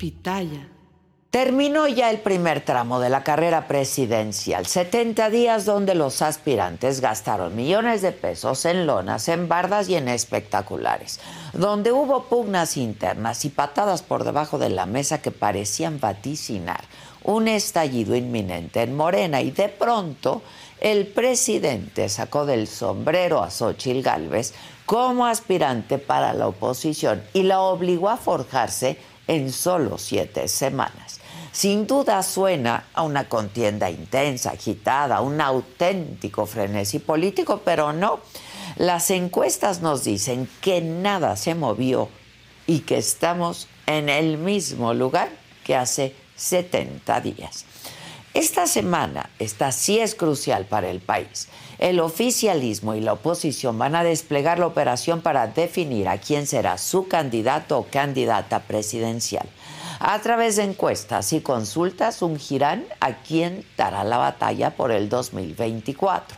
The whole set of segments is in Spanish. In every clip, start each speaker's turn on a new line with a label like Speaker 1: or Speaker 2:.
Speaker 1: Pitaya.
Speaker 2: Terminó ya el primer tramo de la carrera presidencial, 70 días donde los aspirantes gastaron millones de pesos en lonas, en bardas y en espectaculares, donde hubo pugnas internas y patadas por debajo de la mesa que parecían vaticinar un estallido inminente en Morena y de pronto el presidente sacó del sombrero a Xochitl Gálvez como aspirante para la oposición y la obligó a forjarse en solo siete semanas. Sin duda suena a una contienda intensa, agitada, un auténtico frenesí político, pero no. Las encuestas nos dicen que nada se movió y que estamos en el mismo lugar que hace 70 días. Esta semana, esta sí es crucial para el país. El oficialismo y la oposición van a desplegar la operación para definir a quién será su candidato o candidata presidencial. A través de encuestas y consultas ungirán a quién dará la batalla por el 2024.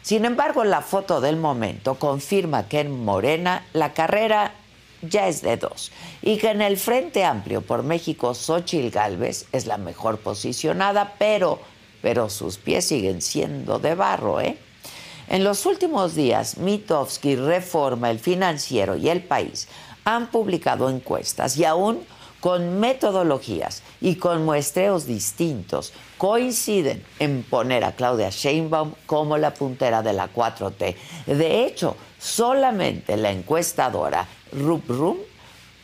Speaker 2: Sin embargo, la foto del momento confirma que en Morena la carrera ya es de dos y que en el Frente Amplio por México Xochitl Gálvez es la mejor posicionada, pero, pero sus pies siguen siendo de barro, ¿eh? En los últimos días, Mitofsky, Reforma, El Financiero y El País han publicado encuestas y aún con metodologías y con muestreos distintos, coinciden en poner a Claudia Sheinbaum como la puntera de la 4T. De hecho, solamente la encuestadora Rubrum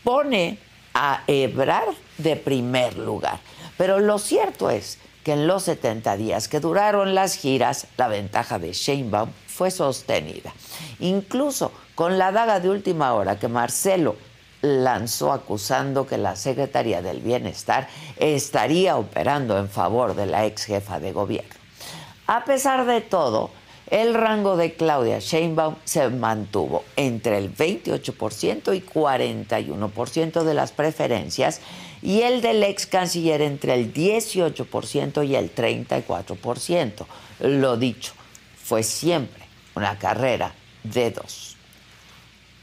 Speaker 2: pone a Ebrard de primer lugar. Pero lo cierto es que en los 70 días que duraron las giras, la ventaja de Sheinbaum fue sostenida. Incluso con la daga de última hora que Marcelo lanzó acusando que la Secretaría del Bienestar estaría operando en favor de la ex jefa de gobierno. A pesar de todo, el rango de Claudia Sheinbaum se mantuvo entre el 28% y 41% de las preferencias y el del ex canciller entre el 18% y el 34%. Lo dicho, fue siempre una carrera de dos.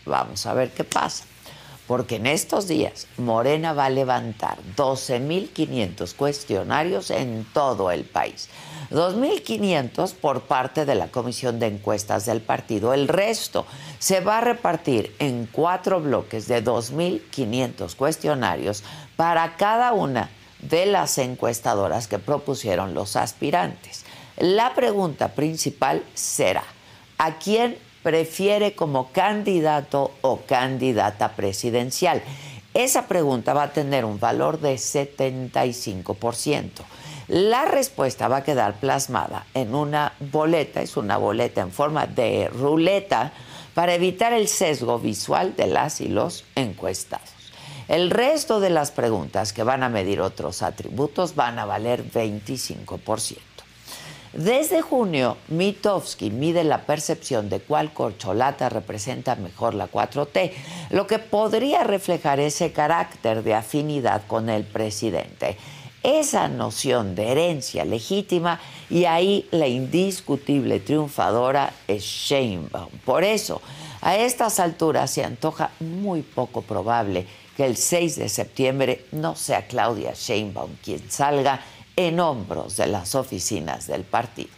Speaker 2: Vamos a ver qué pasa porque en estos días Morena va a levantar 12.500 cuestionarios en todo el país. 2.500 por parte de la Comisión de Encuestas del partido. El resto se va a repartir en cuatro bloques de 2.500 cuestionarios para cada una de las encuestadoras que propusieron los aspirantes. La pregunta principal será, ¿a quién prefiere como candidato o candidata presidencial? Esa pregunta va a tener un valor de 75%. La respuesta va a quedar plasmada en una boleta, es una boleta en forma de ruleta para evitar el sesgo visual de las y los encuestados. El resto de las preguntas que van a medir otros atributos van a valer 25%. Desde junio, Mitofsky mide la percepción de cuál corcholata representa mejor la 4T, lo que podría reflejar ese carácter de afinidad con el presidente, esa noción de herencia legítima y ahí la indiscutible triunfadora es Sheinbaum. Por eso, a estas alturas se antoja muy poco probable que el 6 de septiembre no sea Claudia Sheinbaum quien salga en hombros de las oficinas del partido.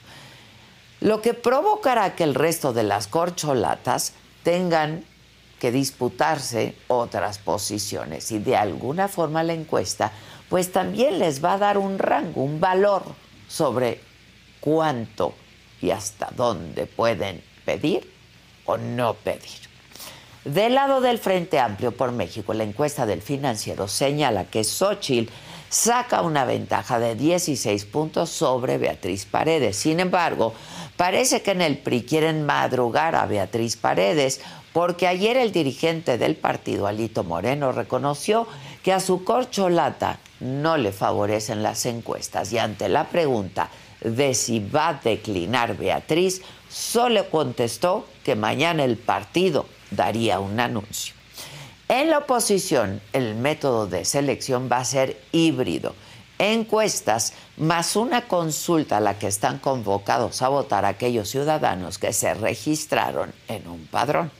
Speaker 2: Lo que provocará que el resto de las corcholatas tengan que disputarse otras posiciones y de alguna forma la encuesta pues también les va a dar un rango, un valor sobre cuánto y hasta dónde pueden pedir o no pedir. Del lado del Frente Amplio por México, la encuesta del financiero señala que Xochitl saca una ventaja de 16 puntos sobre Beatriz Paredes. Sin embargo, parece que en el PRI quieren madrugar a Beatriz Paredes porque ayer el dirigente del partido, Alito Moreno, reconoció que a su corcholata no le favorecen las encuestas y ante la pregunta de si va a declinar Beatriz, solo contestó que mañana el partido daría un anuncio. En la oposición, el método de selección va a ser híbrido. Encuestas más una consulta a la que están convocados a votar aquellos ciudadanos que se registraron en un padrón.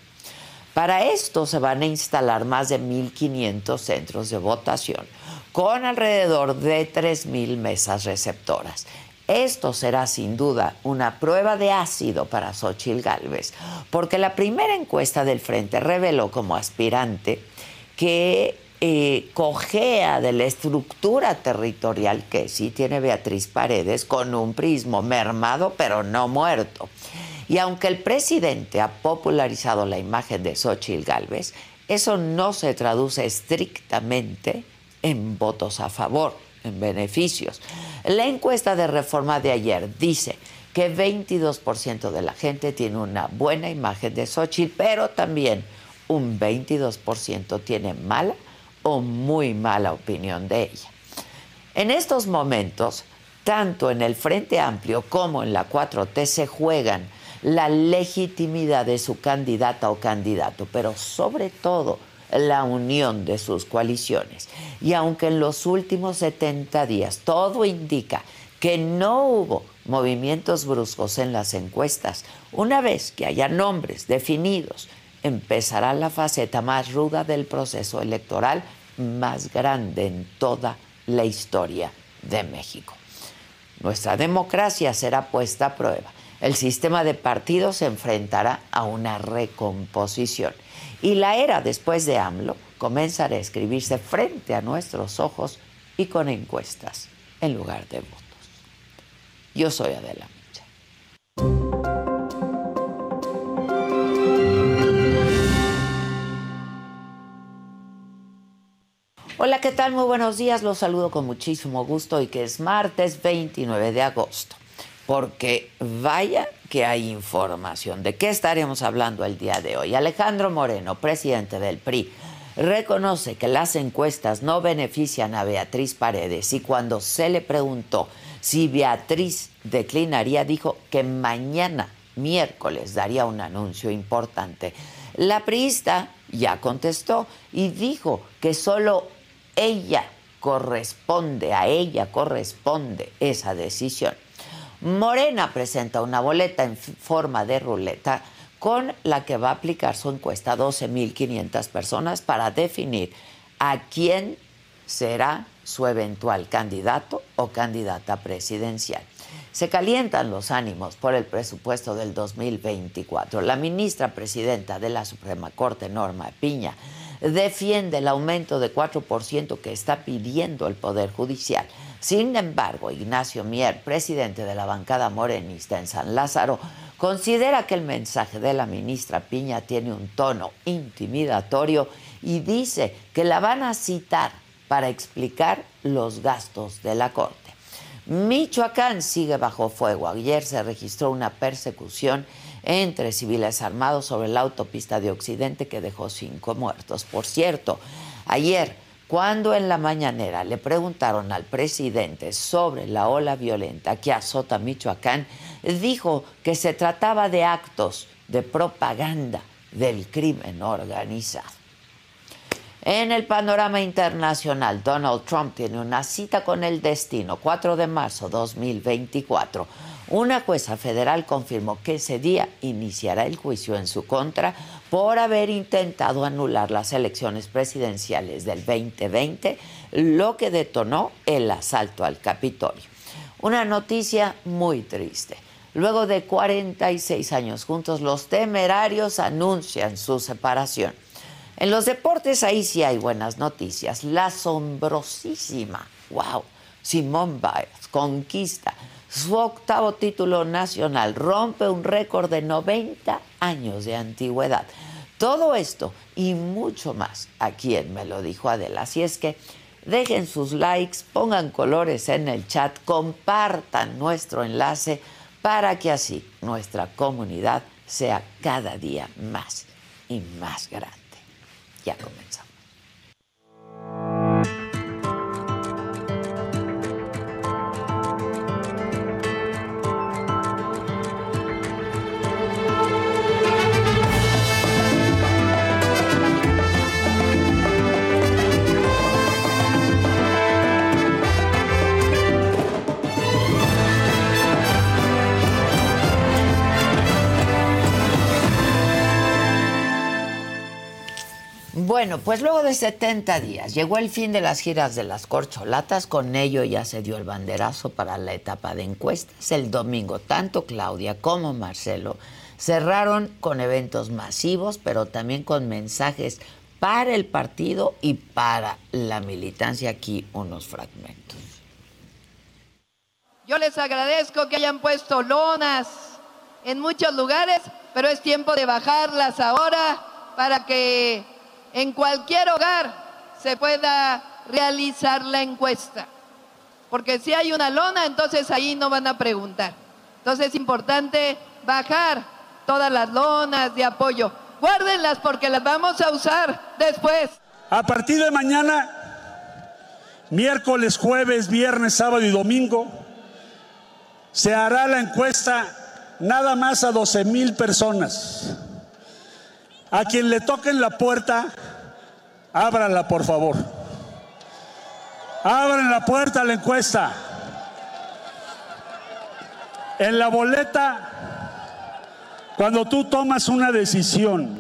Speaker 2: Para esto se van a instalar más de 1.500 centros de votación, con alrededor de 3.000 mesas receptoras. Esto será sin duda una prueba de ácido para Xochitl Gálvez, porque la primera encuesta del Frente reveló como aspirante que eh, cojea de la estructura territorial que sí tiene Beatriz Paredes con un prismo mermado pero no muerto. Y aunque el presidente ha popularizado la imagen de Xochitl Gálvez, eso no se traduce estrictamente en votos a favor, en beneficios. La encuesta de reforma de ayer dice que 22% de la gente tiene una buena imagen de Xochitl, pero también un 22% tiene mala o muy mala opinión de ella. En estos momentos, tanto en el Frente Amplio como en la 4T se juegan la legitimidad de su candidata o candidato, pero sobre todo la unión de sus coaliciones. Y aunque en los últimos 70 días todo indica que no hubo movimientos bruscos en las encuestas, una vez que haya nombres definidos, empezará la faceta más ruda del proceso electoral más grande en toda la historia de México. Nuestra democracia será puesta a prueba. El sistema de partidos se enfrentará a una recomposición y la era después de AMLO comenzará a escribirse frente a nuestros ojos y con encuestas en lugar de votos. Yo soy Adela Micha. Hola, ¿qué tal? Muy buenos días. Los saludo con muchísimo gusto y que es martes 29 de agosto. Porque vaya hay información. ¿De qué estaremos hablando el día de hoy? Alejandro Moreno, presidente del PRI, reconoce que las encuestas no benefician a Beatriz Paredes y cuando se le preguntó si Beatriz declinaría, dijo que mañana, miércoles, daría un anuncio importante. La priista ya contestó y dijo que solo ella corresponde, a ella corresponde esa decisión. Morena presenta una boleta en forma de ruleta con la que va a aplicar su encuesta a 12.500 personas para definir a quién será su eventual candidato o candidata presidencial. Se calientan los ánimos por el presupuesto del 2024. La ministra presidenta de la Suprema Corte, Norma Piña, defiende el aumento de 4% que está pidiendo el Poder Judicial. Sin embargo, Ignacio Mier, presidente de la bancada morenista en San Lázaro, considera que el mensaje de la ministra Piña tiene un tono intimidatorio y dice que la van a citar para explicar los gastos de la Corte. Michoacán sigue bajo fuego. Ayer se registró una persecución entre civiles armados sobre la autopista de Occidente que dejó cinco muertos. Por cierto, ayer cuando en la mañanera le preguntaron al presidente sobre la ola violenta que azota Michoacán, dijo que se trataba de actos de propaganda del crimen organizado. En el panorama internacional, Donald Trump tiene una cita con el destino, 4 de marzo 2024 una jueza federal confirmó que ese día iniciará el juicio en su contra por haber intentado anular las elecciones presidenciales del 2020, lo que detonó el asalto al Capitolio. Una noticia muy triste. Luego de 46 años juntos, los temerarios anuncian su separación. En los deportes ahí sí hay buenas noticias. La asombrosísima, wow, Simone Biles conquista su octavo título nacional, rompe un récord de 90 años de antigüedad. Todo esto y mucho más aquí en Me lo dijo Adela. Así es que dejen sus likes, pongan colores en el chat, compartan nuestro enlace para que así nuestra comunidad sea cada día más y más grande. Ya comenzamos. Bueno, pues luego de 70 días llegó el fin de las giras de las corcholatas, con ello ya se dio el banderazo para la etapa de encuestas. El domingo, tanto Claudia como Marcelo cerraron con eventos masivos, pero también con mensajes para el partido y para la militancia. Aquí unos fragmentos.
Speaker 3: Yo les agradezco que hayan puesto lonas en muchos lugares, pero es tiempo de bajarlas ahora para que en cualquier hogar se pueda realizar la encuesta. Porque si hay una lona, entonces ahí no van a preguntar. Entonces es importante bajar todas las lonas de apoyo. Guárdenlas porque las vamos a usar después.
Speaker 4: A partir de mañana, miércoles, jueves, viernes, sábado y domingo, se hará la encuesta nada más a 12 mil personas. A quien le toquen la puerta, ábrala por favor. Abran la puerta a la encuesta. En la boleta, cuando tú tomas una decisión,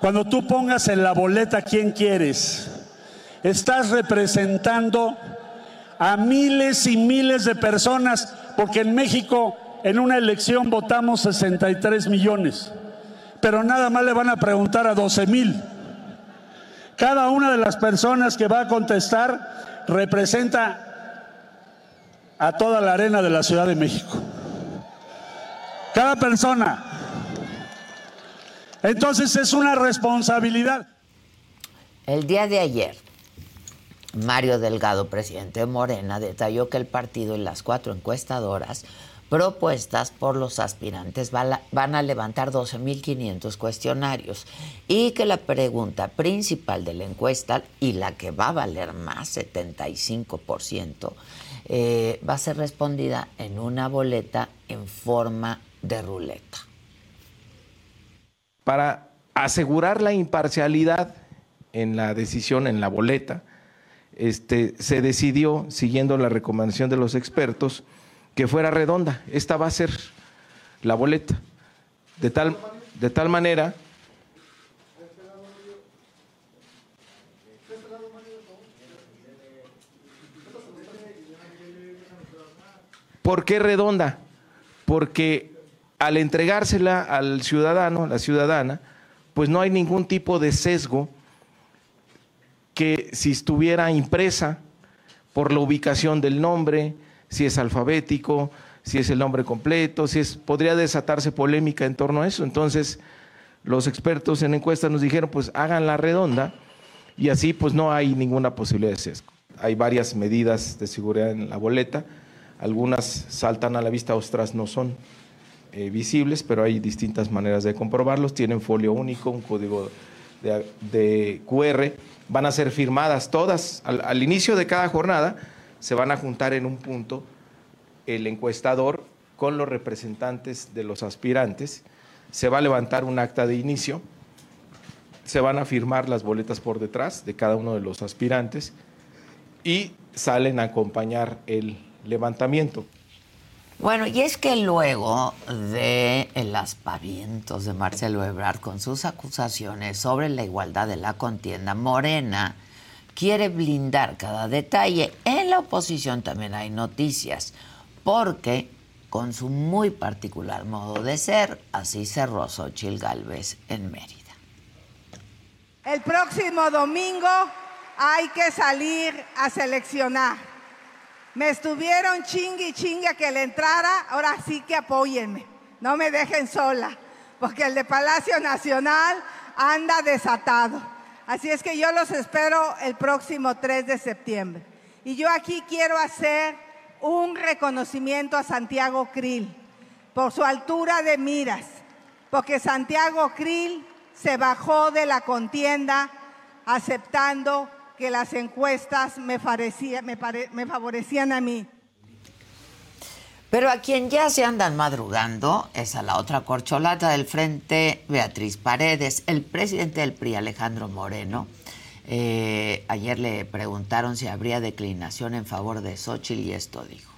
Speaker 4: cuando tú pongas en la boleta quién quieres, estás representando a miles y miles de personas, porque en México en una elección votamos 63 millones pero nada más le van a preguntar a 12 mil. Cada una de las personas que va a contestar representa a toda la arena de la Ciudad de México. Cada persona. Entonces es una responsabilidad.
Speaker 2: El día de ayer, Mario Delgado, presidente de Morena, detalló que el partido y las cuatro encuestadoras propuestas por los aspirantes van a levantar 12.500 cuestionarios y que la pregunta principal de la encuesta y la que va a valer más, 75%, eh, va a ser respondida en una boleta en forma de ruleta.
Speaker 5: Para asegurar la imparcialidad en la decisión, en la boleta, este, se decidió, siguiendo la recomendación de los expertos, que fuera redonda. Esta va a ser la boleta. De tal, de tal manera ¿Por qué redonda? Porque al entregársela al ciudadano, la ciudadana, pues no hay ningún tipo de sesgo que si estuviera impresa por la ubicación del nombre, si es alfabético, si es el nombre completo, si es, podría desatarse polémica en torno a eso. Entonces, los expertos en encuestas nos dijeron, pues hagan la redonda y así pues no hay ninguna posibilidad de sesgo. Hay varias medidas de seguridad en la boleta, algunas saltan a la vista, otras no son eh, visibles, pero hay distintas maneras de comprobarlos. Tienen folio único, un código de, QR, van a ser firmadas todas al inicio de cada jornada se van a juntar en un punto el encuestador con los representantes de los aspirantes, se va a levantar un acta de inicio, se van a firmar las boletas por detrás de cada uno de los aspirantes y salen a acompañar el levantamiento.
Speaker 2: Bueno, y es que luego de el aspavientos de Marcelo Ebrard con sus acusaciones sobre la igualdad de la contienda, Morena quiere blindar cada detalle. En la oposición también hay noticias, porque con su muy particular modo de ser. Así cerró Xochil Gálvez en Mérida.
Speaker 6: El próximo domingo hay que salir a seleccionar. Me estuvieron chingue y chingue que le entrara, ahora sí que apóyenme, no me dejen sola, porque el de Palacio Nacional anda desatado. Así es que yo los espero el próximo 3 de septiembre. Y yo aquí quiero hacer un reconocimiento a Santiago Krill por su altura de miras, porque Santiago Krill se bajó de la contienda aceptando que las encuestas me, me, favorecían a mí.
Speaker 2: Pero a quien ya se andan madrugando es a la otra corcholata del frente, Beatriz Paredes. El presidente del PRI, Alejandro Moreno, eh, ayer le preguntaron si habría declinación en favor de Xochitl y esto dijo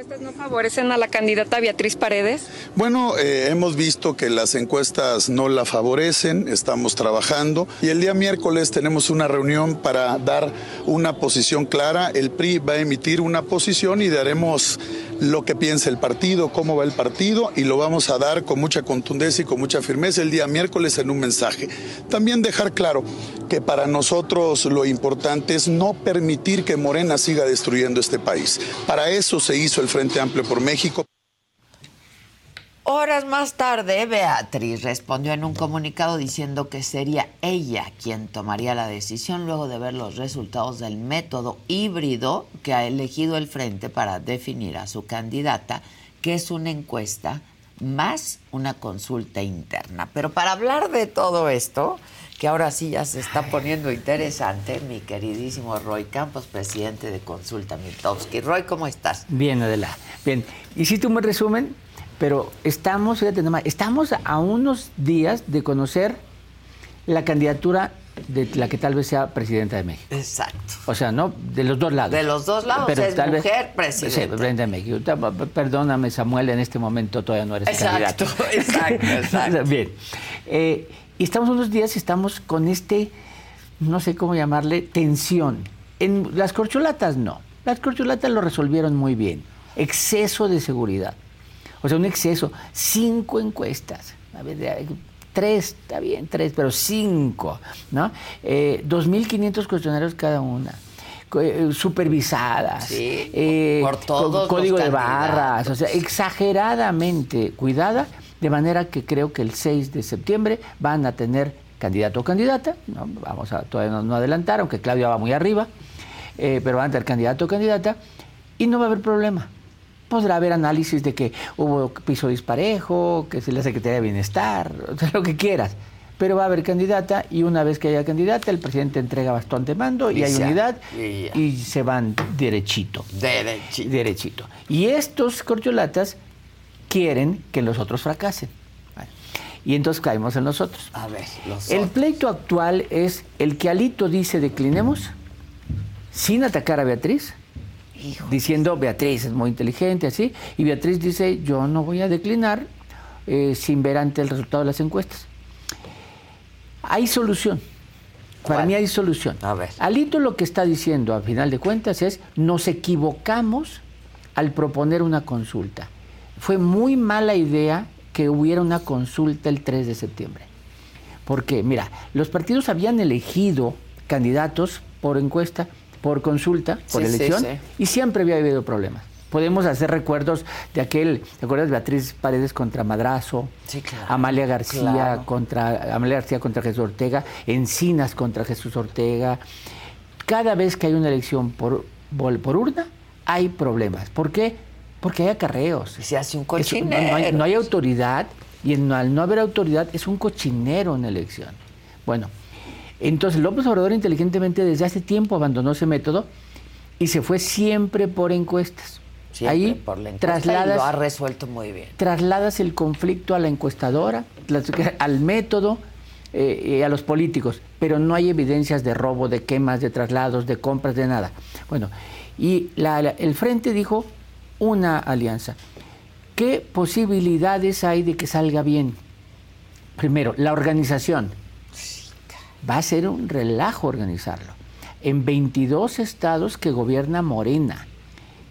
Speaker 7: encuestas no favorecen a la candidata Beatriz Paredes?
Speaker 8: Bueno, eh, hemos visto que las encuestas no la favorecen, estamos trabajando y el día miércoles tenemos una reunión para dar una posición clara. El PRI va a emitir una posición y daremos lo que piensa el partido, cómo va el partido y lo vamos a dar con mucha contundencia y con mucha firmeza el día miércoles en un mensaje. También dejar claro que para nosotros lo importante es no permitir que Morena siga destruyendo este país. Para eso se hizo el Frente Amplio por México.
Speaker 2: Horas más tarde, Beatriz respondió en un comunicado diciendo que sería ella quien tomaría la decisión luego de ver los resultados del método híbrido que ha elegido el Frente para definir a su candidata, que es una encuesta más una consulta interna. Pero para hablar de todo esto, que ahora sí ya se está poniendo interesante, mi queridísimo Roy Campos, presidente de Consulta Mitowski. Roy, ¿cómo estás?
Speaker 9: Bien, Adela. Bien. Hiciste un buen resumen pero estamos, fíjate estamos a unos días de conocer la candidatura de la que tal vez sea presidenta de México.
Speaker 2: Exacto.
Speaker 9: O sea, ¿no? De los dos lados.
Speaker 2: De los dos lados, pero es tal mujer vez, presidenta. Sí,
Speaker 9: presidenta de México. Perdóname, Samuel, en este momento todavía no eres
Speaker 2: exacto,
Speaker 9: candidato.
Speaker 2: Exacto, exacto.
Speaker 9: Bien. Eh, y estamos unos días y estamos con este, no sé cómo llamarle, tensión. En las corcholatas no. Las corcholatas lo resolvieron muy bien. Exceso de seguridad. O sea, un exceso. Cinco encuestas. A ver, tres, está bien, tres, pero cinco, ¿no? Eh, 2.500 cuestionarios cada una. Eh, supervisadas,
Speaker 2: sí, eh, por todos
Speaker 9: código de barras, o sea, exageradamente cuidada, de manera que creo que el 6 de septiembre van a tener candidato o candidata, ¿no? vamos a todavía no, adelantar, aunque Claudia va muy arriba, eh, pero van a tener candidato o candidata y no va a haber problema podrá haber análisis de que hubo piso disparejo, que si la Secretaría de Bienestar, o sea, lo que quieras. Pero va a haber candidata y una vez que haya candidata, el presidente entrega bastante mando y, hay unidad y, se van derechito.
Speaker 2: Derechito.
Speaker 9: Derechito. Y estos corcholatas quieren que los otros fracasen. Y entonces caemos en nosotros.
Speaker 2: A ver, los
Speaker 9: El pleito actual es el que Alito dice declinemos sin atacar a Beatriz diciendo Beatriz es muy inteligente, así, y Beatriz dice yo no voy a declinar eh, sin ver ante el resultado de las encuestas. Hay solución. Para mí hay solución.
Speaker 2: A ver.
Speaker 9: Alito lo que está diciendo, a final de cuentas, es nos equivocamos al proponer una consulta. Fue muy mala idea que hubiera una consulta el 3 de septiembre. Porque, mira, los partidos habían elegido candidatos por encuesta por consulta, por elección, y siempre había habido problemas. Podemos hacer recuerdos de aquel, ¿te acuerdas? Beatriz Paredes contra Madrazo, Amalia García contra Amalia García contra Jesús Ortega, Encinas contra Jesús Ortega. Cada vez que hay una elección por, por urna, hay problemas. ¿Por qué? Porque hay acarreos.
Speaker 2: Se hace un cochinero.
Speaker 9: no, hay, no, hay, autoridad y al no haber autoridad es un cochinero en elección. Bueno, entonces López Obrador inteligentemente desde hace tiempo abandonó ese método y se fue siempre por encuestas.
Speaker 2: Ahí por la trasladas, lo ha resuelto muy bien.
Speaker 9: Trasladas el conflicto a la encuestadora, al método eh, y a los políticos, pero no hay evidencias de robo, de quemas, de traslados, de compras, de nada. Bueno, y el Frente dijo una alianza. ¿Qué posibilidades hay de que salga bien? Primero, la organización va a ser un relajo organizarlo. En 22 estados que gobierna Morena,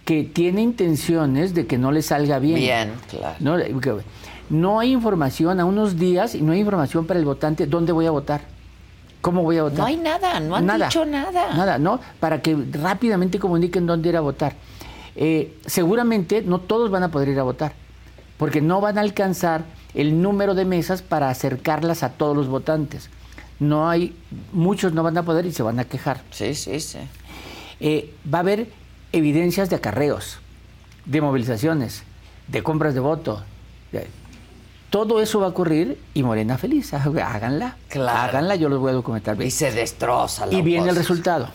Speaker 9: que tiene intenciones de que no le salga bien.
Speaker 2: Bien, claro.
Speaker 9: No, no hay información a unos días y no hay información para el votante dónde voy a votar. ¿Cómo voy a votar?
Speaker 2: No hay nada, no han dicho nada.
Speaker 9: Nada, ¿no? Para que rápidamente comuniquen dónde ir a votar. Eh, seguramente no todos van a poder ir a votar, porque no van a alcanzar el número de mesas para acercarlas a todos los votantes. No hay, muchos no van a poder y se van a quejar.
Speaker 2: Sí, sí, sí.
Speaker 9: Eh, va a haber evidencias de acarreos, de movilizaciones, de compras de voto. de- todo eso va a ocurrir y Morena feliz. Háganla. Háganla, yo los voy a documentar bien.
Speaker 2: Y se destroza la
Speaker 9: Y viene el resultado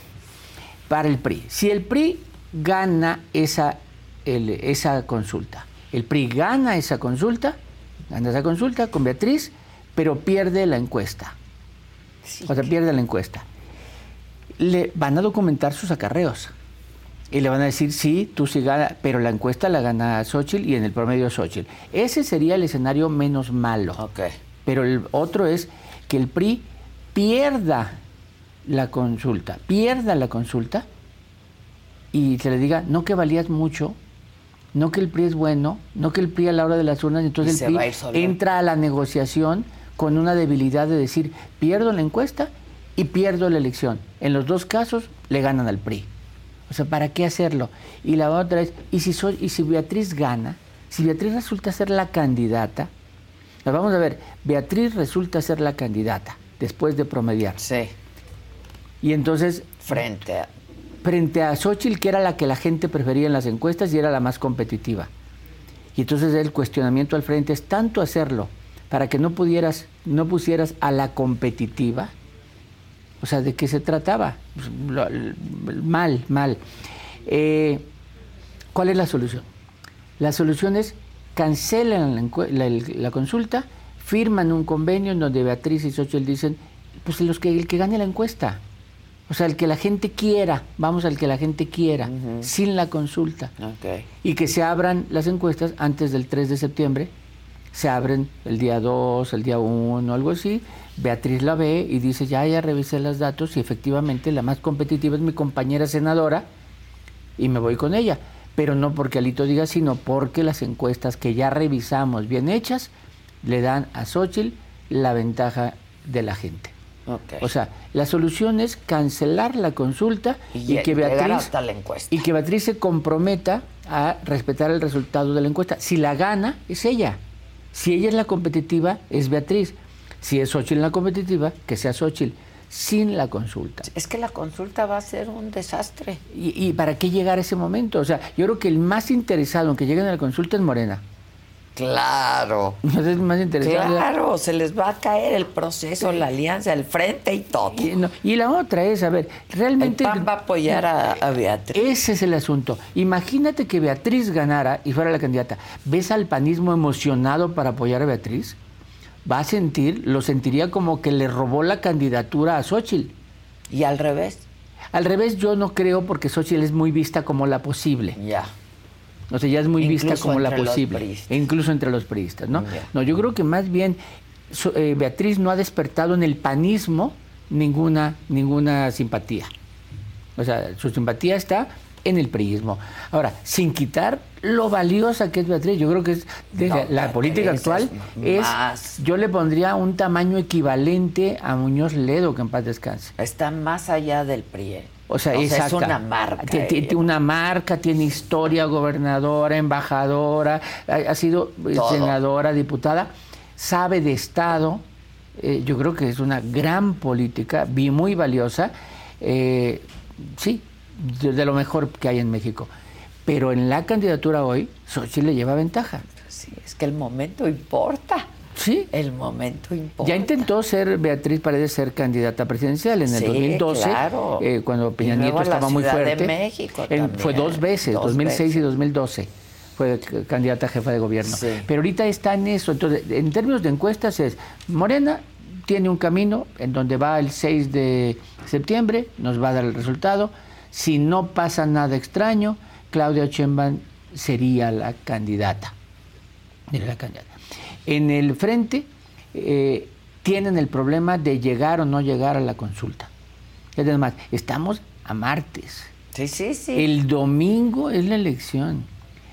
Speaker 9: para el PRI. Si el PRI gana esa, el- esa consulta, el PRI gana esa consulta, gana esa consulta con Beatriz, pero pierde la encuesta. O sea, pierde la encuesta. Le van a documentar sus acarreos. Y le van a decir, sí, tú sí gana, pero la encuesta la gana Xochitl y en el promedio Xochitl. Ese sería el escenario menos malo. Pero el otro es que el PRI pierda la consulta, pierda la consulta y se le diga, no que valías mucho, no que el PRI es bueno, no que el PRI a la hora de las urnas, entonces el
Speaker 2: a
Speaker 9: PRI entra a la negociación con una debilidad de decir, pierdo la encuesta y pierdo la elección. En los dos casos le ganan al PRI. O sea, ¿para qué hacerlo? Y la otra es, ¿y si, soy, y si Beatriz gana? Si Beatriz resulta ser la candidata, nos vamos a ver, Beatriz resulta ser la candidata después de promediar.
Speaker 2: Sí.
Speaker 9: Y entonces...
Speaker 2: Frente a...
Speaker 9: Frente a Xochitl, que era la que la gente prefería en las encuestas y era la más competitiva. Y entonces el cuestionamiento al frente es tanto hacerlo para que no pudieras, no pusieras a la competitiva. O sea, ¿de qué se trataba? Pues, mal, mal. Eh, ¿Cuál es la solución? La solución es cancelan la, la- la consulta, firman un convenio en donde Beatriz y Xochitl dicen, pues los que, el que gane la encuesta. O sea, el que la gente quiera, vamos al que la gente quiera, sin la consulta. Y que se abran las encuestas antes del 3 de septiembre. Se abren el día 2, el día 1, algo así. Beatriz la ve y dice, ya, ya revisé los datos y efectivamente la más competitiva es mi compañera senadora y me voy con ella. Pero no porque Alito diga, sino porque las encuestas que ya revisamos bien hechas le dan a Xochitl la ventaja de la gente. O sea, la solución es cancelar la consulta y,
Speaker 2: Y
Speaker 9: que Beatriz
Speaker 2: hasta la encuesta.
Speaker 9: y que Beatriz se comprometa a respetar el resultado de la encuesta. Si la gana, es ella. Si ella es la competitiva, es Beatriz. Si es Xochitl la competitiva, que sea Xochitl, sin la consulta.
Speaker 2: Es que la consulta va a ser un desastre.
Speaker 9: ¿Y, y para qué llegar a ese momento? O sea, yo creo que el más interesado en que lleguen a la consulta es Morena.
Speaker 2: Claro.
Speaker 9: Es más interesado.
Speaker 2: Claro, se les va a caer el proceso, la alianza, el frente y todo.
Speaker 9: Y, no, y la otra es, a ver, realmente...
Speaker 2: El PAN va a apoyar a, a Beatriz.
Speaker 9: Ese es el asunto. Imagínate que Beatriz ganara y fuera la candidata. ¿Ves al panismo emocionado para apoyar a Beatriz? Va a sentir, lo sentiría como que le robó la candidatura a Xochitl.
Speaker 2: ¿Y al revés?
Speaker 9: Al revés yo no creo porque Xochitl es muy vista como la posible.
Speaker 2: Ya.
Speaker 9: O sea, ya es muy vista como la posible. E incluso entre los priistas, ¿no? No, yo creo que más bien so- eh, Beatriz no ha despertado en el panismo ninguna, ninguna simpatía. O sea, su simpatía está en el priismo. Ahora, sin quitar lo valiosa que es Beatriz, yo creo que es de
Speaker 2: No,
Speaker 9: la, política actual es,
Speaker 2: más.
Speaker 9: yo le pondría un tamaño equivalente a Muñoz Ledo, que en paz descanse.
Speaker 2: Está más allá del PRI.
Speaker 9: O sea,
Speaker 2: es
Speaker 9: exacta.
Speaker 2: una marca.
Speaker 9: Ti- ti-
Speaker 2: ella.
Speaker 9: ti- una marca, tiene historia, gobernadora, embajadora, ha, sido eh,
Speaker 2: Todo.
Speaker 9: senadora, diputada, sabe de Estado. eh, yo creo que es una gran política, muy valiosa. eh, sí, de, de lo mejor que hay en México. Pero en la candidatura hoy, Xochitl le lleva ventaja.
Speaker 2: Sí, es que el momento importa.
Speaker 9: Sí.
Speaker 2: El momento importa.
Speaker 9: Ya intentó ser Beatriz Paredes ser candidata presidencial en el
Speaker 2: Sí,
Speaker 9: 2012,
Speaker 2: claro.
Speaker 9: eh, cuando Peña
Speaker 2: Y luego
Speaker 9: Nieto
Speaker 2: la
Speaker 9: estaba muy
Speaker 2: Ciudad de
Speaker 9: fuerte.
Speaker 2: México
Speaker 9: En- fue dos veces,
Speaker 2: Dos
Speaker 9: 2006 y
Speaker 2: veces.
Speaker 9: 2012. Fue candidata a jefa de gobierno.
Speaker 2: Sí.
Speaker 9: Pero ahorita está en eso. Entonces, en términos de encuestas es, Morena tiene un camino en donde va el 6 de septiembre, nos va a dar el resultado. Si no pasa nada extraño, Claudia Sheinbaum sería la candidata. Sería la candidata. En el frente eh, tienen el problema de llegar o no llegar a la consulta. Es más, estamos a martes.
Speaker 2: Sí, sí, sí.
Speaker 9: El domingo es la elección.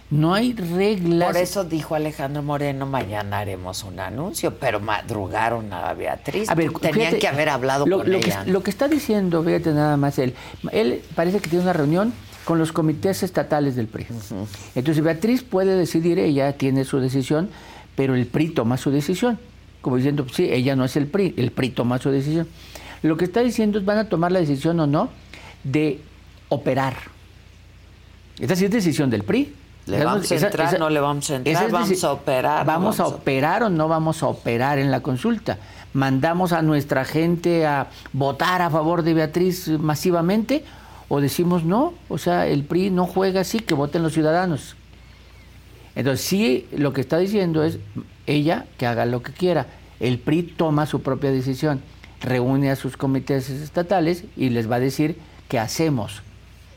Speaker 9: No hay reglas.
Speaker 2: Por eso dijo Alejandro Moreno, mañana haremos un anuncio, pero madrugaron a Beatriz.
Speaker 9: A ver,
Speaker 2: Tenían
Speaker 9: fíjate,
Speaker 2: que haber hablado
Speaker 9: lo,
Speaker 2: con
Speaker 9: lo
Speaker 2: ella.
Speaker 9: Que, lo que está diciendo, fíjate nada más él. Él parece que tiene una reunión con los comités estatales del PRI. Entonces Beatriz puede decidir, ella tiene su decisión, pero el PRI toma su decisión. Como diciendo, sí, ella no es el PRI, el PRI toma su decisión. Lo que está diciendo es van a tomar la decisión o no de operar. Esta sí es decisión del PRI.
Speaker 2: ¿Le
Speaker 9: Esa-
Speaker 2: vamos a entrar,
Speaker 9: esa-
Speaker 2: no le vamos a entrar?
Speaker 9: es
Speaker 2: ¿Vamos a operar? no
Speaker 9: ¿Vamos a operar o no vamos a operar en la consulta? ¿Mandamos a nuestra gente a votar a favor de Beatriz masivamente? ¿O decimos no? O sea, el PRI no juega así, que voten los ciudadanos. Entonces, sí, lo que está diciendo es ella que haga lo que quiera. El PRI toma su propia decisión, reúne a sus comités estatales y les va a decir qué hacemos.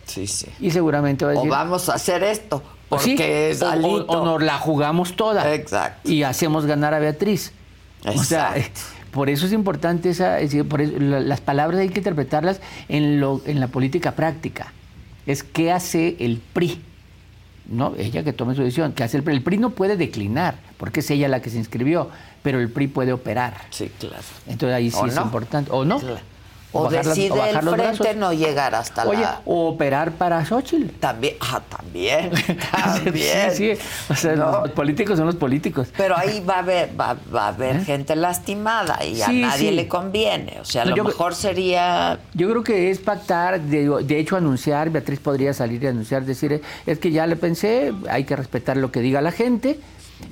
Speaker 2: Sí, sí.
Speaker 9: Y seguramente va a
Speaker 2: O
Speaker 9: decir...
Speaker 2: vamos a hacer esto, porque
Speaker 9: Sí,
Speaker 2: es
Speaker 9: o- o-
Speaker 2: Alito.
Speaker 9: o nos la jugamos toda.
Speaker 2: Exacto.
Speaker 9: Y hacemos ganar a Beatriz. O sea,
Speaker 2: Exacto.
Speaker 9: por eso es importante esa, es decir, por eso la- las palabras hay que interpretarlas en lo en la política práctica. Es qué hace el PRI. No, ella que tome su decisión. ¿Qué hace el PRI? El PRI no puede declinar, porque es ella la que se inscribió, pero el PRI puede operar.
Speaker 2: Sí, claro.
Speaker 9: Entonces ahí sí
Speaker 2: ¿O
Speaker 9: es
Speaker 2: no?
Speaker 9: importante. O no.
Speaker 2: O
Speaker 9: las-
Speaker 2: decide
Speaker 9: o
Speaker 2: el frente no llegar hasta
Speaker 9: Oye,
Speaker 2: la...
Speaker 9: o operar para Xochitl.
Speaker 2: También, ah, también, también.
Speaker 9: Sí, sí. O sea,
Speaker 2: No.
Speaker 9: los políticos son los políticos.
Speaker 2: Pero ahí va a haber, va, va a haber gente lastimada y a
Speaker 9: ¿Eh?
Speaker 2: Nadie
Speaker 9: sí.
Speaker 2: le conviene. O sea, a
Speaker 9: No,
Speaker 2: lo
Speaker 9: yo-
Speaker 2: mejor sería...
Speaker 9: Yo creo que es pactar, de, de hecho anunciar, Beatriz podría salir y anunciar, decir, es que ya le pensé, hay que respetar lo que diga la gente,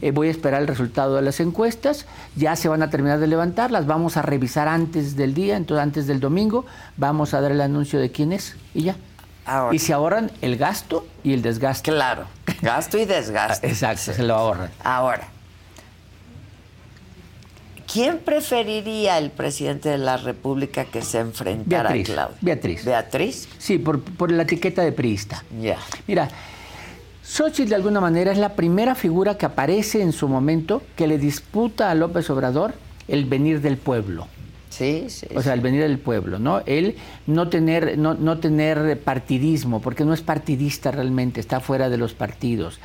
Speaker 9: eh, voy a esperar el resultado de las encuestas, ya se van a terminar de levantar, las vamos a revisar antes del día, entonces antes del domingo, vamos a dar el anuncio de quién es y ya.
Speaker 2: Ahora.
Speaker 9: Y se ahorran el gasto y el desgaste.
Speaker 2: Claro, gasto y desgaste.
Speaker 9: Exacto, se lo ahorran.
Speaker 2: Ahora, ¿quién preferiría el presidente de la República que se enfrentara
Speaker 9: Beatriz.
Speaker 2: a Claudia?
Speaker 9: Beatriz.
Speaker 2: ¿Beatriz?
Speaker 9: Sí, por, por la etiqueta de priista.
Speaker 2: Ya.
Speaker 9: Mira, Xochitl de alguna manera es la primera figura que aparece en su momento que le disputa a López Obrador el venir del pueblo.
Speaker 2: Sí, sí.
Speaker 9: O sea, el venir del pueblo, ¿no? Él no tener, no, no tener partidismo, porque no es partidista realmente, está fuera de los partidos.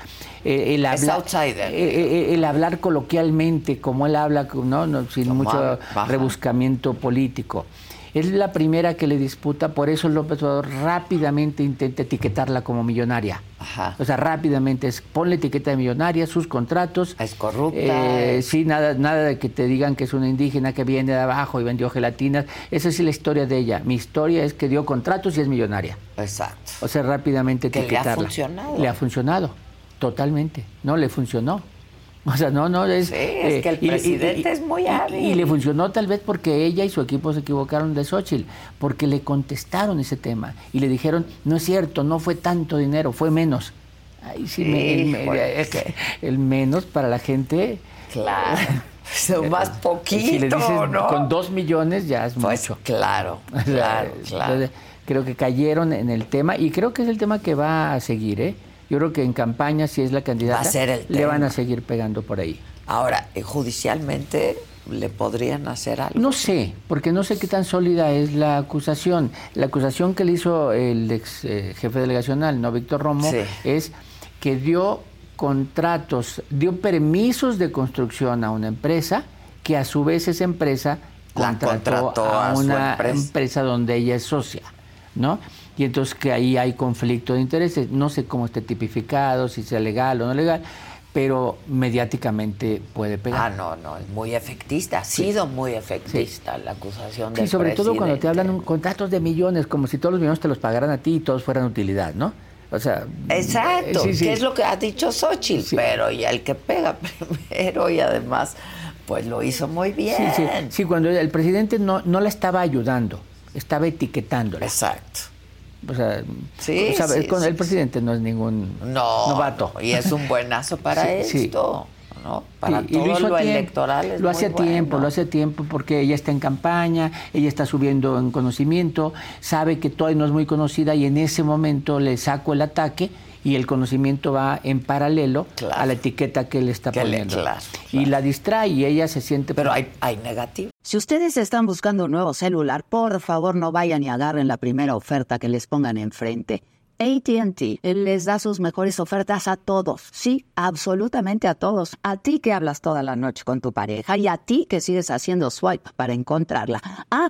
Speaker 9: Eh, el,
Speaker 2: Es
Speaker 9: habla-
Speaker 2: outsider.
Speaker 9: eh, eh, el hablar coloquialmente, como él habla, ¿no? No, sin mucho
Speaker 2: baja.
Speaker 9: rebuscamiento político. Es la primera que le disputa, por eso López Obrador rápidamente intenta etiquetarla como millonaria.
Speaker 2: Ajá.
Speaker 9: O sea, rápidamente es ponle etiqueta de millonaria, sus contratos.
Speaker 2: Es corrupta.
Speaker 9: Eh, sí, nada, nada de que te digan que es una indígena que viene de abajo y vendió gelatinas. Esa es la historia de ella. Mi historia es que dio contratos y es millonaria.
Speaker 2: Exacto.
Speaker 9: O sea, rápidamente
Speaker 2: Que le ha
Speaker 9: etiquetarla.
Speaker 2: funcionado.
Speaker 9: Le ha funcionado, totalmente. No, le funcionó. O sea, no, no es... eh,
Speaker 2: Sí, es que el presidente es muy hábil.
Speaker 9: Y, le funcionó tal vez porque ella y su equipo se equivocaron de Xochitl, porque le contestaron ese tema y le dijeron, no es cierto, no fue tanto dinero, fue menos. Ay, sí, me- el, me-
Speaker 2: Híjole.
Speaker 9: es que el menos para la gente...
Speaker 2: Claro. Es más poquito,
Speaker 9: si le dices
Speaker 2: ¿no?
Speaker 9: con dos millones ya es
Speaker 2: Pues
Speaker 9: mucho.
Speaker 2: claro, claro, claro.
Speaker 9: entonces, creo que cayeron en el tema y creo que es el tema que va a seguir, ¿eh? Yo creo que en campaña, si es la candidata,
Speaker 2: Va a ser el
Speaker 9: le van a seguir pegando por ahí.
Speaker 2: Ahora, eh, judicialmente le podrían hacer algo.
Speaker 9: No sé, porque no sé qué tan sólida es la acusación. La acusación que le hizo el ex eh, jefe delegacional, no Víctor Romo,
Speaker 2: Sí.
Speaker 9: es que dio contratos, dio permisos de construcción a una empresa que a su vez esa empresa
Speaker 2: La
Speaker 9: contrató,
Speaker 2: contrató
Speaker 9: a, una
Speaker 2: empresa.
Speaker 9: empresa donde ella es socia, ¿no? Y entonces que ahí hay conflicto de intereses. No sé cómo esté tipificado, si sea legal o no legal, pero mediáticamente puede pegar.
Speaker 2: Ah, no, no, es muy efectista, ha sido muy efectista la acusación
Speaker 9: Sí,
Speaker 2: del
Speaker 9: sobre todo cuando te hablan contratos de millones, como si todos los millones te los pagaran a ti y todos fueran utilidad, ¿no? O sea,
Speaker 2: Exacto,
Speaker 9: sí, sí.
Speaker 2: que es lo que ha dicho Xochitl, pero ya el que pega primero y además, pues lo hizo muy bien.
Speaker 9: Sí, sí, sí, cuando el presidente no, no la estaba ayudando, estaba etiquetándola.
Speaker 2: Exacto.
Speaker 9: O sea,
Speaker 2: Sí,
Speaker 9: o sea,
Speaker 2: sí,
Speaker 9: con
Speaker 2: sí,
Speaker 9: el presidente no es ningún
Speaker 2: No,
Speaker 9: novato.
Speaker 2: no, y es un buenazo para esto, ¿no? Para
Speaker 9: y
Speaker 2: todo
Speaker 9: hizo
Speaker 2: lo
Speaker 9: tiempo,
Speaker 2: electoral es
Speaker 9: Lo hace a tiempo,
Speaker 2: bueno.
Speaker 9: lo hace a tiempo porque ella está en campaña, ella está subiendo en conocimiento, sabe que todavía no es muy conocida y en ese momento le saco el ataque y el conocimiento va en paralelo a la etiqueta que le está
Speaker 2: Que le-
Speaker 9: poniendo.
Speaker 2: claro,
Speaker 9: Y la distrae y ella se siente...
Speaker 2: Pero hay, hay negativo.
Speaker 10: Si ustedes están buscando un nuevo celular, por favor no vayan y agarren la primera oferta que les pongan enfrente.
Speaker 11: ATT les da sus mejores ofertas a todos. Sí, absolutamente a todos. A ti que hablas toda la noche con tu pareja y a ti que sigues haciendo swipe para encontrarla. Ah,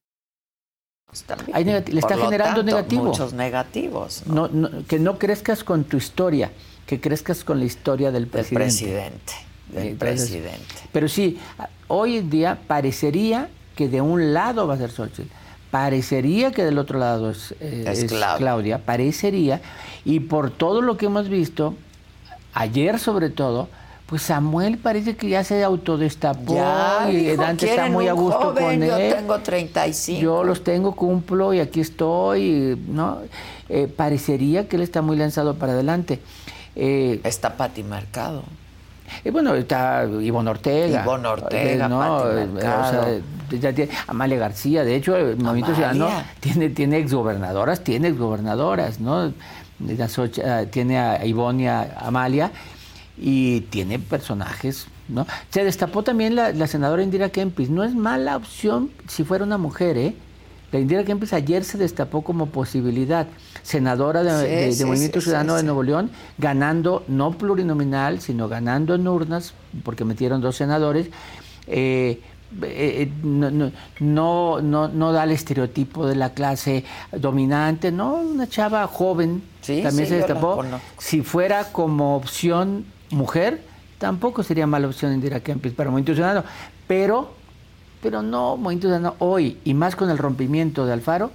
Speaker 9: Hay negati- le está generando
Speaker 2: tanto,
Speaker 9: negativo.
Speaker 2: Muchos negativos.
Speaker 9: No, no, que no crezcas con tu historia, que crezcas con la historia del
Speaker 2: Del
Speaker 9: presidente.
Speaker 2: Del
Speaker 9: Entonces,
Speaker 2: presidente.
Speaker 9: Pero sí, hoy en día parecería que de un lado va a ser Xochitl, parecería que del otro lado es, eh,
Speaker 2: Es
Speaker 9: es
Speaker 2: Claudia.
Speaker 9: Claudia, parecería, y por todo lo que hemos visto, ayer sobre todo, pues Samuel parece que ya se autodestapó
Speaker 2: Ya,
Speaker 9: y Dante está
Speaker 2: "Quieren
Speaker 9: muy a gusto
Speaker 2: joven,
Speaker 9: con
Speaker 2: yo
Speaker 9: él.
Speaker 2: tengo 35.
Speaker 9: Yo los tengo, cumplo y aquí estoy, ¿no? Eh, parecería que él está muy lanzado para adelante. Eh,
Speaker 2: Está Pati Mercado.
Speaker 9: y bueno, está Ivonne Ortega.
Speaker 2: Ivonne Ortega,
Speaker 9: Eh, no,
Speaker 2: Pati
Speaker 9: eh,
Speaker 2: Mercado.
Speaker 9: o sea, ya tiene- Amalia García, de hecho, el Movimiento. Ciudadano tiene, tiene exgobernadoras, tiene exgobernadoras, ¿no? Ah, tiene a Ivonne y a Amalia y tiene personajes, ¿no? Se destapó también la, la senadora Indira Kempis. No es mala opción si fuera una mujer, ¿eh? La Indira Kempis ayer se destapó como posibilidad. Senadora de,
Speaker 2: Sí,
Speaker 9: de- de
Speaker 2: sí,
Speaker 9: Movimiento
Speaker 2: sí,
Speaker 9: Ciudadano de. Nuevo León, ganando no plurinominal, sino ganando en urnas, porque metieron dos senadores. eh, eh, no, no, no, no, no da el estereotipo de la clase dominante, no, una chava joven
Speaker 2: Sí,
Speaker 9: también
Speaker 2: sí,
Speaker 9: se destapó. Si fuera como opción mujer, tampoco sería mala opción Indira Kempis para Movimiento Ciudadano, pero, pero no, Movimiento Ciudadano hoy, y más con el rompimiento de Alfaro,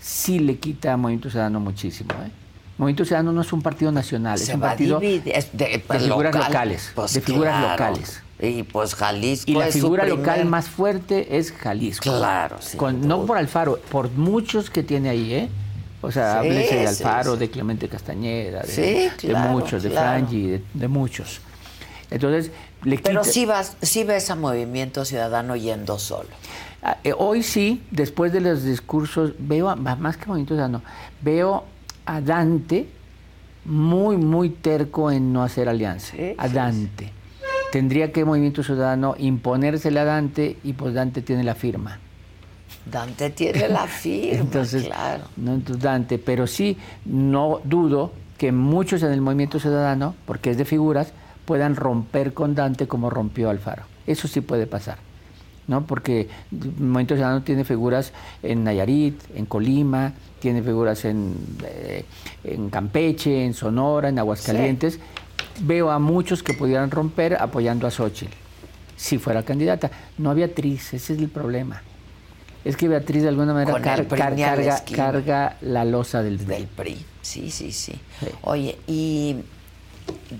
Speaker 9: sí le quita a Movimiento Ciudadano muchísimo. ¿eh? Movimiento Ciudadano no es un partido nacional, es un partido
Speaker 2: dividir. Es de,
Speaker 9: de figuras
Speaker 2: local.
Speaker 9: locales,
Speaker 2: Pues
Speaker 9: de figuras
Speaker 2: claro.
Speaker 9: locales.
Speaker 2: Y pues Jalisco
Speaker 9: Y la
Speaker 2: es su
Speaker 9: figura
Speaker 2: primer-
Speaker 9: local más fuerte es Jalisco.
Speaker 2: Claro,
Speaker 9: Con- no por Alfaro, por muchos que tiene ahí, ¿eh? O sea,
Speaker 2: Sí,
Speaker 9: háblese de Alfaro,
Speaker 2: sí.
Speaker 9: de Clemente Castañeda, de,
Speaker 2: Sí,
Speaker 9: de
Speaker 2: claro,
Speaker 9: muchos, de
Speaker 2: claro.
Speaker 9: Frangi, de, de muchos. Entonces, le
Speaker 2: Pero
Speaker 9: quita-
Speaker 2: sí, vas, sí ves a Movimiento Ciudadano yendo solo.
Speaker 9: Ah, eh, hoy sí, después de los discursos, veo, a- más que Movimiento Ciudadano, veo a Dante muy, muy terco en no hacer alianza. a Dante. Tendría que Movimiento Ciudadano imponérsele a Dante y pues Dante tiene la firma.
Speaker 2: Dante tiene la firma,
Speaker 9: Entonces,
Speaker 2: claro.
Speaker 9: no Dante, pero sí no dudo que muchos en el Movimiento Ciudadano, porque es de figuras, puedan romper con Dante como rompió Alfaro. Eso sí puede pasar. ¿no? Porque el Movimiento Ciudadano tiene figuras en Nayarit, en Colima, tiene figuras en, eh, en Campeche, en Sonora, en Aguascalientes. Veo a muchos que pudieran romper apoyando a Xochitl, si fuera candidata. No a Beatriz, ese es el problema. Es que Beatriz de alguna manera car- car- carga, la losa del PRI.
Speaker 2: Del PRI, sí, sí, sí. Oye, y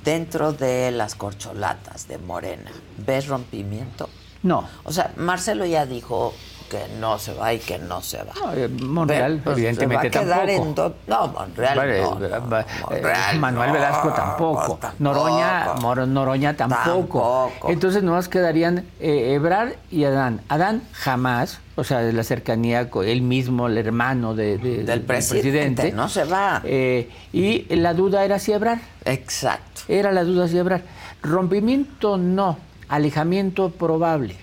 Speaker 2: dentro de las corcholatas de Morena, ¿ves rompimiento?
Speaker 9: No.
Speaker 2: O sea, Marcelo ya dijo que no se va y que no se va.
Speaker 9: No, eh, Monreal,
Speaker 2: pues,
Speaker 9: evidentemente
Speaker 2: se va a quedar
Speaker 9: tampoco.
Speaker 2: en do- No, Monreal
Speaker 9: Vale,
Speaker 2: no,
Speaker 9: eh,
Speaker 2: no,
Speaker 9: eh,
Speaker 2: Monreal
Speaker 9: Manuel
Speaker 2: no,
Speaker 9: Velasco tampoco.
Speaker 2: pues,
Speaker 9: Noroña,
Speaker 2: tampoco.
Speaker 9: Mor- Noroña tampoco.
Speaker 2: Tampoco.
Speaker 9: Entonces nomás quedarían eh, Ebrard y Adán. Adán jamás, o sea, de la cercanía con él mismo, el hermano de- de-
Speaker 2: Del presidente, no se va.
Speaker 9: Eh, y la duda era si Ebrard.
Speaker 2: Exacto.
Speaker 9: Era la duda si Ebrard. Rompimiento no, alejamiento probable.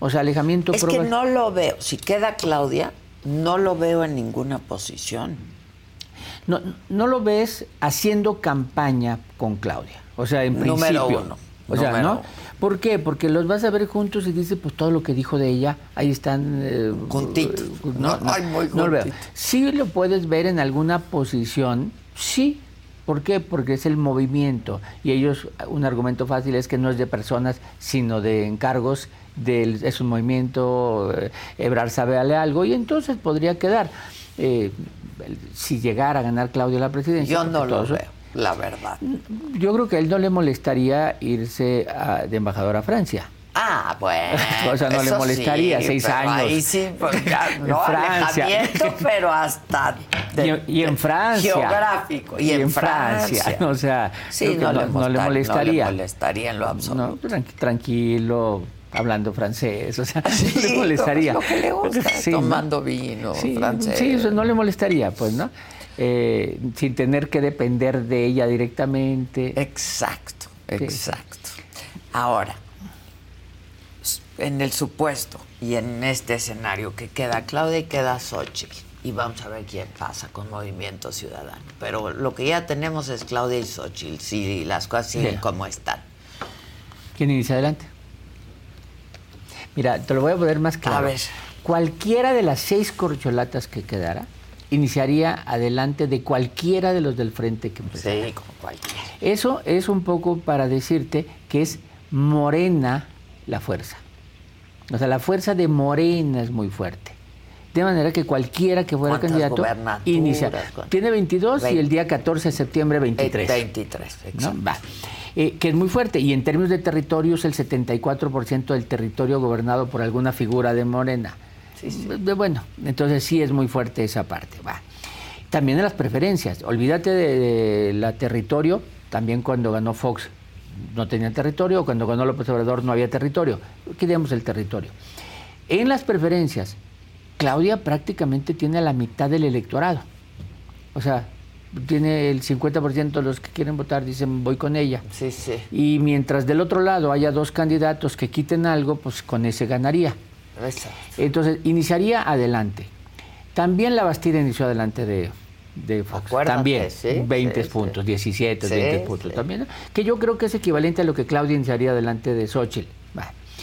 Speaker 9: O sea, alejamiento
Speaker 2: Es que
Speaker 9: probable.
Speaker 2: no lo veo. Si queda Claudia, no lo veo en ninguna posición.
Speaker 9: No, no lo ves haciendo campaña con Claudia. O sea, en
Speaker 2: Número
Speaker 9: principio.
Speaker 2: uno.
Speaker 9: O sea,
Speaker 2: Número
Speaker 9: ¿no?
Speaker 2: uno.
Speaker 9: ¿Por qué? Porque los vas a ver juntos y dices, pues todo lo que dijo de ella, ahí están. eh,
Speaker 2: Juntitos.
Speaker 9: eh, No, no,
Speaker 2: Ay, muy
Speaker 9: no lo veo. Sí lo puedes ver en alguna posición, sí, ¿Por qué? Porque es el movimiento. Y ellos, un argumento fácil es que no es de personas, sino de encargos. Del, es un movimiento, eh, Ebrar sabe algo, y entonces podría quedar. Eh, si llegara a ganar Claudia la presidencia.
Speaker 2: Yo no lo
Speaker 9: eso-
Speaker 2: veo, la verdad.
Speaker 9: Yo creo que a él no le molestaría irse a- de embajador a Francia.
Speaker 2: Ah, bueno.
Speaker 9: O sea, no le molestaría,
Speaker 2: sí,
Speaker 9: seis
Speaker 2: pero
Speaker 9: años.
Speaker 2: Ahí sí, pues ya, no
Speaker 9: Francia.
Speaker 2: alejamiento, pero hasta de-
Speaker 9: y, y en Francia.
Speaker 2: geográfico. Y, en, Francia.
Speaker 9: O sea,
Speaker 2: Sí,
Speaker 9: creo que
Speaker 2: no, le molesta-
Speaker 9: molestaría.
Speaker 2: No le molestaría en lo absoluto.
Speaker 9: No, tranqui- tranquilo, hablando francés, o sea, no
Speaker 2: Sí,
Speaker 9: le molestaría.
Speaker 2: lo que le gusta,
Speaker 9: Sí, ¿no?
Speaker 2: tomando vino
Speaker 9: Sí,
Speaker 2: francés.
Speaker 9: sí, eso no le molestaría, pues, ¿no? Eh, sin tener que depender de ella directamente.
Speaker 2: Exacto, exacto. Ahora, en el supuesto y en este escenario que queda Claudia y queda Xochitl, y vamos a ver quién pasa con Movimiento Ciudadano. Pero lo que ya tenemos es Claudia y Xochitl, si las cosas siguen como están.
Speaker 9: ¿Quién inicia adelante? Mira, te lo voy a poner más claro.
Speaker 2: A ver.
Speaker 9: Cualquiera de las seis corcholatas que quedara iniciaría adelante de cualquiera de los del frente que empezara.
Speaker 2: Sí, como cualquiera.
Speaker 9: Eso es un poco para decirte que es morena la fuerza. O sea, la fuerza de Morena es muy fuerte. De manera que cualquiera que fuera
Speaker 2: ¿Cuántas
Speaker 9: candidato inicia. Tiene 22 y
Speaker 2: Veinte.
Speaker 9: el día 14 de septiembre 23.
Speaker 2: 23,
Speaker 9: ¿no?
Speaker 2: exacto.
Speaker 9: Va. Eh, que es muy fuerte. Y en términos de territorios, el 74% del territorio gobernado por alguna figura de Morena. De- bueno, entonces sí es muy fuerte esa parte. Va. También en las preferencias. Olvídate de, de la territorio. También cuando ganó Fox no tenía territorio. Cuando ganó López Obrador no había territorio. Quitemos el territorio. En las preferencias, Claudia prácticamente tiene la mitad del electorado. O sea, tiene el 50% de los que quieren votar dicen voy con ella.
Speaker 2: Sí, sí.
Speaker 9: Y mientras del otro lado haya dos candidatos que quiten algo, pues con ese ganaría. Entonces, iniciaría adelante. También la Bastida inició adelante de, de Fox.
Speaker 2: Acuérdate,
Speaker 9: también,
Speaker 2: sí,
Speaker 9: 20
Speaker 2: sí,
Speaker 9: puntos,
Speaker 2: sí.
Speaker 9: 17,
Speaker 2: Sí,
Speaker 9: 20 puntos también. Que yo creo que es equivalente a lo que Claudia iniciaría adelante de Xochitl.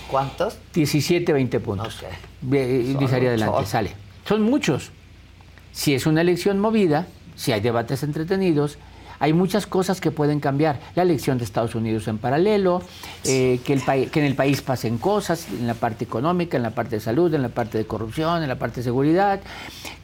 Speaker 2: ¿Cuántos?
Speaker 9: 17, 20 puntos.
Speaker 2: Ok.
Speaker 9: Ve-
Speaker 2: Son
Speaker 9: Iniciaría adelante, sale. Son muchos. Si es una elección movida, si hay debates entretenidos, hay muchas cosas que pueden cambiar. La elección de Estados Unidos en paralelo, eh, que, el que en el país pasen cosas, en la parte económica, en la parte de salud, en la parte de corrupción, en la parte de seguridad,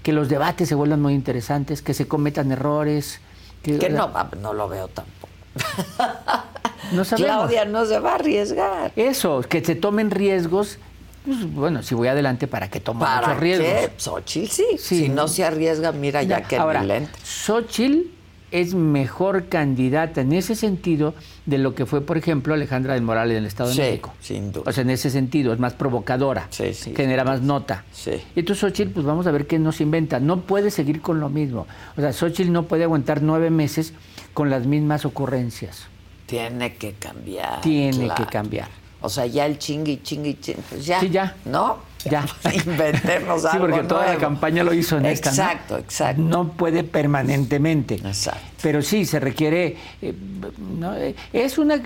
Speaker 9: que los debates se vuelvan muy interesantes, que se cometan errores. Que,
Speaker 2: no, va- no lo veo tampoco.
Speaker 9: no.
Speaker 2: Claudia no se va a arriesgar.
Speaker 9: Eso, que se tomen riesgos. pues, bueno, si voy adelante, ¿para qué tomo
Speaker 2: ¿Para
Speaker 9: muchos riesgos?
Speaker 2: qué? Xochitl sí.
Speaker 9: Sí.
Speaker 2: Si no se arriesga, mira ya,
Speaker 9: Ya,
Speaker 2: que
Speaker 9: Ahora. Xochitl es mejor candidata en ese sentido de lo que fue, por ejemplo, Alejandra del Moral en el Estado
Speaker 2: Sí,
Speaker 9: de México.
Speaker 2: sin duda.
Speaker 9: O sea, en ese sentido, es más provocadora,
Speaker 2: Sí, sí,
Speaker 9: genera más nota.
Speaker 2: Sí.
Speaker 9: Y entonces Xochitl, pues vamos a ver qué nos inventa. No puede seguir con lo mismo. O sea, Xochitl no puede aguantar nueve meses con las mismas ocurrencias.
Speaker 2: Tiene que cambiar.
Speaker 9: Tiene
Speaker 2: claro.
Speaker 9: que cambiar.
Speaker 2: O sea, ya el chingui, chingui, chingui, pues ya.
Speaker 9: Sí, ya.
Speaker 2: ¿No?
Speaker 9: Ya.
Speaker 2: Inventemos
Speaker 9: Sí,
Speaker 2: algo
Speaker 9: porque toda la campaña lo hizo en esta, ¿no?
Speaker 2: Exacto, exacto.
Speaker 9: No puede permanentemente.
Speaker 2: Exacto.
Speaker 9: Pero sí, se requiere... eh, ¿no? Eh, Es una...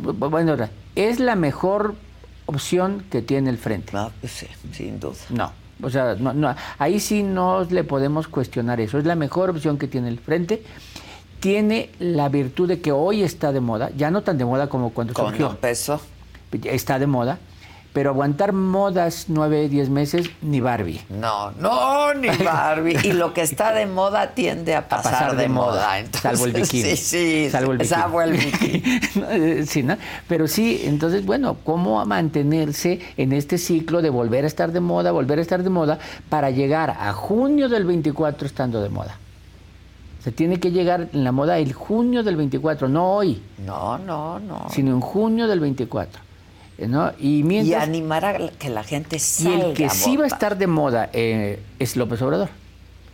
Speaker 9: Bueno, es la mejor opción que tiene el frente.
Speaker 2: No, pues sí, sin duda.
Speaker 9: No. O sea, no, no, ahí sí no le podemos cuestionar eso. Es la mejor opción que tiene el frente. Tiene la virtud de que hoy está de moda, ya no tan de moda como cuando
Speaker 2: Cuando
Speaker 9: surgió.
Speaker 2: empezó.
Speaker 9: Está de moda, pero aguantar modas nueve, diez meses, ni Barbie.
Speaker 2: No, no, ni Barbie. y lo que está de moda tiende a pasar, de, moda. entonces,
Speaker 9: salvo el bikini.
Speaker 2: Sí, sí,
Speaker 9: salvo el bikini.
Speaker 2: salvo el bikini.
Speaker 9: Eh, sí, ¿no? Pero sí, entonces, bueno, ¿cómo mantenerse en este ciclo de volver a estar de moda, volver a estar de moda, para llegar a junio del 24 estando de moda? Se tiene que llegar en la moda el junio del 24, no hoy,
Speaker 2: No, no, no.
Speaker 9: sino en junio del 24. ¿No? Y
Speaker 2: Y animar a que la gente
Speaker 9: Y
Speaker 2: salga.
Speaker 9: el que
Speaker 2: a
Speaker 9: sí va a estar de moda eh, es López Obrador.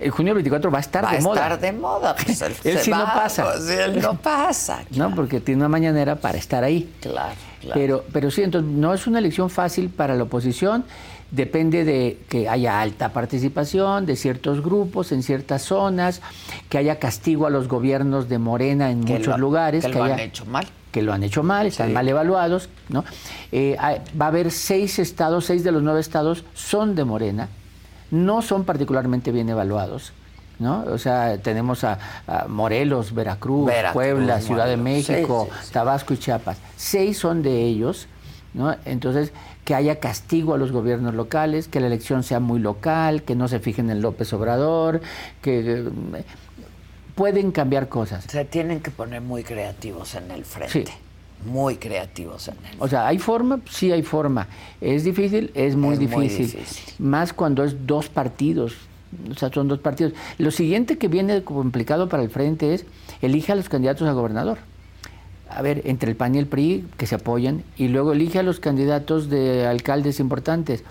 Speaker 9: El junio del 24 va a estar
Speaker 2: Va
Speaker 9: de
Speaker 2: a
Speaker 9: moda.
Speaker 2: estar de moda. Pues él
Speaker 9: Él sí no
Speaker 2: va,
Speaker 9: pasa.
Speaker 2: pues, él no pasa.
Speaker 9: No, porque tiene una mañanera para estar ahí.
Speaker 2: Claro, claro.
Speaker 9: Pero, pero sí, entonces no es una elección fácil para la oposición. Depende de que haya alta participación de ciertos grupos en ciertas zonas, que haya castigo a los gobiernos de Morena en
Speaker 2: Que
Speaker 9: muchos
Speaker 2: lo-
Speaker 9: lugares.
Speaker 2: que lo han
Speaker 9: haya-
Speaker 2: hecho mal.
Speaker 9: Que lo han hecho mal, están
Speaker 2: Sí.
Speaker 9: mal evaluados, ¿no? Eh, hay- va a haber seis estados, seis de los nueve estados son de Morena, no son particularmente bien evaluados, ¿no? O sea, tenemos a, a Morelos, Veracruz,
Speaker 2: Veracruz,
Speaker 9: Puebla, Ciudad de. México,
Speaker 2: Sí, sí, sí.
Speaker 9: Tabasco y Chiapas. Seis son de ellos, ¿no? Entonces, que haya castigo a los gobiernos locales, que la elección sea muy local, que no se fijen en López Obrador, que eh, pueden cambiar cosas.
Speaker 2: Se tienen que poner muy creativos en el frente.
Speaker 9: Sí.
Speaker 2: Muy creativos en el
Speaker 9: O sea, ¿hay forma? Sí hay forma. ¿Es difícil? Es muy,
Speaker 2: Es muy
Speaker 9: difícil.
Speaker 2: difícil.
Speaker 9: Más cuando es dos partidos. O sea, son dos partidos. Lo siguiente que viene complicado para el frente es elige a los candidatos a gobernador. A ver, entre el PAN y el PRI, que se apoyan, y luego elige a los candidatos de alcaldes importantes.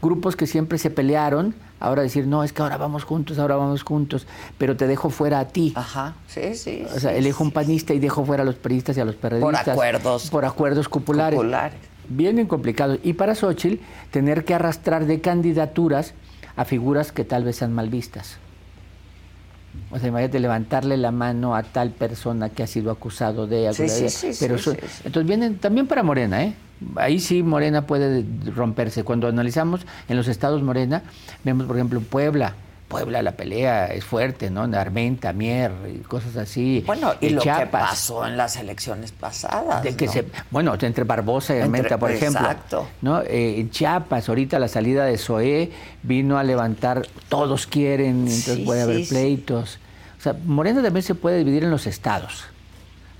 Speaker 9: Grupos que siempre se pelearon, ahora decir, no, es que ahora vamos juntos, ahora vamos juntos, pero te dejo fuera a ti.
Speaker 2: Ajá, sí, sí.
Speaker 9: O sea,
Speaker 2: sí,
Speaker 9: elijo un panista y dejo fuera a los periodistas y a los periodistas.
Speaker 2: acuerdos.
Speaker 9: Por acuerdos cupulares.
Speaker 2: Cupulares.
Speaker 9: Bien, bien complicado. Y para Xochitl, tener que arrastrar de candidaturas a figuras que tal vez sean mal vistas. O sea, imagínate levantarle la mano a tal persona que ha sido acusado de...
Speaker 2: Sí,
Speaker 9: acusado
Speaker 2: sí, sí, sí.
Speaker 9: Entonces vienen también para Morena, ¿eh? Ahí sí Morena puede romperse. Cuando analizamos en los estados Morena, vemos por ejemplo Puebla. Puebla la pelea es fuerte, ¿no? Armenta, Mier cosas así.
Speaker 2: Bueno, y lo que pasó en las elecciones pasadas.
Speaker 9: De que
Speaker 2: ¿no?
Speaker 9: se, bueno, entre Barbosa y
Speaker 2: Entre-
Speaker 9: Armenta, por ejemplo.
Speaker 2: exacto.
Speaker 9: ¿no? Eh, en Chiapas, ahorita la salida de Zoé vino a levantar, todos quieren, entonces
Speaker 2: Sí,
Speaker 9: puede haber
Speaker 2: sí,
Speaker 9: pleitos. O sea, Morena también se puede dividir en los estados.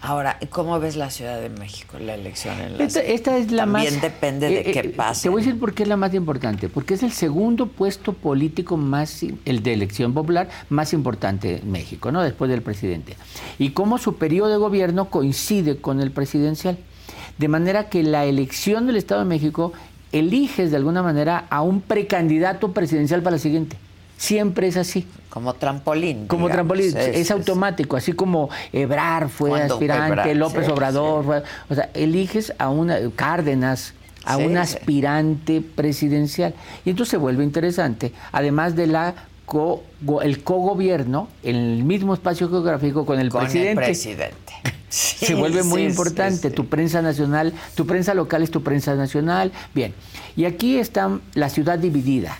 Speaker 2: Ahora, ¿cómo ves la Ciudad de México, la elección en la
Speaker 9: Esta, esta es la
Speaker 2: También
Speaker 9: más.
Speaker 2: depende de
Speaker 9: eh,
Speaker 2: qué
Speaker 9: eh,
Speaker 2: pase.
Speaker 9: Te voy a decir por qué es la más importante. Porque es el segundo puesto político más, el de elección popular más importante en México, ¿no? Después del presidente. Y cómo su periodo de gobierno coincide con el presidencial. De manera que la elección del Estado de México eliges de alguna manera a un precandidato presidencial para la siguiente. Siempre es así.
Speaker 2: Como trampolín.
Speaker 9: Como
Speaker 2: digamos.
Speaker 9: trampolín, es automático, así como Ebrar fue aspirante, López
Speaker 2: sí,
Speaker 9: Obrador, fue- o sea, eliges a una Cárdenas, a
Speaker 2: Sí,
Speaker 9: un aspirante presidencial. Y entonces se vuelve interesante, además de la co- go- el cogobierno en el mismo espacio geográfico con el
Speaker 2: Con
Speaker 9: presidente.
Speaker 2: el presidente. Sí,
Speaker 9: se vuelve muy
Speaker 2: sí,
Speaker 9: importante.
Speaker 2: sí.
Speaker 9: Tu prensa nacional, tu prensa local es tu prensa nacional. Bien. Y aquí está la ciudad dividida,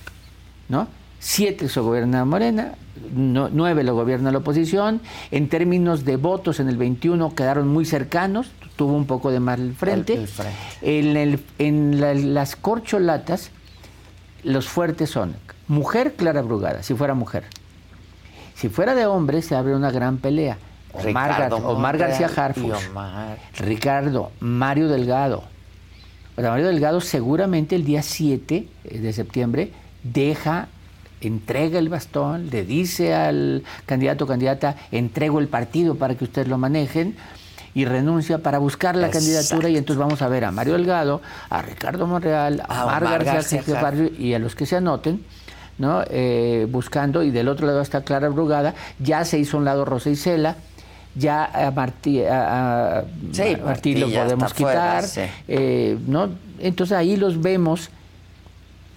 Speaker 9: ¿no? Siete se gobierna Morena, no- nueve lo gobierna la oposición. En términos de votos en el 21 quedaron muy cercanos, tuvo un poco de mal frente.
Speaker 2: El- frente.
Speaker 9: En, el- en la- las corcholatas, los fuertes son mujer Clara Brugada, si fuera mujer. Si fuera de hombre, se abre una gran pelea. Omar, García.
Speaker 2: Omar.
Speaker 9: Ricardo, Mario Delgado. O sea, Mario Delgado seguramente el día 7 de septiembre deja, entrega el bastón, le dice al candidato o candidata, entrego el partido para que ustedes lo manejen y renuncia para buscar la candidatura y entonces vamos a ver a Mario Delgado, a Ricardo Monreal, a
Speaker 2: A
Speaker 9: Omar, García,
Speaker 2: García
Speaker 9: Harfuch y a los que se anoten. ¿no? Eh, buscando, y del otro lado está Clara Brugada, ya se hizo a un lado Rosa Isela, ya a Martí, a, a-
Speaker 2: Sí,
Speaker 9: a Martí
Speaker 2: Martí
Speaker 9: lo podemos
Speaker 2: fuera,
Speaker 9: quitar,
Speaker 2: sí.
Speaker 9: eh, ¿no? Entonces ahí los vemos,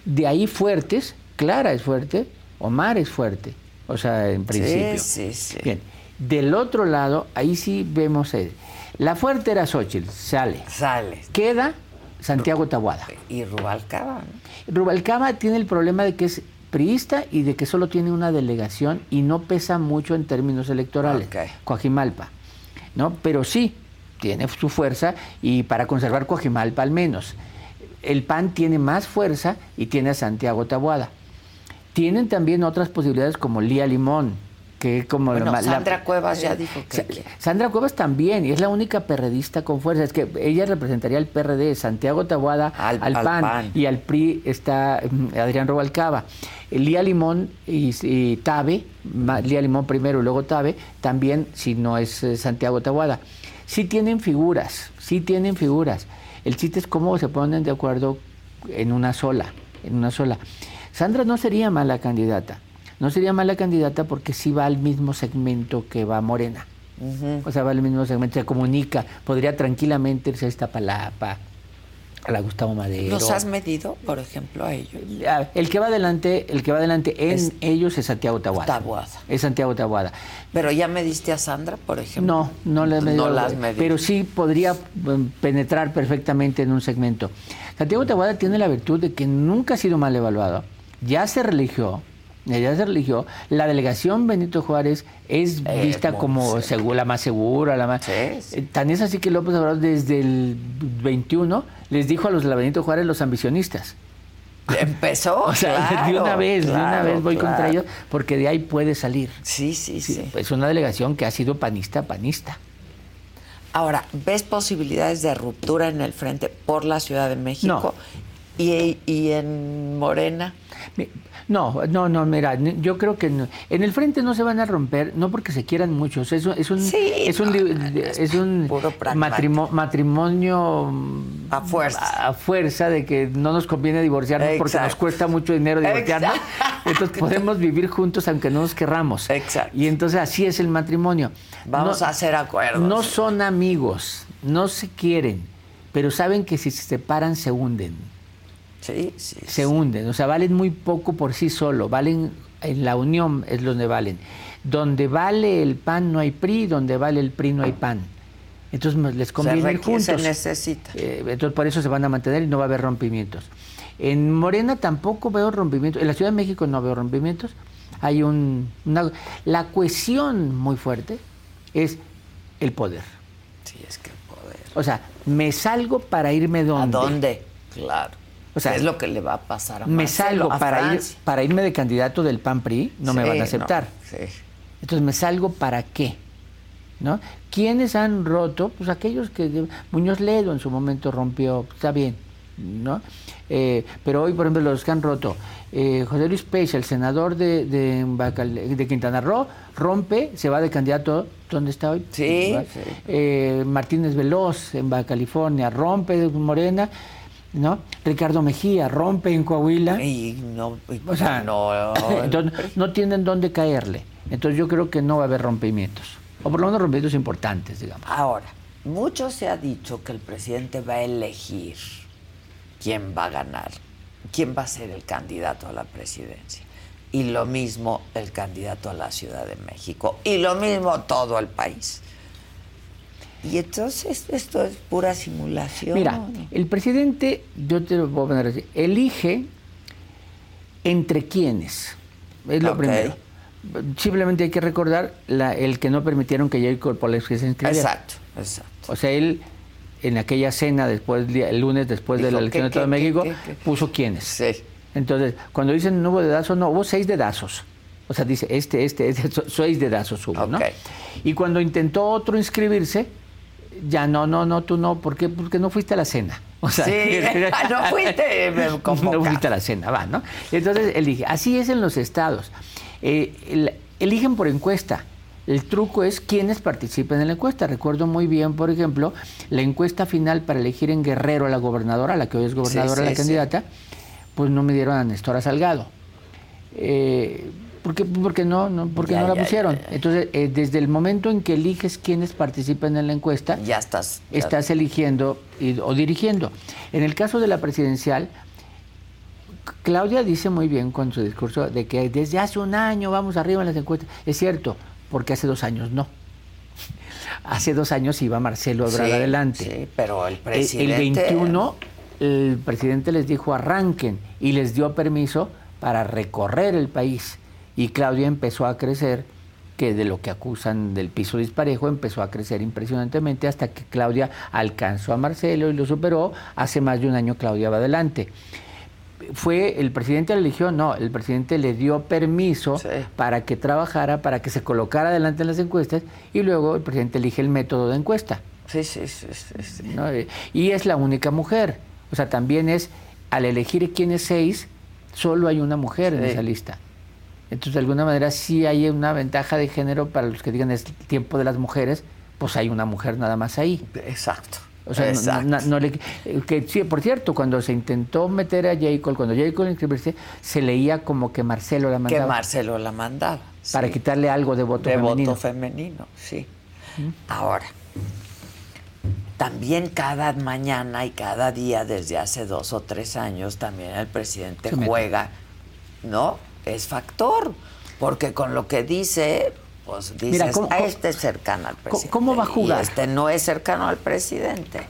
Speaker 9: de ahí fuertes, Clara es fuerte, Omar es fuerte, o sea, en principio.
Speaker 2: sí, sí.
Speaker 9: Bien, del otro lado, ahí sí vemos, eh, la fuerte era Xochitl, sale.
Speaker 2: Sale.
Speaker 9: Queda Santiago Tabuada.
Speaker 2: Y Rubalcaba.
Speaker 9: Rubalcaba tiene el problema de que es priista y de que solo tiene una delegación y no pesa mucho en términos electorales.
Speaker 2: Ok.
Speaker 9: Coajimalpa. ¿no? Pero sí, tiene su fuerza y para conservar Coajimalpa al menos. El PAN tiene más fuerza y tiene a Santiago Tabuada. Tienen también otras posibilidades como Lía Limón, que es como
Speaker 2: Bueno,
Speaker 9: la- la-
Speaker 2: Sandra Cuevas ya dijo que
Speaker 9: Sa- Sandra Cuevas también, y es la única perredista con fuerza. Es que ella representaría al PRD, Santiago Tabuada al,
Speaker 2: al
Speaker 9: PAN,
Speaker 2: PAN.
Speaker 9: y al PRI está mm, Adrián Robalcaba. Lía Limón y, y Tabe, Lía Limón primero y luego Tabe, también si no es eh, Santiago Tabuada. Sí tienen figuras, sí tienen figuras. El chiste es cómo se ponen de acuerdo en una sola, en una sola. Sandra no sería mala candidata. No sería mala candidata porque sí va al mismo segmento que va Morena. O sea, va al mismo segmento, se comunica. Podría tranquilamente irse a Iztapalapa, a la Gustavo Madero.
Speaker 2: ¿Los has medido, por ejemplo, a ellos?
Speaker 9: El que va adelante, el que va adelante en ellos es Santiago Tabuada.
Speaker 2: Tabuada.
Speaker 9: Es Santiago Tabuada.
Speaker 2: Pero ya me diste a Sandra, por ejemplo.
Speaker 9: No, no le he medido,
Speaker 2: No la has medido.
Speaker 9: Pero sí podría em, penetrar perfectamente en un segmento. Santiago Tabuada tiene la virtud de que nunca ha sido mal evaluado. Ya se religió, ya se eligió. La delegación Benito Juárez es vista como la más segura, la más... Eh, Tan es así que López Obrador desde el 21 les dijo a los de la Benito Juárez los ambicionistas.
Speaker 2: Empezó,
Speaker 9: O sea, de una vez, de una vez voy contra ellos porque de ahí puede salir.
Speaker 2: Sí, sí, sí.
Speaker 9: Es una delegación que ha sido panista, panista.
Speaker 2: Ahora, ¿ves posibilidades de ruptura en el frente por la Ciudad de México? Y, y en Morena.
Speaker 9: No, no, no, mira, yo creo que no. en el frente no se van a romper, no porque se quieran muchos, es, un- es un, es un, es un matrimo- matrimonio
Speaker 2: a fuerza.
Speaker 9: a fuerza de que no nos conviene divorciarnos porque nos
Speaker 2: Exacto.
Speaker 9: cuesta mucho dinero divorciarnos.
Speaker 2: Exacto.
Speaker 9: Entonces podemos vivir juntos aunque no nos querramos. Y entonces así es el matrimonio.
Speaker 2: Vamos a hacer acuerdos.
Speaker 9: No son amigos, no se quieren, pero saben que si se separan se hunden
Speaker 2: Sí, sí.
Speaker 9: se hunden, o sea, valen muy poco por sí solo, valen en la unión es donde valen. Donde vale el pan no hay PRI, donde vale el PRI no hay pan. Entonces me- les conviene ir
Speaker 2: se
Speaker 9: juntos.
Speaker 2: necesita.
Speaker 9: Eh, entonces por eso se van a mantener y no va a haber rompimientos. En Morena tampoco veo rompimientos, en la Ciudad de México no veo rompimientos. Hay un una, la cohesión muy fuerte es el poder.
Speaker 2: Sí, es que el poder.
Speaker 9: O sea, me salgo para irme donde.
Speaker 2: ¿A dónde? Claro.
Speaker 9: O sea,
Speaker 2: es lo que le va a pasar a
Speaker 9: me
Speaker 2: Marcelo,
Speaker 9: salgo
Speaker 2: a
Speaker 9: para, ir, para irme de candidato del PAN PRI, no me van a aceptar.
Speaker 2: no, sí.
Speaker 9: Entonces, ¿me salgo para qué? ¿No? ¿Quiénes han roto? Pues aquellos que Muñoz Ledo en su momento rompió, está bien, ¿no? Eh, pero hoy, por ejemplo, los que han roto, eh, José Luis Peix, el senador de, de, Bacal- de Quintana Roo, rompe, se va de candidato, ¿dónde está hoy?
Speaker 2: Sí.
Speaker 9: Eh, Martínez Veloz en Baja California, rompe de Morena, ¿no? Ricardo Mejía rompe en Coahuila.
Speaker 2: Y no, y
Speaker 9: O sea,
Speaker 2: no,
Speaker 9: entonces, no tienen dónde caerle. Entonces yo creo que no va a haber rompimientos. O por lo menos rompimientos importantes, digamos.
Speaker 2: Ahora, mucho se ha dicho que el presidente va a elegir quién va a ganar, quién va a ser el candidato a la presidencia. Y lo mismo el candidato a la Ciudad de México. Y lo mismo todo el país. Y entonces esto es pura simulación.
Speaker 9: Mira, el presidente, yo te lo puedo poner así, elige entre quiénes. Es lo primero. Simplemente hay que recordar la- el que no permitieron que Jacob Poleski se inscribiera.
Speaker 2: Exacto, exacto.
Speaker 9: O sea, él en aquella cena después el lunes después de la elección
Speaker 2: ¿qué,
Speaker 9: de todo
Speaker 2: qué,
Speaker 9: México
Speaker 2: qué, qué, qué?
Speaker 9: puso quiénes.
Speaker 2: Sí.
Speaker 9: Entonces, cuando dicen no hubo dedazos, no, hubo seis dedazos. O sea, dice este, este, este, seis dedazos hubo, ¿no?
Speaker 2: Ok.
Speaker 9: Y cuando intentó otro inscribirse, ya no, no, no, tú no, ¿por qué? Porque no fuiste a la cena. O sea,
Speaker 2: Sí, no fuiste eh, convocado.
Speaker 9: no fuiste a la cena, va, ¿no? Entonces elige. Así es en los estados. Eh, el- eligen por encuesta. El truco es quiénes participen en la encuesta. Recuerdo muy bien, por ejemplo, la encuesta final para elegir en Guerrero a la gobernadora, la que hoy es gobernadora,
Speaker 2: sí,
Speaker 9: la candidata, pues no me dieron a Nestora Salgado. Eh, ¿Por qué? Porque no, no, porque
Speaker 2: Ya,
Speaker 9: no la
Speaker 2: ya,
Speaker 9: pusieron.
Speaker 2: ya.
Speaker 9: Entonces, eh, desde el momento en que eliges quiénes participan en la encuesta,
Speaker 2: Ya estás.
Speaker 9: estás eligiendo y- o dirigiendo. En el caso de la presidencial, Claudia dice muy bien con su discurso de que desde hace un año vamos arriba en las encuestas. Es cierto, porque hace dos años no. Hace dos años iba Marcelo Ebrard
Speaker 2: Sí,
Speaker 9: adelante.
Speaker 2: sí, pero el
Speaker 9: El-
Speaker 2: presidente.
Speaker 9: El 21, el presidente les dijo arranquen y les dio permiso para recorrer el país. Y Claudia empezó a crecer, que de lo que acusan del piso disparejo, empezó a crecer impresionantemente hasta que Claudia alcanzó a Marcelo y lo superó. Hace más de un año Claudia va adelante. ¿Fue el presidente la eligió? No, el presidente le dio permiso para que trabajara, para que se colocara adelante en las encuestas y luego el presidente elige el método de encuesta.
Speaker 2: Sí, sí, sí, sí, sí.
Speaker 9: ¿no? Eh, Y es la única mujer. O sea, también es, al elegir quién es seis, solo hay una mujer en esa lista. Entonces, de alguna manera, sí hay una ventaja de género para los que digan es tiempo de las mujeres, pues hay una mujer nada más ahí.
Speaker 2: Exacto.
Speaker 9: O sea, no-
Speaker 2: Exacto.
Speaker 9: no- no le- eh, que sí, por cierto, cuando se intentó meter a Jacob, cuando Jacob inscribirse, se leía como que Marcelo la
Speaker 2: Que
Speaker 9: mandaba
Speaker 2: Marcelo la mandaba.
Speaker 9: para
Speaker 2: sí.
Speaker 9: quitarle algo de voto
Speaker 2: de
Speaker 9: femenino.
Speaker 2: voto femenino, sí. Ahora, también cada mañana y cada día desde hace dos o tres años también el presidente
Speaker 9: Se mete.
Speaker 2: juega, ¿no? Es factor, porque con lo que dice, pues dices,
Speaker 9: Mira, ¿cómo-
Speaker 2: "Ah, este es cercano al presidente.
Speaker 9: cómo va a jugar?
Speaker 2: Y este no es cercano al presidente.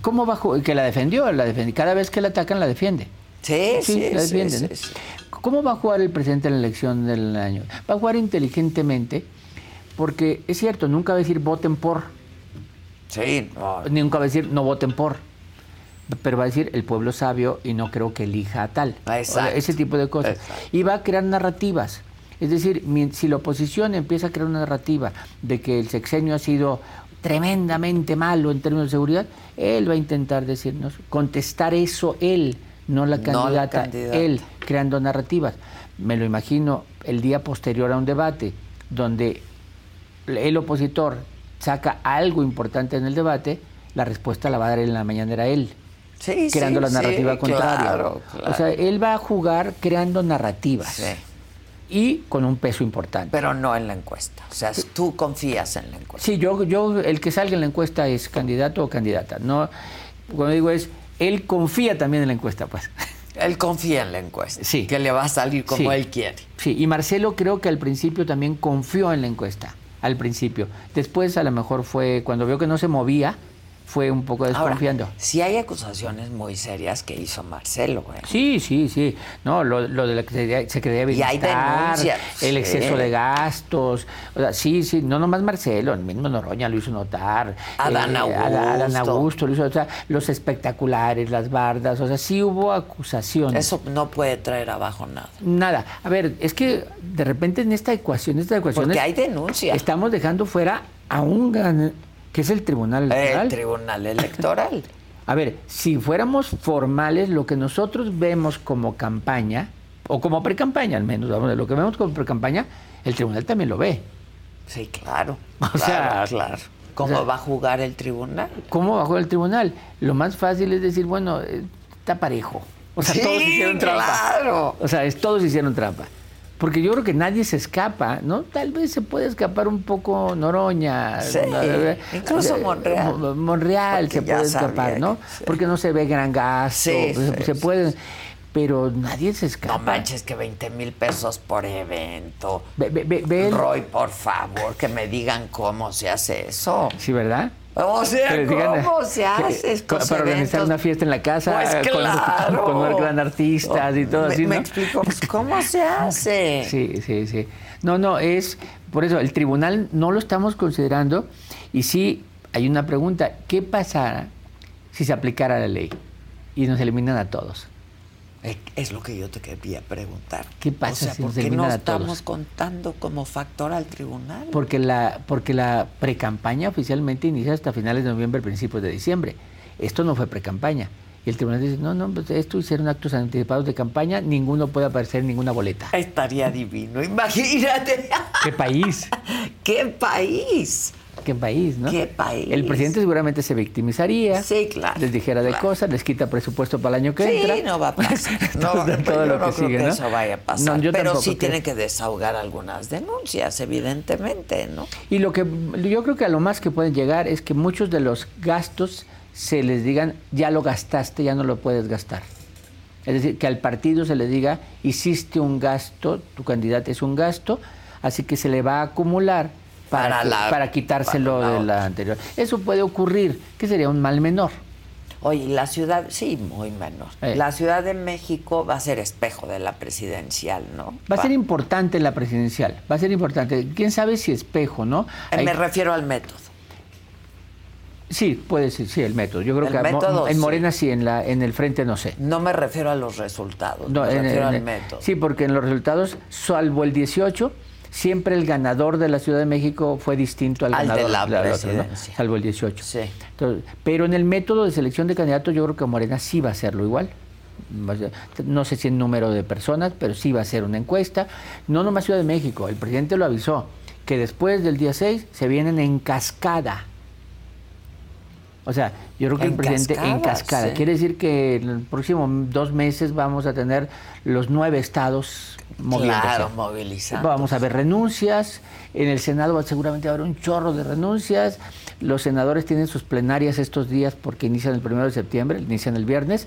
Speaker 9: ¿Cómo bajo? Que la defendió, la defendió. Cada vez que la atacan la defiende.
Speaker 2: Sí, sí,
Speaker 9: la
Speaker 2: sí,
Speaker 9: defiende.
Speaker 2: sí,
Speaker 9: ¿no?
Speaker 2: sí.
Speaker 9: ¿Cómo va a jugar el presidente en la elección del año? Va a jugar inteligentemente, porque es cierto, nunca va a decir voten por.
Speaker 2: Sí, no.
Speaker 9: Nunca va a decir no voten por. Pero va a decir el pueblo sabio y no creo que elija a tal.
Speaker 2: Exacto.
Speaker 9: ese tipo de cosas. Y va a crear narrativas. Es decir, si la oposición empieza a crear una narrativa de que el sexenio ha sido tremendamente malo en términos de seguridad, él va a intentar decirnos, contestar eso él, no la
Speaker 2: No la
Speaker 9: candidata,
Speaker 2: candidata.
Speaker 9: él, creando narrativas. Me lo imagino el día posterior a un debate donde el opositor saca algo importante en el debate, la respuesta la va a dar en la mañanera él.
Speaker 2: Sí,
Speaker 9: creando
Speaker 2: sí,
Speaker 9: la
Speaker 2: sí,
Speaker 9: narrativa contraria.
Speaker 2: claro, claro.
Speaker 9: O sea, él va a jugar creando narrativas. Y con un peso importante.
Speaker 2: Pero no en la encuesta. O sea, tú confías en la encuesta.
Speaker 9: Sí, yo, yo, el que salga en la encuesta es candidato o candidata. No, cuando digo es, él confía también en la encuesta, pues.
Speaker 2: Él confía en la encuesta.
Speaker 9: Sí.
Speaker 2: Que le va a salir como él quiere.
Speaker 9: Sí, y Marcelo creo que al principio también confió en la encuesta, al principio. Después a lo mejor fue, cuando vio que no se movía, fue un poco desconfiando.
Speaker 2: Ahora, sí hay acusaciones muy serias que hizo Marcelo, güey.
Speaker 9: Sí, sí, sí. No, lo, lo de la Secretaría Secretaría de
Speaker 2: Y hay
Speaker 9: Bienestar,
Speaker 2: denuncias,
Speaker 9: el
Speaker 2: sí.
Speaker 9: exceso de gastos. O sea, sí, sí, no nomás Marcelo, el mismo Noroña lo hizo notar.
Speaker 2: Adán
Speaker 9: eh,
Speaker 2: Augusto.
Speaker 9: Adán Augusto lo hizo, o sea, los espectaculares, las bardas, o sea, sí hubo acusaciones.
Speaker 2: Eso no puede traer abajo nada.
Speaker 9: Nada. A ver, es que de repente en esta ecuación, esta ecuación
Speaker 2: Porque hay denuncias.
Speaker 9: Estamos dejando fuera a un gran, que es el Tribunal Electoral.
Speaker 2: El Tribunal Electoral.
Speaker 9: A ver, si fuéramos formales, lo que nosotros vemos como campaña, o como pre-campaña al menos, vamos, lo que vemos como pre-campaña, el tribunal también lo ve.
Speaker 2: Sí, claro.
Speaker 9: O sea,
Speaker 2: claro, claro. ¿Cómo
Speaker 9: o sea,
Speaker 2: va a jugar el tribunal?
Speaker 9: ¿Cómo bajó el tribunal? Lo más fácil es decir, bueno, eh, está parejo. O sea,
Speaker 2: Sí,
Speaker 9: todos hicieron trampa.
Speaker 2: claro.
Speaker 9: O sea, es, todos hicieron trampa. Porque yo creo que nadie se escapa, ¿no? Tal vez se puede escapar un poco Noroña.
Speaker 2: Sí, incluso Monreal.
Speaker 9: Mo- Monreal se puede escapar, ¿no?
Speaker 2: sí.
Speaker 9: Porque no se ve gran gasto.
Speaker 2: Sí,
Speaker 9: se,
Speaker 2: sí,
Speaker 9: se puede. Pero nadie se escapa.
Speaker 2: No manches que 20 mil pesos por evento.
Speaker 9: Ve, ve- ve- ve el-
Speaker 2: Roy, por favor, que me digan cómo se hace eso.
Speaker 9: Sí, ¿verdad?
Speaker 2: O sea,
Speaker 9: Que les digan,
Speaker 2: ¿cómo
Speaker 9: eh,
Speaker 2: se hace estos
Speaker 9: Para organizar una fiesta en la casa
Speaker 2: Pues
Speaker 9: con,
Speaker 2: claro.
Speaker 9: con, con gran artistas y todo
Speaker 2: me,
Speaker 9: así, ¿no?
Speaker 2: me explico, pues, ¿cómo se hace?
Speaker 9: Sí, sí, sí. No, no, es por eso el tribunal no lo estamos considerando y sí hay una pregunta, ¿qué pasará si se aplicara la ley y nos eliminan a todos?
Speaker 2: Es- lo que yo te quería preguntar.
Speaker 9: ¿Qué pasa
Speaker 2: o sea,
Speaker 9: si
Speaker 2: ¿por qué no estamos contando como factor al tribunal?
Speaker 9: Porque la porque la precampaña oficialmente inicia hasta finales de noviembre, principios de diciembre. Esto no fue precampaña. Y el tribunal dice, no, no, pues esto hicieron actos anticipados de campaña, ninguno puede aparecer en ninguna boleta.
Speaker 2: Estaría divino, imagínate.
Speaker 9: ¿Qué país?
Speaker 2: ¿Qué país?
Speaker 9: ¿Qué país, no?
Speaker 2: ¿Qué país?
Speaker 9: El presidente seguramente se victimizaría.
Speaker 2: Sí, claro.
Speaker 9: Les dijera de
Speaker 2: claro.
Speaker 9: cosas, les quita presupuesto para el año que
Speaker 2: Sí,
Speaker 9: entra.
Speaker 2: no va a pasar. No,
Speaker 9: Todo-
Speaker 2: pero
Speaker 9: todo
Speaker 2: yo
Speaker 9: lo
Speaker 2: no
Speaker 9: que
Speaker 2: creo
Speaker 9: sigue,
Speaker 2: que
Speaker 9: ¿no?
Speaker 2: eso vaya a pasar.
Speaker 9: No,
Speaker 2: pero sí
Speaker 9: creo.
Speaker 2: tiene que desahogar algunas denuncias, evidentemente, ¿no?
Speaker 9: Y lo que yo creo que a lo más que pueden llegar es que muchos de los gastos se les digan, ya lo gastaste, ya no lo puedes gastar. Es decir, que al partido se le diga, hiciste un gasto, tu candidato es un gasto, así que se le va a acumular para,
Speaker 2: Para la-
Speaker 9: para quitárselo
Speaker 2: para
Speaker 9: de la anterior. Eso puede ocurrir, que sería un mal menor.
Speaker 2: Oye, la ciudad, sí, muy menor.
Speaker 9: Eh.
Speaker 2: La Ciudad de México va a ser espejo de la presidencial, ¿no?
Speaker 9: Va a ser importante la presidencial, va a ser importante. ¿Quién sabe si espejo, no?
Speaker 2: Eh,
Speaker 9: Hay-
Speaker 2: Me refiero al método.
Speaker 9: Sí, puede ser, sí, el método. Yo creo
Speaker 2: El
Speaker 9: que
Speaker 2: método,
Speaker 9: en
Speaker 2: sí.
Speaker 9: Morena sí, en, la, en el frente no sé.
Speaker 2: No me refiero a los resultados,
Speaker 9: No,
Speaker 2: me
Speaker 9: en-
Speaker 2: refiero
Speaker 9: en-
Speaker 2: al método.
Speaker 9: Sí, porque en los resultados, salvo el 18, siempre el ganador de la Ciudad de México fue distinto al,
Speaker 2: Al de
Speaker 9: ganador
Speaker 2: la
Speaker 9: del otro, ¿no?
Speaker 2: presidencia.
Speaker 9: salvo el 18.
Speaker 2: Sí.
Speaker 9: Entonces, pero en el método de selección de candidatos yo creo que Morena sí va a hacerlo igual. No sé si en número de personas, pero sí va a ser una encuesta. No nomás Ciudad de México, el presidente lo avisó, que después del día 6 se vienen en cascada. O sea, yo creo que
Speaker 2: En
Speaker 9: el presidente en
Speaker 2: cascada, sí.
Speaker 9: Quiere decir que en los próximos dos meses vamos a tener los nueve estados moviéndose.
Speaker 2: Claro, movilizando.
Speaker 9: Vamos a ver renuncias. En el Senado seguramente va a haber un chorro de renuncias. Los senadores tienen sus plenarias estos días porque inician el primero de septiembre, inician el viernes.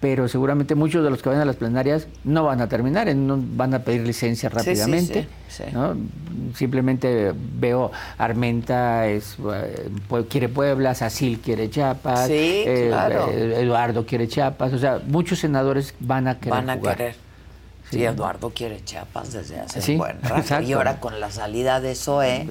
Speaker 9: Pero seguramente muchos de los que van a las plenarias no van a terminar, no van a pedir licencia
Speaker 2: sí,
Speaker 9: rápidamente.
Speaker 2: sí, sí.
Speaker 9: ¿no? Simplemente veo Armenta es, eh, quiere Puebla, Sacil quiere Chiapas,
Speaker 2: claro.
Speaker 9: eh, Eduardo quiere Chiapas, o sea, muchos senadores van a querer
Speaker 2: Van a
Speaker 9: jugar.
Speaker 2: querer. Sí, Eduardo quiere Chiapas desde hace
Speaker 9: Sí,
Speaker 2: un buen rato.
Speaker 9: exacto.
Speaker 2: Y ahora con la salida de Zoe,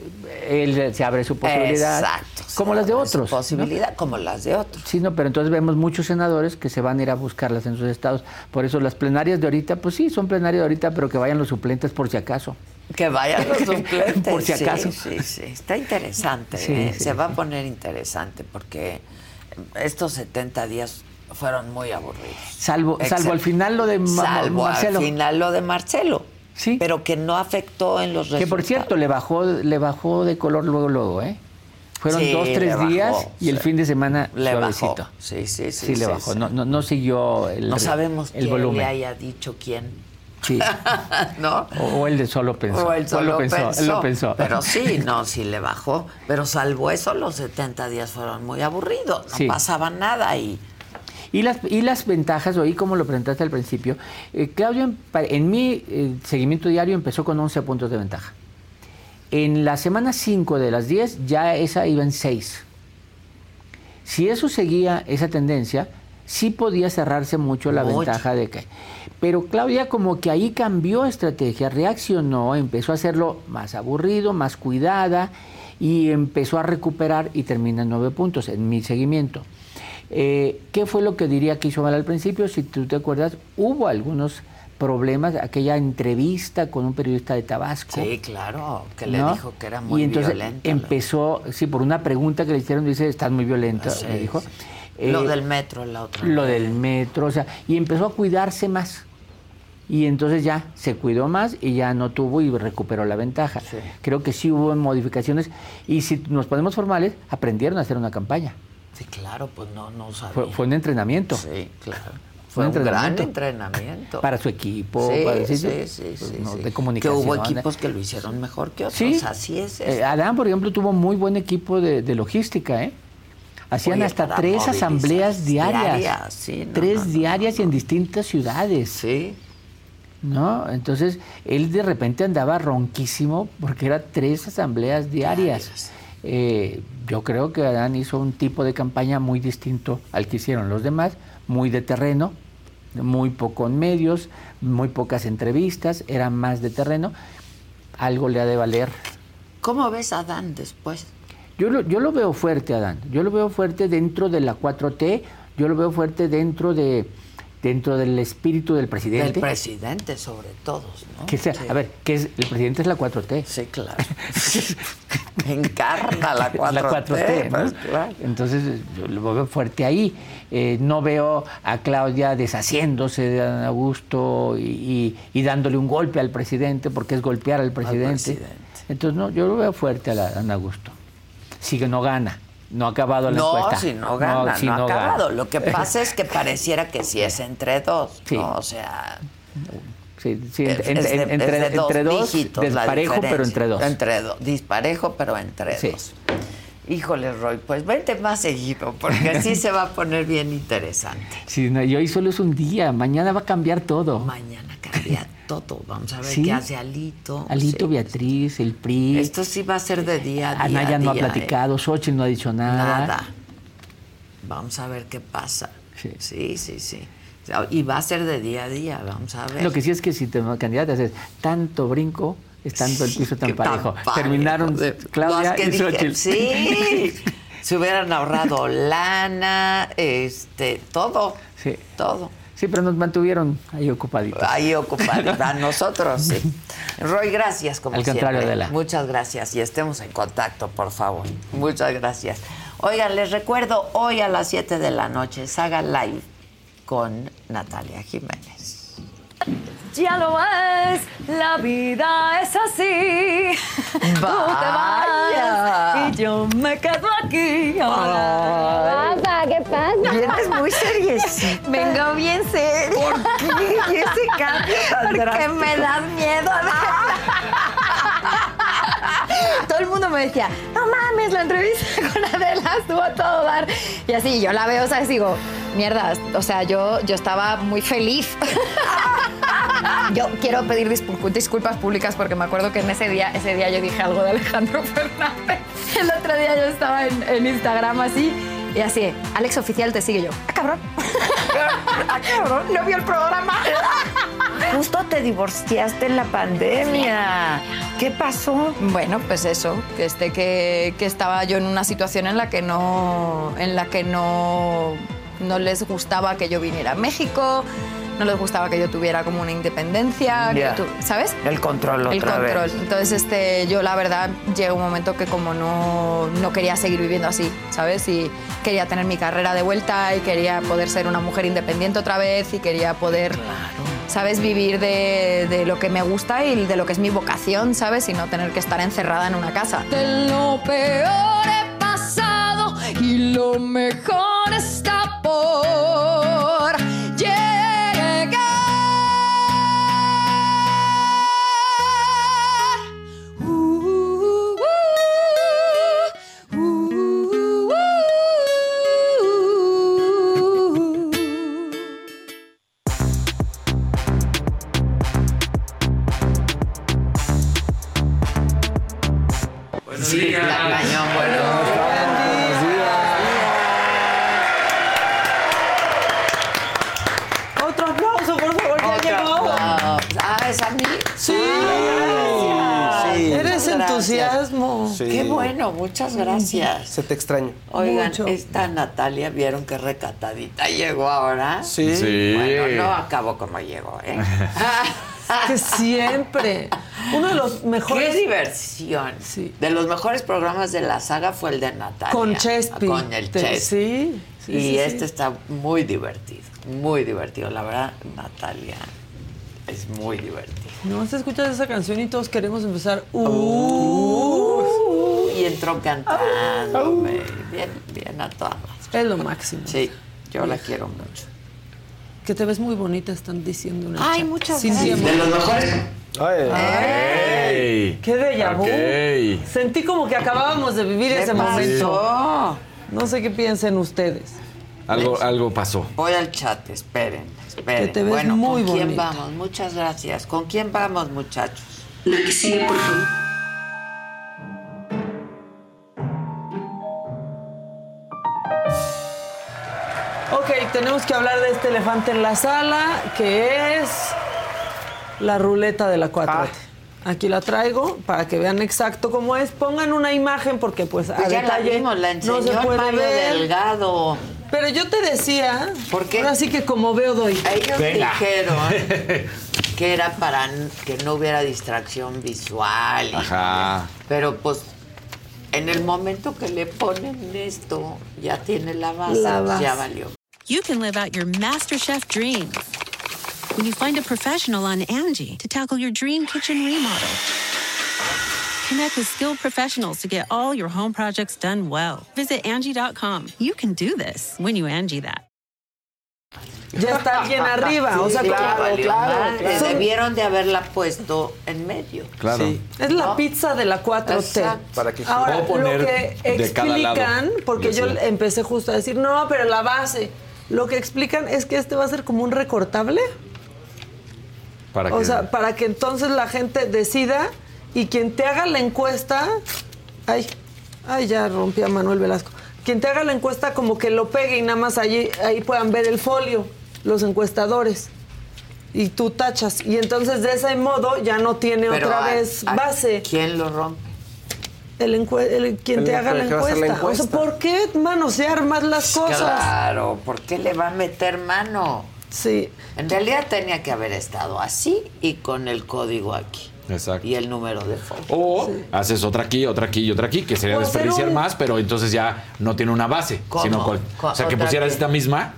Speaker 9: Él se abre su posibilidad.
Speaker 2: Exacto,
Speaker 9: Como las de otros. ¿no?
Speaker 2: posibilidad, como las de otros.
Speaker 9: Sí, no, pero entonces vemos muchos senadores que se van a ir a buscarlas en sus estados. Por eso las plenarias de ahorita, pues sí, son plenarias de ahorita, pero que vayan los suplentes por si acaso.
Speaker 2: Que vayan los suplentes.
Speaker 9: Por si
Speaker 2: sí,
Speaker 9: acaso.
Speaker 2: Sí, sí, está interesante.
Speaker 9: Sí,
Speaker 2: ¿eh?
Speaker 9: sí,
Speaker 2: Se va a poner interesante porque estos 70 días fueron muy aburridos.
Speaker 9: Salvo, salvo al final lo de Ma-
Speaker 2: Salvo
Speaker 9: Marcelo.
Speaker 2: al final lo de Marcelo.
Speaker 9: Sí.
Speaker 2: Pero que no afectó en los resultados.
Speaker 9: Que por cierto, le bajó, le bajó de color luego, luego, ¿eh? Fueron
Speaker 2: Sí,
Speaker 9: dos, tres
Speaker 2: bajó,
Speaker 9: días y el fin de semana
Speaker 2: Le
Speaker 9: suavecito.
Speaker 2: bajó. Sí, sí, sí.
Speaker 9: Sí, le bajó. No, no, no siguió el,
Speaker 2: No sabemos
Speaker 9: el
Speaker 2: quién
Speaker 9: volumen.
Speaker 2: le haya dicho quién.
Speaker 9: Sí.
Speaker 2: ¿No?
Speaker 9: O, él de solo pensó.
Speaker 2: O él solo
Speaker 9: lo pensó,
Speaker 2: pensó.
Speaker 9: Él lo pensó.
Speaker 2: Pero sí, no, sí le bajó. Pero salvo eso, los 70 días fueron muy aburridos. No
Speaker 9: Sí.
Speaker 2: pasaba nada y...
Speaker 9: Y las, y las ventajas, oí como lo presentaste al principio, eh, Claudio, en, mi eh, seguimiento diario empezó con 11 puntos de ventaja. En la semana 5 de las 10 ya esa iba en 6. Si eso seguía esa tendencia, sí podía cerrarse mucho la ventaja de que... Pero Claudia como que ahí cambió estrategia, reaccionó, empezó a hacerlo más aburrido, más cuidada y empezó a recuperar y termina en 9 puntos en mi seguimiento. Eh, ¿Qué fue lo que diría que hizo mal al principio? Si tú te acuerdas, hubo algunos problemas, aquella entrevista con un periodista de Tabasco.
Speaker 2: Sí, claro, que le
Speaker 9: ¿no?
Speaker 2: dijo que era muy
Speaker 9: y entonces empezó, sí, por una pregunta que le hicieron, dice, estás muy violento,
Speaker 2: Ah, sí,
Speaker 9: me dijo.
Speaker 2: sí. Lo
Speaker 9: Eh,
Speaker 2: del metro, la otra.
Speaker 9: Lo
Speaker 2: vez.
Speaker 9: del metro, o sea, y empezó a cuidarse más. Y entonces ya se cuidó más y ya no tuvo y recuperó la ventaja. Creo que sí hubo modificaciones y si nos ponemos formales, aprendieron a hacer una campaña.
Speaker 2: Sí, claro, pues no, no sabía.
Speaker 9: Fue, fue un entrenamiento.
Speaker 2: Sí, claro.
Speaker 9: Fue un
Speaker 2: un gran
Speaker 9: entrenamiento.
Speaker 2: entrenamiento.
Speaker 9: Para su equipo,
Speaker 2: Sí,
Speaker 9: para
Speaker 2: sí,
Speaker 9: sí,
Speaker 2: sí,
Speaker 9: pues,
Speaker 2: sí,
Speaker 9: no,
Speaker 2: sí.
Speaker 9: de comunicación.
Speaker 2: Que hubo equipos que lo hicieron mejor que otros.
Speaker 9: Sí.
Speaker 2: Así es.
Speaker 9: Eh. Adán, por ejemplo, tuvo muy buen equipo de, de logística, ¿eh? Hacían
Speaker 2: Oye,
Speaker 9: hasta tres asambleas diarias.
Speaker 2: diarias, sí, no,
Speaker 9: tres
Speaker 2: no, no,
Speaker 9: diarias y en distintas ciudades.
Speaker 2: Sí.
Speaker 9: ¿No? Entonces, él de repente andaba ronquísimo porque era tres asambleas diarias. Eh, yo creo que Adán hizo un tipo de campaña muy distinto al que hicieron los demás, muy de terreno, muy poco en medios, muy pocas entrevistas, era más de terreno. Algo le ha de valer
Speaker 2: ¿Cómo ves a Dan después?
Speaker 9: yo lo, yo lo veo fuerte, Adán. Yo lo veo fuerte dentro de la 4T. Yo lo veo fuerte dentro de dentro del espíritu del presidente.
Speaker 2: Del presidente, sobre todos, ¿no?
Speaker 9: que sea,
Speaker 2: Sí.
Speaker 9: A ver, que es, el presidente es la 4T.
Speaker 2: Sí, claro. Encarna la 4T.
Speaker 9: la 4T, ¿no?
Speaker 2: pues, claro.
Speaker 9: Entonces yo lo veo fuerte ahí. Eh, no veo a Claudia deshaciéndose de Augusto y, y- y dándole un golpe al presidente, porque es golpear al presidente.
Speaker 2: presidente.
Speaker 9: Entonces no, yo lo veo fuerte a la- a Adán Augusto. Que no gana. No ha acabado la
Speaker 2: No,
Speaker 9: encuesta.
Speaker 2: si no gana, no,
Speaker 9: si
Speaker 2: ha
Speaker 9: no gana.
Speaker 2: acabado. Lo que pasa es que pareciera que sí es entre dos,
Speaker 9: Sí.
Speaker 2: ¿no? O sea,
Speaker 9: Sí, sí,
Speaker 2: es
Speaker 9: entre,
Speaker 2: de-
Speaker 9: entre-
Speaker 2: es de
Speaker 9: entre
Speaker 2: dos
Speaker 9: dos,
Speaker 2: dígitos
Speaker 9: desparejo, pero entre dos.
Speaker 2: Entre dos, disparejo, pero entre
Speaker 9: Sí.
Speaker 2: dos. Híjole, Roy, pues vente más seguido, porque así se va a poner bien interesante.
Speaker 9: Sí, no, y hoy solo es un día, mañana va a cambiar todo.
Speaker 2: Mañana cambia todo. Vamos a ver
Speaker 9: Sí.
Speaker 2: qué hace Alito.
Speaker 9: Alito,
Speaker 2: Sí.
Speaker 9: Beatriz, el PRI.
Speaker 2: Esto sí va a ser de día a día.
Speaker 9: Anaya no ha
Speaker 2: día, ¿eh?
Speaker 9: platicado, Xochitl no ha dicho nada.
Speaker 2: Nada. Vamos a ver qué pasa.
Speaker 9: Sí.
Speaker 2: Sí, sí, Y va a ser de día a día, vamos a ver.
Speaker 9: Lo que sí es que si te candidatas es tanto brinco, estando el piso tan parejo. Terminaron
Speaker 2: de-
Speaker 9: Claudia
Speaker 2: que
Speaker 9: y Xochitl.
Speaker 2: Sí. Se hubieran ahorrado lana, este, todo.
Speaker 9: Sí.
Speaker 2: Todo.
Speaker 9: Sí, pero nos mantuvieron ahí ocupaditos.
Speaker 2: Ahí ocupados, a nosotros, sí. Roy, gracias como
Speaker 9: Al contrario,
Speaker 2: siempre.
Speaker 9: Adela.
Speaker 2: Muchas gracias y estemos en contacto, por favor. Muchas gracias. Oigan, les recuerdo, hoy a las 7 de la noche, Saga Live con Natalia Jiménez.
Speaker 12: Ya lo ves, la vida es así. Tú te
Speaker 2: Vaya.
Speaker 12: vas y yo me quedo aquí. Pasa? ¿Qué pasa?
Speaker 2: Vienes muy seriecita.
Speaker 12: Vengo bien serio.
Speaker 2: ¿Por qué? ¿Y ese cambio tan
Speaker 12: Porque
Speaker 2: drástico?
Speaker 12: me das miedo. Todo el mundo me decía, no mames, la entrevista con Adela estuvo a todo dar. Y así, yo la veo, ¿sabes? Digo, mierda, o sea, yo, yo estaba muy feliz. Yo quiero pedir disculpas públicas porque me acuerdo que en ese día, ese día yo dije algo de Alejandro Fernández. El otro día yo estaba en Instagram así y así, Alex Oficial te sigue yo. ¡Ah, cabrón! ¡Ah, cabrón! ¿No vio el programa?
Speaker 2: justo te divorciaste en la pandemia. ¿Qué pasó?
Speaker 13: Bueno, pues eso, que, este, que, que estaba yo en una situación en la que no, en la que no, no les gustaba que yo viniera a México, no les gustaba que yo tuviera como una independencia, que tu- ¿sabes?
Speaker 2: El control otra
Speaker 13: El control.
Speaker 2: vez.
Speaker 13: Entonces, este, yo la verdad llegó un momento que como no, no quería seguir viviendo así, ¿sabes? Y quería tener mi carrera de vuelta y quería poder ser una mujer independiente otra vez y quería poder, ¿sabes? Vivir de, de lo que me gusta y de lo que es mi vocación, ¿sabes? Y no tener que estar encerrada en una casa.
Speaker 14: De lo peor he pasado y lo mejor está por
Speaker 2: bueno, muchas gracias.
Speaker 15: Se te extraña.
Speaker 2: Oigan,
Speaker 16: Mucho.
Speaker 2: esta Natalia, ¿vieron qué recatadita llegó ahora?
Speaker 15: Sí.
Speaker 17: Sí.
Speaker 2: Bueno, no acabó como llegó, ¿eh?
Speaker 16: Que siempre. Uno de los
Speaker 2: ¡Qué
Speaker 16: mejores.
Speaker 2: diversión!
Speaker 16: Sí.
Speaker 2: De los mejores programas de la saga fue el de Natalia.
Speaker 16: Con Chespi.
Speaker 2: Con el Chespi.
Speaker 16: Sí. sí,
Speaker 2: y
Speaker 16: sí, sí.
Speaker 2: este está muy divertido, muy divertido. La verdad, Natalia es muy divertido.
Speaker 16: No se escuchas esa canción y todos queremos empezar. Uh,
Speaker 2: Y entró cantándome. Bien, bien a todas.
Speaker 16: es lo máximo.
Speaker 2: Sí, yo la quiero mucho.
Speaker 16: Que te ves muy bonita, están diciendo una
Speaker 2: Ay,
Speaker 16: chat.
Speaker 2: muchas
Speaker 16: Cintia
Speaker 2: gracias. De los mejores.
Speaker 17: ¡Ey!
Speaker 16: ¡Qué déjà vu!
Speaker 17: Ok.
Speaker 16: Sentí como que acabábamos de vivir
Speaker 2: ¿Qué
Speaker 16: ese momento.
Speaker 2: pasó?
Speaker 16: No sé qué piensen ustedes.
Speaker 17: Algo, algo pasó.
Speaker 2: Voy al chat, esperen, esperen.
Speaker 16: Que te ves
Speaker 2: bueno,
Speaker 16: muy
Speaker 2: ¿con quién
Speaker 16: bonita.
Speaker 2: vamos? Muchas gracias. ¿Con quién vamos, muchachos?
Speaker 18: La que sigue, por favor.
Speaker 16: Tenemos que hablar de este elefante en la sala, que es la ruleta de la 4 Aquí la traigo para que vean exacto cómo es. Pongan una imagen porque pues, a
Speaker 2: Pues ya la
Speaker 16: detalle
Speaker 2: vimos, la enseñó
Speaker 16: no se puede
Speaker 2: Mario
Speaker 16: ver.
Speaker 2: Delgado.
Speaker 16: Pero yo te decía,
Speaker 2: ¿Por qué?
Speaker 16: ahora sí que como veo doy.
Speaker 2: Ellos
Speaker 17: Venga.
Speaker 2: dijeron que era para que no hubiera distracción visual. y-
Speaker 17: Ajá.
Speaker 2: Pero pues en el momento que le ponen esto, ya tiene la base,
Speaker 16: La
Speaker 2: pues, ya
Speaker 16: base.
Speaker 2: valió.
Speaker 19: You can live out your MasterChef dreams when you find a professional on Angie to tackle your dream kitchen remodel. Connect with skilled professionals to get all your home projects done well. Visit Angie.com. You can do this when you Angie that.
Speaker 16: Ya está alguien arriba. o sea,
Speaker 2: Sí,
Speaker 16: como-
Speaker 2: ya valió madre.
Speaker 16: claro.
Speaker 2: Debieron de haberla puesto en medio.
Speaker 17: Claro.
Speaker 15: Sí.
Speaker 16: Es la
Speaker 2: ¿No?
Speaker 16: pizza de la 4T.
Speaker 2: Exacto.
Speaker 15: Para que
Speaker 16: Ahora,
Speaker 17: poner
Speaker 16: lo que
Speaker 17: de cada lado.
Speaker 16: explican, porque yo
Speaker 17: Sí.
Speaker 16: empecé justo a decir, no, pero la base. Lo que explican es que este va a ser como un recortable.
Speaker 17: Para
Speaker 16: O
Speaker 17: que-
Speaker 16: sea, para que entonces la gente decida y quien te haga la encuesta. Ay, ay, ya rompí a Manuel Velasco. Quien te haga la encuesta, como que lo pegue y nada más allí, ahí puedan ver el folio, los encuestadores. Y tú tachas. Y entonces de ese modo ya no tiene
Speaker 2: Pero
Speaker 16: otra
Speaker 2: a-
Speaker 16: vez
Speaker 2: a-
Speaker 16: base.
Speaker 2: ¿Quién lo rompe?
Speaker 16: El, el- quien
Speaker 15: El
Speaker 16: te haga la encuesta. O sea. ¿por qué manosear más las cosas?
Speaker 2: Claro, ¿por qué le va a meter mano?
Speaker 16: Sí.
Speaker 2: En realidad tenía que haber estado así y con el código aquí.
Speaker 17: Exacto.
Speaker 2: Y el número de folio.
Speaker 17: O haces otra aquí, otra aquí y otra aquí, que sería desperdiciar
Speaker 16: un-
Speaker 17: más, pero entonces ya no tiene una base.
Speaker 2: ¿Cómo?
Speaker 17: Sino o sea, que pusieras esta misma,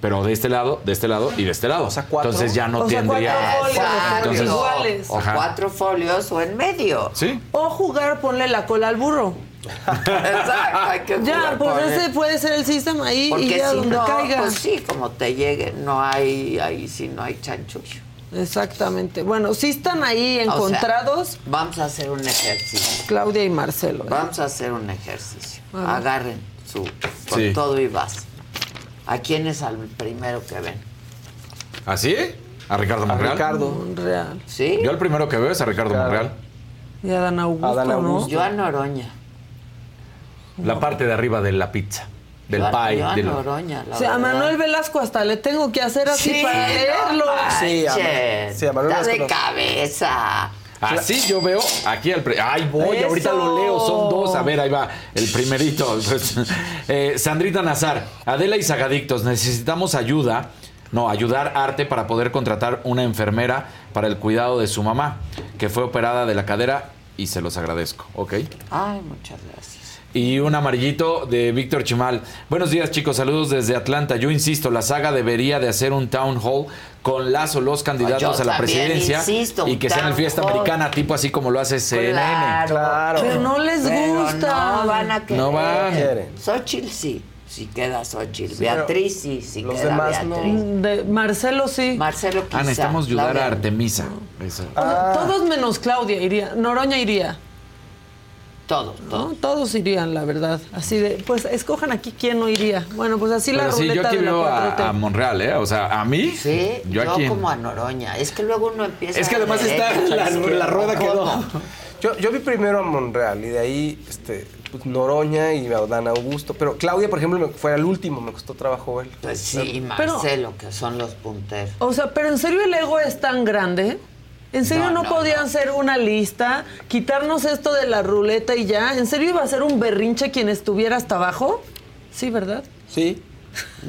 Speaker 17: pero de este lado, de este lado y de este lado.
Speaker 15: O sea, cuatro.
Speaker 17: Entonces ya no
Speaker 16: O sea,
Speaker 17: tendría.
Speaker 16: cuatro folios,
Speaker 2: Exacto.
Speaker 17: Entonces-
Speaker 16: iguales.
Speaker 2: O cuatro folios o en medio.
Speaker 17: Sí.
Speaker 16: O jugar, ponle la cola al burro.
Speaker 2: Exacto, hay que
Speaker 16: Ya, pues ese
Speaker 2: él.
Speaker 16: puede ser el sistema ahí y ya
Speaker 2: si
Speaker 16: donde
Speaker 2: no,
Speaker 16: caiga.
Speaker 2: pues sí, como te llegue, no hay, ahí sí no hay chanchullo.
Speaker 16: Exactamente. Bueno, sí están ahí
Speaker 2: O sea,
Speaker 16: encontrados
Speaker 2: vamos a hacer un ejercicio.
Speaker 16: Claudia y Marcelo. ¿eh?
Speaker 2: Vamos a hacer un ejercicio. Agarren su con
Speaker 17: Sí.
Speaker 2: todo y vas. ¿A quién es al primero que ven?
Speaker 17: ¿Así? ¿A Ricardo
Speaker 15: A
Speaker 17: Monreal?
Speaker 15: Ricardo.
Speaker 16: Monreal.
Speaker 2: ¿Sí?
Speaker 17: Yo el primero que veo es a Ricardo
Speaker 15: Claro.
Speaker 17: Monreal.
Speaker 16: Y Adán Augusto,
Speaker 15: Adán
Speaker 16: ¿no?
Speaker 15: Augusto.
Speaker 2: Yo a Noroña.
Speaker 17: La parte de arriba de la pizza. del
Speaker 2: Yo a-
Speaker 17: pie.
Speaker 2: yo a
Speaker 17: de
Speaker 2: Noroña, la
Speaker 16: O sea, a. Manuel Velasco hasta le tengo que hacer así
Speaker 2: Sí,
Speaker 16: para
Speaker 2: no
Speaker 16: leerlo.
Speaker 17: Sí, a sí, a Manuel
Speaker 2: Está de
Speaker 17: Velasco no.
Speaker 2: cabeza.
Speaker 17: Así yo veo aquí al... pre- Ay, voy,
Speaker 16: Eso.
Speaker 17: ahorita lo leo, son dos. A ver, ahí va, el primerito. Pues, eh, Sandrita Nazar, Adela y Sagadictos, necesitamos ayuda, no, ayudar arte para poder contratar una enfermera para el cuidado de su mamá, que fue operada de la cadera y se los agradezco, ¿ok?
Speaker 2: Ay, muchas gracias.
Speaker 17: Y un amarillito de Víctor Chimal. Buenos días, chicos. Saludos desde Atlanta. Yo insisto, la saga debería de hacer un town hall con Lazo los candidatos
Speaker 2: Yo
Speaker 17: a la presidencia
Speaker 2: insisto,
Speaker 17: y que sea en
Speaker 2: town
Speaker 17: fiesta
Speaker 2: hall.
Speaker 17: americana, tipo así como lo hace CNN.
Speaker 2: Claro.
Speaker 16: Pero no les
Speaker 2: Pero
Speaker 16: gusta.
Speaker 2: No van a querer.
Speaker 17: No van.
Speaker 2: Xochitl sí. Si queda Xochitl.
Speaker 17: Sí,
Speaker 2: Beatriz sí. Si
Speaker 17: los
Speaker 2: queda
Speaker 17: demás no.
Speaker 2: Beatriz.
Speaker 16: De Marcelo sí.
Speaker 2: Marcelo quizá.
Speaker 17: Ah, necesitamos ayudar a. Artemisa. Eso.
Speaker 16: O sea, todos menos Claudia iría. Noroña iría.
Speaker 2: Todos,
Speaker 16: ¿no? Todos irían, la verdad. Así de, pues escojan aquí quién no iría. Bueno, pues así la
Speaker 17: Pero sí, yo
Speaker 16: ruleta
Speaker 17: aquí
Speaker 16: de la
Speaker 17: veo
Speaker 16: 4T.
Speaker 17: a, a Monreal, ¿eh? O sea, a mí.
Speaker 2: Sí,
Speaker 17: Yo
Speaker 2: yo,
Speaker 17: aquí.
Speaker 2: como a Noroña. Es que luego uno empieza
Speaker 17: Es que
Speaker 2: a
Speaker 17: además está la, la rueda quedó.
Speaker 2: ¿cómo?
Speaker 14: Yo, yo vi primero a Monreal y de ahí este, pues, Noroña y a Dan Augusto. Pero Claudia, por ejemplo, me- fue al último, me costó trabajo él.
Speaker 2: Pues sí, y
Speaker 16: Pero-
Speaker 2: Marcelo, que son los punteros.
Speaker 16: O sea, pero en serio el ego es tan grande. ¿En serio no,
Speaker 2: No, no,
Speaker 16: podían hacer una lista, quitarnos esto de la ruleta y ya? ¿En serio iba a ser un berrinche quien estuviera hasta abajo? Sí, ¿verdad?
Speaker 14: Sí.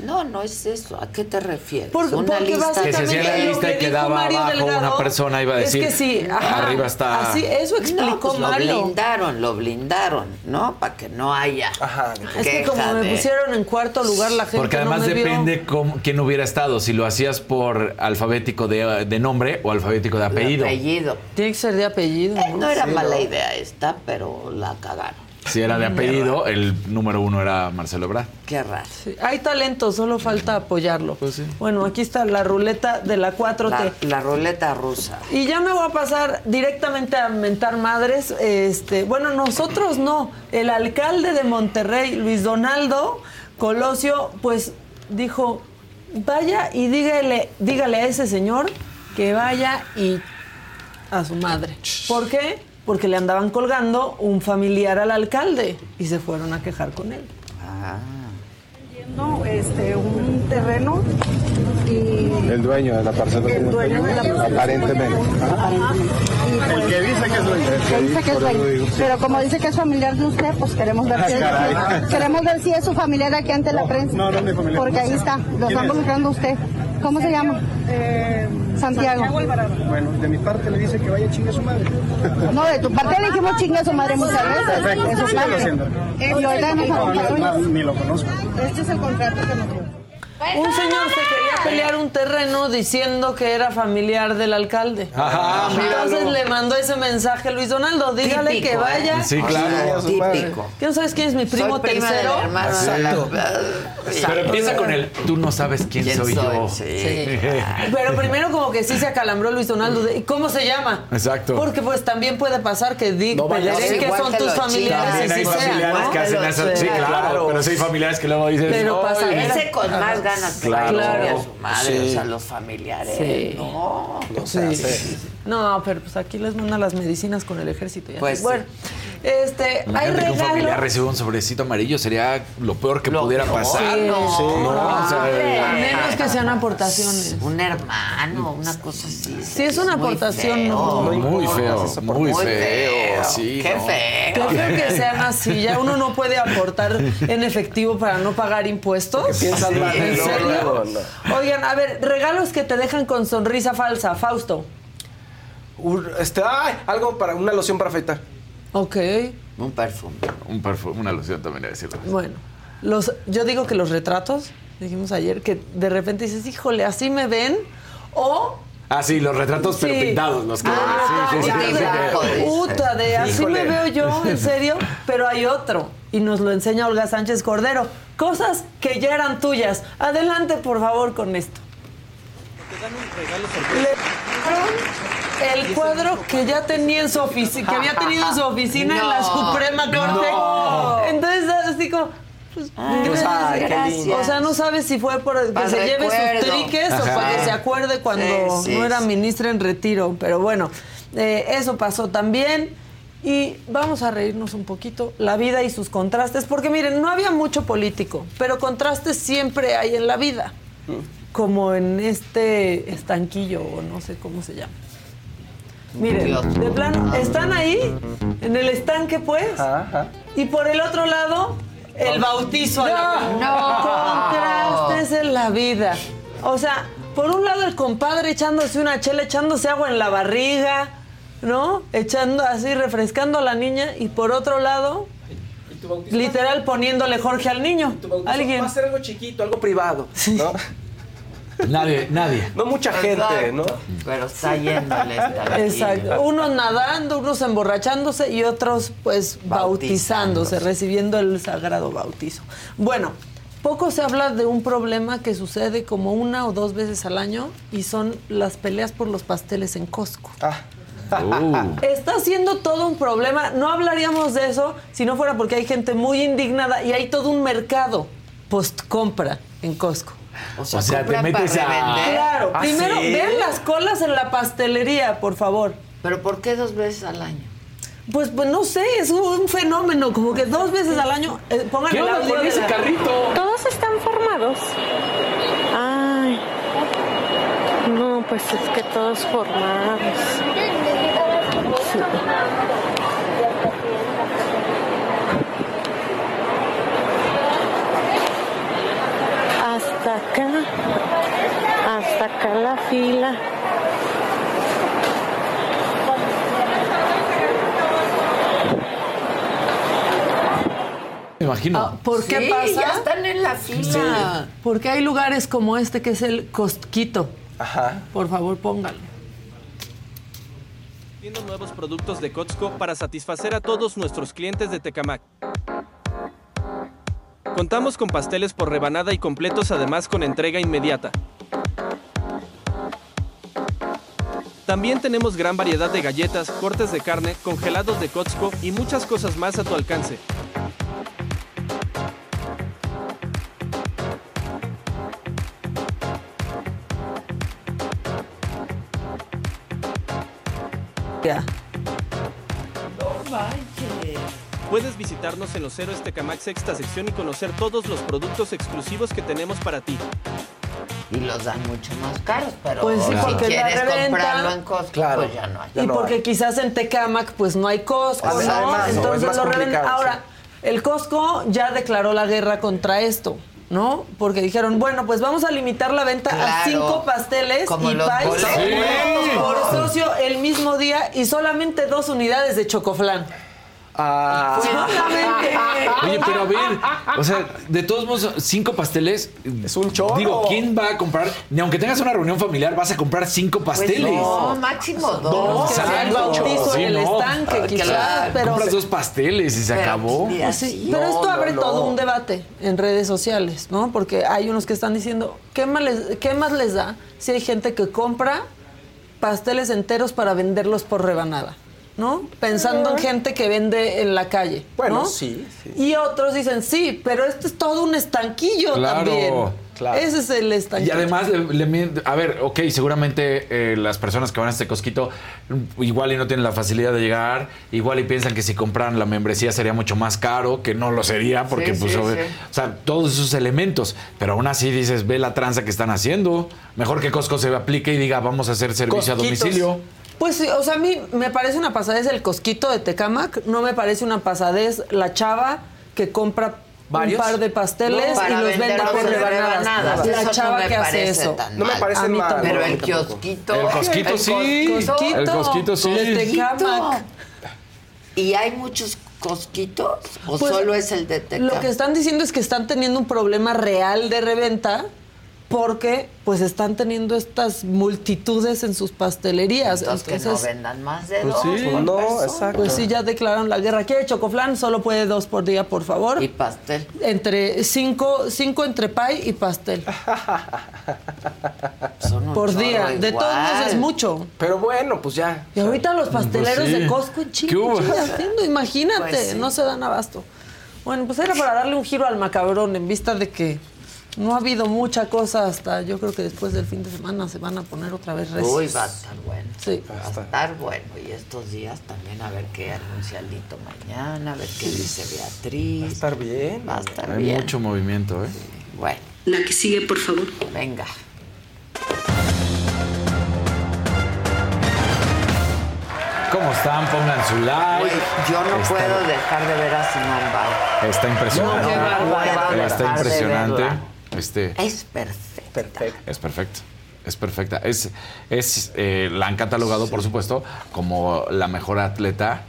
Speaker 2: No, no es eso. ¿A qué te refieres?
Speaker 16: Por-
Speaker 2: una
Speaker 16: porque
Speaker 2: lista.
Speaker 17: Que se hacía la lista y quedaba
Speaker 16: Mario
Speaker 17: abajo
Speaker 16: Delgado
Speaker 17: una persona iba a decir.
Speaker 16: Es que sí, ajá,
Speaker 17: arriba está.
Speaker 16: Así, eso explicó
Speaker 2: no, pues lo
Speaker 16: malo.
Speaker 2: blindaron, lo blindaron, ¿no? Para que no haya.
Speaker 16: Es que como me
Speaker 2: de-
Speaker 16: pusieron en cuarto lugar la gente
Speaker 17: Porque además
Speaker 16: no me vio.
Speaker 17: depende cómo- quién hubiera estado, si lo hacías por alfabético de, de nombre o alfabético de apellido.
Speaker 2: apellido.
Speaker 16: Tiene que ser de apellido.
Speaker 2: Eh, no era
Speaker 17: Sí,
Speaker 2: mala
Speaker 17: no.
Speaker 2: idea esta, pero la cagaron.
Speaker 17: Si era de apellido, el número uno era Marcelo Ebrard.
Speaker 2: Qué raro.
Speaker 16: Sí, Hay talento, solo falta apoyarlo.
Speaker 17: Pues
Speaker 16: Bueno, aquí está la ruleta de la 4T.
Speaker 2: La, la ruleta rusa.
Speaker 16: Y ya me voy a pasar directamente a mentar madres. Este, bueno, nosotros no. El alcalde de Monterrey, Luis Donaldo Colosio, pues dijo, vaya y dígale, dígale a ese señor que vaya y a su madre. ¿Por qué? Porque le andaban colgando un familiar al alcalde y se fueron a quejar con él.
Speaker 6: No, este, un terreno y
Speaker 20: El dueño de la parcela.
Speaker 6: El dueño de la parcela.
Speaker 20: Aparentemente.
Speaker 6: El
Speaker 20: que dice que es dueño.
Speaker 6: que dice que es dueño. Pero como dice que es familiar de usted, pues queremos ver
Speaker 20: Ah,
Speaker 6: si es, queremos ver si es su familiar aquí ante la prensa.
Speaker 20: no, no es mi familiar.
Speaker 6: Porque ahí está, lo
Speaker 20: ¿Quién
Speaker 6: están
Speaker 20: es?
Speaker 6: buscando usted. ¿Cómo se llama? Santiago.
Speaker 20: Bueno, de mi parte le dice que vaya a chingar a su madre.
Speaker 6: No, de tu parte le dijimos chingue a su madre muchas veces.
Speaker 20: Perfecto, sígalo
Speaker 6: parte.
Speaker 20: haciendo.
Speaker 6: Y ahorita nos
Speaker 20: No, no,
Speaker 6: acompaña.
Speaker 20: no, ni lo conozco.
Speaker 6: Este es el contrato que nos dio.
Speaker 16: Un señor se quería pelear un terreno diciendo que era familiar del alcalde.
Speaker 17: Ajá,
Speaker 16: Entonces
Speaker 17: míralo.
Speaker 16: le mandó ese mensaje a Luis Donaldo, dígale
Speaker 2: Típico,
Speaker 16: que vaya.
Speaker 2: ¿eh?
Speaker 17: Sí, claro.
Speaker 2: Típico.
Speaker 16: ¿Qué no sabes quién es mi primo
Speaker 2: Soy prima
Speaker 16: tercero?
Speaker 2: del hermano de la-
Speaker 17: Pero empieza con el, tú no sabes quién,
Speaker 2: ¿Quién
Speaker 17: soy,
Speaker 2: soy?
Speaker 17: yo.
Speaker 2: Sí.
Speaker 16: Pero primero como que sí se acalambró Luis Donaldo. de, ¿y ¿Cómo se llama?
Speaker 17: Exacto.
Speaker 16: Porque pues también puede pasar que di,
Speaker 17: No vaya a
Speaker 16: pediré
Speaker 17: ser.
Speaker 16: que
Speaker 2: Igual
Speaker 16: son
Speaker 2: que
Speaker 16: tus
Speaker 2: los
Speaker 16: familiares
Speaker 17: También
Speaker 16: y
Speaker 17: hay
Speaker 16: sí sean,
Speaker 17: familiares
Speaker 16: ¿no?
Speaker 17: que hacen
Speaker 2: Pero
Speaker 17: eso. Sí, claro. Pero sí hay familiares que luego dices.
Speaker 16: Pero
Speaker 17: "Ay,
Speaker 16: pasa-
Speaker 2: Ese con más ganas que
Speaker 17: Claro.
Speaker 2: a su madre,
Speaker 14: Sí.
Speaker 2: o sea, los familiares.
Speaker 16: Sí.
Speaker 2: No.
Speaker 14: No se hace.
Speaker 16: No, pero pues aquí les mandan las medicinas con el ejército. ya.
Speaker 2: Pues sí.
Speaker 16: bueno, este, hay
Speaker 17: Imagínate que un familiar reciba un sobrecito amarillo, sería lo peor que
Speaker 2: Lo
Speaker 17: pudiera
Speaker 2: peor,
Speaker 17: pasar.
Speaker 2: no.
Speaker 17: Sí, no, o sea,
Speaker 2: Hombre.
Speaker 16: A menos que sean aportaciones.
Speaker 2: Un hermano, una cosa así.
Speaker 16: Si es una aportación,
Speaker 2: feo.
Speaker 16: no.
Speaker 17: muy feo, muy, feo. Sí,
Speaker 2: Qué
Speaker 17: no.
Speaker 2: feo.
Speaker 16: Qué feo que sean así. Ya uno no puede aportar en efectivo para no pagar impuestos.
Speaker 14: Piensan mal,
Speaker 16: ¿En
Speaker 14: no,
Speaker 16: serio?
Speaker 14: no,
Speaker 16: Oigan, a ver, regalos que te dejan con sonrisa falsa, Fausto.
Speaker 14: Un- Este, ay, algo para una loción para afeitar.
Speaker 16: Ok,
Speaker 2: Un perfume.
Speaker 17: Un perfume, una loción también, a decirlo.
Speaker 16: bueno. Los, yo digo que los retratos, dijimos ayer, que de repente dices, híjole, así me ven. O
Speaker 17: Ah, sí, los retratos pero
Speaker 16: Sí.
Speaker 17: pintados, los que.
Speaker 16: Ah,
Speaker 17: sí,
Speaker 16: Puta, de así
Speaker 14: Híjole.
Speaker 16: me veo yo, en serio, pero hay otro. Y nos lo enseña Olga Sánchez Cordero. Cosas que ya eran tuyas. Adelante, por favor, con esto. Le dieron el cuadro que ya tenía en su oficina, que había tenido en su oficina en la Suprema Corte.
Speaker 2: no.
Speaker 16: Entonces, así como. pues,
Speaker 2: Ay,
Speaker 14: ay, qué
Speaker 2: gracias.
Speaker 14: lindo.
Speaker 16: o sea, no sabes si fue por que
Speaker 2: Para
Speaker 16: se lleve sus triques o para que se acuerde cuando
Speaker 2: Sí, sí,
Speaker 16: no era
Speaker 2: sí.
Speaker 16: ministra en retiro. Pero bueno, eh, eso pasó también. Y vamos a reírnos un poquito, la vida y sus contrastes, porque miren, no había mucho político, pero contrastes siempre hay en la vida, como en este estanquillo o no sé cómo se llama. Miren, de plano, están ahí, en el estanque pues, y por el otro lado, el bautizo a la
Speaker 2: No.
Speaker 16: Contrastes en la vida. O sea, por un lado el compadre echándose una chela, echándose agua en la barriga, ¿no? Echando así, refrescando a la niña, y por otro lado, literal poniéndole Jorge al niño. Alguien.
Speaker 14: Va a ser algo chiquito, algo privado, ¿no?
Speaker 17: Nadie, nadie.
Speaker 14: No mucha gente, ¿no?
Speaker 2: Pero está estanquillo.
Speaker 16: Exacto. Unos nadando, unos emborrachándose y otros pues bautizándose, recibiendo el sagrado bautizo. Bueno, poco se habla de un problema que sucede como una o dos veces al año y son las peleas por los pasteles en Costco. Está siendo todo un problema. No hablaríamos de eso si no fuera porque hay gente muy indignada y hay todo un mercado post compra en Costco.
Speaker 2: O
Speaker 17: sea, O sea, te metes para a- revender.
Speaker 16: Claro,
Speaker 2: ¿Ah,
Speaker 16: primero
Speaker 2: sí?
Speaker 16: vean las colas en la pastelería, por favor.
Speaker 2: ¿Pero por qué dos veces al año?
Speaker 16: Pues, pues no sé, es un, fenómeno, como que dos veces al año eh, pongan
Speaker 17: ¿Qué
Speaker 16: el
Speaker 17: onda con
Speaker 16: de
Speaker 17: ese
Speaker 16: la-
Speaker 17: carrito?
Speaker 21: Todos están formados. Ay. No, pues es que todos formados. Sí. Acá. Hasta acá la fila.
Speaker 17: Me imagino.
Speaker 16: Ah, ¿Por qué
Speaker 2: Sí,
Speaker 16: pasa?
Speaker 2: ya están en la fila.
Speaker 16: Porque hay lugares como este que es el Costquito.
Speaker 14: Ajá.
Speaker 16: Por favor, póngalo.
Speaker 22: Viendo nuevos productos de Costco para satisfacer a todos nuestros clientes de Tecamac. Contamos con pasteles por rebanada y completos, además con entrega inmediata. También tenemos gran variedad de galletas, cortes de carne, congelados de Costco y muchas cosas más a tu alcance.
Speaker 16: Ya.
Speaker 22: Puedes visitarnos en los Héroes Tecamac sexta sección y conocer todos los productos exclusivos que tenemos para ti.
Speaker 2: Y los dan mucho más caros, pero
Speaker 16: Pues sí,
Speaker 2: si quieres
Speaker 16: reventa-
Speaker 2: comprarlo en Costco,
Speaker 14: Claro.
Speaker 2: pues ya no hay.
Speaker 16: y porque quizás en Tecamac pues no hay Costco,
Speaker 14: Además,
Speaker 16: ¿no?
Speaker 14: ¿no? Es
Speaker 16: Entonces lo revenden. Ahora, el Costco ya declaró la guerra contra esto. ¿No? Porque dijeron, bueno, pues vamos a limitar la venta a cinco pasteles
Speaker 2: Como
Speaker 16: y
Speaker 2: boletos.
Speaker 16: por- por socio el mismo día y solamente dos unidades de chocoflán.
Speaker 14: Ah.
Speaker 17: Oye, pero a ver, o sea, de todos modos, cinco pasteles.
Speaker 14: Es un chorro.
Speaker 17: Digo, ¿quién va a comprar? Ni aunque tengas una reunión familiar, vas a comprar cinco pasteles.
Speaker 2: Pues no, máximo dos.
Speaker 17: Dos,
Speaker 16: Que sea el
Speaker 17: exacto.
Speaker 16: bautizo
Speaker 17: Sí,
Speaker 16: en el
Speaker 17: no.
Speaker 16: estanque, quizás,
Speaker 2: Claro.
Speaker 16: pero...
Speaker 17: Compras dos pasteles y se
Speaker 2: Pero,
Speaker 17: acabó.
Speaker 2: pues,
Speaker 16: Pues sí,
Speaker 2: No,
Speaker 16: pero esto
Speaker 14: no,
Speaker 16: abre
Speaker 14: no.
Speaker 16: todo un debate en redes sociales, ¿no? Porque hay unos que están diciendo, ¿qué más les, qué más les da si hay gente que compra pasteles enteros para venderlos por rebanada? ¿No? Pensando en gente que vende en la calle.
Speaker 14: Bueno,
Speaker 16: ¿no?
Speaker 14: sí, sí.
Speaker 16: Y otros dicen, sí, pero esto es todo un estanquillo
Speaker 17: Claro,
Speaker 16: también.
Speaker 14: claro.
Speaker 16: Ese es el
Speaker 17: Y
Speaker 16: estanquillo.
Speaker 17: además, le- a ver, ok, seguramente eh, las personas que van a este cosquito mm, igual y no tienen la facilidad de llegar, igual y piensan que si compran la membresía sería mucho más caro, que no lo sería, porque
Speaker 2: Sí,
Speaker 17: pues,
Speaker 2: sí,
Speaker 17: obvio-
Speaker 2: sí.
Speaker 17: o sea, todos esos elementos, pero aún así dices, ve la tranza que están haciendo, mejor que Costco se aplique y diga, vamos a hacer servicio
Speaker 14: Cosquitos.
Speaker 17: a domicilio.
Speaker 16: Pues sí, o sea, a mí me parece una pasadez el cosquito de Tecamac, no me parece una pasadez la chava que compra
Speaker 14: ¿Varios?
Speaker 16: un par de pasteles
Speaker 2: No,
Speaker 16: y los vende por rebanadas.
Speaker 2: rebanadas.
Speaker 16: La
Speaker 2: Eso
Speaker 16: chava
Speaker 2: no me
Speaker 16: que hace
Speaker 2: parece
Speaker 16: eso.
Speaker 14: No me parece
Speaker 16: A mí
Speaker 14: mal.
Speaker 16: tampoco.
Speaker 2: Pero el kiosquito.
Speaker 17: El cosquito
Speaker 2: el
Speaker 17: sí.
Speaker 2: cosquito.
Speaker 17: El cosquito sí.
Speaker 16: De Tecamac.
Speaker 2: ¿Y hay muchos cosquitos o
Speaker 16: Pues,
Speaker 2: solo es el de Tecamac?
Speaker 16: Lo que están diciendo es que están teniendo un problema real de reventa porque pues están teniendo estas multitudes en sus pastelerías.
Speaker 2: Entonces, que no vendan más de
Speaker 14: Pues
Speaker 2: dos.
Speaker 14: sí.
Speaker 2: por
Speaker 14: No,
Speaker 2: persona.
Speaker 14: exacto.
Speaker 16: pues sí, ya declararon la guerra. ¿Quiere chocoflán? Solo puede dos por día, por favor.
Speaker 2: Y pastel.
Speaker 16: Entre cinco, cinco entre pie y pastel.
Speaker 2: Son un
Speaker 16: por día. De todos modos es mucho.
Speaker 14: Pero bueno, pues ya.
Speaker 16: Y ahorita los pasteleros
Speaker 17: Pues sí.
Speaker 16: de Costco en
Speaker 17: ¿Qué
Speaker 16: Chile haciendo, imagínate,
Speaker 2: Pues sí.
Speaker 16: no se dan abasto. Bueno, pues era para darle un giro al macabrón en vista de que No ha habido mucha cosa hasta, yo creo que después del fin de semana se van a poner otra vez recios.
Speaker 2: Uy, va a estar bueno.
Speaker 16: Sí.
Speaker 2: Va a estar bueno. Y estos días también a ver qué anuncia Lito mañana, a ver qué dice Beatriz. Va a
Speaker 14: estar bien.
Speaker 2: Va a estar
Speaker 17: Hay
Speaker 2: bien.
Speaker 17: mucho movimiento, ¿eh?
Speaker 2: Bueno.
Speaker 11: La que sigue, por favor.
Speaker 2: Venga.
Speaker 17: ¿Cómo están? Pongan su like.
Speaker 2: Yo no
Speaker 17: Está-
Speaker 2: puedo dejar de ver a Simón Ball.
Speaker 17: Está impresionante.
Speaker 2: No.
Speaker 17: Está impresionante. Este,
Speaker 2: Es perfecto.
Speaker 17: es perfecto. Es perfecta. Es, es, eh, la han catalogado, por supuesto, como la mejor atleta,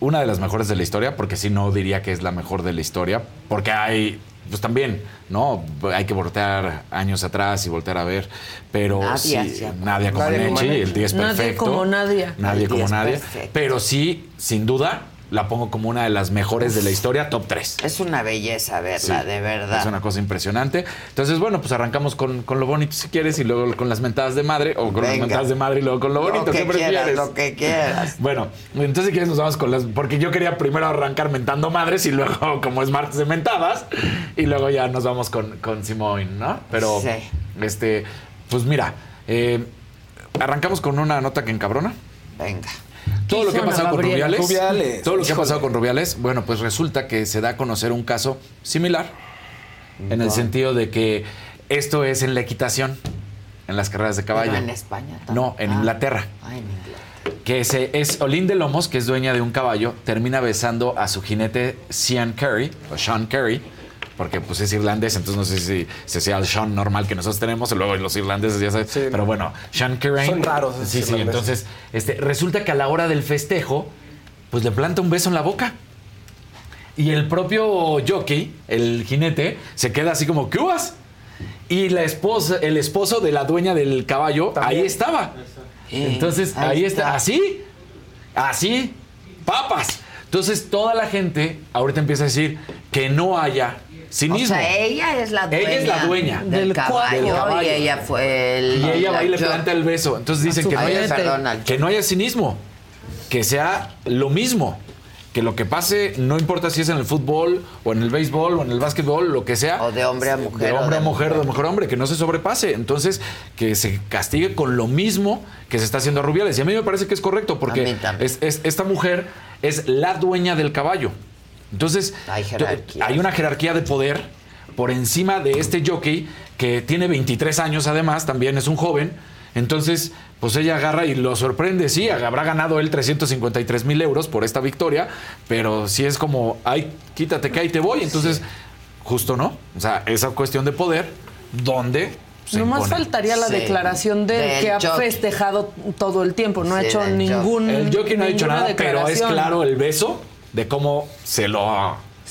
Speaker 17: una de las mejores de la historia, porque si no diría que es la mejor de la historia, porque hay, pues también, ¿no? Hay que voltear años atrás y voltear a ver, pero
Speaker 16: Nadie
Speaker 17: sí,
Speaker 16: como-
Speaker 17: nadie como
Speaker 16: Nadie como
Speaker 17: el 10
Speaker 16: Nadie
Speaker 17: perfecto.
Speaker 16: como Nadia.
Speaker 17: Nadie
Speaker 16: El
Speaker 17: como
Speaker 16: 10
Speaker 17: nadie.
Speaker 2: perfecto.
Speaker 17: Pero sí, sin duda, la pongo como una de las mejores de la historia, top 3.
Speaker 2: Es una belleza verla,
Speaker 17: Sí,
Speaker 2: de verdad.
Speaker 17: Es una cosa impresionante. Entonces, bueno, pues arrancamos con, con lo bonito si quieres y luego con las mentadas de madre o con las mentadas de madre y luego con lo bonito.
Speaker 2: Lo que
Speaker 17: ¿Qué prefieres?
Speaker 2: quieras, lo que quieras.
Speaker 17: Bueno, entonces si quieres nos vamos con las... Porque yo quería primero arrancar mentando madres y luego, como es martes de mentadas, y luego ya nos vamos con, con Simone, ¿no? Pero,
Speaker 2: Sí.
Speaker 17: este, pues mira, eh, arrancamos con una nota que encabrona.
Speaker 2: Venga.
Speaker 17: Todo lo que ha pasado con? Rubiales,
Speaker 14: Rubiales,
Speaker 17: todo lo que ha pasado con Rubiales, bueno, pues resulta que se da a conocer un caso similar en el sentido de que esto es en la equitación, en las carreras de caballo.
Speaker 2: Pero en España también.
Speaker 17: No, en
Speaker 2: Ah.
Speaker 17: Inglaterra.
Speaker 2: Ah, en Inglaterra.
Speaker 17: Que se, es Olin de Lomos, que es dueña de un caballo, termina besando a su jinete Sean Curry, o Sean Curry, porque pues es irlandés, entonces no sé si, si sea el Sean normal que nosotros tenemos, y luego los irlandeses ya sabes. Pero bueno, Sean Curry.
Speaker 14: Son raros
Speaker 17: Sí, sí, entonces este, resulta que a la hora del festejo, pues le planta un beso en la boca. Y el propio jockey, el jinete, se queda así como, ¿qué uvas? Y la esposa, el esposo de la dueña del caballo, ahí estaba. Entonces,
Speaker 2: ahí
Speaker 17: ahí está,
Speaker 2: está.
Speaker 17: así, así, papas. Entonces, toda la gente ahorita empieza a decir que no haya cinismo.
Speaker 2: O sea, ella es la dueña.
Speaker 17: Ella es la dueña
Speaker 2: del,
Speaker 17: del
Speaker 2: caballo,
Speaker 17: del caballo.
Speaker 2: y ella fue el.
Speaker 17: Y ella va y le planta el beso. Entonces dicen que no, haya.
Speaker 2: Perdón,
Speaker 17: que no haya cinismo, que sea lo mismo. Que lo que pase, no importa si es en el fútbol, o en el béisbol, o en el básquetbol, lo que sea.
Speaker 2: O de hombre a mujer,
Speaker 17: De hombre
Speaker 2: de
Speaker 17: a mujer,
Speaker 2: mujer.
Speaker 17: de mujer a hombre, que no se sobrepase. Entonces, que se castigue con lo mismo que se está haciendo a Rubiales. Y a mí me parece que es correcto, porque es- esta mujer es la dueña del caballo. Entonces,
Speaker 2: Hay
Speaker 17: una jerarquía de poder por encima de este jockey que tiene 23 años además, también es un joven. Entonces, pues ella agarra y lo sorprende. Sí, habrá ganado él 353 mil euros por esta victoria, pero sí es como, ay, quítate que ahí te voy. Entonces, justo no. O sea, esa cuestión de poder, donde se
Speaker 16: Nomás
Speaker 17: impone.
Speaker 16: faltaría la
Speaker 2: Sí.
Speaker 16: declaración de
Speaker 2: Del
Speaker 16: que ha
Speaker 2: jockey.
Speaker 16: festejado todo el tiempo, no ha hecho ningún.
Speaker 17: El jockey no ha dicho
Speaker 16: ninguna
Speaker 17: nada, pero es claro el beso de cómo se lo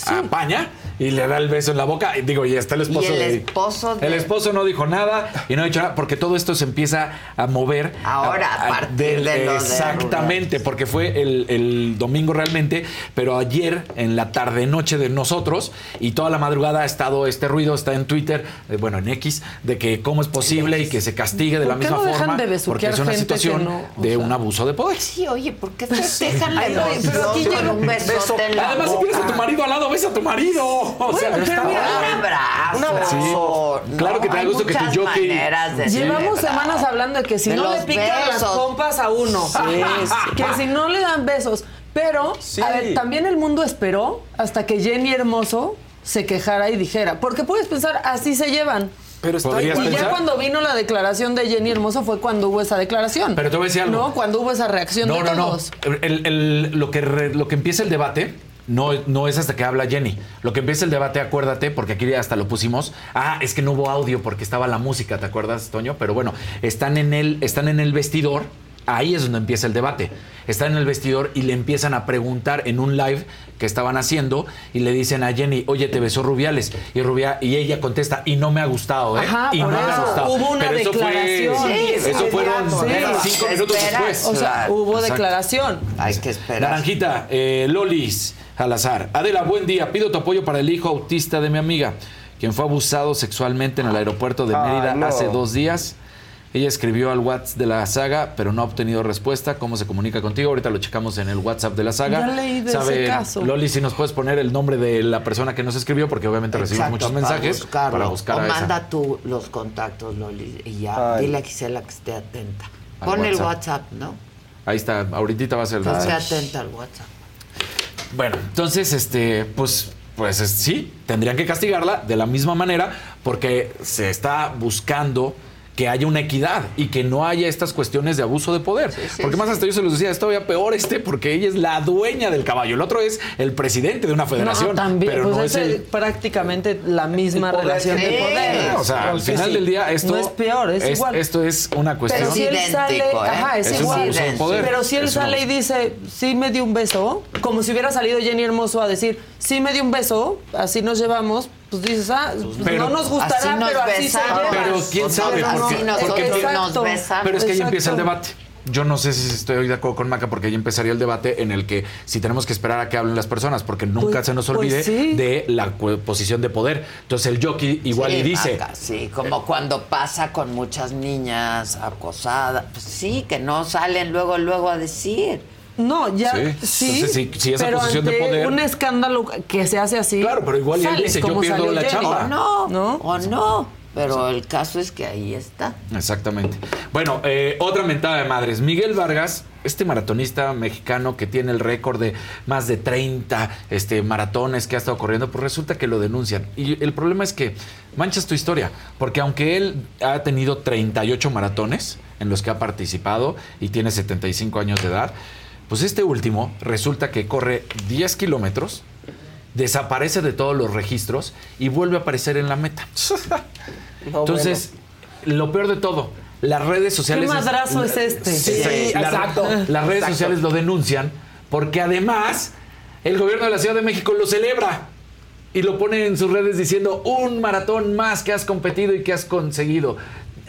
Speaker 17: apaña y le da el beso en la boca. Y digo, y está el esposo
Speaker 2: Y el
Speaker 17: de-
Speaker 2: esposo de-
Speaker 17: El esposo no dijo nada y no ha dicho nada porque todo esto se empieza a mover.
Speaker 2: Ahora, a partir de lo de
Speaker 17: Exactamente, porque fue el, el domingo realmente, pero ayer en la tarde-noche de nosotros y toda la madrugada ha estado este ruido, está en Twitter, eh, bueno, en X, de que cómo es posible y que se castigue de la
Speaker 16: ¿Por qué
Speaker 17: misma
Speaker 16: no dejan
Speaker 17: forma.
Speaker 16: de
Speaker 17: Porque es una situación
Speaker 16: no,
Speaker 17: de
Speaker 16: sea?
Speaker 17: un abuso de poder.
Speaker 2: Sí, oye, ¿por qué la
Speaker 16: Ay, no, pero aquí llega
Speaker 2: un la
Speaker 17: Además, si tienes a tu marido al lado, besa a tu marido. O sea,
Speaker 16: Bueno, pero mira,
Speaker 2: Un abrazo.
Speaker 17: Un abrazo. Claro que te da gusto que tu jockey-
Speaker 2: de
Speaker 16: Llevamos semanas hablando de que si
Speaker 2: De
Speaker 16: no le pican las pompas a uno, que si no le dan besos. Pero,
Speaker 14: Sí.
Speaker 16: a ver, también el mundo esperó hasta que Jenny Hermoso se quejara y dijera, porque puedes pensar, así se llevan.
Speaker 14: Pero está
Speaker 17: ¿Podrías
Speaker 14: igual.
Speaker 16: Y ya cuando vino la declaración de Jenny Hermoso fue cuando hubo esa declaración.
Speaker 17: Pero te voy a decir algo.
Speaker 16: No, cuando hubo esa reacción
Speaker 17: No,
Speaker 16: de
Speaker 17: no, no.
Speaker 16: todos.
Speaker 17: El- el- lo, que re- lo que empieza el debate no, no es hasta que habla Jenny. Lo que empieza el debate, acuérdate, porque aquí hasta lo pusimos. Ah, es que no hubo audio porque estaba la música, ¿te acuerdas, Toño? Pero bueno, están en el, están en el vestidor. Ahí es donde empieza el debate. Están en el vestidor y le empiezan a preguntar en un live que estaban haciendo y le dicen a Jenny, oye, te besó Rubiales. Y, Rubia, y ella contesta, y no me ha gustado, ¿eh?
Speaker 16: Ajá,
Speaker 17: y no me ha gustado.
Speaker 16: Hubo una
Speaker 17: Pero eso fue,
Speaker 16: declaración.
Speaker 2: Sí,
Speaker 17: eso fueron
Speaker 2: inmediato,
Speaker 17: cinco minutos
Speaker 2: Espera.
Speaker 17: después.
Speaker 16: O sea, hubo
Speaker 17: Exacto.
Speaker 16: declaración.
Speaker 2: Hay que esperar.
Speaker 17: Naranjita, eh, Lolis, al azar. Adela, buen día. Pido tu apoyo para el hijo autista de mi amiga, quien fue abusado sexualmente en el aeropuerto de Mérida
Speaker 14: no.
Speaker 17: hace dos días. Ella escribió al WhatsApp de la saga, pero no ha obtenido respuesta. ¿Cómo se comunica contigo? Ahorita lo checamos en el WhatsApp de la saga.
Speaker 16: Ya leí de ese caso.
Speaker 17: Loli, si nos puedes poner el nombre de la persona que nos escribió, porque obviamente recibimos
Speaker 2: Exacto,
Speaker 17: muchos mensajes
Speaker 2: Para buscarlo.
Speaker 17: para buscar
Speaker 2: o
Speaker 17: a esa.
Speaker 2: manda tú los contactos, Loli, y ya.
Speaker 17: Ay.
Speaker 2: Dile a Gisela que esté atenta.
Speaker 17: Al
Speaker 2: Pon el
Speaker 17: WhatsApp.
Speaker 2: WhatsApp, ¿no?
Speaker 17: Ahí está, ahorita va a ser el
Speaker 2: Que esté
Speaker 17: WhatsApp.
Speaker 2: atenta al WhatsApp.
Speaker 17: Bueno, entonces, este, pues, pues es- sí, tendrían que castigarla de la misma manera porque se está buscando que haya una equidad y que no haya estas cuestiones de abuso de poder. porque más hasta yo se los decía, es todavía peor este porque ella es la dueña del caballo. El otro es el presidente de una federación.
Speaker 16: No, también,
Speaker 17: pero
Speaker 16: pues
Speaker 17: no
Speaker 16: es
Speaker 17: es el...
Speaker 16: prácticamente la misma relación de poder.
Speaker 17: O sea, al final
Speaker 16: sí,
Speaker 17: del día esto
Speaker 16: no es peor, es, igual.
Speaker 17: Esto es una cuestión.
Speaker 16: Pero si él sale, ajá, es, igual.
Speaker 17: abuso de poder.
Speaker 16: Pero si él
Speaker 17: Es un
Speaker 16: sale y dice, sí me dio un beso, como si hubiera salido Jenny Hermoso a decir, sí me dio un beso, así nos llevamos, pues dices, ah, pues
Speaker 17: Pero-
Speaker 16: no nos gustará,
Speaker 2: Así nos
Speaker 16: pero así se.
Speaker 17: Pero quién sabe, porque,
Speaker 2: nosotros
Speaker 17: porque-
Speaker 2: nos besamos.
Speaker 17: Pero es que ahí empieza el debate. Yo no sé si estoy de acuerdo con Maca porque ahí empezaría el debate en el que si tenemos que esperar a que hablen las personas, porque nunca
Speaker 2: Pues-
Speaker 17: se nos
Speaker 2: pues
Speaker 17: olvide
Speaker 2: sí.
Speaker 17: de la posición de poder. Entonces el jockey igual
Speaker 2: Sí,
Speaker 17: y dice,
Speaker 2: Maca, sí, como cuando pasa con muchas niñas acosadas. Pues sí, que no salen luego, luego a decir.
Speaker 16: No, ya
Speaker 17: Sí.
Speaker 16: sí.
Speaker 17: Si esa
Speaker 16: pero
Speaker 17: posición de poder-
Speaker 16: un escándalo que se hace así.
Speaker 17: Claro, pero igual él dice, yo pierdo la chamba.
Speaker 2: O no,
Speaker 16: ¿No?
Speaker 2: o no. Pero el caso es que ahí está.
Speaker 17: Exactamente. Bueno, eh, otra mentada de madres. Miguel Vargas, este maratonista mexicano que tiene el récord de más de 30 este, maratones que ha estado corriendo, pues resulta que lo denuncian. Y el problema es que manchas tu historia, porque aunque él ha tenido 38 maratones en los que ha participado y tiene 75 años de edad, pues este último resulta que corre 10 kilómetros, desaparece de todos los registros y vuelve a aparecer en la meta. Entonces, lo peor de todo, las redes sociales.
Speaker 16: ¿Qué madrazo es este?
Speaker 17: Sí,
Speaker 16: Sí,
Speaker 17: la-
Speaker 16: exacto.
Speaker 17: Las redes
Speaker 16: Exacto.
Speaker 17: sociales lo denuncian porque además el gobierno de la Ciudad de México lo celebra y lo pone en sus redes diciendo un maratón más que has competido y que has conseguido.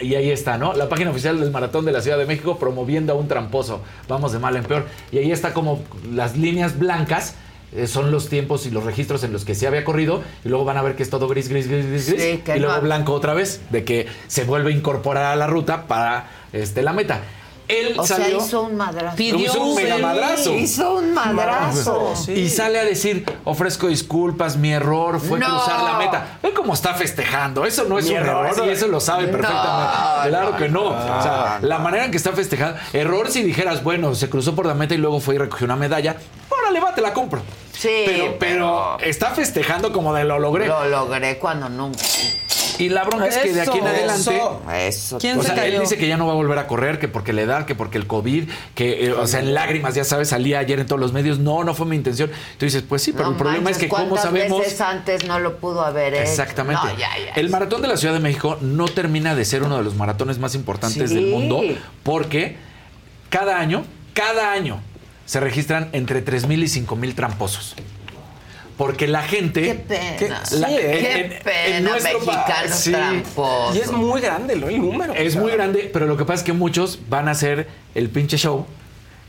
Speaker 17: Y ahí está, ¿no? La página oficial del Maratón de la Ciudad de México promoviendo a un tramposo. Vamos de mal en peor. Y ahí está como las líneas blancas eh, son los tiempos y los registros en los que se había corrido y luego van a ver que es todo gris, gris, gris, gris, gris
Speaker 2: Sí,
Speaker 17: y luego
Speaker 2: no-
Speaker 17: blanco otra vez de que se vuelve a incorporar a la ruta para este, la meta. Él
Speaker 2: O sea, hizo un madrazo.
Speaker 17: hizo un mega madrazo.
Speaker 2: Hizo un madrazo.
Speaker 17: Y sale a decir, ofrezco disculpas, mi error fue
Speaker 2: No.
Speaker 17: cruzar la meta. Ve cómo está festejando. Eso no es
Speaker 14: Mi
Speaker 17: un
Speaker 14: error.
Speaker 17: error y eso lo sabe
Speaker 2: No,
Speaker 17: perfectamente. claro que no. o sea, la manera en que está festejando. Error si dijeras, bueno, se cruzó por la meta y luego fue y recogió una medalla. Órale, va, te la compro.
Speaker 2: Sí,
Speaker 17: Pero, pero está festejando como de lo logré.
Speaker 2: Lo logré cuando nunca.
Speaker 17: Y la bronca es que de aquí en adelante.
Speaker 2: Eso. Eso.
Speaker 16: ¿Quién
Speaker 17: O
Speaker 16: se
Speaker 17: sea, él dice que ya no va a volver a correr, que porque la edad, que porque el COVID, que, eh, o sea, en lágrimas, ya sabes, salía ayer en todos los medios. No, no fue mi intención. Tú dices, pues sí, pero
Speaker 2: No
Speaker 17: el problema
Speaker 2: manches,
Speaker 17: es que, ¿cómo
Speaker 2: ¿cuántas
Speaker 17: sabemos?
Speaker 2: veces antes no lo pudo haber hecho?
Speaker 17: Exactamente.
Speaker 2: No, ya, ya.
Speaker 17: El maratón de la Ciudad de México no termina de ser uno de los maratones más importantes
Speaker 2: Sí.
Speaker 17: del mundo porque cada año, cada año se registran entre 3.000 y 5.000 tramposos. Porque la gente...
Speaker 2: Qué pena.
Speaker 17: La-
Speaker 2: Sí,
Speaker 17: en-
Speaker 2: qué
Speaker 17: en- en
Speaker 2: pena,
Speaker 17: nuestro
Speaker 2: mexicano
Speaker 17: sí.
Speaker 2: tramposo.
Speaker 14: Y es muy grande ¿no? el número.
Speaker 17: Es
Speaker 14: o sea,
Speaker 17: muy grande, pero lo que pasa es que muchos van a hacer el pinche show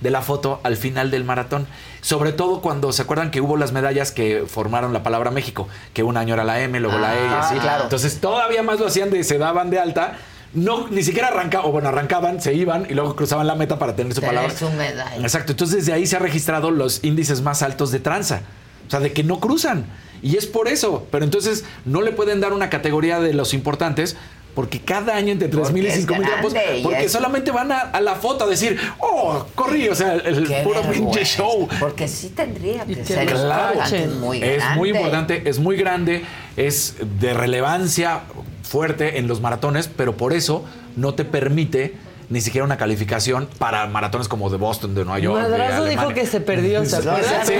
Speaker 17: de la foto al final del maratón. Sobre todo cuando se acuerdan que hubo las medallas que formaron la palabra México, que un año era la M, luego la E y
Speaker 2: Ah,
Speaker 17: así.
Speaker 2: claro.
Speaker 17: Entonces todavía más lo hacían de se daban de alta. No, ni siquiera arrancaban, o bueno, arrancaban, se iban y luego cruzaban la meta para tener su
Speaker 2: Tener
Speaker 17: palabra.
Speaker 2: su medalla.
Speaker 17: Exacto. Entonces desde ahí se ha registrado los índices más altos de tranza. O sea, de que no cruzan. Y es por eso. Pero entonces no le pueden dar una categoría de los importantes porque cada año entre 3.000 y
Speaker 2: Porque es
Speaker 17: 5.000 campos,
Speaker 2: grande y
Speaker 17: porque
Speaker 2: es-
Speaker 17: solamente van a, a la foto a decir, oh, corrí, o sea, el
Speaker 2: Qué
Speaker 17: puro pinche show.
Speaker 2: Porque sí tendría que
Speaker 16: que
Speaker 2: ser importante,
Speaker 16: escuchen.
Speaker 2: muy
Speaker 17: es
Speaker 2: grande.
Speaker 17: muy importante, es muy grande, es de relevancia fuerte en los maratones, pero por eso no te permite ni siquiera una calificación para maratones como de Boston, de Nueva York. de
Speaker 16: Madrazo dijo que se perdió, ¿se acuerdan?
Speaker 17: Sí,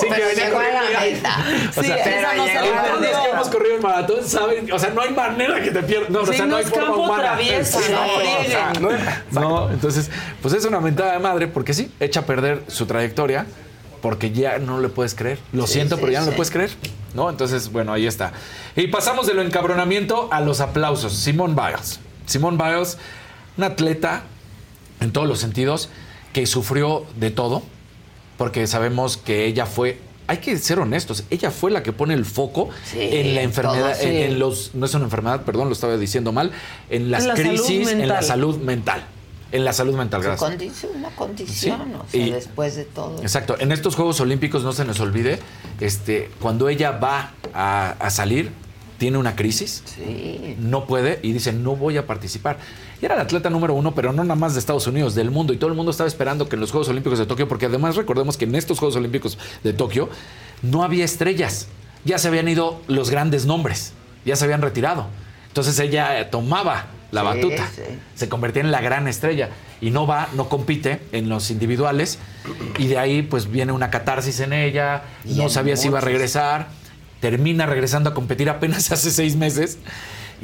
Speaker 17: sí, que venía
Speaker 2: a la meta.
Speaker 17: O sea,
Speaker 2: pero
Speaker 16: no se
Speaker 17: que hemos corrido el maratón saben, o sea, no hay manera que te pierdas. No, o sea, no,
Speaker 16: no
Speaker 17: hay
Speaker 16: es
Speaker 17: forma humana.
Speaker 16: no
Speaker 17: o sea,
Speaker 16: frieguen.
Speaker 17: no, no, entonces, pues es una mentada de madre porque sí, echa a perder su trayectoria porque ya no le puedes creer. Lo
Speaker 2: Sí,
Speaker 17: siento,
Speaker 2: sí,
Speaker 17: pero ya no
Speaker 2: sí.
Speaker 17: le puedes creer. ¿No? Entonces, bueno, ahí está. Y pasamos de lo encabronamiento a los aplausos. Simone Biles. Simone Biles, una atleta en todos los sentidos que sufrió de todo, porque sabemos que ella fue hay que ser honestos, ella fue la que pone el foco
Speaker 2: Sí,
Speaker 17: en la enfermedad,
Speaker 2: todo, sí.
Speaker 17: en, en los, no es una enfermedad, perdón, lo estaba diciendo mal, en las
Speaker 16: la
Speaker 17: crisis, en la salud mental. En la salud mental, gracias.
Speaker 2: condición, una condición, o sea,
Speaker 17: y-
Speaker 2: después de todo.
Speaker 17: Exacto. En estos Juegos Olímpicos, no se nos olvide, este, cuando ella va a, a salir, tiene una crisis, no puede y dice, no voy a participar. Y era la atleta número uno, pero no nada más de Estados Unidos, del mundo. Y todo el mundo estaba esperando que en los Juegos Olímpicos de Tokio, porque además recordemos que en estos Juegos Olímpicos de Tokio no había estrellas. Ya se habían ido los grandes nombres, ya se habían retirado. Entonces ella eh, tomaba la
Speaker 2: Sí,
Speaker 17: batuta,
Speaker 2: sí.
Speaker 17: se convertía en la gran estrella. Y no va, no compite en los individuales. Y de ahí pues viene una catarsis en ella,
Speaker 2: Y
Speaker 17: no
Speaker 2: en
Speaker 17: sabía si iba a regresar, termina regresando a competir apenas hace seis meses.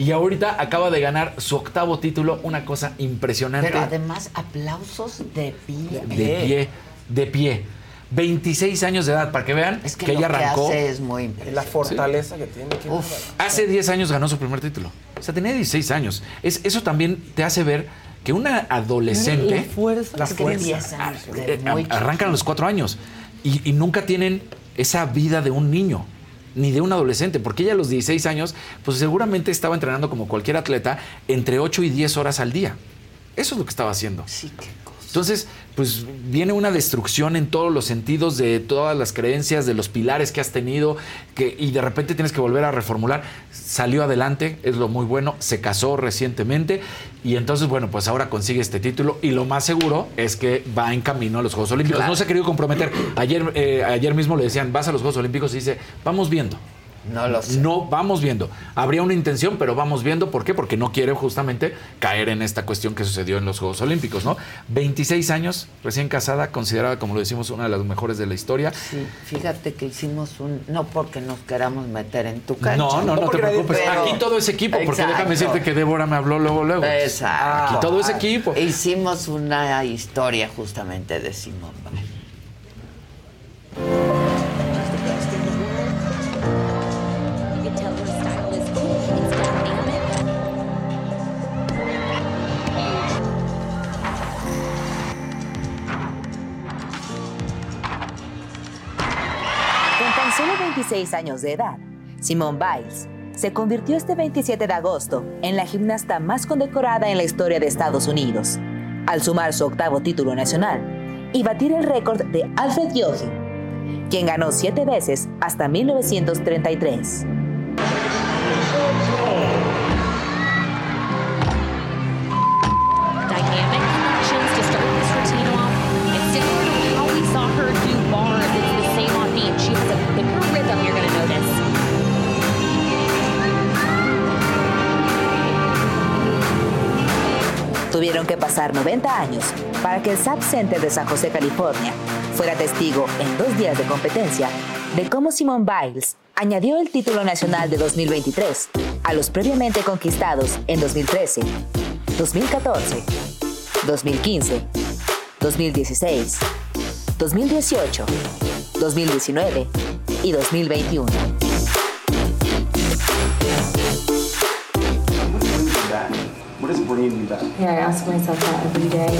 Speaker 17: Y ahorita acaba de ganar su octavo título, una cosa impresionante.
Speaker 2: Pero además, aplausos de pie.
Speaker 17: de pie, de pie. 26 años de edad, para que vean
Speaker 2: Es que,
Speaker 17: que,
Speaker 2: lo
Speaker 17: ella arrancó.
Speaker 2: que hace es muy
Speaker 14: La fortaleza que tiene. qué bárbaro.
Speaker 17: Hace 10 años ganó su primer título. O sea, tenía 16 años. Es, eso también te hace ver que una adolescente.
Speaker 16: La fuerza.
Speaker 2: La fuerza.
Speaker 17: Ah,
Speaker 2: de
Speaker 17: eh,
Speaker 2: muy
Speaker 17: arrancan a los cuatro años y, y nunca tienen esa vida de un niño ni de un adolescente, porque ella a los 16 años, pues seguramente estaba entrenando como cualquier atleta entre 8 y 10 horas al día. Eso es lo que estaba haciendo.
Speaker 2: Sí, cosa.
Speaker 17: Entonces, pues viene una destrucción en todos los sentidos de todas las creencias, de los pilares que has tenido, que, y de repente tienes que volver a reformular. Salió adelante, es lo muy bueno, se casó recientemente y entonces, bueno, pues ahora consigue este título y lo más seguro es que va en camino a los Juegos Olímpicos.
Speaker 2: Claro.
Speaker 17: No se ha querido comprometer. Ayer, eh, ayer mismo le decían, vas a los Juegos Olímpicos y dice, vamos viendo.
Speaker 2: No lo sé.
Speaker 17: No, vamos viendo. Habría una intención, pero vamos viendo. ¿Por qué? Porque no quiere justamente caer en esta cuestión que sucedió en los Juegos Olímpicos, ¿no? 26 años, recién casada, considerada, como lo decimos, una de las mejores de la historia.
Speaker 2: Sí, fíjate que hicimos un. No porque nos queramos meter en tu cancha.
Speaker 17: No, no, no te
Speaker 2: porque nadie-
Speaker 17: preocupes.
Speaker 2: pero-
Speaker 17: Aquí todo es equipo, porque
Speaker 2: Exacto.
Speaker 17: déjame decirte que Débora me habló luego, luego.
Speaker 2: Exacto.
Speaker 17: Aquí todo es equipo.
Speaker 2: Hicimos una historia justamente de Simón Biles.
Speaker 11: 16 años de edad, Simone Biles, se convirtió este 27 de agosto en la gimnasta más condecorada en la historia de Estados Unidos, al sumar su octavo título nacional y batir el récord de Alfred Yogi, quien ganó siete veces hasta 1933. Tuvieron que pasar 90 años para que el SAP Center de San José, California, fuera testigo en dos días de competencia de cómo Simone Biles añadió el título nacional de 2023 a los previamente conquistados en 2013, 2014, 2015, 2016, 2018, 2019 y 2021.
Speaker 20: What does bringing you back?
Speaker 23: Yeah, I ask myself that every day.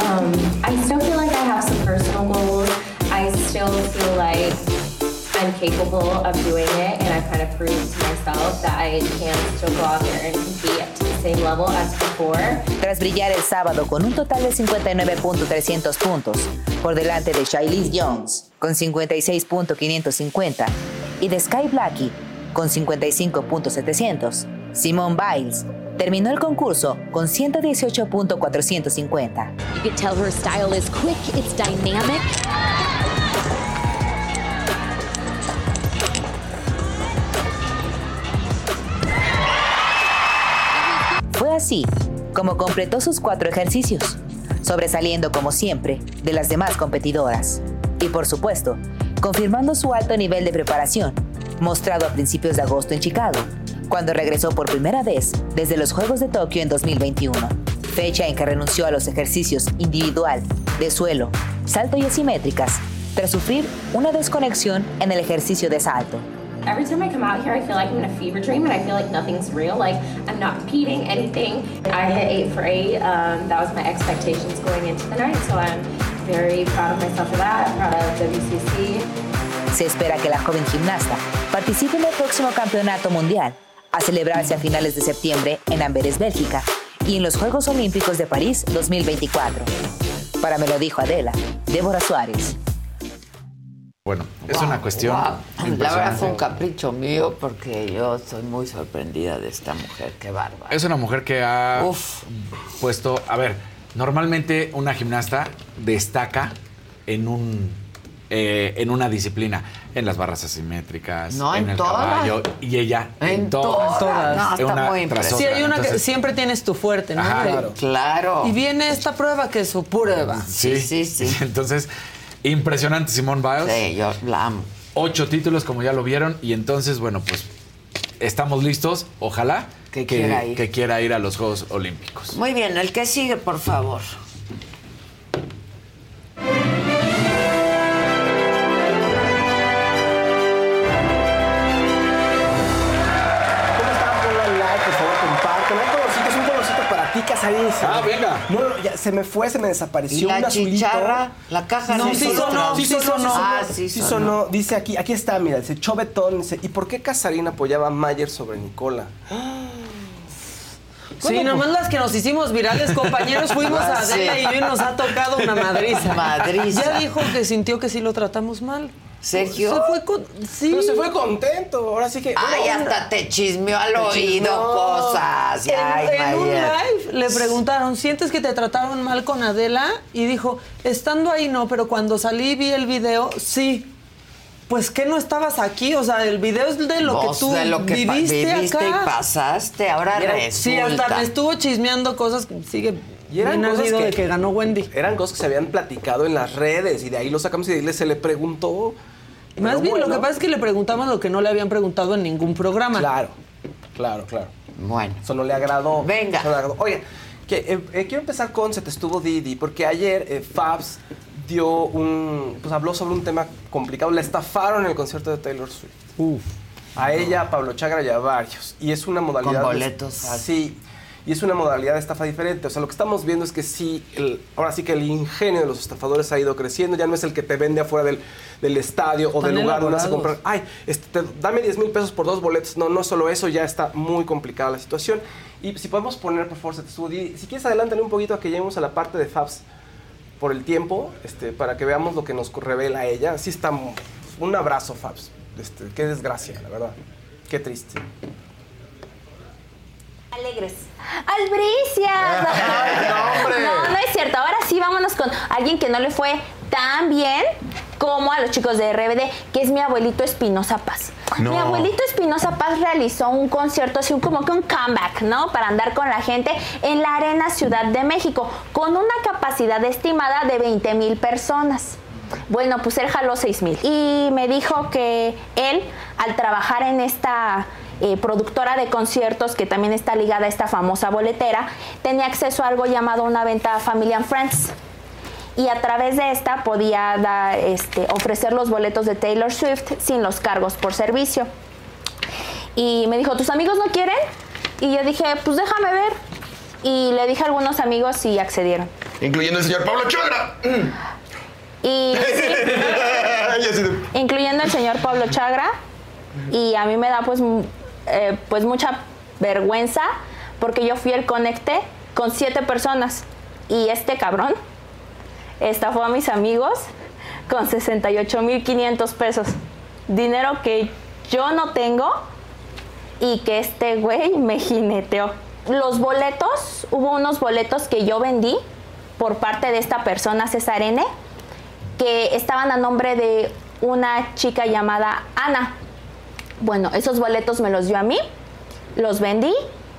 Speaker 23: Um, I still feel like I have some personal goals. I still feel like I'm capable of doing it, and I've kind of proved to myself that I can still go out there and compete to the same level as before.
Speaker 11: Tras brillar el sábado con un total de 59.300 puntos, por delante de Shailis Jones con 56.550 y de Sky Blackie con 55.700, Simone Biles terminó el concurso con 118.450.
Speaker 24: You could tell her style is quick, it's dynamic.
Speaker 11: Fue así como completó sus cuatro ejercicios, sobresaliendo como siempre de las demás competidoras. Y por supuesto, confirmando su alto nivel de preparación, mostrado a principios de agosto en Chicago, cuando regresó por primera vez desde los Juegos de Tokio en 2021, fecha en que renunció a los ejercicios individual, de suelo, salto y asimétricas, tras sufrir una desconexión en el ejercicio de salto.
Speaker 23: Every time I come out here, I feel like I'm in a fever dream and I feel like nothing's real. Like I'm not competing anything. I hit eight for eight. Um, that was my expectations going into the night, so I'm very proud of myself for that. Proud of WCC.
Speaker 11: Se espera que la joven gimnasta participe en el próximo campeonato mundial, a celebrarse a finales de septiembre en Amberes, Bélgica, y en los Juegos Olímpicos de París 2024. Para me lo dijo Adela, Débora Suárez.
Speaker 17: Bueno, es una cuestión.
Speaker 2: Wow. La verdad fue un capricho mío porque yo estoy muy sorprendida de esta mujer. Qué bárbara.
Speaker 17: Es una mujer que ha puesto. A ver, normalmente una gimnasta destaca en un. Eh, en una disciplina, en las barras asimétricas,
Speaker 2: No, en
Speaker 17: el
Speaker 2: todas.
Speaker 17: caballo, y ella en,
Speaker 2: En
Speaker 17: todas.
Speaker 2: todas. No, está
Speaker 17: Una
Speaker 2: muy impresionante.
Speaker 16: Sí, hay una que siempre tienes tu fuerte, ¿no?
Speaker 17: Ajá.
Speaker 16: Que-
Speaker 17: Claro.
Speaker 2: Claro.
Speaker 16: Y viene esta prueba que es su prueba.
Speaker 17: Sí, sí, sí. Entonces, impresionante Simón Biles.
Speaker 2: Sí, yo la amo.
Speaker 17: Ocho títulos, como ya lo vieron, y entonces, bueno, pues estamos listos. Ojalá
Speaker 2: Que quiera ir.
Speaker 17: que quiera ir a los Juegos Olímpicos.
Speaker 2: Muy bien, el que sigue, por favor.
Speaker 17: Ah, venga.
Speaker 14: No, no, ya se me fue, se me desapareció.
Speaker 2: ¿Y la
Speaker 14: un
Speaker 2: chicharra? La caja
Speaker 14: No,
Speaker 2: no
Speaker 14: sí
Speaker 2: sonó.
Speaker 14: sí
Speaker 2: Sí
Speaker 14: sonó, sí
Speaker 2: sonó. Ah, sí
Speaker 14: Sí
Speaker 2: sonó.
Speaker 14: Dice aquí, aquí está, mira, dice Chobetón, dice, ¿y por qué Casarín apoyaba a Mayer sobre Nicola?
Speaker 16: Sí, nomás las que nos hicimos virales, compañeros, fuimos a
Speaker 14: Ah, sí.
Speaker 16: Adela y nos ha tocado una madriza.
Speaker 2: Madriza.
Speaker 16: Ya dijo que sintió que sí lo tratamos mal.
Speaker 2: ¿Sergio?
Speaker 16: Se fue con... Sí.
Speaker 14: Pero se fue contento, ahora sí que...
Speaker 2: Ay, hasta te chismeó al
Speaker 14: Te
Speaker 2: oído
Speaker 14: chismeó.
Speaker 2: cosas.
Speaker 16: En,
Speaker 2: Ay,
Speaker 16: en un live le preguntaron, ¿sientes que te trataron mal con Adela? Y dijo, estando ahí no, pero cuando salí y vi el video, sí. Pues que no estabas aquí, o sea, el video es de lo que tú
Speaker 2: de lo que pa-
Speaker 16: viviste,
Speaker 2: viviste
Speaker 16: acá.
Speaker 2: y pasaste, ahora
Speaker 14: Mira,
Speaker 2: resulta.
Speaker 16: Sí, hasta me estuvo chismeando cosas que sigue
Speaker 14: Y eran
Speaker 16: bien
Speaker 14: cosas que,
Speaker 16: de que ganó Wendy.
Speaker 14: Eran cosas que se habían platicado en las redes y de ahí lo sacamos y de ahí se le preguntó.
Speaker 16: Más
Speaker 14: Pero
Speaker 16: bien, lo que pasa es que le preguntamos lo que no le habían preguntado en ningún programa.
Speaker 14: Claro, claro, claro.
Speaker 2: Bueno.
Speaker 14: Eso no le agradó.
Speaker 2: Venga.
Speaker 14: Le agradó. Oigan, que, eh, eh, quiero empezar con Se te estuvo Didi, porque ayer eh, Fabs dio un. Pues habló sobre un tema complicado. Le estafaron en el concierto de Taylor Swift.
Speaker 16: Uf.
Speaker 14: A ella, a Pablo Chagra y a varios. Y es una modalidad.
Speaker 2: Con
Speaker 14: de-
Speaker 2: boletos.
Speaker 14: Y es una modalidad de estafa diferente. O sea, lo que estamos viendo es que sí, el- ahora sí que el ingenio de los estafadores ha ido creciendo. Ya no es el que te vende afuera del, del estadio o del lugar donde vas a comprar. Ay, este, te- dame 10 mil pesos por dos boletos. No, no solo eso, ya está muy complicada la situación. Y si podemos poner, por favor, se te estuvo Didi. Si quieres, adelántale un poquito a que lleguemos a la parte de Fabs por el tiempo, este, para que veamos lo que nos revela ella. Así está. Un abrazo, Fabs. Este, qué desgracia, la verdad. Qué triste.
Speaker 25: Alegres. ¡Albricias! no, no es cierto. Ahora sí, vámonos con alguien que no le fue tan bien como a los chicos de RBD, que es mi abuelito Espinosa Paz.
Speaker 26: No.
Speaker 25: Mi abuelito Espinosa Paz realizó un concierto, así como que un comeback, ¿no? Para andar con la gente en la Arena Ciudad de México, con una capacidad estimada de 20 mil personas. Bueno, pues él jaló 6 mil. Y me dijo que él, al trabajar en esta eh, productora de conciertos, que también está ligada a esta famosa boletera, tenía acceso a algo llamado una venta Family and Friends. Y a través de esta podía dar, este, ofrecer los boletos de Taylor Swift sin los cargos por servicio. Y me dijo, ¿tus amigos no quieren? Y yo dije, pues déjame ver. Y le dije a algunos amigos y accedieron.
Speaker 26: Incluyendo el señor Pablo Chagra.
Speaker 25: Y incluyendo el señor Pablo Chagra. Y a mí me da pues, eh, pues mucha vergüenza porque yo fui el conecte con siete personas y este cabrón estafó a mis amigos con 68.500 pesos. Dinero que yo no tengo y que este güey me jineteó. Los boletos, hubo unos boletos que yo vendí por parte de esta persona, César N., que estaban a nombre de una chica llamada Ana. Bueno, esos boletos me los dio a mí, los vendí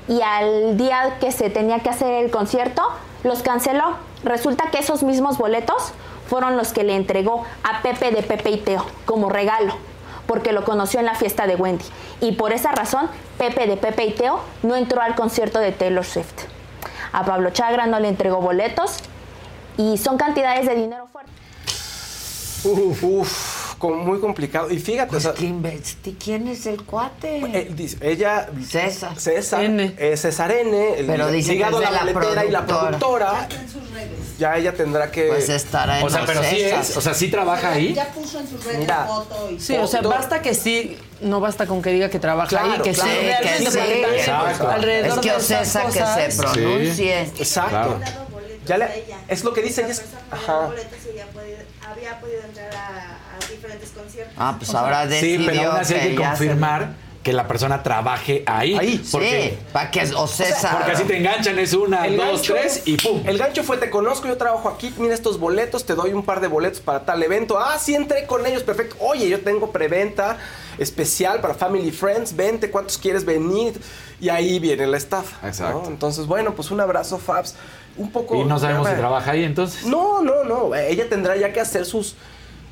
Speaker 25: y al día que se tenía que hacer el concierto, los canceló. Resulta que esos mismos boletos fueron los que le entregó a Pepe de Pepe y Teo como regalo, porque lo conoció en la fiesta de Wendy. Y por esa razón, Pepe de Pepe y Teo no entró al concierto de Taylor Swift. A Pablo Chagra no le entregó boletos y son cantidades de dinero fuertes.
Speaker 14: Uf, uf, con- muy complicado. Y fíjate, o sea,
Speaker 2: ¿Quién es el cuate?
Speaker 14: eh, dice, ella. César. César.
Speaker 16: N.
Speaker 14: eh, César N. el
Speaker 2: Pero dice que
Speaker 14: ligado
Speaker 2: es
Speaker 14: a
Speaker 2: de
Speaker 14: la
Speaker 2: la
Speaker 14: boletera y la
Speaker 2: productora.
Speaker 14: productora.
Speaker 6: en sus redes.
Speaker 14: ya ella tendrá que...
Speaker 2: Pues estará en
Speaker 17: O sea, pero sí
Speaker 2: Ocesas.
Speaker 17: es, o sea, sí trabaja ahí.
Speaker 6: Ya puso en sus redes
Speaker 14: Mira,
Speaker 6: foto y
Speaker 16: Sí, o sea, basta que sí, no basta con que diga que trabaja
Speaker 14: Claro,
Speaker 16: ahí, que
Speaker 14: claro.
Speaker 16: sí,
Speaker 14: Sí,
Speaker 2: que sí.
Speaker 17: Exacto.
Speaker 16: alrededor
Speaker 2: Es que
Speaker 16: de
Speaker 2: Ocesa que se pronuncie.
Speaker 14: Exacto.
Speaker 17: Claro.
Speaker 14: Ya le- es lo que dicen. es- ajá.
Speaker 27: había podido entrar a.
Speaker 2: Ah, pues ahora
Speaker 17: Sí,
Speaker 2: decidió
Speaker 17: pero aún así hay que
Speaker 2: ya se-
Speaker 17: confirmar que la persona trabaje ahí.
Speaker 14: Ahí,
Speaker 17: porque,
Speaker 2: Sí, para que Ocesa...
Speaker 17: porque así te enganchan, es una,
Speaker 14: El
Speaker 17: dos,
Speaker 14: gancho-
Speaker 17: tres y ¡pum!
Speaker 14: El gancho fue, te conozco, yo trabajo aquí, mira estos boletos, te doy un par de boletos para tal evento. Ah, sí, entré con ellos, perfecto. Oye, yo tengo preventa especial para Family Friends, vente, ¿cuántos quieres venir? Y ahí viene la estafa. ¿no?
Speaker 17: Exacto.
Speaker 14: Entonces, bueno, pues un abrazo, Fabs. Un poco...
Speaker 17: Y no sabemos si trabaja ahí entonces.
Speaker 14: No, no, no. Ella tendrá ya que hacer sus...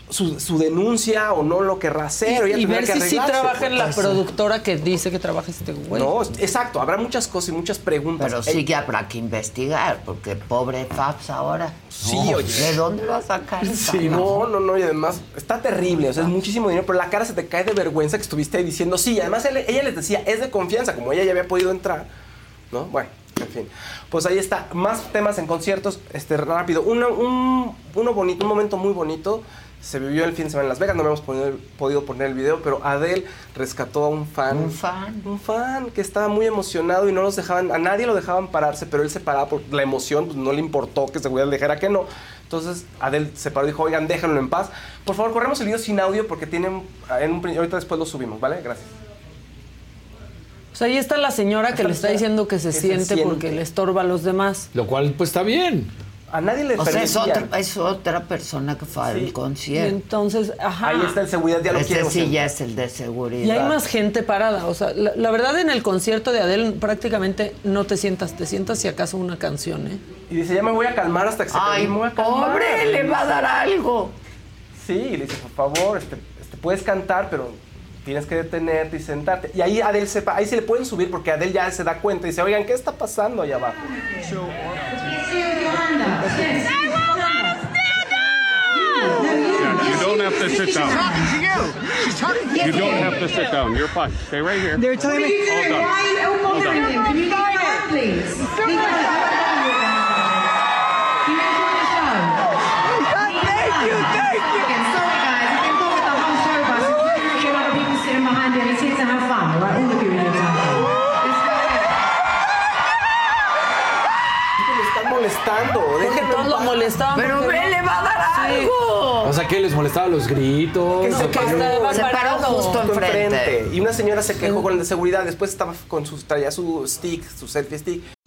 Speaker 14: Su, su denuncia o no lo querrá hacer. o
Speaker 16: Y, ver
Speaker 14: que
Speaker 16: si sí trabaja en la
Speaker 14: pues.
Speaker 16: productora que dice que trabaja este güey.
Speaker 14: No, exacto. Habrá muchas cosas y muchas preguntas.
Speaker 2: Pero
Speaker 14: Ey,
Speaker 2: sí que habrá que investigar, porque pobre Fabs ahora.
Speaker 14: Sí,
Speaker 2: No,
Speaker 14: oye.
Speaker 2: ¿De dónde va a sacar
Speaker 14: Sí, no, no, no, y además está terrible, o sea, es muchísimo dinero, pero la cara se te cae de vergüenza que estuviste ahí diciendo, sí, además él- ella les decía, es de confianza, como ella ya había podido entrar, ¿no? Bueno, en fin, pues ahí está, más temas en conciertos, este, rápido, uno, un, uno bonito, un momento muy bonito, se vivió el fin de semana en Las Vegas, no hemos podido, podido poner el video, pero Adele rescató a un fan.
Speaker 2: Un fan.
Speaker 14: Un fan que estaba muy emocionado y no los dejaban, a nadie lo dejaban pararse, pero él se paraba por la emoción, pues no le importó que seguridad le dijera que no. Entonces Adel se paró y dijo, oigan, déjenlo en paz. Por favor, corremos el video sin audio porque tienen, en un, ahorita después lo subimos, ¿vale? Gracias.
Speaker 16: O sea, ahí está la señora que le está diciendo que se
Speaker 14: que se
Speaker 16: siente
Speaker 14: siente.
Speaker 16: porque le estorba a los demás.
Speaker 17: Lo cual, pues está bien.
Speaker 14: A nadie le
Speaker 2: O sea, es otra, es otra persona que fue al
Speaker 16: Y
Speaker 2: concierto.
Speaker 16: entonces, ajá.
Speaker 14: Ahí está el seguridad, ya lo
Speaker 2: Este
Speaker 14: quiere.
Speaker 2: sí ya es el de seguridad.
Speaker 16: Y hay más gente parada. O sea, la, la verdad en el concierto de Adele prácticamente no te sientas, te sientas si acaso una canción, ¿eh?
Speaker 14: Y dice, ya me voy a calmar hasta que se
Speaker 2: Ay,
Speaker 14: me voy a calmar".
Speaker 2: pobre, le va a dar algo.
Speaker 14: Sí, y le dice, por favor, este, este, puedes cantar, pero tienes que detenerte y sentarte. Y ahí Adel sepa, ahí se le pueden subir porque Adel ya se da cuenta y dice, oigan, ¿qué está pasando allá abajo?
Speaker 28: You don't have to sit down. You don't have to sit down. You're fine. Stay right here.
Speaker 27: They're telling me,
Speaker 28: Hold on.
Speaker 27: why are you
Speaker 28: Hold
Speaker 27: bothering
Speaker 28: on.
Speaker 27: him? Can you get out, please?
Speaker 16: Molestaban.
Speaker 2: Pero ve,
Speaker 16: no-
Speaker 2: le va a dar
Speaker 16: Sí.
Speaker 2: algo.
Speaker 17: O sea, que les molestaba los gritos.
Speaker 14: Que se paró,
Speaker 2: Se paró justo enfrente.
Speaker 14: Y una señora se quejó con el de seguridad, después estaba con sus, traía su stick, su selfie stick.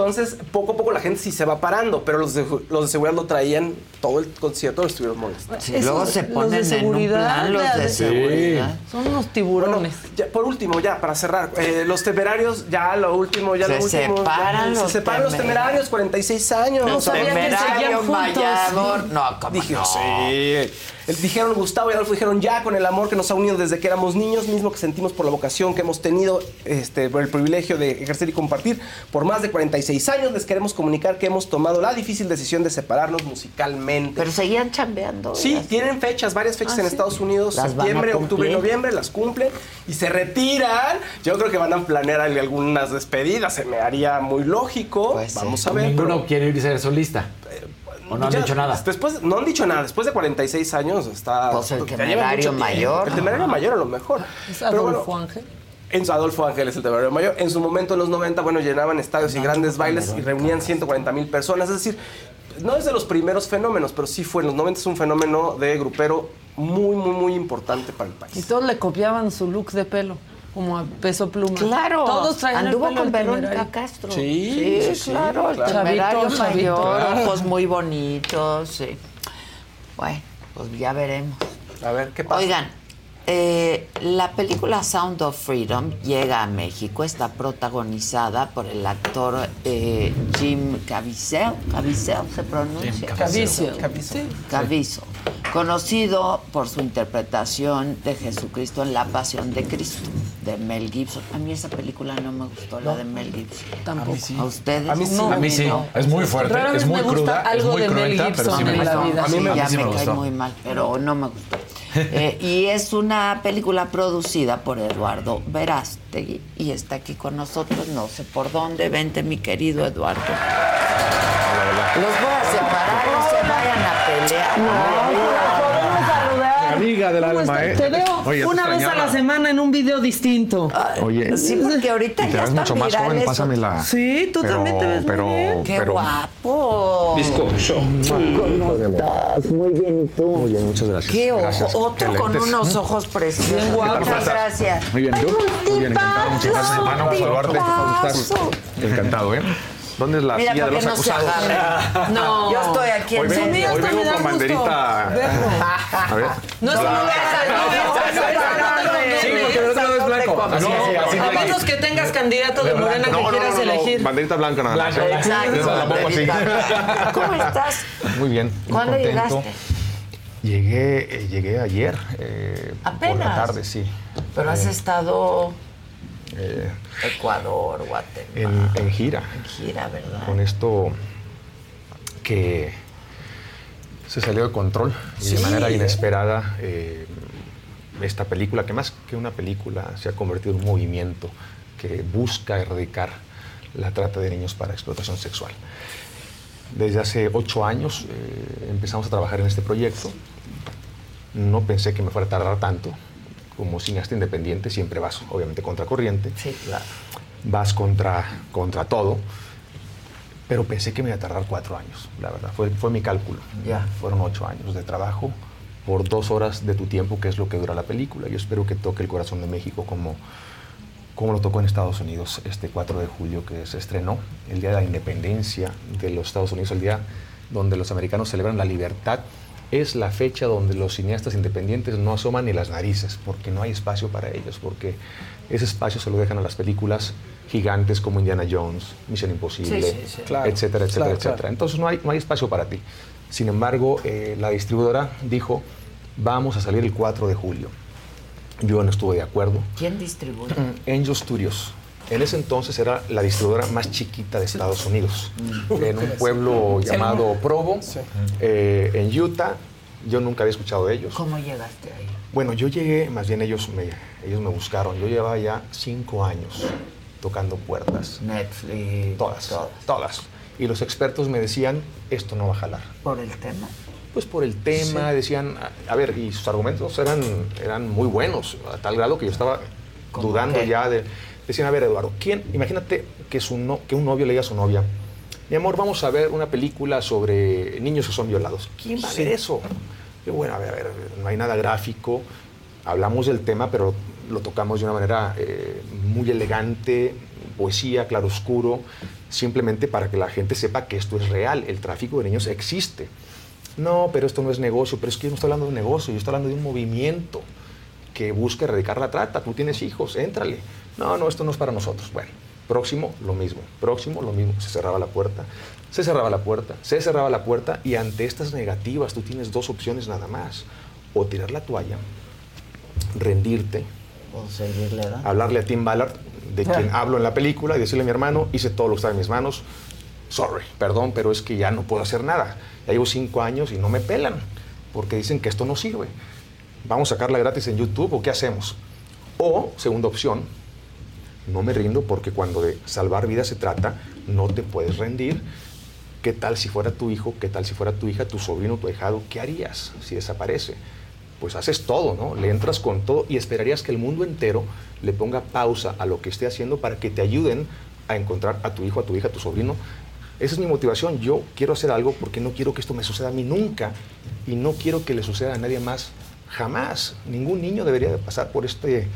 Speaker 14: Entonces, poco a poco la gente sí se va parando, pero los de, los de seguridad lo traían todo el concierto, lo estuvieron molestando.
Speaker 2: Sí, luego se ponen en un plan los de
Speaker 14: Sí.
Speaker 2: seguridad.
Speaker 16: Son unos tiburones.
Speaker 14: Ya, por último, ya, para cerrar, eh, los temerarios, ya lo último, ya
Speaker 2: Se
Speaker 14: lo último.
Speaker 2: separan
Speaker 14: ya,
Speaker 2: los
Speaker 14: se separan los temerarios, 46 años.
Speaker 16: No sabía que seguían
Speaker 2: Temerario,
Speaker 16: juntos.
Speaker 2: Mayador. No, ¿cómo
Speaker 14: Dije,
Speaker 2: no?
Speaker 14: sí. Eh, Dijeron Gustavo y Adolfo, dijeron ya con el amor que nos ha unido desde que éramos niños, mismo que sentimos por la vocación que hemos tenido, este, por el privilegio de ejercer y compartir por más de 46 años, les queremos comunicar que hemos tomado la difícil decisión de separarnos musicalmente.
Speaker 2: Pero seguían chambeando.
Speaker 14: Sí, tienen fechas, varias fechas
Speaker 2: Ah,
Speaker 14: en
Speaker 2: sí.
Speaker 14: Estados Unidos,
Speaker 2: Las
Speaker 14: septiembre, octubre y noviembre, las cumplen y se retiran. Yo creo que van a planear algunas despedidas, se me haría muy lógico.
Speaker 2: Pues
Speaker 14: Vamos a ver.
Speaker 17: Ninguno
Speaker 14: pero-
Speaker 17: quiere irse de solista. ¿O no han
Speaker 14: ya,
Speaker 17: dicho nada?
Speaker 14: Después, no han dicho nada. Después de 46 años está.
Speaker 2: Pues el temerario mayor.
Speaker 14: El temerario mayor a lo mejor.
Speaker 16: ¿Es
Speaker 14: Pero bueno,
Speaker 16: Adolfo Ángel?
Speaker 14: En su Adolfo Ángeles, el Temario Mayor. En su momento, en los 90, bueno, llenaban estadios y grandes bailes y reunían 140 mil personas. Es decir, no es de los primeros fenómenos, pero sí fue en los 90 es un fenómeno de grupero muy, muy, muy importante para el país.
Speaker 16: Y todos le copiaban su look de pelo, como a peso pluma.
Speaker 2: Claro,
Speaker 16: Todos
Speaker 2: anduvo
Speaker 16: el pelo
Speaker 2: con Verónica. Castro.
Speaker 14: Sí, sí, sí,
Speaker 2: claro, el
Speaker 14: claro.
Speaker 2: temerario
Speaker 16: Chavito, chavito.
Speaker 2: mayor, ojos muy bonitos, sí. Bueno, pues ya veremos.
Speaker 14: A ver, ¿qué pasa?
Speaker 2: Oigan, eh, la película Sound of Freedom llega a México, está protagonizada por el actor eh, Jim Caviezel, Caviezel se pronuncia.
Speaker 16: Caviezel.
Speaker 2: Sí. Caviezel, conocido por su interpretación de Jesucristo en La Pasión de Cristo, de Mel Gibson. A mí esa película no me gustó, la de Mel Gibson.
Speaker 16: Tampoco.
Speaker 2: ¿A ustedes?
Speaker 14: A mí sí.
Speaker 17: A mí sí.
Speaker 2: No.
Speaker 17: Es muy fuerte,
Speaker 16: Rara
Speaker 17: es muy
Speaker 16: me gusta
Speaker 17: cruda, es
Speaker 16: algo
Speaker 17: muy
Speaker 16: de Mel
Speaker 17: sí
Speaker 16: Gibson
Speaker 17: me
Speaker 16: en la vida.
Speaker 14: A mí me-
Speaker 2: ya
Speaker 17: sí
Speaker 2: me,
Speaker 17: me
Speaker 2: cae muy mal, pero no me gustó. Eh, y es una película producida por Eduardo Verástegui y está aquí con nosotros, no sé por dónde. Vente, mi querido Eduardo. Los voy a separar, no.
Speaker 15: Amiga del
Speaker 16: ¿Cómo
Speaker 15: alma? ¿eh?
Speaker 16: Te veo
Speaker 15: Oye,
Speaker 16: una vez a la semana en un video distinto.
Speaker 15: Oye,
Speaker 2: Sí, porque ahorita
Speaker 15: te
Speaker 2: ya
Speaker 15: ves mucho más joven,
Speaker 2: virales.
Speaker 15: pásamela.
Speaker 16: Sí, tú
Speaker 15: Pero-
Speaker 16: también te ves muy
Speaker 15: pero,
Speaker 16: bien.
Speaker 2: ¡Qué
Speaker 15: pero,
Speaker 2: guapo!
Speaker 15: Bizcocho.
Speaker 2: ¿Cómo estás? Muy bien, ¿y tú?
Speaker 15: Muy bien, muchas gracias.
Speaker 2: ¿Qué ojo?
Speaker 15: Gracias.
Speaker 2: Otro
Speaker 15: Qué
Speaker 2: con unos ojos preciosos.
Speaker 16: Bien guapo.
Speaker 2: Muchas gracias.
Speaker 15: Muy bien, ¿tú? Muy bien, encantado. Muchas gracias, hermano. por saludarte. Encantado, ¿eh? ¿Dónde es la
Speaker 2: Mira,
Speaker 15: silla de los
Speaker 2: no
Speaker 15: acusados?
Speaker 16: No.
Speaker 2: Yo estoy aquí
Speaker 15: Hoy
Speaker 2: en
Speaker 15: vengo,
Speaker 2: medio.
Speaker 15: hoy vengo con banderita. A ver.
Speaker 16: No es
Speaker 15: Blanca.
Speaker 16: veas
Speaker 15: Sí, porque del otro lado es blanco.
Speaker 16: A menos que tengas candidato de Morena
Speaker 15: No,
Speaker 16: que
Speaker 15: no,
Speaker 16: quieras
Speaker 15: no, no,
Speaker 16: elegir.
Speaker 15: Banderita blanca nada más.
Speaker 2: Exacto. ¿Cómo estás?
Speaker 15: Muy bien.
Speaker 2: ¿Cuándo llegaste?
Speaker 15: Llegué, eh, llegué ayer. eh, Por
Speaker 2: ¿Apenas?
Speaker 15: la tarde, sí.
Speaker 2: Pero has
Speaker 15: Eh,
Speaker 2: estado
Speaker 15: eh,
Speaker 2: Ecuador, Guatemala.
Speaker 15: en, en gira.
Speaker 2: En gira, ¿verdad?
Speaker 15: Con esto que se salió de control y
Speaker 2: Sí.
Speaker 15: de manera inesperada eh, esta película, que más que una película se ha convertido en un movimiento que busca erradicar la trata de niños para explotación sexual. Desde hace ocho años eh, empezamos a trabajar en este proyecto. No pensé que me fuera a tardar tanto. Como cineasta independiente siempre vas, obviamente, contra corriente.
Speaker 2: Sí, claro.
Speaker 15: Vas contra, contra todo. Pero pensé que me iba a tardar cuatro años, la verdad. Fue, fue mi cálculo.
Speaker 2: Ya.
Speaker 15: Fueron ocho años de trabajo por dos horas de tu tiempo, que es lo que dura la película. Yo espero que toque el corazón de México como, como lo tocó en Estados Unidos este 4 de julio que se estrenó, el Día de la Independencia de los Estados Unidos, el día donde los americanos celebran la libertad. Es la fecha donde los cineastas independientes no asoman ni las narices, porque no hay espacio para ellos, porque ese espacio se lo dejan a las películas gigantes como Indiana Jones, Misión Imposible,
Speaker 2: Sí, sí, sí.
Speaker 14: Claro,
Speaker 15: etcétera, etcétera,
Speaker 14: claro,
Speaker 15: etcétera.
Speaker 14: claro.
Speaker 15: Entonces no hay, no hay espacio para ti. Sin embargo, eh, la distribuidora dijo, vamos a salir el 4 de julio. Yo no estuve de acuerdo.
Speaker 2: ¿Quién distribuye?
Speaker 15: Angel Studios. En ese entonces era la distribuidora más chiquita de Estados Unidos, en un pueblo llamado Provo, eh, en Utah. Yo nunca había escuchado de ellos.
Speaker 2: ¿Cómo llegaste ahí?
Speaker 15: Bueno, yo llegué, más bien ellos me, ellos me buscaron. Yo llevaba ya cinco años tocando puertas.
Speaker 2: Netflix.
Speaker 15: Todas,
Speaker 2: todas.
Speaker 15: todas. Y los expertos me decían, esto no va a jalar.
Speaker 2: ¿Por el tema?
Speaker 15: Pues por el tema, decían, a, a ver, y sus argumentos eran, eran muy buenos, a tal grado que yo estaba
Speaker 2: ¿Cómo
Speaker 15: dudando
Speaker 2: qué?
Speaker 15: ya de... Decían, a ver, Eduardo, ¿quién? Imagínate que, su no- que un novio le diga a su novia, mi amor, vamos a ver una película sobre niños que son violados. ¿Quién va a ver eso? Yo, bueno, a ver, a ver, no hay nada gráfico, hablamos del tema, pero lo tocamos de una manera eh, muy elegante, poesía, claroscuro, simplemente para que la gente sepa que esto es real, el tráfico de niños existe. No, pero esto no es negocio, pero es que yo no estoy hablando de negocio, yo estoy hablando de un movimiento que busca erradicar la trata. Tú tienes hijos, éntrale. No, no, esto no es para nosotros. Bueno, próximo, lo mismo. Próximo, lo mismo. Se cerraba la puerta, se cerraba la puerta, se cerraba la puerta y ante estas negativas tú tienes dos opciones nada más. O tirar la toalla, rendirte,
Speaker 2: ¿O seguirle dando?
Speaker 15: hablarle a Tim Ballard, de quien hablo en la película, y decirle a mi hermano, hice todo lo que está en mis manos, sorry, perdón, pero es que ya no puedo hacer nada. Ya llevo cinco años y no me pelan, porque dicen que esto no sirve. Vamos a sacarla gratis en YouTube o qué hacemos. O, segunda opción, no me rindo porque cuando de salvar vidas se trata, no te puedes rendir. ¿Qué tal si fuera tu hijo? ¿Qué tal si fuera tu hija, tu sobrino, tu ahijado? ¿Qué harías si desaparece? pues haces todo, ¿no? Le entras con todo y esperarías que el mundo entero le ponga pausa a lo que esté haciendo para que te ayuden a encontrar a tu hijo, a tu hija, a tu sobrino. Esa es mi motivación. Yo quiero hacer algo porque no quiero que esto me suceda a mí nunca y no quiero que le suceda a nadie más jamás. Ningún niño debería de pasar por este,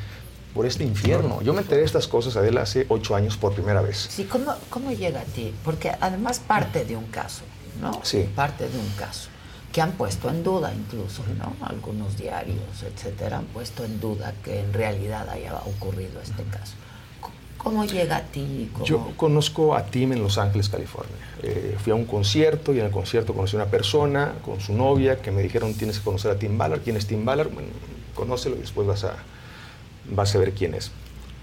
Speaker 15: por este infierno. Yo me enteré de estas cosas, Adela, hace ocho años por primera vez.
Speaker 2: Sí, ¿cómo, ¿cómo llega a ti? Porque además parte de un caso, ¿no?
Speaker 15: Sí.
Speaker 2: Parte de un caso que han puesto en duda incluso, ¿no? Algunos diarios, etcétera, han puesto en duda que en realidad haya ocurrido este caso. ¿Cómo llega a ti? ¿Cómo-
Speaker 15: Yo conozco a Tim en Los Ángeles, California. Eh, fui a un concierto y en el concierto conocí a una persona con su novia que me dijeron tienes que conocer a Tim Ballard. ¿Quién es Tim Ballard? Bueno, conócelo y después vas a, vas a ver quién es.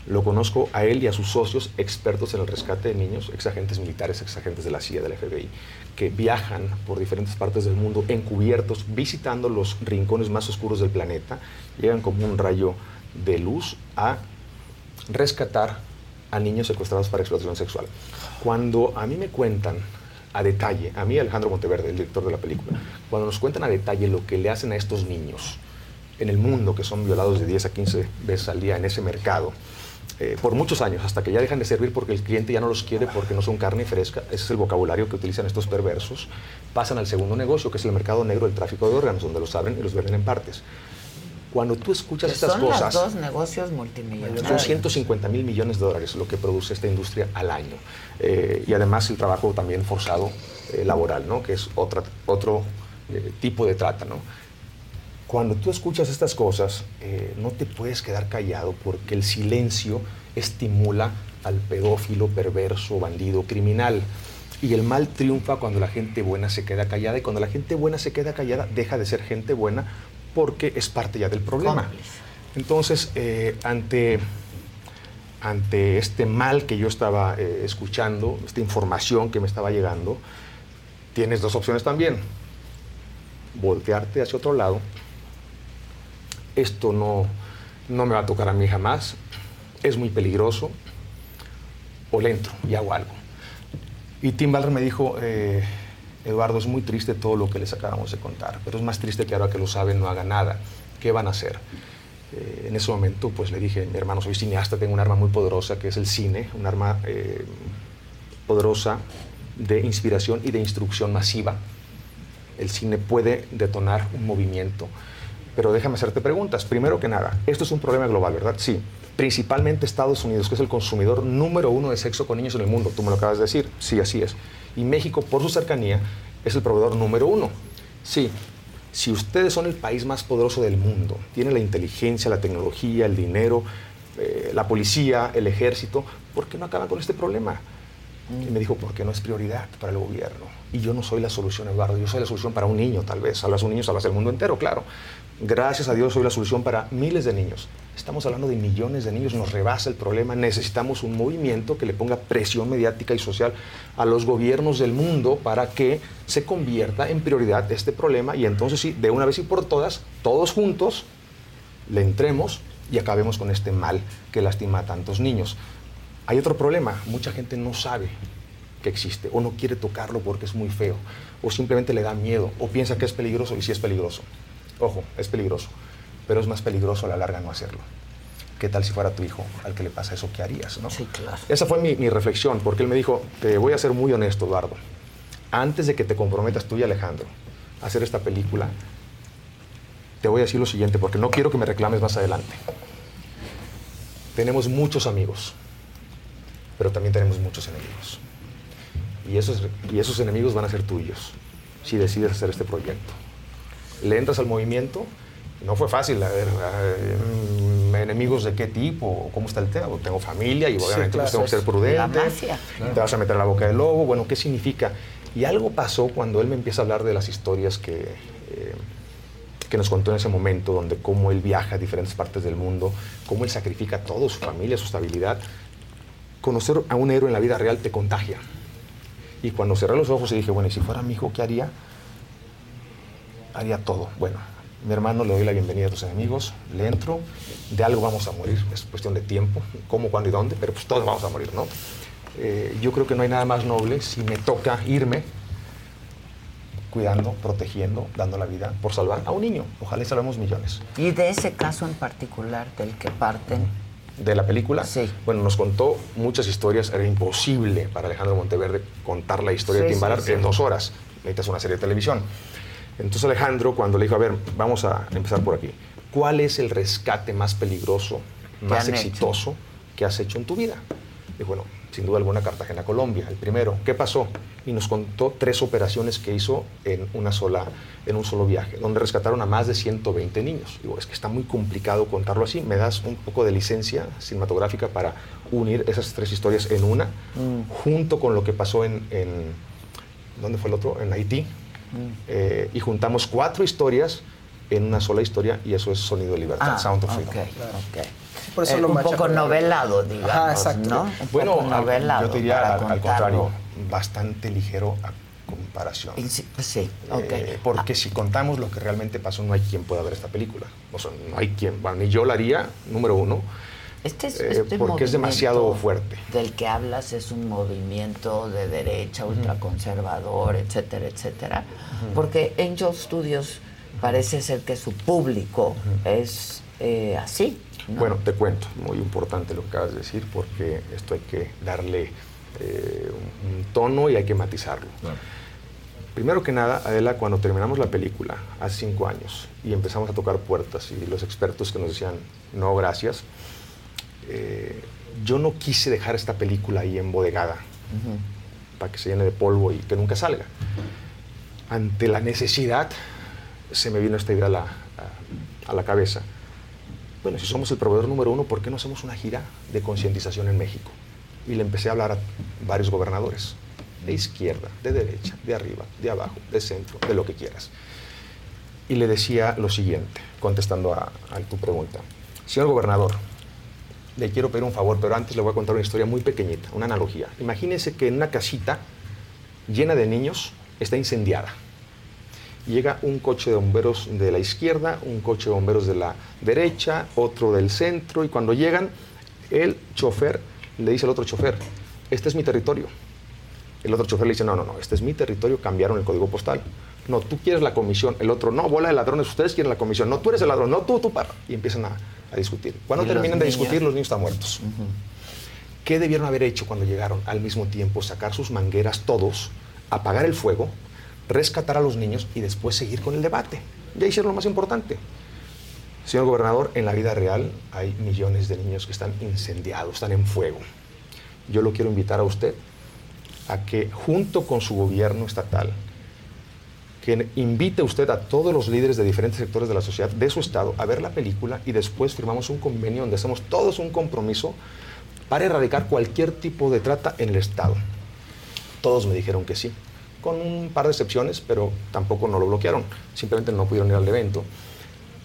Speaker 15: Lo conozco a él y a sus socios expertos en el rescate de niños, exagentes militares, exagentes de la CIA, del FBI, que viajan por diferentes partes del mundo encubiertos, visitando los rincones más oscuros del planeta, llegan como un rayo de luz a rescatar a niños secuestrados para explotación sexual. Cuando a mí me cuentan a detalle, a mí Alejandro Monteverde, el director de la película, cuando nos cuentan a detalle lo que le hacen a estos niños en el mundo, que son violados de 10 a 15 veces al día en ese mercado, eh, por muchos años, hasta que ya dejan de servir porque el cliente ya no los quiere porque no son carne fresca, ese es el vocabulario que utilizan estos perversos, pasan al segundo negocio, que es el mercado negro del tráfico de órganos, donde los abren y los venden en partes. Cuando tú escuchas
Speaker 2: que
Speaker 15: estas
Speaker 2: son
Speaker 15: cosas...
Speaker 2: los dos negocios multimillonarios.
Speaker 15: Son 150 mil millones de dólares lo que produce esta industria al año. Eh, y además el trabajo también forzado eh, laboral, ¿no? que es otra, otro eh, tipo de trata. ¿no? Cuando tú escuchas estas cosas, eh, no te puedes quedar callado porque el silencio estimula al pedófilo, perverso, bandido, criminal. Y el mal triunfa cuando la gente buena se queda callada y cuando la gente buena se queda callada deja de ser gente buena porque es parte ya del problema. Entonces, eh, ante, ante este mal que yo estaba eh, escuchando, esta información que me estaba llegando, tienes dos opciones también. Voltearte hacia otro lado. Esto no, no me va a tocar a mí jamás. Es muy peligroso. O le entro y hago algo. Y Tim Ballard me dijo, eh, Eduardo, es muy triste todo lo que les acabamos de contar, pero es más triste que ahora que lo saben no haga nada. ¿Qué van a hacer? Eh, en ese momento, pues le dije, mi hermano, soy cineasta, tengo un arma muy poderosa que es el cine, un arma eh, poderosa de inspiración y de instrucción masiva. El cine puede detonar un movimiento. Pero déjame hacerte preguntas. Primero que nada, esto es un problema global, ¿verdad? Sí. Principalmente Estados Unidos, que es el consumidor número uno de sexo con niños en el mundo. Tú me lo acabas de decir. Sí, así es. Y México, por su cercanía, es el proveedor número uno. Sí. Si ustedes son el país más poderoso del mundo, tienen la inteligencia, la tecnología, el dinero, eh, la policía, el ejército, ¿por qué no acaban con este problema? Y me dijo, porque no es prioridad para el gobierno. Y yo no soy la solución, Eduardo. Yo soy la solución para un niño, tal vez. De un niño, hablas del mundo entero, claro. Gracias a Dios soy la solución para miles de niños. Estamos hablando de millones de niños, nos rebasa el problema. Necesitamos un movimiento que le ponga presión mediática y social a los gobiernos del mundo para que se convierta en prioridad este problema y entonces sí, de una vez y por todas, todos juntos, le entremos y acabemos con este mal que lastima a tantos niños. Hay otro problema, mucha gente no sabe que existe o no quiere tocarlo porque es muy feo o simplemente le da miedo o piensa que es peligroso y sí es peligroso. Ojo, es peligroso, pero es más peligroso a la larga no hacerlo. ¿Qué tal si fuera tu hijo al que le pasa eso? ¿Qué harías? No?
Speaker 2: Sí, claro.
Speaker 15: Esa fue mi, mi reflexión, porque él me dijo, te voy a ser muy honesto, Eduardo. Antes de que te comprometas tú y Alejandro a hacer esta película, te voy a decir lo siguiente, porque no quiero que me reclames más adelante. Tenemos muchos amigos, pero también tenemos muchos enemigos. Y esos, y esos enemigos van a ser tuyos si decides hacer este proyecto. Le entras al movimiento, no fue fácil, a ver, mm, enemigos de qué tipo, cómo está el tema. Tengo familia y
Speaker 2: Sí,
Speaker 15: obviamente pues,
Speaker 2: claro,
Speaker 15: tengo que ser prudente. Te vas a meter a la boca del lobo, bueno, ¿qué significa? Y algo pasó cuando él me empieza a hablar de las historias que, eh, que nos contó en ese momento, donde cómo él viaja a diferentes partes del mundo, cómo él sacrifica todo, su familia, su estabilidad. Conocer a un héroe en la vida real te contagia. Y cuando cerré los ojos y dije, bueno, ¿y si fuera mi hijo, qué haría? Haría todo. Bueno, mi hermano le doy la bienvenida a tus enemigos, le entro, de algo vamos a morir, es cuestión de tiempo, cómo, cuándo y dónde, pero pues todos vamos a morir, ¿no? Eh, yo creo que no hay nada más noble si me toca irme cuidando, protegiendo, dando la vida por salvar a un niño. Ojalá y salvemos millones.
Speaker 2: Y de ese caso en particular, del que parten,
Speaker 15: de la película. Bueno, nos contó muchas historias. Era imposible para Alejandro Monteverde contar la historia
Speaker 2: Sí,
Speaker 15: de Timbalar
Speaker 2: sí, sí.
Speaker 15: en dos horas. Necesitas una serie de televisión. Entonces Alejandro, cuando le dijo, a ver, vamos a empezar por aquí. ¿Cuál es el rescate más peligroso, más
Speaker 2: hecho?
Speaker 15: exitoso que has hecho en tu vida? Dijo, bueno, sin duda alguna Cartagena, Colombia, el primero. ¿Qué pasó? Y nos contó tres operaciones que hizo en, una sola, en un solo viaje, donde rescataron a más de 120 niños. Digo, es que está muy complicado contarlo así. ¿Me das un poco de licencia cinematográfica para unir esas tres historias en una, junto con lo que pasó en, en- ¿dónde fue el otro? En Haití. Eh, y juntamos cuatro historias en una sola historia y eso es Sonido de Libertad,
Speaker 2: Ah,
Speaker 15: Sound of Freedom.
Speaker 2: ok, ok.
Speaker 14: Por eso
Speaker 2: Eh,
Speaker 14: no
Speaker 2: un poco novelado, digamos,
Speaker 14: Ajá, exacto.
Speaker 2: ¿no? Un
Speaker 15: Bueno,
Speaker 2: poco novelado
Speaker 15: yo te diría al, al contrario, bastante ligero a comparación.
Speaker 2: Sí, pues sí.
Speaker 15: Eh, porque si contamos lo que realmente pasó, no hay quien pueda ver esta película. O sea, no hay quien. Bueno, ni yo la haría, número uno.
Speaker 2: Este es-
Speaker 15: eh,
Speaker 2: este
Speaker 15: porque es demasiado fuerte.
Speaker 2: Del que hablas es un movimiento de derecha, ultraconservador, etcétera, etcétera. Porque Angel Studios parece ser que su público es eh, así. ¿no?
Speaker 15: Bueno, te cuento, muy importante lo que acabas de decir, porque esto hay que darle eh, un, un tono y hay que matizarlo. Primero que nada, Adela, cuando terminamos la película, hace cinco años, y empezamos a tocar puertas, y los expertos que nos decían, no, gracias, eh, yo no quise dejar esta película ahí embodegada, para que se llene de polvo y que nunca salga. Ante la necesidad, se me vino esta idea a la, a- a la cabeza. Bueno, si somos el proveedor número uno, ¿por qué no hacemos una gira de concientización en México? Y le empecé a hablar a varios gobernadores, de izquierda, de derecha, de arriba, de abajo, de centro, de lo que quieras. Y le decía lo siguiente, contestando a, a tu pregunta. Señor gobernador, le quiero pedir un favor, pero antes le voy a contar una historia muy pequeñita, una analogía. Imagínense que en una casita llena de niños está incendiada. Llega un coche de bomberos de la izquierda, un coche de bomberos de la derecha, otro del centro, y cuando llegan, el chofer le dice al otro chofer, este es mi territorio. El otro chofer le dice, no, no, no, este es mi territorio, cambiaron el código postal. No, tú quieres la comisión. El otro, no, bola de ladrones, ustedes quieren la comisión. No, tú eres el ladrón, no, tú, tú, para. Y empiezan a, a discutir. Cuando terminan de discutir, los niños están muertos. ¿Qué debieron haber hecho cuando llegaron al mismo tiempo? Sacar sus mangueras todos, apagar el fuego, rescatar a los niños y después seguir con el debate. Ya hicieron lo más importante. Señor gobernador, en la vida real hay millones de niños que están incendiados, están en fuego. Yo lo quiero invitar a usted a que junto con su gobierno estatal, que invite usted a todos los líderes de diferentes sectores de la sociedad de su estado a ver la película y después firmamos un convenio donde hacemos todos un compromiso para erradicar cualquier tipo de trata en el estado. Todos me dijeron que sí, con un par de excepciones, pero tampoco no lo bloquearon, simplemente no pudieron ir al evento.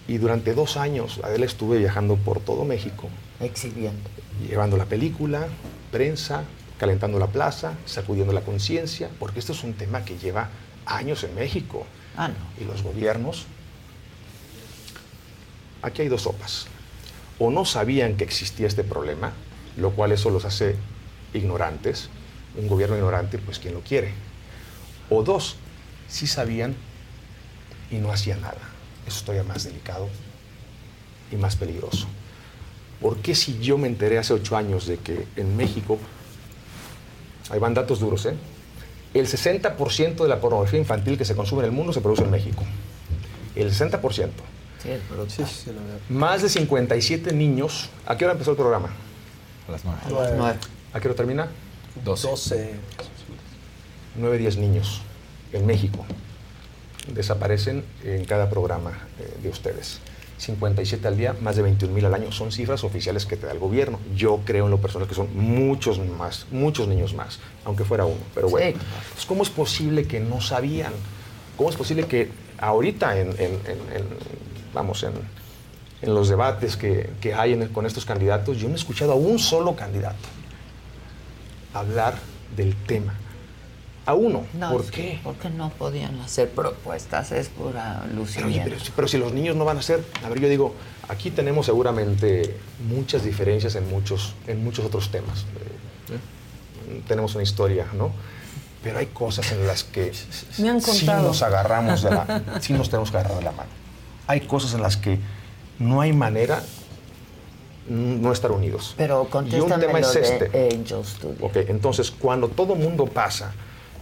Speaker 15: Y durante dos años, Adela estuve viajando por todo México,
Speaker 2: Exhibiendo.
Speaker 15: llevando la película, prensa, calentando la plaza, sacudiendo la conciencia, porque esto es un tema que lleva años en México.
Speaker 2: Ah, no.
Speaker 15: Y los gobiernos, aquí hay dos sopas. O no sabían que existía este problema, lo cual eso los hace ignorantes. Un gobierno ignorante, pues quien lo quiere. O dos, sí sabían y no hacían nada. Eso es todavía más delicado y más peligroso. ¿Por qué si yo me enteré hace ocho años de que en México, ahí van datos duros, ¿eh? El 60% de la pornografía infantil que se consume en el mundo se produce en México. El 60%.
Speaker 2: Sí, es brutal.
Speaker 15: Más de 57 niños. ¿A qué hora empezó el programa?
Speaker 17: A las nueve.
Speaker 2: A las nueve.
Speaker 15: ¿A qué hora termina?
Speaker 17: 12.
Speaker 14: 12.
Speaker 15: 9, 10 niños en México desaparecen en cada programa eh, de ustedes. 57 al día, más de 21 mil al año. Son cifras oficiales que te da el gobierno. Yo creo en lo personal que son muchos más, muchos niños más, aunque fuera uno. Pero bueno,
Speaker 2: Sí.
Speaker 15: Entonces, ¿cómo es posible que no sabían? ¿Cómo es posible que ahorita en, en- en- en- vamos, en, en los debates que, que hay en- con estos candidatos, yo no he escuchado a un solo candidato hablar del tema? A uno.
Speaker 2: No,
Speaker 15: ¿Por qué?
Speaker 2: que- Porque no podían hacer propuestas, es pura lucimiento.
Speaker 15: pero, pero si los niños no van a ser, a ver, yo digo, aquí tenemos seguramente muchas diferencias en muchos, en muchos otros temas. Eh, tenemos una historia, ¿no? pero hay cosas en las que
Speaker 16: Me han
Speaker 15: sí nos agarramos de la, sí nos tenemos que agarrar de la mano. Hay cosas en las que no hay manera no estar unidos.
Speaker 2: Pero
Speaker 15: y un tema es este.
Speaker 2: Angel Studio.
Speaker 15: Ok, entonces cuando todo mundo pasa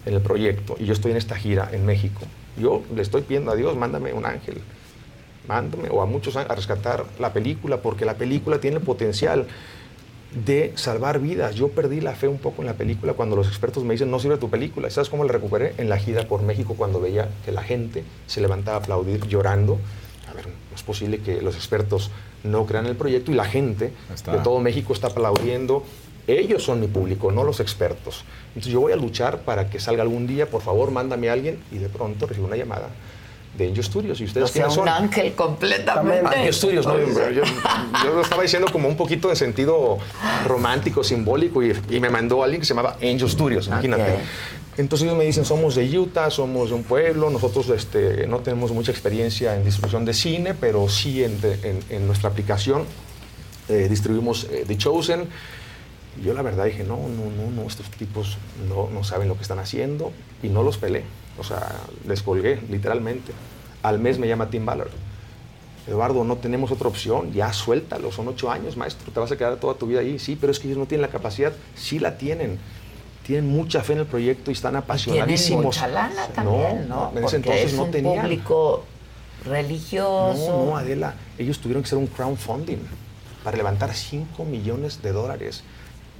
Speaker 15: en el proyecto y yo estoy en esta gira en México, yo le estoy pidiendo a Dios, mándame un ángel, mándame o a muchos a rescatar la película, porque la película tiene el potencial de salvar vidas. Yo perdí la fe un poco en la película cuando los expertos me dicen no sirve tu película. ¿Sabes cómo la recuperé? En la gira por México cuando veía que la gente se levantaba a aplaudir llorando. A ver, no es posible que los expertos no crean el proyecto y la gente
Speaker 17: está.
Speaker 15: de todo México está aplaudiendo. Ellos son mi público, no los expertos. Entonces yo voy a luchar para que salga algún día, por favor, mándame a alguien y de pronto recibo una llamada de Angel Studios. ¿Y ustedes
Speaker 2: O sea, un
Speaker 15: son?
Speaker 2: ángel completamente.
Speaker 15: Angel Studios, ¿no? Yo, yo- yo lo estaba diciendo como un poquito de sentido romántico, simbólico, y, y me mandó alguien que se llamaba Angel Studios, imagínate.
Speaker 2: Ok.
Speaker 15: Entonces ellos me dicen, somos de Utah, somos de un pueblo, nosotros este, no tenemos mucha experiencia en distribución de cine, pero sí en, en- en nuestra aplicación eh, distribuimos eh, The Chosen. Yo la verdad dije, no, no, no, no, estos tipos no, no saben lo que están haciendo y no los pelé. O sea, les colgué, literalmente. Al mes me llama Tim Ballard. Eduardo, no tenemos otra opción, ya suéltalo, son ocho años, maestro, te vas a quedar toda tu vida ahí. Sí, pero es que ellos no tienen la capacidad, sí la tienen. Tienen mucha fe en el proyecto y están
Speaker 2: Tienen
Speaker 15: apasionadísimos.
Speaker 2: mucha lana también, ¿no?
Speaker 15: En ese entonces
Speaker 2: es
Speaker 15: no
Speaker 2: un
Speaker 15: tenían.
Speaker 2: público religioso.
Speaker 15: No, no, Adela, ellos tuvieron que hacer un crowdfunding para levantar 5 millones de dólares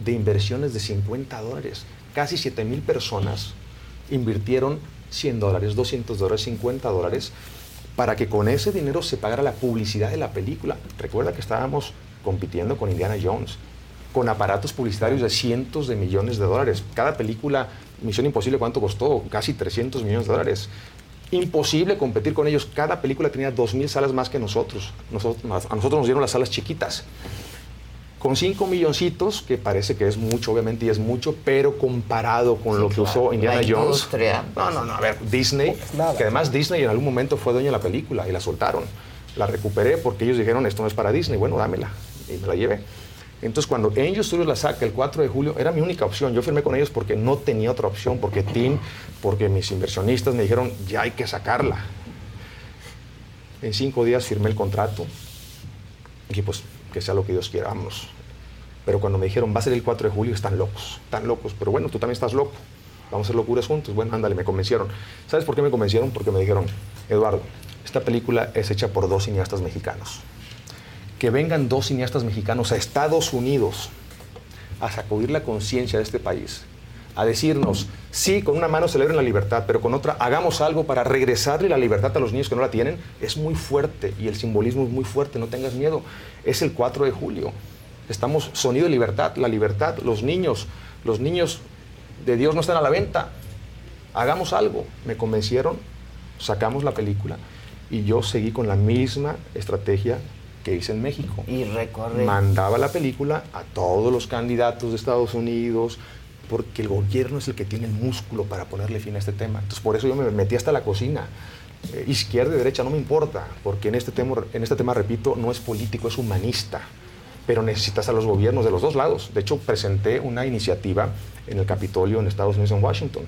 Speaker 15: de inversiones de 50 dólares. Casi 7 mil personas invirtieron 100 dólares, 200 dólares, 50 dólares para que con ese dinero se pagara la publicidad de la película. Recuerda que estábamos compitiendo con Indiana Jones, con aparatos publicitarios de cientos de millones de dólares. Cada película, Misión Imposible, ¿cuánto costó? Casi 300 millones de dólares. Imposible competir con ellos. Cada película tenía 2.000 salas más que nosotros. nosotros. A nosotros nos dieron las salas chiquitas. Con 5 milloncitos, que parece que es mucho, obviamente, y es mucho, pero comparado con lo que usó Indiana
Speaker 2: La
Speaker 15: Jones.
Speaker 2: industria.
Speaker 15: No, no, no. A ver, Disney, que además Disney en algún momento fue dueño de la película y la soltaron. La recuperé porque ellos dijeron, esto no es para Disney. Bueno, dámela. Y me la llevé. Entonces, cuando Angel Studios la saca el 4 de julio, era mi única opción. Yo firmé con ellos porque no tenía otra opción, porque Tim, porque mis inversionistas me dijeron, ya hay que sacarla. En cinco días firmé el contrato. Y dije, pues, que sea lo que Dios quiera, vámonos. Pero cuando me dijeron, va a ser el 4 de julio, están locos, están locos. Pero bueno, tú también estás loco. Vamos a hacer locuras juntos. Bueno, ándale, me convencieron. ¿Sabes por qué me convencieron? Porque me dijeron, Eduardo, esta película es hecha por dos cineastas mexicanos. Que vengan dos cineastas mexicanos a Estados Unidos a sacudir la conciencia de este país, a decirnos, sí, con una mano celebren la libertad, pero con otra hagamos algo para regresarle la libertad a los niños que no la tienen, es muy fuerte y el simbolismo es muy fuerte, no tengas miedo. Es el 4 de julio. Estamos sonido de libertad, la libertad, los niños, los niños de Dios no están a la venta. Hagamos algo. Me convencieron, sacamos la película y yo seguí con la misma estrategia que hice en México.
Speaker 2: Y recorre.
Speaker 15: Mandaba la película a todos los candidatos de Estados Unidos, porque el gobierno es el que tiene el músculo para ponerle fin a este tema. Entonces, por eso yo me metí hasta la cocina. Eh, izquierda y derecha no me importa, porque en este, tema, en este tema, repito, no es político, es humanista. Pero necesitas a los gobiernos de los dos lados. De hecho, presenté una iniciativa en el Capitolio en Estados Unidos, en Washington.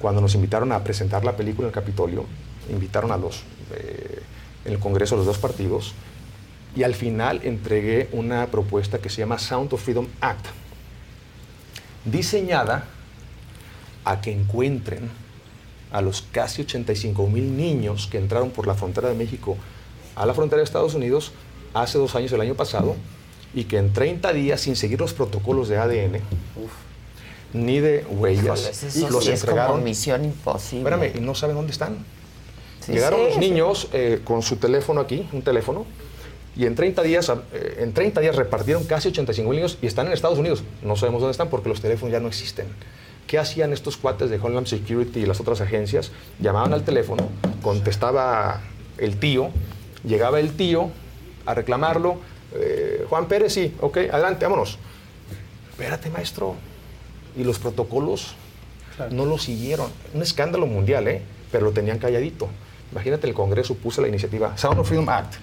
Speaker 15: Cuando nos invitaron a presentar la película en el Capitolio, invitaron a los, eh, en el Congreso los dos partidos, y al final entregué una propuesta que se llama Sound of Freedom Act, diseñada a que encuentren a los casi 85 mil niños que entraron por la frontera de México a la frontera de Estados Unidos hace dos años, el año pasado, y que en 30 días, sin seguir los protocolos de ADN, ni de huellas,
Speaker 2: Híjoles, eso
Speaker 15: los
Speaker 2: sí es como
Speaker 15: entregaron.
Speaker 2: misión imposible.
Speaker 15: Espérame, y no saben dónde están.
Speaker 2: Sí,
Speaker 15: Llegaron
Speaker 2: sí,
Speaker 15: los niños eh, con su teléfono aquí, un teléfono, y en 30 días, eh, en 30 días repartieron casi 85 mil niños y están en Estados Unidos. No sabemos dónde están porque los teléfonos ya no existen. ¿Qué hacían estos cuates de Homeland Security y las otras agencias? Llamaban al teléfono, contestaba el tío, llegaba el tío a reclamarlo. Juan Pérez, sí, ok, adelante, vámonos. Espérate, maestro. Y los protocolos no lo siguieron. Un escándalo mundial, ¿eh? Pero lo tenían calladito. Imagínate, el Congreso puso la iniciativa Sound of Freedom Act.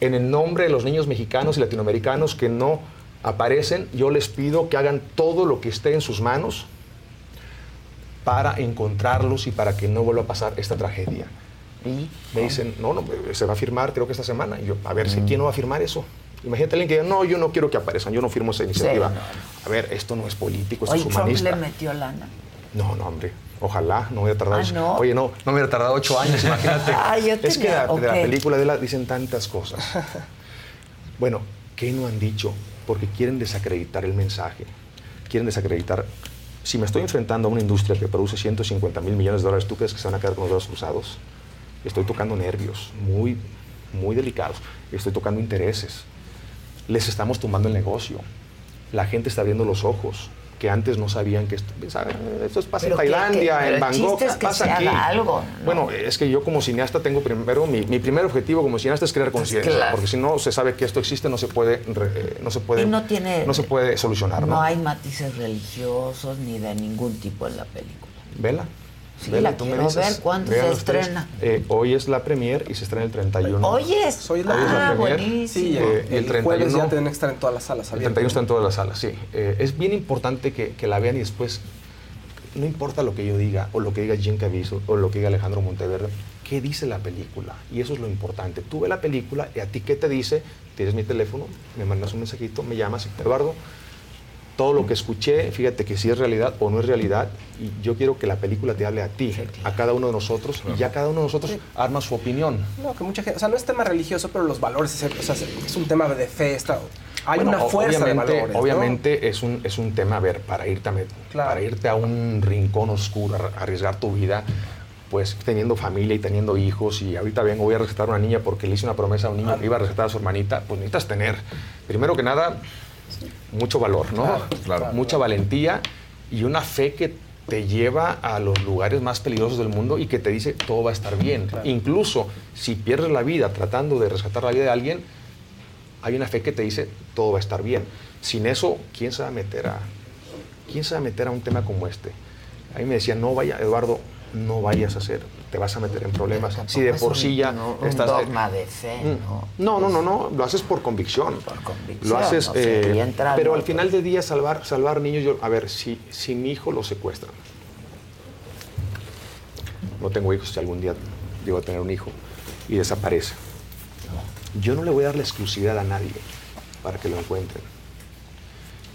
Speaker 15: En el nombre de los niños mexicanos y latinoamericanos que no aparecen, yo les pido que hagan todo lo que esté en sus manos para encontrarlos y para que no vuelva a pasar esta tragedia. Me dicen, no, no, se va a firmar creo que esta semana. Y yo, a ver, si ¿quién no va a firmar eso? Imagínate alguien que diga, no, yo no quiero que aparezcan, yo no firmo esa iniciativa.
Speaker 2: no.
Speaker 15: A ver, esto no es político, esto es
Speaker 2: Trump
Speaker 15: humanista.
Speaker 2: le metió lana.
Speaker 15: No, no, hombre. Ojalá, no hubiera tardado.
Speaker 2: Ah, ¿no?
Speaker 15: Oye, no, no me hubiera tardado ocho años, imagínate.
Speaker 2: Ah, yo
Speaker 15: es que
Speaker 2: tenía-
Speaker 15: de, de la película de la dicen tantas cosas. Bueno, ¿qué no han dicho? Porque quieren desacreditar el mensaje. Quieren desacreditar. Si me estoy enfrentando a una industria que produce 150 mil millones de dólares, ¿tú crees que se van a quedar con los brazos cruzados? Estoy tocando nervios muy, muy delicados. Estoy tocando intereses. Les estamos tumbando el negocio. La gente está abriendo los ojos que antes no sabían que esto, esto es- pasa en
Speaker 2: que-
Speaker 15: Tailandia,
Speaker 2: que- pero
Speaker 15: en Bangkok,
Speaker 2: es que
Speaker 15: pasa
Speaker 2: se
Speaker 15: aquí.
Speaker 2: haga algo, ¿no?
Speaker 15: Bueno, es que yo como cineasta tengo primero, mi, mi primer objetivo como cineasta es crear conciencia,
Speaker 2: claro.
Speaker 15: porque si no se sabe que esto existe, no se puede, eh, no se puede,
Speaker 2: Y no tiene-
Speaker 15: no se puede solucionar, ¿no?
Speaker 2: No hay matices religiosos ni de ningún tipo en la película.
Speaker 15: Vela.
Speaker 2: Sí,
Speaker 15: Vela,
Speaker 2: la
Speaker 15: tú me
Speaker 2: quiero
Speaker 15: dices.
Speaker 2: ver. ¿Cuándo se estrena?
Speaker 15: Eh, hoy es la premier y se estrena el 31.
Speaker 2: Hoy es.
Speaker 15: Hoy es la
Speaker 2: ah,
Speaker 15: premier.
Speaker 2: buenísimo.
Speaker 14: Sí,
Speaker 15: Eh,
Speaker 14: el,
Speaker 15: el 31
Speaker 14: jueves ya tienen que estar en todas las salas
Speaker 15: El
Speaker 14: abiertas.
Speaker 15: 31 está en todas las salas, sí. Eh, es bien importante que, que la vean y después, no importa lo que yo diga, o lo que diga Jim Caviezel, o lo que diga Alejandro Monteverde, ¿qué dice la película? Y eso es lo importante. Tú ves la película y a ti, ¿qué te dice? Tienes mi teléfono, me mandas un mensajito, me llamas, Eduardo, todo lo que escuché, fíjate que si es realidad o no es realidad, y yo quiero que la película te hable a ti, a cada uno de nosotros, y ya cada uno de nosotros arma su opinión.
Speaker 14: No, que mucha gente, o sea, no es tema religioso, pero los valores, es, o sea, es un tema de fe, está- hay
Speaker 15: Bueno,
Speaker 14: una fuerza de
Speaker 15: obviamente,
Speaker 14: valores. ¿no?
Speaker 15: Obviamente es, un, es un tema, a ver, para irte, a, para irte a un rincón oscuro, a arriesgar tu vida, pues teniendo familia y teniendo hijos, y ahorita vengo, voy a rescatar a una niña porque le hice una promesa a un niño que iba a rescatar a su hermanita, pues necesitas tener, primero que nada, mucho valor, ¿no?
Speaker 14: Claro,
Speaker 15: Claro, Mucha valentía y una fe que te lleva a los lugares más peligrosos del mundo y que te dice todo va a estar bien. Incluso si pierdes la vida tratando de rescatar la vida de alguien, hay una fe que te dice todo va a estar bien. Sin eso, ¿quién se va a meter a, quién se va a, meter a un tema como este? A mí me decían, no vaya, Eduardo, no vayas a hacer, te vas a meter en problemas. Si de por sí ya
Speaker 2: no, un
Speaker 15: estás...
Speaker 2: dogma de fe, ¿no?
Speaker 15: No, no, no, no, lo haces por convicción. Por
Speaker 2: convicción,
Speaker 15: Lo haces, eh, pero al final del día salvar, salvar niños, yo, a ver, si, si mi hijo lo secuestran, no tengo hijos, si algún día llego a tener un hijo y desaparece, yo no le voy a dar la exclusividad a nadie para que lo encuentren.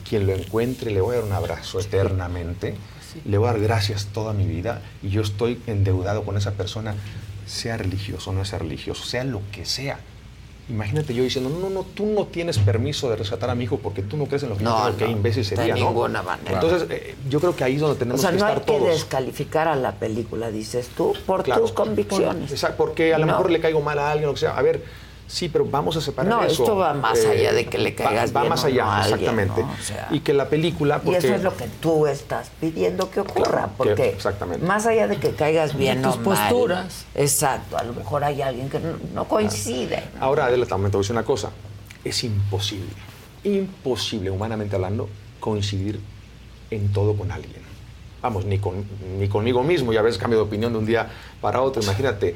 Speaker 15: Quien lo encuentre, le voy a dar un abrazo eternamente, le voy a dar gracias toda mi vida y yo estoy endeudado con esa persona, sea religioso o no sea religioso, sea lo que sea. Imagínate yo diciendo, no, no, no, tú no tienes permiso de rescatar a mi hijo porque tú no crees en lo que
Speaker 2: No,
Speaker 15: yo creo, qué
Speaker 2: no,
Speaker 15: imbécil
Speaker 2: de
Speaker 15: sería, ¿no?
Speaker 2: ninguna manera.
Speaker 15: Entonces, eh, yo creo que ahí es donde
Speaker 2: O
Speaker 15: tenemos
Speaker 2: sea,
Speaker 15: que
Speaker 2: no hay
Speaker 15: estar
Speaker 2: que
Speaker 15: todos.
Speaker 2: descalificar a la película, dices tú, por
Speaker 15: Claro.
Speaker 2: tus convicciones.
Speaker 15: Por- exacto, porque a lo
Speaker 2: No.
Speaker 15: mejor le caigo mal a alguien, o lo que sea. A ver, sí, pero vamos a separar
Speaker 2: No,
Speaker 15: eso.
Speaker 2: esto va más
Speaker 15: Eh,
Speaker 2: allá de que le
Speaker 15: va-
Speaker 2: caigas
Speaker 15: va,
Speaker 2: bien
Speaker 15: más
Speaker 2: o
Speaker 15: allá,
Speaker 2: no a alguien,
Speaker 15: exactamente.
Speaker 2: ¿no? O sea,
Speaker 15: y que la película,
Speaker 2: Y eso es lo que tú estás pidiendo que ocurra,
Speaker 15: Claro, que-
Speaker 2: porque
Speaker 15: exactamente.
Speaker 2: más allá de que caigas bien
Speaker 16: tus
Speaker 2: o mal,
Speaker 16: posturas.
Speaker 2: exacto, a lo mejor hay alguien que no, no coincide.
Speaker 15: Ahora, Adela, también te voy a decir una cosa. Es imposible, imposible, humanamente hablando, coincidir en todo con alguien. Vamos, ni, con, ni conmigo mismo, ya a veces cambio de opinión de un día para otro. Imagínate,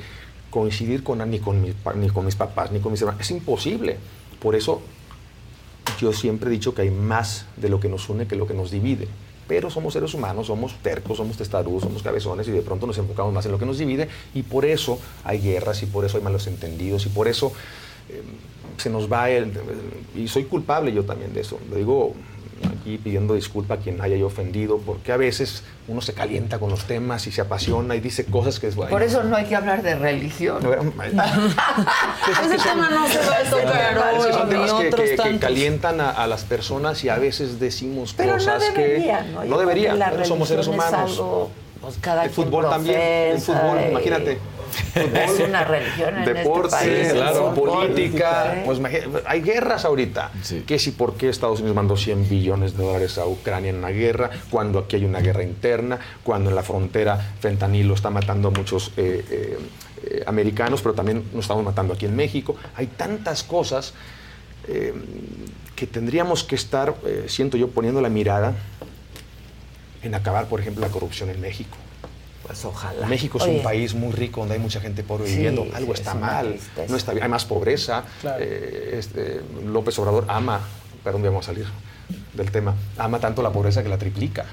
Speaker 15: coincidir con, ni, con mis, ni con mis papás, ni con mis hermanos. Es imposible. Por eso yo siempre he dicho que hay más de lo que nos une que lo que nos divide. Pero somos seres humanos, somos tercos, somos testarudos, somos cabezones y de pronto nos enfocamos más en lo que nos divide y por eso hay guerras y por eso hay malos entendidos y por eso eh, se nos va el, y soy culpable yo también de eso. Lo digo aquí pidiendo disculpa a quien haya yo ofendido, porque a veces uno se calienta con los temas y se apasiona y dice cosas que es
Speaker 2: Por eso no hay que hablar de religión.
Speaker 16: Ese tema no se va a tocar
Speaker 15: son temas que, calientan a, a las personas y a veces decimos
Speaker 2: Pero no
Speaker 15: cosas
Speaker 2: debería,
Speaker 15: que
Speaker 2: ¿no?
Speaker 15: No debería. somos seres humanos.
Speaker 2: algo, pues, cada
Speaker 15: el fútbol también. El fútbol,
Speaker 2: y-
Speaker 15: imagínate.
Speaker 2: Es una religión en
Speaker 15: Deporte,
Speaker 2: este país. el
Speaker 15: claro,
Speaker 2: fútbol,
Speaker 15: política.
Speaker 2: ¿eh?
Speaker 15: Pues hay guerras ahorita. Que si por qué Estados Unidos mandó 100 billones de dólares a Ucrania en una guerra, cuando aquí hay una guerra interna, cuando en la frontera fentanilo está matando a muchos eh, eh, eh, americanos, pero también nos estamos matando aquí en México. Hay tantas cosas eh, que tendríamos que estar, eh, siento yo, poniendo la mirada en acabar, por ejemplo, la corrupción en México.
Speaker 2: Pues ojalá.
Speaker 15: México es
Speaker 2: Oye.
Speaker 15: un país muy rico donde hay mucha gente pobre
Speaker 2: Sí,
Speaker 15: viviendo. Algo
Speaker 2: sí,
Speaker 15: está
Speaker 2: es
Speaker 15: mal, no está bien. Hay más pobreza.
Speaker 14: Claro.
Speaker 15: Eh, este, López Obrador ama, perdón, vamos a salir del tema, ama tanto la pobreza que la triplica.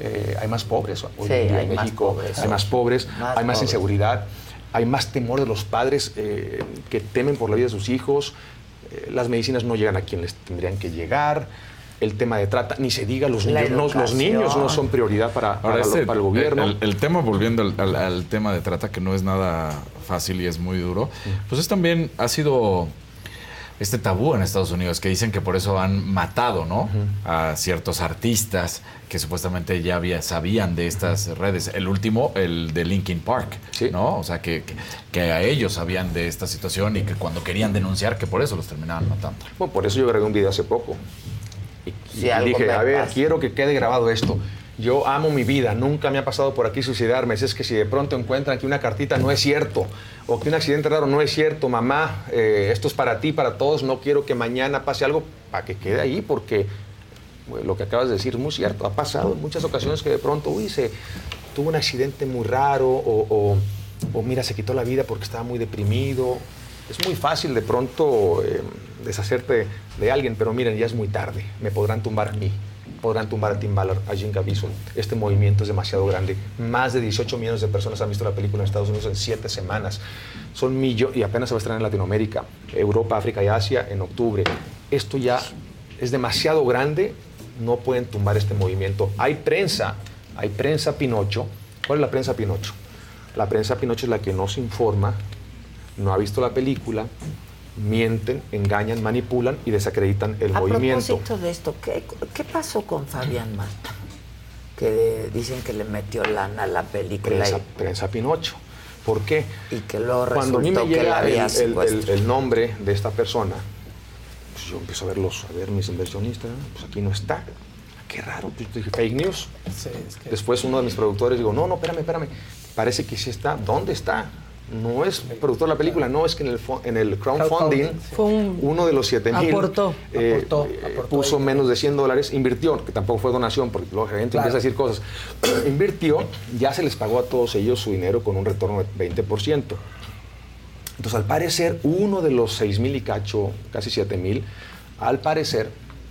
Speaker 15: eh, hay más pobres hoy
Speaker 2: Sí,
Speaker 15: en día
Speaker 2: hay
Speaker 15: en
Speaker 2: más
Speaker 15: México,
Speaker 2: pobres.
Speaker 15: hay más pobres,
Speaker 2: Más
Speaker 15: hay más
Speaker 2: pobres.
Speaker 15: inseguridad, hay más temor de los padres eh, que temen por la vida de sus hijos, eh, las medicinas no llegan a quien les tendrían que llegar, el tema de trata, ni se diga, los niños, no, los niños no son prioridad para, para,
Speaker 29: Ahora,
Speaker 15: lo- para el gobierno.
Speaker 29: El, el tema, volviendo al, al- al tema de trata, que no es nada fácil y es muy duro, pues es también, ha sido este tabú en Estados Unidos, que dicen que por eso han matado, ¿no? A ciertos artistas que supuestamente ya había, sabían de estas redes. El último, el de Linkin Park, ¿no? O sea, que, que, que a ellos sabían de esta situación y que cuando querían denunciar, que por eso los terminaban matando.
Speaker 15: Bueno, por eso yo grabé un video hace poco. Y,
Speaker 2: Si
Speaker 15: y
Speaker 2: algo
Speaker 15: dije, a ver,
Speaker 2: pasa".
Speaker 15: quiero que quede grabado esto. Yo amo mi vida, nunca me ha pasado por aquí suicidarme. Es que si de pronto encuentran que una cartita no es cierto, o que un accidente raro no es cierto, mamá, eh, esto es para ti, para todos, no quiero que mañana pase algo, para que quede ahí, porque bueno, lo que acabas de decir es muy cierto. Ha pasado en muchas ocasiones que de pronto, uy, se tuvo un accidente muy raro, o, o- o mira, se quitó la vida porque estaba muy deprimido. Es muy fácil de pronto eh, deshacerte de alguien, pero miren, ya es muy tarde. Me podrán tumbar a mí, podrán tumbar a Tim Ballard, a Jim Caviezel. Este movimiento es demasiado grande. Más de 18 millones de personas han visto la película en Estados Unidos en 7 semanas. Son millones, y apenas se va a estrenar en Latinoamérica, Europa, África y Asia en octubre. Esto ya es demasiado grande, no pueden tumbar este movimiento. Hay prensa, hay prensa Pinocho. ¿Cuál es la prensa Pinocho? La prensa Pinocho es la que no se informa, no ha visto la película, mienten, engañan, manipulan y desacreditan el
Speaker 2: A
Speaker 15: movimiento.
Speaker 2: propósito de esto, ¿qué, qué pasó con Fabián Mata? Que dicen que le metió lana a la película.
Speaker 15: Prensa,
Speaker 2: y-
Speaker 15: prensa Pinocho. ¿Por qué?
Speaker 2: Y que luego
Speaker 15: Cuando a mí me llega el, el-
Speaker 2: secuestrado.
Speaker 15: el- el nombre de esta persona, pues yo empiezo a verlos, a ver mis inversionistas, pues aquí no está. Qué raro, pues dije, fake news. Después uno de mis productores digo, no, no, espérame, espérame. Parece que sí está. ¿Dónde está? No es productor de la película, no, es que en el, en el crowdfunding, uno de los 7 mil
Speaker 16: Aportó.
Speaker 15: eh, eh, puso menos de 100 dólares, invirtió, que tampoco fue donación, porque luego la gente
Speaker 16: Claro.
Speaker 15: empieza a decir cosas. invirtió, ya se les pagó a todos ellos su dinero con un retorno de 20%. Entonces, al parecer, uno de los 6 mil y cacho, casi 7 mil, al parecer,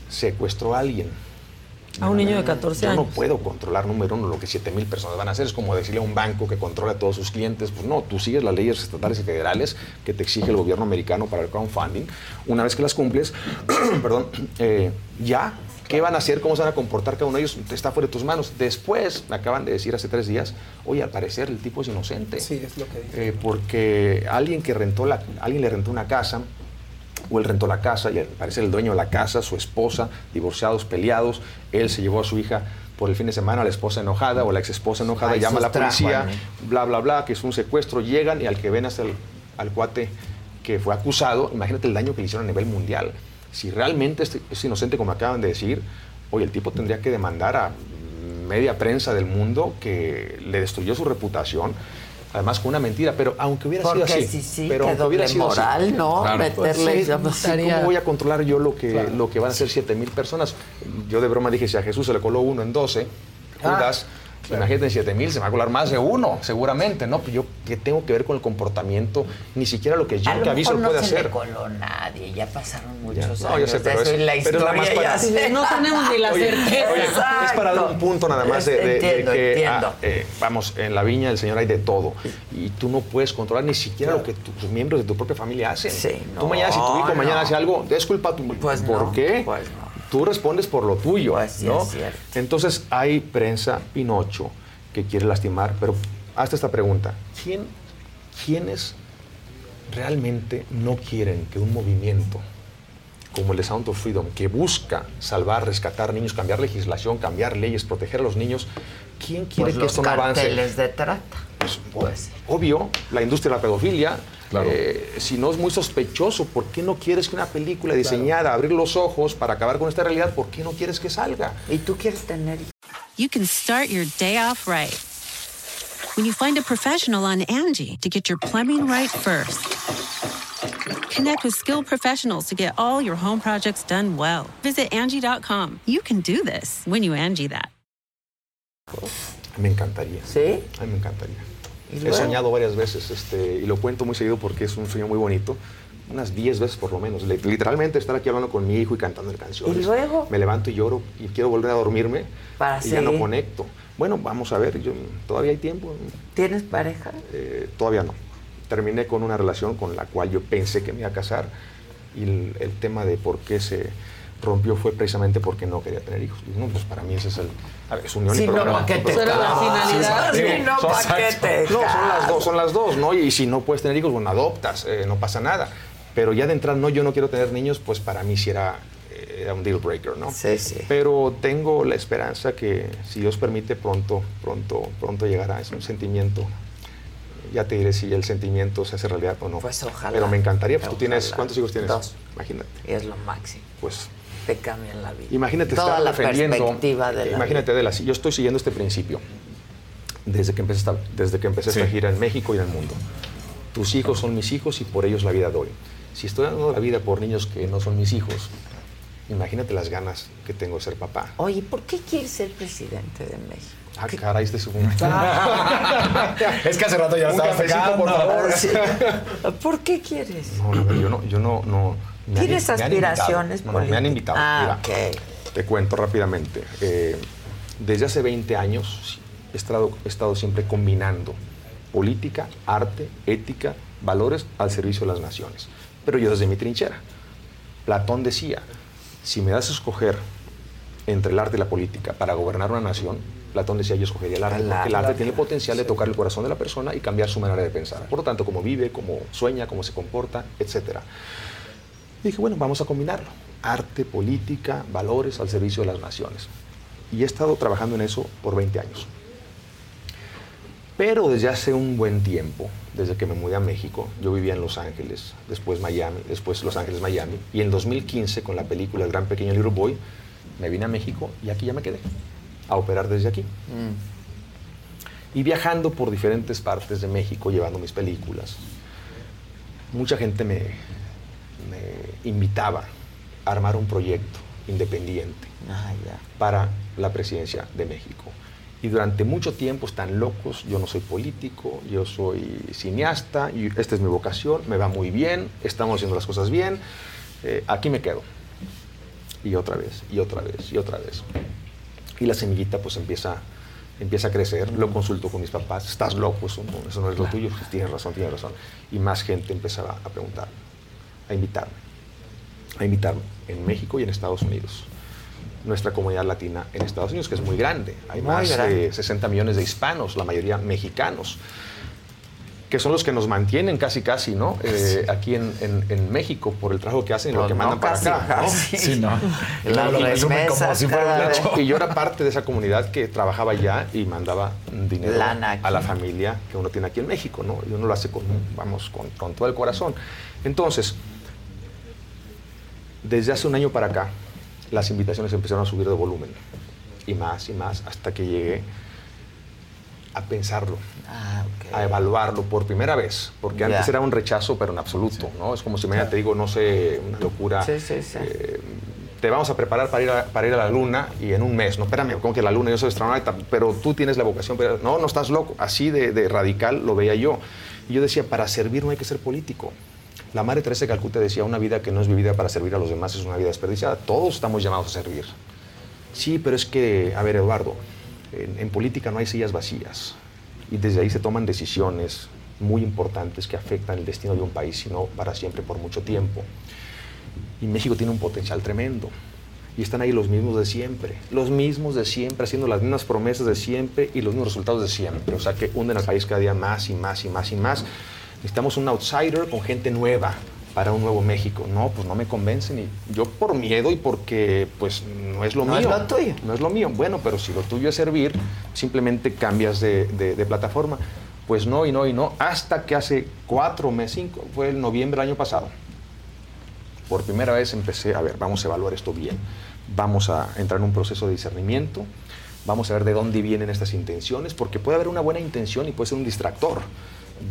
Speaker 15: secuestró a alguien.
Speaker 16: A un niño de 14
Speaker 15: Yo no
Speaker 16: años.
Speaker 15: puedo controlar, número uno, lo que 7 mil personas van a hacer. Es como decirle a un banco que controla a todos sus clientes. Pues no, tú sigues las leyes estatales y federales que te exige el gobierno americano para el crowdfunding. Una vez que las cumples, perdón, eh, ya, ¿qué van a hacer? ¿Cómo se van a comportar cada uno de ellos? Está fuera de tus manos. Después, me acaban de decir hace tres días, oye, al parecer el tipo es inocente.
Speaker 14: Sí, es lo que dice.
Speaker 15: Eh, porque alguien que rentó la, alguien le rentó una casa o él rentó la casa y al parecer el dueño de la casa, su esposa, divorciados, peleados, él se llevó a su hija por el fin de semana, la esposa enojada o la ex esposa enojada, llama a la policía, bla, bla, bla, que es un secuestro, llegan y al que ven hasta el, al cuate que fue acusado, imagínate el daño que le hicieron a nivel mundial. Si realmente es, es inocente, como acaban de decir, oye, el tipo tendría que demandar a media prensa del mundo que le destruyó su reputación, además con una mentira, pero aunque hubiera
Speaker 2: Porque
Speaker 15: sido así,
Speaker 2: sí, sí,
Speaker 15: pero aunque hubiera sido así,
Speaker 2: ¿no? Meterle
Speaker 15: sí,
Speaker 2: masaría.
Speaker 15: ¿Cómo voy a controlar yo lo que, lo que van a ser 7 mil personas? Yo de broma dije, si a Jesús se le coló uno en 12,
Speaker 2: Ah,
Speaker 15: Judas, imagínate en 7 mil, se me va a colar más de uno, seguramente, ¿no? Pues yo, ¿qué tengo que ver con el comportamiento? Ni siquiera lo que
Speaker 2: A
Speaker 15: Jim
Speaker 2: lo
Speaker 15: Caviezel
Speaker 2: mejor no
Speaker 15: puede
Speaker 2: se
Speaker 15: hacer.
Speaker 2: le coló nadie, ya pasaron muchos
Speaker 15: Ya,
Speaker 2: años
Speaker 15: no, yo sé, pero
Speaker 2: eso
Speaker 15: es-
Speaker 2: la
Speaker 15: pero nada más
Speaker 2: historia
Speaker 15: para-
Speaker 2: ya se-
Speaker 16: No tenemos ni la
Speaker 15: Oye,
Speaker 16: certeza.
Speaker 15: oye, es para dar un punto nada más de, de- de
Speaker 2: Entiendo,
Speaker 15: que,
Speaker 2: entiendo.
Speaker 15: ah, eh, vamos, en la viña del Señor hay de todo. Y tú no puedes controlar ni siquiera lo que tus miembros de tu propia familia hacen.
Speaker 2: no,
Speaker 15: tú mañana, si tu hijo mañana
Speaker 2: no.
Speaker 15: hace algo, es culpa tu
Speaker 2: Pues
Speaker 15: ¿Por
Speaker 2: no,
Speaker 15: qué?
Speaker 2: pues no.
Speaker 15: Tú respondes por lo tuyo,
Speaker 2: sí
Speaker 15: ¿no?
Speaker 2: es cierto.
Speaker 15: Entonces hay prensa Pinocho que quiere lastimar, pero hazte esta pregunta. ¿Quién, ¿Quiénes realmente no quieren que un movimiento como el de Sound of Freedom, que busca salvar, rescatar niños, cambiar legislación, cambiar leyes, proteger a los niños, ¿quién quiere
Speaker 2: Pues
Speaker 15: que
Speaker 2: los
Speaker 15: esto no avance?
Speaker 2: de trata.
Speaker 15: Pues, obvio, la industria de la pedofilia, eh, si no es muy sospechoso, ¿por qué no quieres que una película diseñada, abrir los ojos para acabar con esta realidad, ¿por qué no quieres que salga?
Speaker 2: ¿Y tú quieres tener
Speaker 30: you can start your day off right. When you find a professional on Angie to get your plumbing right first. Connect with skilled professionals to get all your home projects done well. Visit Angie.com. You can do this when you Angie that.
Speaker 15: Me encantaría.
Speaker 2: ¿Sí?
Speaker 15: A mí me encantaría.
Speaker 2: ¿Y
Speaker 15: He soñado varias veces, este, y lo cuento muy seguido porque es un sueño muy bonito, unas 10 veces por lo menos. Literalmente estar aquí hablando con mi hijo y cantando canciones.
Speaker 2: ¿Y luego?
Speaker 15: Me levanto y lloro y quiero volver a dormirme
Speaker 2: Para
Speaker 15: y ya no conecto. Bueno, vamos a ver, yo, todavía hay tiempo.
Speaker 2: ¿Tienes pareja?
Speaker 15: Eh, todavía no. Terminé con una relación con la cual yo pensé que me iba a casar y el, el tema de por qué se rompió fue precisamente porque no quería tener hijos. Y no, pues para mí ese es el... A ver, es unión
Speaker 2: Si
Speaker 15: y
Speaker 2: no,
Speaker 15: problema.
Speaker 2: ¿pa' qué te
Speaker 15: Pero-
Speaker 2: Eso era la finalidad.
Speaker 15: Sí,
Speaker 2: Si no,
Speaker 15: son-
Speaker 2: ¿pa' qué te
Speaker 15: No, son las dos, son las dos, ¿no? Y si no puedes tener hijos, bueno, adoptas, eh, no pasa nada. Pero ya de entrada, no, yo no quiero tener niños, pues para mí sí era, eh, era un deal breaker, ¿no?
Speaker 2: Sí, sí.
Speaker 15: Pero tengo la esperanza que, si Dios permite, pronto, pronto, pronto llegará. Es un sentimiento. Ya te diré si el sentimiento se hace realidad o no.
Speaker 2: Pues ojalá.
Speaker 15: Pero me encantaría. Pues, tú
Speaker 2: Ojalá.
Speaker 15: tienes, ¿cuántos hijos tienes?
Speaker 2: Dos.
Speaker 15: Imagínate.
Speaker 2: Y es lo máximo.
Speaker 15: Pues
Speaker 2: Te cambian la vida.
Speaker 15: Imagínate
Speaker 2: Toda
Speaker 15: estar
Speaker 2: la
Speaker 15: defendiendo.
Speaker 2: perspectiva de la
Speaker 15: imagínate, Adela, si yo estoy siguiendo este principio desde que empecé esta, desde que empecé esta gira en México y en el mundo. Tus hijos son mis hijos y por ellos la vida doy. Si estoy dando la vida por niños que no son mis hijos, imagínate las ganas que tengo de ser papá.
Speaker 2: Oye, ¿por qué quieres ser presidente de México?
Speaker 15: Ah, caray, este segundo.
Speaker 29: Es que hace rato ya
Speaker 15: Un
Speaker 29: estabas
Speaker 15: por favor.
Speaker 2: Sí. ¿Por qué quieres?
Speaker 15: No, no, yo no, yo no, no. Me han-
Speaker 2: ¿Tienes
Speaker 15: me han
Speaker 2: aspiraciones.
Speaker 15: No, no, me han invitado.
Speaker 2: Ah,
Speaker 15: Mira, Te cuento rápidamente. Eh, desde hace 20 años he estado, he estado siempre combinando política, arte, ética, valores al servicio de las naciones. Pero yo desde mi trinchera. Platón decía, si me das a escoger entre el arte y la política para gobernar una nación, Platón decía yo escogería el arte,
Speaker 2: El
Speaker 15: porque el arte tiene el potencial de tocar el corazón de la persona y cambiar su manera de pensar. Por lo tanto, cómo vive, cómo sueña, cómo se comporta, etc. Y dije, bueno, vamos a combinarlo. Arte, política, valores al servicio de las naciones. Y he estado trabajando en eso por 20 años. Pero desde hace un buen tiempo, desde que me mudé a México, yo vivía en Los Ángeles, después Miami, después Los Ángeles, Miami, y en 2015 con la película El Gran Pequeño Little Boy, me vine a México y aquí ya me quedé, a operar desde aquí. Y viajando por diferentes partes de México, llevando mis películas, mucha gente me, me invitaba a armar un proyecto independiente
Speaker 2: Ah,
Speaker 15: para la presidencia de México. Y durante mucho tiempo están locos, yo no soy político, yo soy cineasta, y esta es mi vocación, me va muy bien, estamos haciendo las cosas bien, eh, aquí me quedo. Y otra vez, y otra vez, y otra vez. Y la semillita pues empieza, empieza a crecer, lo consulto con mis papás, estás loco, eso no, eso no es lo tuyo, Pues, tienes razón, tienes razón. Y más gente empezaba a preguntar, a invitarme, a invitarme en México y en Estados Unidos nuestra comunidad latina en Estados Unidos, que es muy grande. Hay
Speaker 2: Muy
Speaker 15: más
Speaker 2: grande.
Speaker 15: de 60 millones de hispanos, la mayoría mexicanos, que son los que nos mantienen casi, casi, ¿no? Eh, aquí en, en- en México por el trabajo que hacen y lo
Speaker 2: Pues
Speaker 15: que
Speaker 2: no,
Speaker 15: mandan para
Speaker 2: casi,
Speaker 15: acá. ¿no?
Speaker 2: casi. Sí, ¿no?
Speaker 15: Y
Speaker 2: Las
Speaker 15: lo presumen
Speaker 2: remesas cada vez.
Speaker 15: Y yo era parte de esa comunidad que trabajaba allá y mandaba dinero
Speaker 2: Lana
Speaker 15: a la familia que uno tiene aquí en México, ¿no? Y uno lo hace con, vamos, con, con todo el corazón. Entonces, desde hace un año para acá, las invitaciones empezaron a subir de volumen. Y más y más, hasta que llegué a pensarlo,
Speaker 2: Ah,
Speaker 15: a evaluarlo por primera vez. Porque antes era un rechazo, pero en absoluto, ¿no? Es como si mañana te digo, no sé, una locura.
Speaker 2: Sí, sí, sí.
Speaker 15: eh, te vamos a preparar para ir a, para ir a la luna y en un mes. No, espérame, como que la luna, yo soy astronauta, pero tú tienes la vocación. Pero, no, no estás loco. Así de, de radical lo veía yo. Y yo decía, para servir no hay que ser político. La Madre Teresa de Calcuta decía, una vida que no es vivida para servir a los demás es una vida desperdiciada. Todos estamos llamados a servir. Sí, pero es que, a ver, Eduardo, en, en política no hay sillas vacías. Y desde ahí se toman decisiones muy importantes que afectan el destino de un país, sino para siempre, por mucho tiempo. Y México tiene un potencial tremendo. Y están ahí los mismos de siempre, los mismos de siempre, haciendo las mismas promesas de siempre y los mismos resultados de siempre. O sea, que hunden al país cada día más y más y más y más. Necesitamos un outsider con gente nueva para un nuevo México. No, pues no me convencen. Y yo por miedo y porque pues no es lo
Speaker 2: No es
Speaker 15: mío.
Speaker 2: lo tuyo.
Speaker 15: No es lo mío. Bueno, pero si lo tuyo es servir, simplemente cambias de, de- de plataforma. Pues no, y no, y no. Hasta que hace cuatro meses, cinco, fue el noviembre del año pasado. Por primera vez empecé, a ver, vamos a evaluar esto bien. Vamos a entrar en un proceso de discernimiento. Vamos a ver de dónde vienen estas intenciones, porque puede haber una buena intención y puede ser un distractor.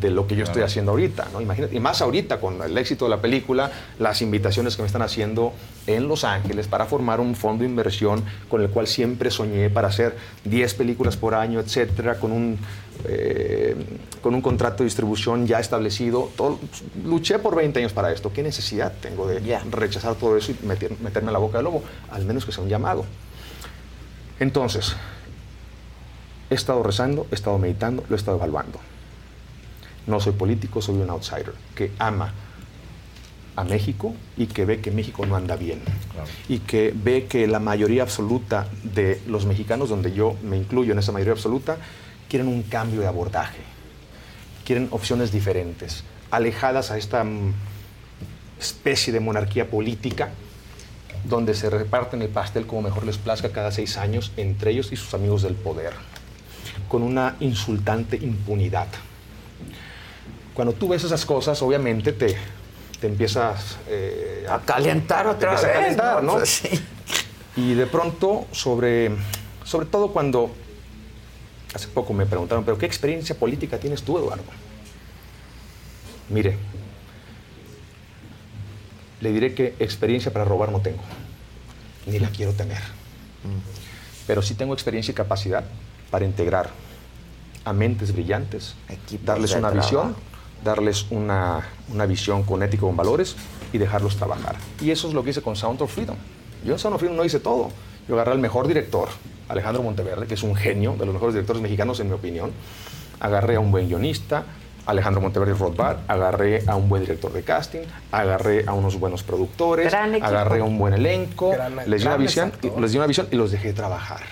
Speaker 15: De lo que yo estoy haciendo ahorita, ¿no? Imagínate, y más ahorita con el éxito de la película, las invitaciones que me están haciendo en Los Ángeles para formar un fondo de inversión con el cual siempre soñé para hacer 10 películas por año, etcétera, con un eh, con un contrato de distribución ya establecido. Todo- luché por 20 años para esto. ¿Qué necesidad tengo de rechazar todo eso y meter- meterme a la boca del lobo? Al menos que sea un llamado. Entonces, he estado rezando, he estado meditando, lo he estado evaluando. No soy político, soy un outsider que ama a México y que ve que México no anda bien. Y que ve que la mayoría absoluta de los mexicanos, donde yo me incluyo en esa mayoría absoluta, quieren un cambio de abordaje. Quieren opciones diferentes, alejadas a esta mm, especie de monarquía política donde se reparten el pastel como mejor les plazca cada seis años entre ellos y sus amigos del poder, con una insultante impunidad. Cuando tú ves esas cosas, obviamente te, te empiezas eh,
Speaker 2: A calentar otra
Speaker 15: te empieza a
Speaker 2: vez,
Speaker 15: calentar,
Speaker 2: ¿no?
Speaker 15: ¿no?
Speaker 2: Sí.
Speaker 15: Y de pronto, sobre, sobre todo cuando hace poco me preguntaron, pero ¿qué experiencia política tienes tú, Eduardo? Mire, le diré que experiencia para robar no tengo, ni la quiero tener. Pero sí tengo experiencia y capacidad para integrar a mentes brillantes, darles una
Speaker 2: trabajo.
Speaker 15: visión, darles una, una visión con ética, con valores y dejarlos trabajar. Y eso es lo que hice con Sound of Freedom. Yo en Sound of Freedom no hice todo. Yo agarré al mejor director, Alejandro Monteverde, que es un genio, de los mejores directores mexicanos en mi opinión. Agarré a un buen guionista, Alejandro Monteverde y Rothbard, agarré a un buen director de casting, agarré a unos buenos productores, agarré a un buen elenco,
Speaker 2: Gran-
Speaker 15: les di, una visión, y- les di una visión y los dejé trabajar.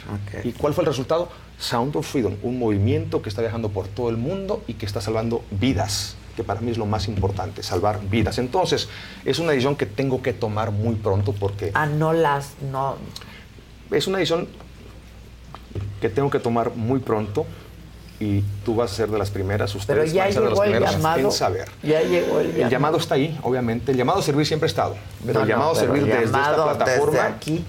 Speaker 15: ¿Y cuál fue el resultado? Sound of Freedom, un movimiento que está viajando por todo el mundo y que está salvando vidas, que para mí es lo más importante, salvar vidas. Entonces, es una decisión que tengo que tomar muy pronto porque
Speaker 2: Ah, no las, no.
Speaker 15: es una decisión que tengo que tomar muy pronto y tú vas a ser de las primeras, ustedes van a ser de las primeras
Speaker 2: llamado.
Speaker 15: en saber.
Speaker 2: Ya llegó el
Speaker 15: El
Speaker 2: llamado.
Speaker 15: llamado está ahí, obviamente. El llamado a servir siempre ha estado. Pero
Speaker 2: No,
Speaker 15: el
Speaker 2: no,
Speaker 15: llamado a servir desde
Speaker 2: llamado
Speaker 15: esta plataforma
Speaker 2: desde aquí.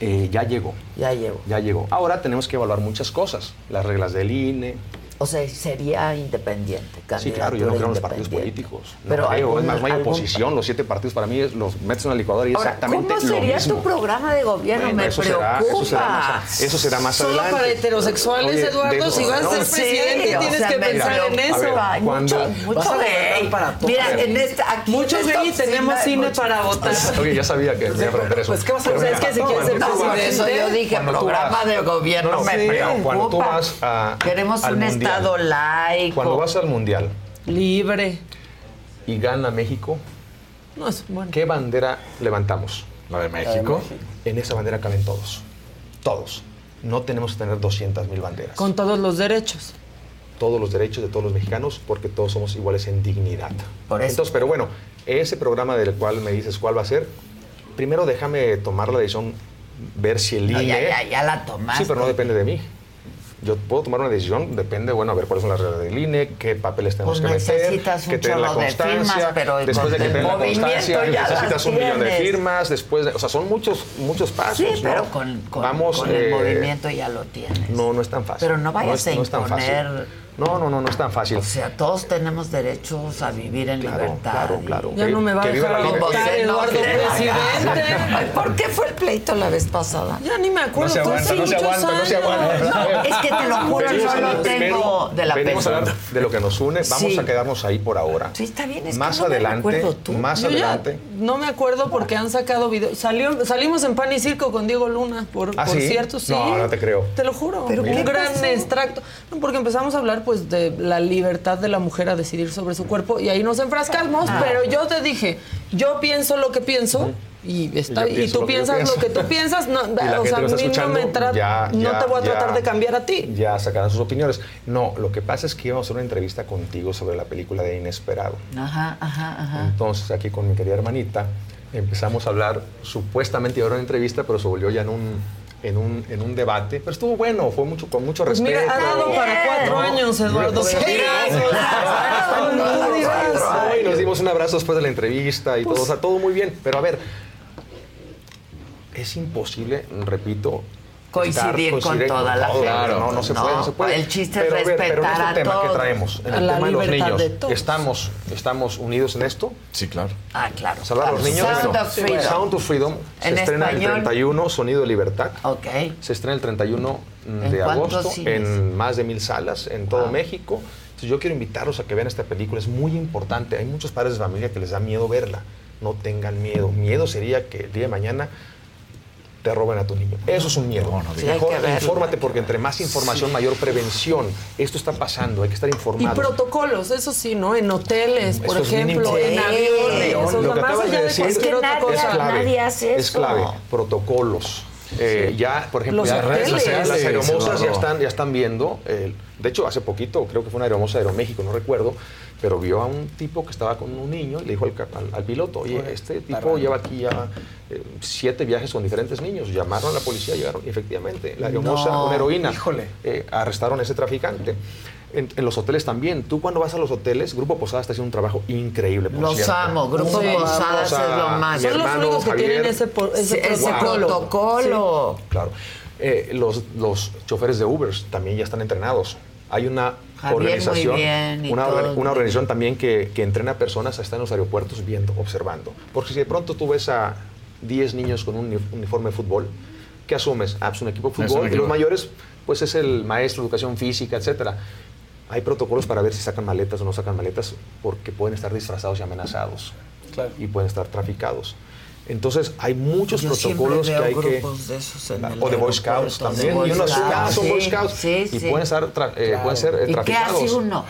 Speaker 15: eh, ya llegó.
Speaker 2: Ya llegó.
Speaker 15: Ya llegó. Ahora tenemos que evaluar muchas cosas. Las reglas del INE.
Speaker 2: O sea, sería independiente,
Speaker 15: Sí, claro, yo no creo en los partidos políticos. No
Speaker 2: Pero
Speaker 15: creo.
Speaker 2: algún-
Speaker 15: es más, no hay
Speaker 2: algún-
Speaker 15: oposición. Los siete partidos para mí es- los metes en la licuadora y
Speaker 2: Ahora,
Speaker 15: exactamente
Speaker 2: ¿cómo
Speaker 15: lo
Speaker 2: sería
Speaker 15: mismo.
Speaker 2: tu programa de gobierno?
Speaker 15: Bueno,
Speaker 2: Me
Speaker 15: eso
Speaker 2: preocupa.
Speaker 15: será- eso será más- eso será más
Speaker 16: Solo
Speaker 15: adelante.
Speaker 16: para heterosexuales,
Speaker 15: Oye,
Speaker 16: Eduardo,
Speaker 15: eso-
Speaker 16: si vas a ser presidente
Speaker 2: Sí, o
Speaker 16: tienes
Speaker 2: sea,
Speaker 16: que
Speaker 2: me
Speaker 16: pensar en eso.
Speaker 15: Ver, cuando-
Speaker 2: mucho, mucho gay.
Speaker 16: para todos.
Speaker 2: Mira, en esta, aquí
Speaker 16: Mucho
Speaker 2: en esta
Speaker 16: gay y
Speaker 2: oficina
Speaker 16: tenemos cine para votar.
Speaker 15: Oye, ya sabía que me iba a preguntar eso.
Speaker 16: Pues, ¿qué vas a hacer? Es que si quieres ser
Speaker 2: eso yo dije, programa de gobierno
Speaker 15: No,
Speaker 2: me preocupa.
Speaker 15: Cuando tú vas a,
Speaker 2: Queremos un
Speaker 15: mundial,
Speaker 2: estado laico.
Speaker 15: Cuando vas al mundial
Speaker 16: Libre.
Speaker 15: y gana México,
Speaker 16: No es bueno.
Speaker 15: ¿qué bandera levantamos?
Speaker 29: ¿La de México?
Speaker 15: En esa bandera caben todos. Todos. No tenemos que tener 200 mil banderas.
Speaker 16: Con todos los derechos.
Speaker 15: todos los derechos de todos los mexicanos porque todos somos iguales en dignidad.
Speaker 2: Por eso.
Speaker 15: Entonces, pero bueno, ese programa del cual me dices cuál va a ser, primero déjame tomar la decisión, ver si el
Speaker 2: No,
Speaker 15: INE...
Speaker 2: ya, ya, ya la tomaste.
Speaker 15: Sí, pero no depende de mí. Yo puedo tomar una decisión, depende, bueno, a ver cuáles son las reglas del INE, qué papeles tenemos
Speaker 2: Pues
Speaker 15: que meter,
Speaker 2: necesitas un
Speaker 15: que tener la
Speaker 2: chorro de
Speaker 15: constancia.
Speaker 2: firmas, pero
Speaker 15: después de que tenga la constancia, necesitas un millón de firmas, después de, o sea, son muchos, muchos pasos.
Speaker 2: Sí,
Speaker 15: ¿no?
Speaker 2: pero con, con-
Speaker 15: Vamos,
Speaker 2: con el
Speaker 15: eh,
Speaker 2: movimiento ya lo tienes.
Speaker 15: No, no es tan fácil.
Speaker 2: Pero no vayas a
Speaker 15: no es
Speaker 2: imponer-
Speaker 15: No, no, no, no es tan fácil.
Speaker 2: O sea, todos tenemos derechos a vivir en
Speaker 15: Claro,
Speaker 2: libertad.
Speaker 15: claro, claro.
Speaker 16: Ya no me va a
Speaker 15: Que viva
Speaker 16: dejar votar Eduardo presidente.
Speaker 2: Ay, ¿Por qué fue el pleito la vez pasada?
Speaker 16: Ya ni me acuerdo.
Speaker 15: No se aguanta, no se
Speaker 16: muchos
Speaker 15: aguanta, no se
Speaker 16: años.
Speaker 15: aguanta.
Speaker 2: No, es que te lo juro,
Speaker 15: Venimos
Speaker 2: yo
Speaker 15: primero-
Speaker 2: tengo de la
Speaker 15: Venimos a
Speaker 2: pena.
Speaker 15: hablar de lo que nos une. Vamos
Speaker 2: Sí.
Speaker 15: a quedarnos ahí por ahora.
Speaker 2: Sí, está bien, es que
Speaker 15: más
Speaker 2: no me
Speaker 15: adelante,
Speaker 2: tú.
Speaker 15: más
Speaker 16: Yo ya
Speaker 15: adelante.
Speaker 16: no me acuerdo porque han sacado videos. Salió, salimos en Pan y Circo con Diego Luna, por,
Speaker 15: ¿Ah,
Speaker 16: por
Speaker 15: sí?
Speaker 16: cierto, sí.
Speaker 15: No, no te creo.
Speaker 16: Te lo juro.
Speaker 2: ¿Pero
Speaker 16: un
Speaker 2: qué
Speaker 16: gran extracto. No, porque empezamos a hablar pues de la libertad de la mujer a decidir sobre su cuerpo y ahí nos enfrascamos,
Speaker 2: Ah.
Speaker 16: pero yo te dije, yo pienso lo que pienso. Y, está,
Speaker 15: Y
Speaker 16: y, tú
Speaker 15: lo
Speaker 16: piensas lo que tú piensas, no, o sea, a mí no, me
Speaker 15: ya-
Speaker 16: no
Speaker 15: ya-
Speaker 16: te voy a
Speaker 15: ya-
Speaker 16: tratar de cambiar a ti.
Speaker 15: Ya sacarán sus opiniones. No, lo que pasa es que íbamos a hacer una entrevista contigo sobre la película de Inesperado.
Speaker 2: Ajá, ajá, ajá.
Speaker 15: Entonces, aquí con mi querida hermanita, empezamos a hablar, supuestamente iba a haber una entrevista, pero se volvió ya en un, en un, en un debate. Pero estuvo bueno, fue mucho, con mucho
Speaker 16: Pues
Speaker 15: respeto.
Speaker 16: mira, ha dado para cuatro años, Eduardo.
Speaker 15: Sí. Ay, nos dimos un abrazo después de la entrevista y todo, o sea, todo muy bien. Pero a ver, es imposible, repito,
Speaker 2: Coincidir con toda la gente.
Speaker 15: Claro, no, no se puede, no se puede.
Speaker 2: El chiste
Speaker 15: Pero,
Speaker 2: es
Speaker 15: a ver, pero en
Speaker 2: respetar
Speaker 15: este
Speaker 2: a
Speaker 15: tema que
Speaker 2: todos.
Speaker 15: traemos, en
Speaker 2: A
Speaker 15: el
Speaker 2: la
Speaker 15: tema de los niños,
Speaker 2: de todos.
Speaker 15: ¿estamos, ¿estamos unidos en esto?
Speaker 29: Sí, claro.
Speaker 2: Ah, claro.
Speaker 15: Salvar a los niños.
Speaker 2: Sound of Freedom.
Speaker 15: Sound of Freedom se
Speaker 2: En
Speaker 15: estrena
Speaker 2: español.
Speaker 15: el 31, Sonido de Libertad.
Speaker 2: Ok.
Speaker 15: Se estrena el 31
Speaker 2: ¿En
Speaker 15: de agosto
Speaker 2: cines?
Speaker 15: en más de mil salas en todo
Speaker 2: Wow.
Speaker 15: México. Entonces yo quiero invitarlos a que vean esta película, es muy importante. Hay muchos padres de familia que les da miedo verla. No tengan miedo. Miedo sería que el día de mañana te roben a tu niño. Eso es un miedo.
Speaker 2: Sí, hay
Speaker 15: Mejor
Speaker 2: que verlo,
Speaker 15: infórmate porque entre más información, mayor prevención. Esto está pasando, hay que estar
Speaker 16: Y
Speaker 15: informados.
Speaker 16: protocolos, eso sí, ¿no? En hoteles, por
Speaker 15: Eso es
Speaker 16: ejemplo, en aviones.
Speaker 15: Lo que
Speaker 16: más
Speaker 15: acabas
Speaker 16: allá
Speaker 15: de
Speaker 16: de
Speaker 15: decir
Speaker 16: cualquier otra
Speaker 2: nadie-
Speaker 16: cosa.
Speaker 15: es clave.
Speaker 2: nadie hace
Speaker 15: Es clave. Protocolos. Eh, Ya, por ejemplo, ya las, las aeromosas ya están, ya están viendo. eh, de hecho, hace poquito, creo que fue una aeromosa de Aeroméxico, no recuerdo, pero vio a un tipo que estaba con un niño y le dijo al, cap- al- al piloto, oye, este tipo lleva aquí ya eh, siete viajes con diferentes niños. Llamaron a la policía, llegaron, y efectivamente, la aeromosa,
Speaker 2: No.
Speaker 15: una heroína,
Speaker 14: Híjole.
Speaker 15: eh, arrestaron a ese traficante. En, en los hoteles también. Tú cuando vas a los hoteles, Grupo Posada está haciendo un trabajo increíble. por
Speaker 2: Los
Speaker 15: cierto.
Speaker 2: amo, Grupo
Speaker 16: Sí.
Speaker 15: Sea,
Speaker 2: es lo más.
Speaker 16: Son los únicos que
Speaker 15: Javier-
Speaker 16: tienen ese, por- ese
Speaker 2: Sí, ese
Speaker 16: protocolo.
Speaker 15: Claro. Eh, los, los choferes de Uber también ya están entrenados. Hay una
Speaker 2: Javier, muy
Speaker 15: organización,
Speaker 2: bien, y
Speaker 15: una,
Speaker 2: todo
Speaker 15: organización también que, que entrena personas a estar en los aeropuertos viendo, observando. Porque si de pronto tú ves a 10 niños con un uni- uniforme de fútbol, ¿qué asumes? Ah, pues un equipo de fútbol. Y los mayores, pues es el maestro de educación física, etcétera. Hay protocolos para ver si sacan maletas o no sacan maletas, porque pueden estar disfrazados y amenazados.
Speaker 14: Claro.
Speaker 15: Y pueden estar traficados. Entonces, hay muchos
Speaker 2: Yo
Speaker 15: protocolos que hay que...
Speaker 2: grupos de esos en el
Speaker 15: O de Boy Scouts también.
Speaker 2: Boy
Speaker 15: asume, ah,
Speaker 2: Scouts,
Speaker 15: son Boy
Speaker 2: sí,
Speaker 15: Scouts.
Speaker 2: sí,
Speaker 15: y
Speaker 2: sí.
Speaker 15: pueden ser, tra- eh,
Speaker 14: Claro.
Speaker 15: pueden ser eh,
Speaker 2: ¿Y qué
Speaker 15: traficados.
Speaker 2: hace uno?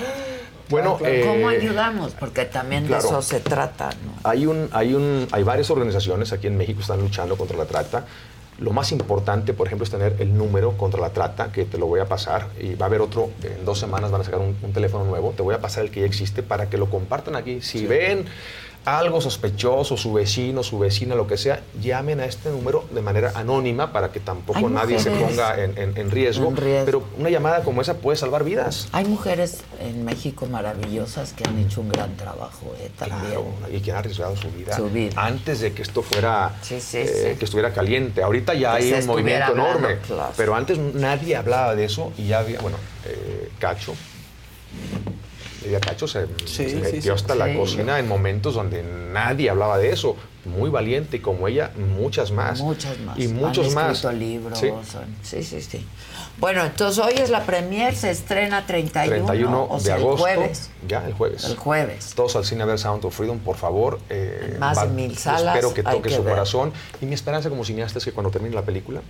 Speaker 15: Bueno, eh,
Speaker 2: ¿Cómo ayudamos? Porque también
Speaker 15: claro.
Speaker 2: de eso se trata, ¿no?
Speaker 15: Hay, un, hay, un, hay varias organizaciones aquí en México que están luchando contra la trata. Lo más importante, por ejemplo, es tener el número contra la trata, que te lo voy a pasar. Y va a haber otro, en dos semanas van a sacar un, un teléfono nuevo. Te voy a pasar el que ya existe para que lo compartan aquí. Si ven algo sospechoso, su vecino, su vecina, lo que sea, llamen a este número de manera anónima para que tampoco nadie se ponga en, en- en riesgo.
Speaker 2: en riesgo.
Speaker 15: Pero una llamada como esa puede salvar vidas.
Speaker 2: Hay mujeres en México maravillosas que han hecho un gran trabajo, ¿eh? También.
Speaker 15: Claro, y que han arriesgado su vida,
Speaker 2: Su vida.
Speaker 15: antes de que esto fuera,
Speaker 2: Sí, sí,
Speaker 15: eh,
Speaker 2: sí.
Speaker 15: que estuviera caliente. Ahorita ya
Speaker 2: Que
Speaker 15: hay un movimiento
Speaker 2: hablando,
Speaker 15: enorme,
Speaker 2: claro.
Speaker 15: pero antes nadie hablaba de eso y ya había, bueno, eh, Cacho, Lidia Cacho se,
Speaker 14: Sí,
Speaker 15: se
Speaker 14: sí,
Speaker 15: metió
Speaker 14: sí.
Speaker 15: hasta la cocina en momentos donde nadie hablaba de eso. Muy valiente y como ella, muchas más.
Speaker 2: Muchas más.
Speaker 15: Y muchos
Speaker 2: han
Speaker 15: más.
Speaker 2: libros.
Speaker 15: Sí.
Speaker 2: Sí, sí, sí. Bueno, entonces hoy es la premier, se estrena 31,
Speaker 15: 31
Speaker 2: o
Speaker 15: de
Speaker 2: sea,
Speaker 15: agosto.
Speaker 2: el jueves.
Speaker 15: Ya, el jueves.
Speaker 2: El jueves.
Speaker 15: Todos al cine a ver Sound of Freedom, por favor. eh,
Speaker 2: más de mil salas,
Speaker 15: Espero que toque
Speaker 2: que
Speaker 15: su
Speaker 2: ver.
Speaker 15: corazón. Y mi esperanza como cineasta es que cuando termine la película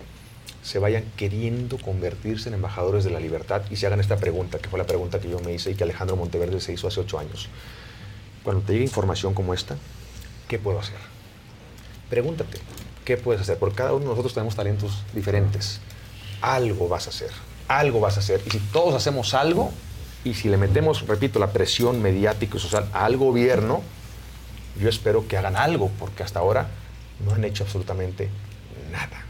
Speaker 15: se vayan queriendo convertirse en embajadores de la libertad y se hagan esta pregunta, que fue la pregunta que yo me hice y que Alejandro Monteverde se hizo hace ocho años. Cuando te llegue información como esta, ¿qué puedo hacer? Pregúntate, ¿qué puedes hacer? Porque cada uno de nosotros tenemos talentos diferentes. Algo vas a hacer, algo vas a hacer. Y si todos hacemos algo, y si le metemos, repito, la presión mediática y social al gobierno, yo espero que hagan algo, porque hasta ahora no han hecho absolutamente nada.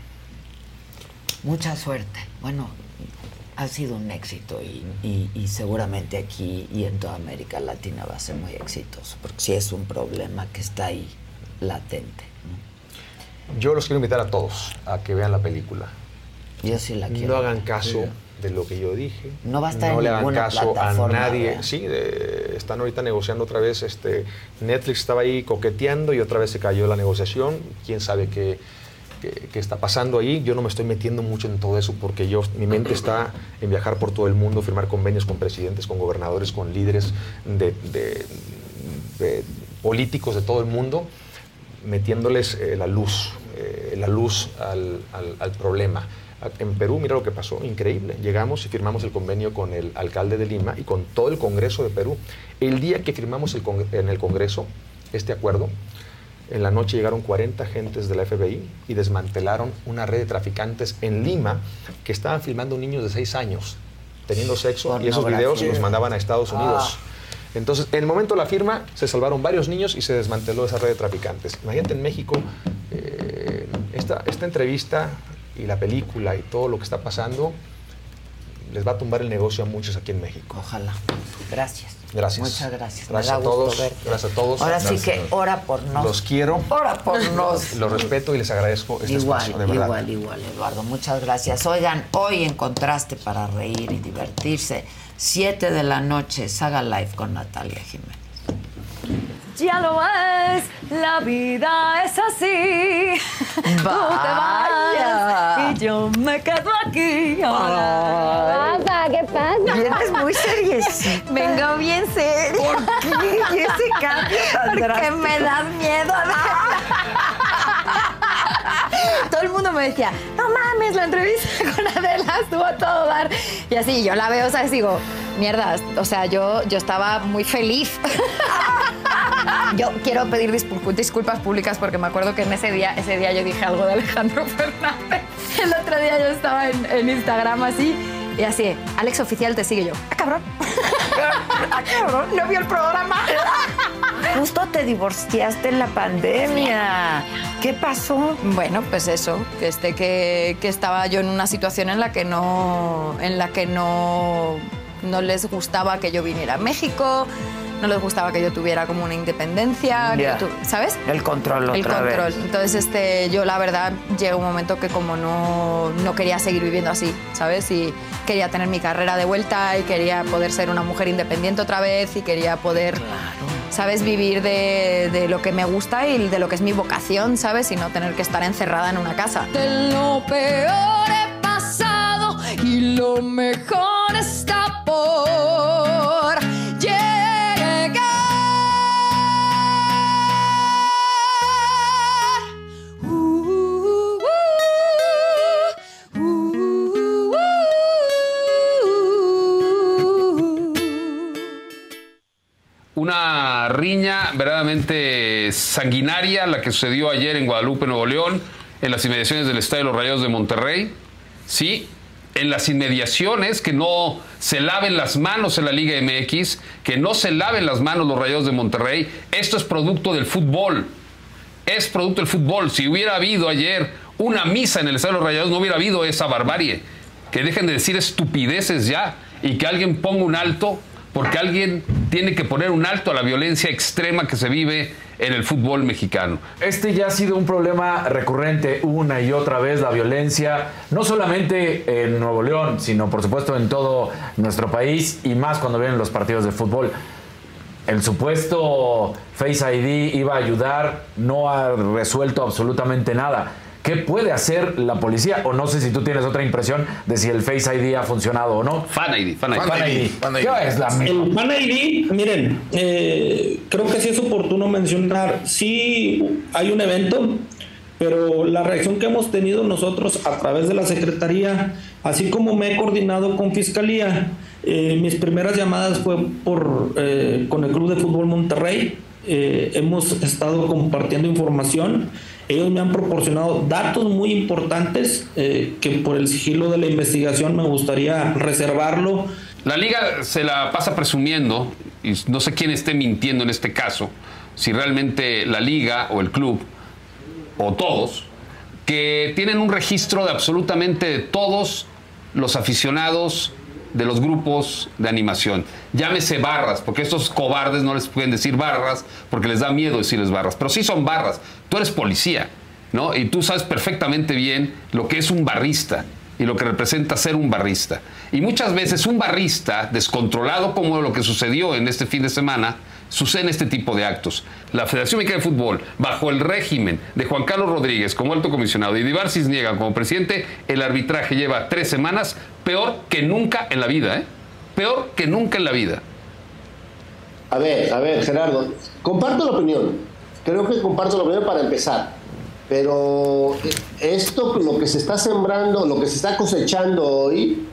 Speaker 2: Mucha suerte. Bueno, ha sido un éxito y, y- y seguramente aquí y en toda América Latina va a ser muy exitoso, porque sí es un problema que está ahí latente.
Speaker 15: Yo los quiero invitar a todos a que vean la película.
Speaker 2: Yo sí la quiero.
Speaker 15: No hagan caso de lo que yo dije.
Speaker 2: No va a estar
Speaker 15: no
Speaker 2: en
Speaker 15: le hagan caso a nadie.
Speaker 2: ¿verdad?
Speaker 15: Sí, de- están ahorita negociando otra vez. Este, Netflix estaba ahí coqueteando y otra vez se cayó la negociación. Quién sabe qué, qué- qué está pasando ahí. Yo no me estoy metiendo mucho en todo eso porque yo, mi mente está en viajar por todo el mundo, firmar convenios con presidentes, con gobernadores, con líderes de, de- de políticos de todo el mundo metiéndoles eh, la luz, eh, la luz al, al- al problema. En Perú, mira lo que pasó, increíble. Llegamos y firmamos el convenio con el alcalde de Lima y con todo el Congreso de Perú. El día que firmamos el en el Congreso este acuerdo, en la noche llegaron 40 agentes de la FBI y desmantelaron una red de traficantes en Lima que estaban filmando niños de 6 años teniendo sexo y esos videos los mandaban a Estados Unidos. Entonces, en el momento de la firma, se salvaron varios niños y se desmanteló esa red de traficantes. Imagínate en México, eh, esta, esta entrevista y la película y todo lo que está pasando les va a tumbar el negocio a muchos aquí en México.
Speaker 2: Ojalá. Gracias.
Speaker 15: Gracias.
Speaker 2: Muchas gracias.
Speaker 15: Gracias a todos.
Speaker 2: verte.
Speaker 15: Gracias a todos.
Speaker 2: Ahora sí que ora por nos.
Speaker 15: Los quiero.
Speaker 2: Ora por nos.
Speaker 15: Los respeto y les agradezco este
Speaker 2: igual,
Speaker 15: espacio, de verdad.
Speaker 2: igual, igual, Eduardo. Muchas gracias. Oigan, hoy en Contraste para reír y divertirse, 7 de la noche, Saga Live con Natalia Jiménez.
Speaker 13: Ya lo ves, la vida es así. Tú te
Speaker 2: Vaya.
Speaker 13: vas y yo me quedo aquí. ahora. ¿qué pasa?
Speaker 2: Vienes muy seriecita.
Speaker 13: Vengo bien seria.
Speaker 2: ¿Por qué? ¿Y ese cambio tan
Speaker 13: Porque
Speaker 2: drástico?
Speaker 13: me das miedo. Todo el mundo me decía, no mames, la entrevista con Adela estuvo a todo dar. Y así, yo la veo, ¿sabes? Digo, mierda, o sea, yo, yo estaba muy feliz. Yo quiero pedir disculpas públicas porque me acuerdo que en ese día, ese día yo dije algo de Alejandro Fernández. El otro día yo estaba en Instagram así y así, Alex Oficial te sigue yo. ¡Ah, cabrón! ¡Ah, cabrón! ¿No vio el programa?
Speaker 2: Justo te divorciaste en la pandemia. ¿Qué pasó?
Speaker 13: Bueno, pues eso, que, este, que, que estaba yo en una situación en la que no, en la que no, no les gustaba que yo viniera a México, no les gustaba que yo tuviera como una independencia, tú- ¿sabes?
Speaker 2: El control
Speaker 13: El
Speaker 2: otra
Speaker 13: control.
Speaker 2: vez.
Speaker 13: Entonces, este, yo la verdad llegó un momento que como no, no quería seguir viviendo así, ¿sabes? Y quería tener mi carrera de vuelta y quería poder ser una mujer independiente otra vez y quería poder, ¿sabes? Vivir de, de lo que me gusta y de lo que es mi vocación, ¿sabes? Y no tener que estar encerrada en una casa. De lo peor he pasado y lo mejor está por
Speaker 31: riña verdaderamente sanguinaria, la que sucedió ayer en Guadalupe, Nuevo León, en las inmediaciones del Estadio de los Rayados de Monterrey. Sí, en las inmediaciones, que no se laven las manos en la Liga MX, que no se laven las manos los Rayados de Monterrey. Esto es producto del fútbol. Es producto del fútbol. Si hubiera habido ayer una misa en el Estadio de los Rayados, no hubiera habido esa barbarie. Que dejen de decir estupideces ya y que alguien ponga un alto, porque alguien tiene que poner un alto a la violencia extrema que se vive en el fútbol mexicano.
Speaker 17: Este ya ha sido un problema recurrente una y otra vez, la violencia, no solamente en Nuevo León, sino por supuesto en todo nuestro país y más cuando vienen los partidos de fútbol. El supuesto Face ID iba a ayudar, no ha resuelto absolutamente nada. ¿Qué puede hacer la policía? O no sé si tú tienes otra impresión de si el Face ID ha funcionado o no.
Speaker 31: Fan ID, Fan
Speaker 17: ID. Fan ID. ¿Qué es la
Speaker 32: El Fan ID, miren, eh, creo que sí es oportuno mencionar, sí hay un evento, pero la reacción que hemos tenido nosotros a través de la Secretaría, así como me he coordinado con Fiscalía, eh, mis primeras llamadas fue por, eh, con el Club de Fútbol Monterrey, eh, hemos estado compartiendo información. Ellos me han proporcionado datos muy importantes eh, que por el sigilo de la investigación me gustaría reservarlo.
Speaker 31: La liga se la pasa presumiendo, y no sé quién esté mintiendo en este caso, si realmente la liga o el club, o todos, que tienen un registro de absolutamente todos los aficionados de los grupos de animación. Llámese barras, porque estos cobardes no les pueden decir barras porque les da miedo decirles barras, pero sí son barras. Tú eres policía, ¿no? Y tú sabes perfectamente bien lo que es un barrista y lo que representa ser un barrista. Y muchas veces un barrista descontrolado como lo que sucedió en este fin de semana, suceden este tipo de actos. La Federación Mexicana de Fútbol, bajo el régimen de Juan Carlos Rodríguez como alto comisionado y de Ibar Cisniega como presidente, el arbitraje lleva tres semanas peor que nunca en la vida, ¿eh? Peor que nunca en la vida.
Speaker 33: A ver, a ver, Gerardo, comparto la opinión. Creo que comparto la opinión para empezar. Pero esto, lo que se está sembrando, lo que se está cosechando hoy,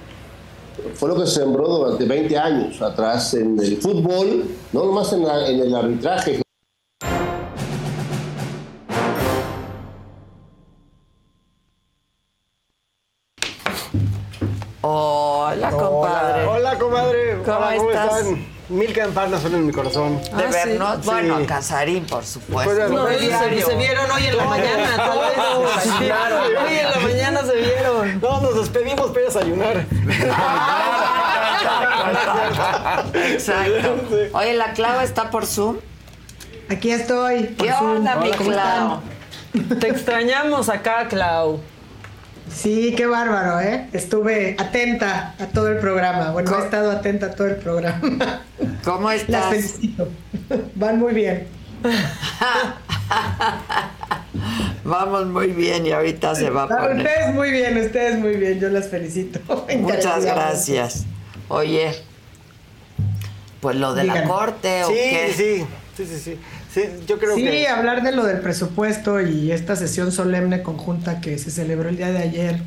Speaker 33: fue lo que se sembró durante 20 años atrás en el fútbol, no nomás en, la- en el arbitraje.
Speaker 2: Hola, compadre.
Speaker 15: Hola, comadre.
Speaker 2: ¿Cómo
Speaker 15: Hola,
Speaker 2: estás?
Speaker 15: están?
Speaker 34: Mil campanas son en mi corazón.
Speaker 2: De vernos, bueno, Casarín, por supuesto.
Speaker 34: Pues,
Speaker 16: No, se, se vieron hoy en la mañana, tal vez.
Speaker 34: Claro.
Speaker 16: Hoy en la mañana se vieron.
Speaker 34: No, nos despedimos para desayunar.
Speaker 2: Exacto. Oye, ¿la Clau está por Zoom?
Speaker 35: Aquí estoy.
Speaker 2: ¿Qué onda, mi Clau?
Speaker 16: Te extrañamos acá, Clau.
Speaker 35: Sí, qué bárbaro, ¿eh? Estuve atenta a todo el programa. Bueno, he estado atenta a todo el programa.
Speaker 2: ¿Cómo
Speaker 35: Las
Speaker 2: estás?
Speaker 35: felicito. Van muy bien.
Speaker 2: Vamos muy bien y ahorita se va a poner.
Speaker 35: Ustedes muy bien, ustedes muy bien. Yo las felicito.
Speaker 2: Muchas gracias. Oye, pues lo de la corte o
Speaker 34: Sí,
Speaker 2: qué.
Speaker 34: sí, sí, sí, sí. Sí, yo creo
Speaker 35: sí,
Speaker 34: que...
Speaker 35: hablar de lo del presupuesto y esta sesión solemne conjunta que se celebró el día de ayer,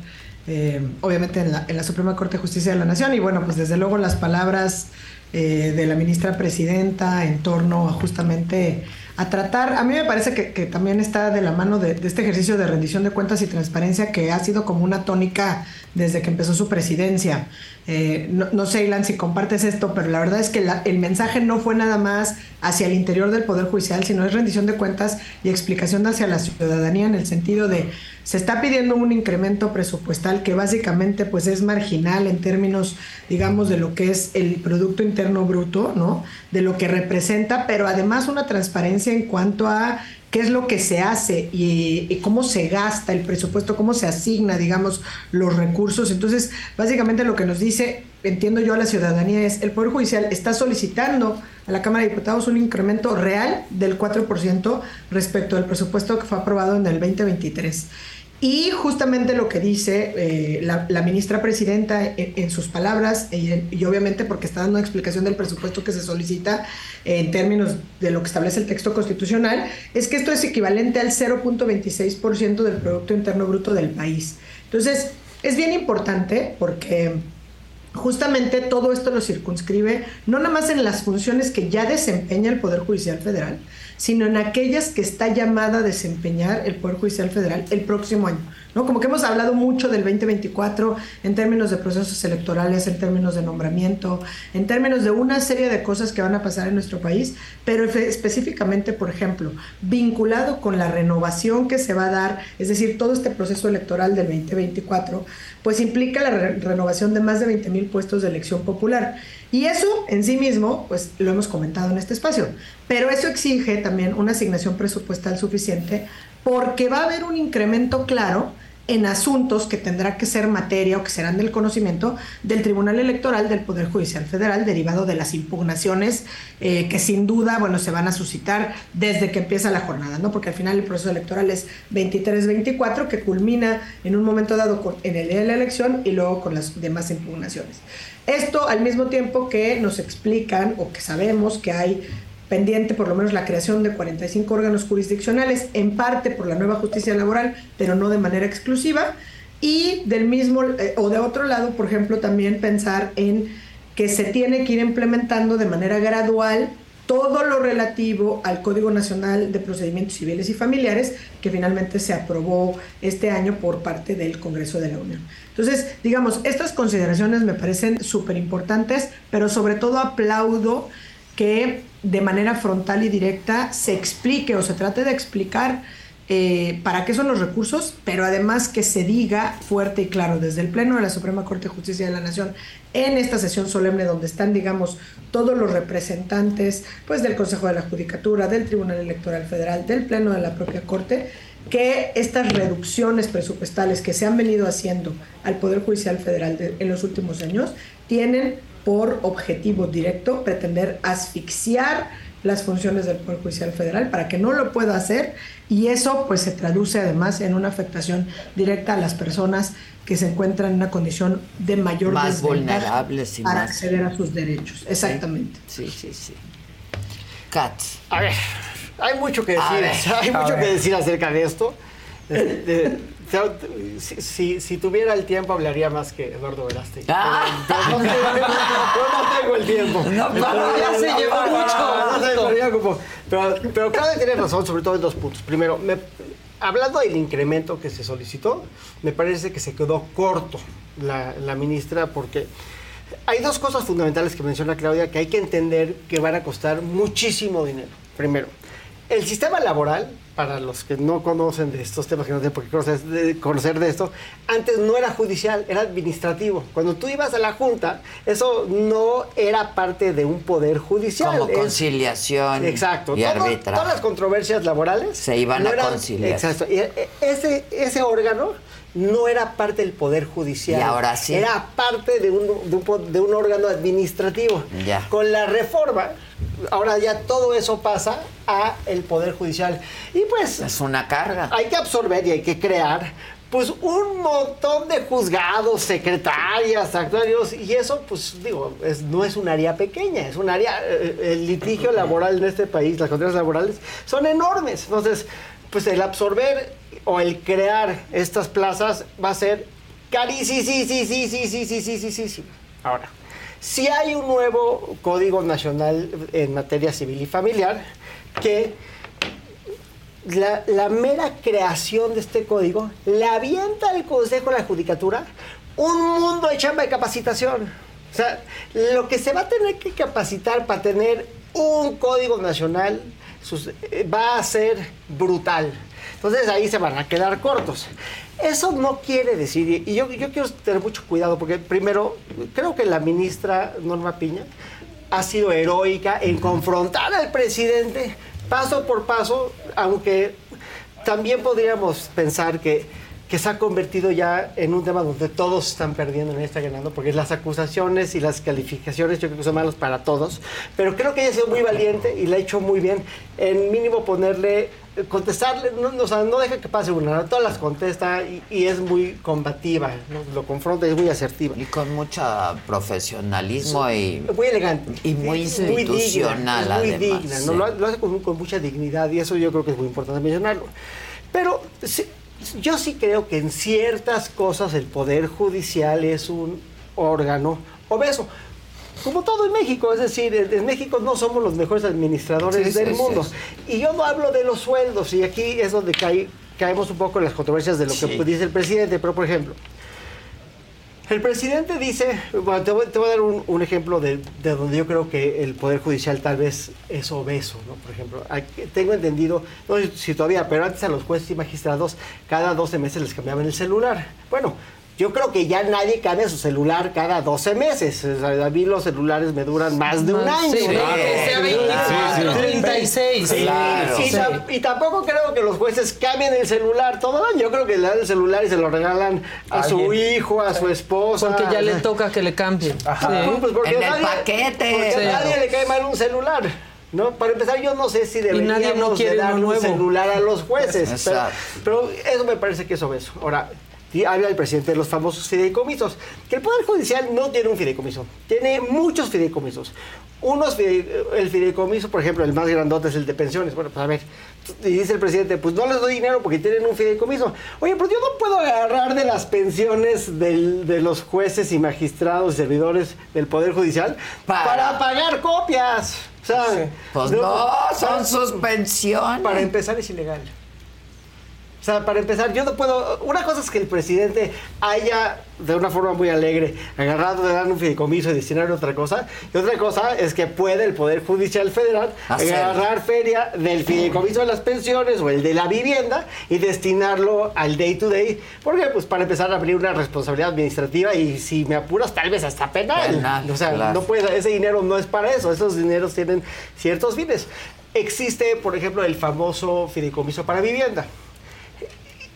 Speaker 35: eh, obviamente en la, en la Suprema Corte de Justicia de la Nación, y bueno, pues desde luego las palabras eh, de la ministra presidenta en torno a justamente a tratar, a mí me parece que, que también está de la mano de, de este ejercicio de rendición de cuentas y transparencia que ha sido como una tónica desde que empezó su presidencia. Eh, no, sé, Ilan, si compartes esto, pero la verdad es que el mensaje no fue nada más hacia el interior del Poder Judicial, sino es rendición de cuentas y explicación hacia la ciudadanía en el sentido de se está pidiendo un incremento presupuestal que básicamente pues es marginal en términos, digamos, de lo que es el Producto Interno Bruto, ¿no? De lo que representa, pero además una transparencia en cuanto a qué es lo que se hace y, cómo se gasta el presupuesto, cómo se asigna, digamos, los recursos. Entonces, básicamente lo que nos dice, entiendo yo a la ciudadanía, es el Poder Judicial está solicitando a la Cámara de Diputados un incremento real del 4% respecto al presupuesto que fue aprobado en el 2023. Y justamente lo que dice eh, la, ministra presidenta en, sus palabras, y, y obviamente porque está dando una explicación del presupuesto que se solicita en términos de lo que establece el texto constitucional, es que esto es equivalente al 0.26% del Producto Interno Bruto del país. Entonces, es bien importante porque justamente todo esto lo circunscribe no nada más en las funciones que ya desempeña el Poder Judicial Federal, sino en aquellas que está llamada a desempeñar el Poder Judicial Federal el próximo año. ¿no? Como que hemos hablado mucho del 2024 en términos de procesos electorales, en términos de nombramiento, en términos de una serie de cosas que van a pasar en nuestro país, pero específicamente, por ejemplo, vinculado con la renovación que se va a dar, es decir, todo este proceso electoral del 2024, pues implica la re- renovación de más de 20 mil puestos de elección popular. Y eso en sí mismo, pues lo hemos comentado en este espacio, pero eso exige también una asignación presupuestal suficiente porque va a haber un incremento claro en asuntos que tendrá que ser materia o que serán del conocimiento del Tribunal Electoral del Poder Judicial Federal, derivado de las impugnaciones eh, que sin duda, bueno, se van a suscitar desde que empieza la jornada, ¿no? Porque al final el proceso electoral es 23-24, que culmina en un momento dado con- en el día de la elección y luego con las demás impugnaciones. Esto al mismo tiempo que nos explican o que sabemos que hay pendiente por lo menos la creación de 45 órganos jurisdiccionales, en parte por la nueva justicia laboral, pero no de manera exclusiva. Y del mismo, eh, o de otro lado, por ejemplo, también pensar en que se tiene que ir implementando de manera gradual todo lo relativo al Código Nacional de Procedimientos Civiles y Familiares, que finalmente se aprobó este año por parte del Congreso de la Unión. Entonces, digamos, estas consideraciones me parecen súper importantes, pero sobre todo aplaudo que de manera frontal y directa se explique o se trate de explicar eh, para qué son los recursos, pero además que se diga fuerte y claro desde el Pleno de la Suprema Corte de Justicia de la Nación en esta sesión solemne donde están, digamos, todos los representantes pues, del Consejo de la Judicatura, del Tribunal Electoral Federal, del Pleno de la propia Corte, que estas reducciones presupuestales que se han venido haciendo al Poder Judicial Federal de- en los últimos años tienen por objetivo directo pretender asfixiar las funciones del Poder Judicial Federal para que no lo pueda hacer y eso pues se traduce además en una afectación directa a las personas que se encuentran en una condición de mayor
Speaker 2: Más vulnerables y
Speaker 35: para
Speaker 2: más-
Speaker 35: acceder a sus derechos. Exactamente.
Speaker 2: Sí, sí, sí. Katz.
Speaker 34: A ver, hay mucho que decir, hay mucho que decir acerca de esto. Este, te- si, si- si tuviera el tiempo hablaría más que Eduardo Veraste.
Speaker 2: Ah.
Speaker 34: Pero no, tengo, pero no tengo el tiempo.
Speaker 2: No, ya se llevó mucho.
Speaker 34: Pero Pero, pero cada tiene razón, sobre todo en dos puntos. Primero, me- hablando del incremento que se solicitó, me parece que se quedó corto la, la ministra porque hay dos cosas fundamentales que menciona Claudia que hay que entender que van a costar muchísimo dinero. Primero, el sistema laboral, para los que no conocen de estos temas, que no tienen por qué conocer de, conocer de esto, antes no era judicial, era administrativo. Cuando tú ibas a la Junta, eso no era parte de un poder judicial.
Speaker 2: Como
Speaker 34: es-
Speaker 2: conciliación
Speaker 34: Exacto.
Speaker 2: y
Speaker 34: Todo-. Todas las controversias laborales
Speaker 2: Se iban
Speaker 34: no
Speaker 2: a
Speaker 34: eran-
Speaker 2: conciliar.
Speaker 34: Exacto. Y e- ese, ese órgano no era parte del poder judicial.
Speaker 2: Y ahora sí.
Speaker 34: Era parte de un, de un, po- de un órgano administrativo.
Speaker 2: Ya.
Speaker 34: Con la reforma, ahora ya todo eso pasa a el poder judicial. Y pues
Speaker 2: Es una carga.
Speaker 34: hay que absorber y hay que crear pues un montón de juzgados, secretarias, actuarios, y eso, pues digo, es- no es un área pequeña, es un área, eh, el litigio laboral en este país, las controversias laborales, son enormes. Entonces, pues el absorber o el crear estas plazas va a ser carísimo, sí, sí, sí, sí, sí, sí, sí, sí, sí, sí. Ahora, si hay un nuevo Código Nacional en materia civil y familiar que la, mera creación de este código la avienta el Consejo de la Judicatura un mundo de chamba de capacitación. O sea, lo que se va a tener que capacitar para tener un código nacional eh, va a ser brutal. Entonces ahí se van a quedar cortos. Eso no quiere decir, y y yo, yo quiero tener mucho cuidado, porque primero, creo que la ministra Norma Piña ha sido heroica en confrontar al presidente paso por paso, aunque también podríamos pensar que, que se ha convertido ya en un tema donde todos están perdiendo, nadie está ganando, porque las acusaciones y las calificaciones yo creo que son malos para todos, pero creo que ella ha sido muy valiente y la ha hecho muy bien. En mínimo ponerle, contestarle, no, no, o sea, no deja que pase una, todas las contesta y, y es muy combativa, ¿no? lo confronta y es muy asertiva.
Speaker 2: Y con mucho profesionalismo y,
Speaker 34: Muy elegante.
Speaker 2: y muy
Speaker 34: Es muy digna, es muy
Speaker 2: además.
Speaker 34: digna, lo, lo hace con, con mucha dignidad y eso yo creo que es muy importante mencionarlo. Pero sí, yo sí creo que en ciertas cosas el Poder Judicial es un órgano obeso. Como todo en México, es decir, en, México no somos los mejores administradores
Speaker 2: Sí,
Speaker 34: del
Speaker 2: sí,
Speaker 34: mundo.
Speaker 2: sí,
Speaker 34: Y yo no hablo de los sueldos, y aquí es donde cae- caemos un poco en las controversias de lo que dice el presidente, pero por ejemplo, el presidente dice, bueno, te voy, te voy a dar un, un ejemplo de, de donde yo creo que el Poder Judicial tal vez es obeso, ¿no? Por ejemplo, aquí tengo entendido, no sé si todavía, pero antes a los jueces y magistrados cada 12 meses les cambiaban el celular. Bueno, yo creo que ya nadie cambia su celular cada 12 meses. O sea, a mí los celulares me duran más de un año.
Speaker 16: sí,
Speaker 34: ¿no?
Speaker 16: claro. sea 24, 36.
Speaker 34: Sí,
Speaker 16: Claro.
Speaker 34: Y,
Speaker 16: Sí.
Speaker 34: tam- y tampoco creo que los jueces cambien el celular todo el año. Yo creo que le dan el celular y se lo regalan a su hijo, a su esposa.
Speaker 16: Porque ya le toca que le cambien.
Speaker 34: Ajá.
Speaker 16: Sí.
Speaker 34: Pues porque
Speaker 2: En el
Speaker 34: nadie-
Speaker 2: paquete.
Speaker 34: Porque
Speaker 16: Sí.
Speaker 34: a nadie le cae mal un celular. ¿No? Para empezar, yo no sé si deberíamos
Speaker 16: nadie no quiere
Speaker 34: de darle un celular a los jueces. Pero, pero eso me parece que es obeso. Ahora, habla el presidente de los famosos fideicomisos. Que el Poder Judicial no tiene un fideicomiso. Tiene muchos fideicomisos. Unos el fideicomiso, por ejemplo, el más grandote es el de pensiones. Bueno, pues a ver, y dice el presidente, pues no les doy dinero porque tienen un fideicomiso. Oye, pues yo no puedo agarrar de las pensiones del- de los jueces y magistrados y servidores del Poder Judicial
Speaker 2: Para-
Speaker 34: para, pagar copias. O sea,
Speaker 2: Pues no, son sus pensiones.
Speaker 34: Para empezar es ilegal. O sea, para empezar, yo no puedo. Una cosa es que el presidente haya, de una forma muy alegre, agarrado de dar un fideicomiso y destinarlo a otra cosa. Y otra cosa es que puede el Poder Judicial Federal
Speaker 2: Hacer.
Speaker 34: agarrar feria del fideicomiso de las pensiones o el de la vivienda y destinarlo al day to day. Porque, pues, para empezar a abrir una responsabilidad administrativa y si me apuras, tal vez hasta penal.
Speaker 2: Penal,
Speaker 34: o sea,
Speaker 2: claro.
Speaker 34: no puede, ese dinero no es para eso. Esos dineros tienen ciertos fines. Existe, por ejemplo, el famoso fideicomiso para vivienda.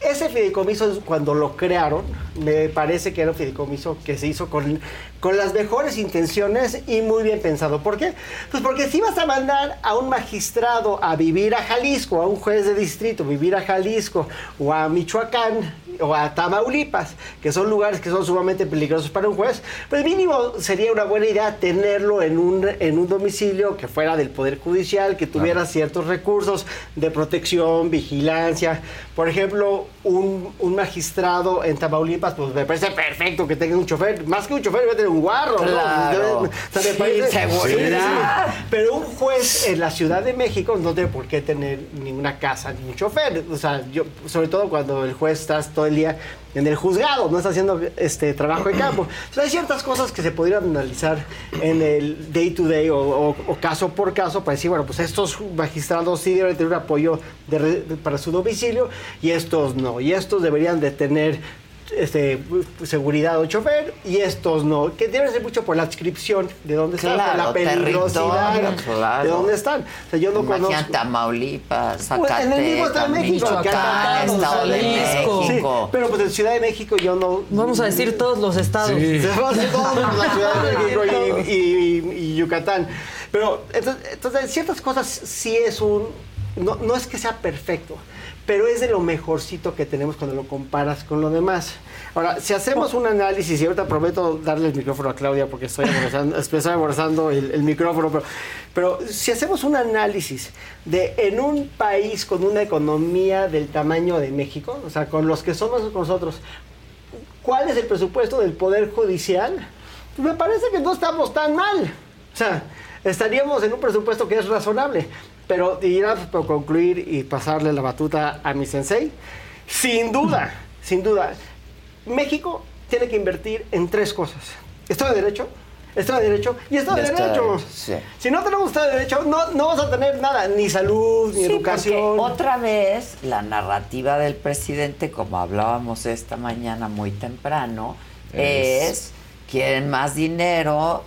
Speaker 34: Ese fideicomiso, cuando lo crearon, me parece que era un fideicomiso que se hizo con, con las mejores intenciones y muy bien pensado. ¿Por qué? Pues porque si vas a mandar a un magistrado a vivir a Jalisco, a un juez de distrito, vivir a Jalisco, o a Michoacán, o a Tamaulipas, que son lugares que son sumamente peligrosos para un juez, pues mínimo sería una buena idea tenerlo en un, en un domicilio que fuera del Poder Judicial, que tuviera ciertos recursos de protección, vigilancia. Por ejemplo, un, un magistrado en Tamaulipas, pues me parece perfecto que tenga un chofer, más que un chofer, debe tener un guarro. ¿no?
Speaker 2: Claro.
Speaker 34: O sea, me
Speaker 2: Sí,
Speaker 34: parece-
Speaker 2: seguridad.
Speaker 34: Sí, sí. Pero un juez en la Ciudad de México no tiene por qué tener ni una casa ni un chofer. O sea, yo, sobre todo cuando el juez está todo todo el día en el juzgado, no está haciendo este trabajo de campo. Entonces, hay ciertas cosas que se podrían analizar en el day to day o, caso por caso para decir, bueno, pues estos magistrados sí deben tener un apoyo de para su domicilio y estos no. Y estos deberían de tener este, seguridad o chofer y estos no, que debe ser mucho por la adscripción de dónde están, por
Speaker 2: Claro,
Speaker 34: la peligrosidad
Speaker 2: claro.
Speaker 34: de dónde están. O sea, yo no conozco.
Speaker 2: Tamaulipas,
Speaker 34: Pues, en el mismo Estado de
Speaker 2: Zacatecas,
Speaker 34: México,
Speaker 2: Michoacán, Estado de. México.
Speaker 34: Sí, pero pues en Ciudad de México yo no.
Speaker 16: Vamos a decir todos los estados.
Speaker 34: Se va a la Ciudad de México y, y- y Yucatán. Pero entonces, entonces, ciertas cosas sí es un. No, no es que sea perfecto, pero es de lo mejorcito que tenemos cuando lo comparas con lo demás. Ahora, si hacemos un análisis, y ahorita prometo darle el micrófono a Claudia porque estoy aborazando, estoy aborazando el, micrófono, pero, pero si hacemos un análisis de en un país con una economía del tamaño de México, o sea, con los que somos nosotros, ¿cuál es el presupuesto del Poder Judicial? Me parece que no estamos tan mal. O sea, estaríamos en un presupuesto que es razonable. Pero, y ya por concluir y pasarle la batuta a mi sensei, sin duda, sin duda, México tiene que invertir en tres cosas. Estado de Derecho, Estado de Derecho y Estado de Derecho.
Speaker 2: Sí.
Speaker 34: Si no tenemos Estado de Derecho, no, no vamos a tener nada, ni salud, ni
Speaker 2: Sí,
Speaker 34: educación.
Speaker 2: otra vez la narrativa del presidente, como hablábamos esta mañana muy temprano,
Speaker 29: Es-
Speaker 2: es, quieren más dinero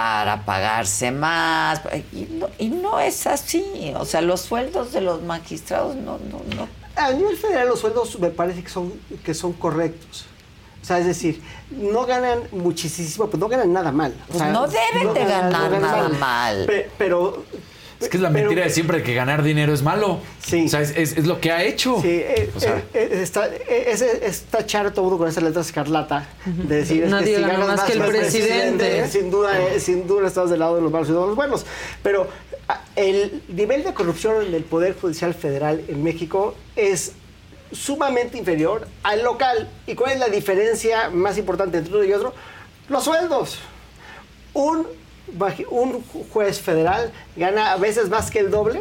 Speaker 2: para pagarse más y no, y no es así, o sea, los sueldos de los magistrados no no no
Speaker 34: A nivel federal los sueldos me parece que son, que son correctos. O sea, es decir, no ganan muchísimo, pues no ganan nada mal. O
Speaker 2: Pues no deben de ganar nada
Speaker 34: mal.
Speaker 2: mal.
Speaker 34: Pe- Pero,
Speaker 17: Es que es la
Speaker 34: Pero-
Speaker 17: mentira de siempre que ganar dinero es malo.
Speaker 34: Sí.
Speaker 17: O sea, es, es- es lo que ha hecho.
Speaker 34: Sí, eh,
Speaker 17: O sea,
Speaker 34: eh, eh, está, tachar todo mundo con esa letra escarlata. De decir, es
Speaker 16: Nadie
Speaker 34: que si
Speaker 16: gana
Speaker 34: ganas
Speaker 16: más que el presidente.
Speaker 34: Sin duda, eh, sin duda estás del lado de los malos y de los buenos. Pero ah, el nivel de corrupción en el Poder Judicial Federal en México es sumamente inferior al local. ¿Y cuál es la diferencia más importante entre uno y otro? Los sueldos. Un, un juez federal gana a veces más que el doble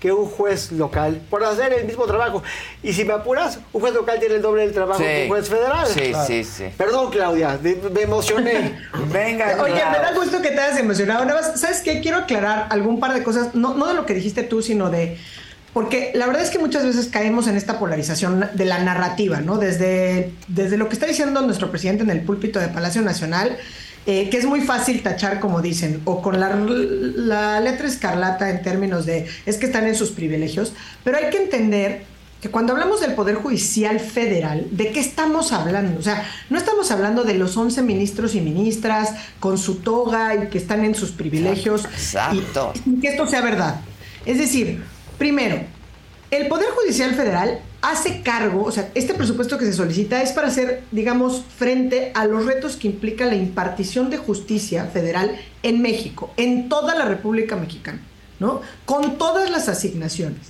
Speaker 34: que un juez local por hacer el mismo trabajo. Y si me apuras, un juez local tiene el doble del trabajo que
Speaker 2: Sí.
Speaker 34: un juez federal.
Speaker 2: Sí, sí, sí.
Speaker 34: Perdón, Claudia, me emocioné.
Speaker 2: Venga,
Speaker 35: Oye, me da gusto que te hayas emocionado. Nada más, ¿sabes qué? Quiero aclarar algún par de cosas, no, no de lo que dijiste tú, sino de... Porque la verdad es que muchas veces caemos en esta polarización de la narrativa, ¿no? Desde, desde lo que está diciendo nuestro presidente en el púlpito de Palacio Nacional, eh, que es muy fácil tachar, como dicen, o con la, la letra escarlata en términos de es que están en sus privilegios, pero hay que entender que cuando hablamos del Poder Judicial Federal, ¿de qué estamos hablando? O sea, no estamos hablando de los 11 ministros y ministras con su toga y que están en sus privilegios.
Speaker 2: Exacto.
Speaker 35: Y, y que esto sea verdad. Es decir, primero, el Poder Judicial Federal hace cargo, o sea, este presupuesto que se solicita es para hacer, digamos, frente a los retos que implica la impartición de justicia federal en México, en toda la República Mexicana, ¿no? Con todas las asignaciones.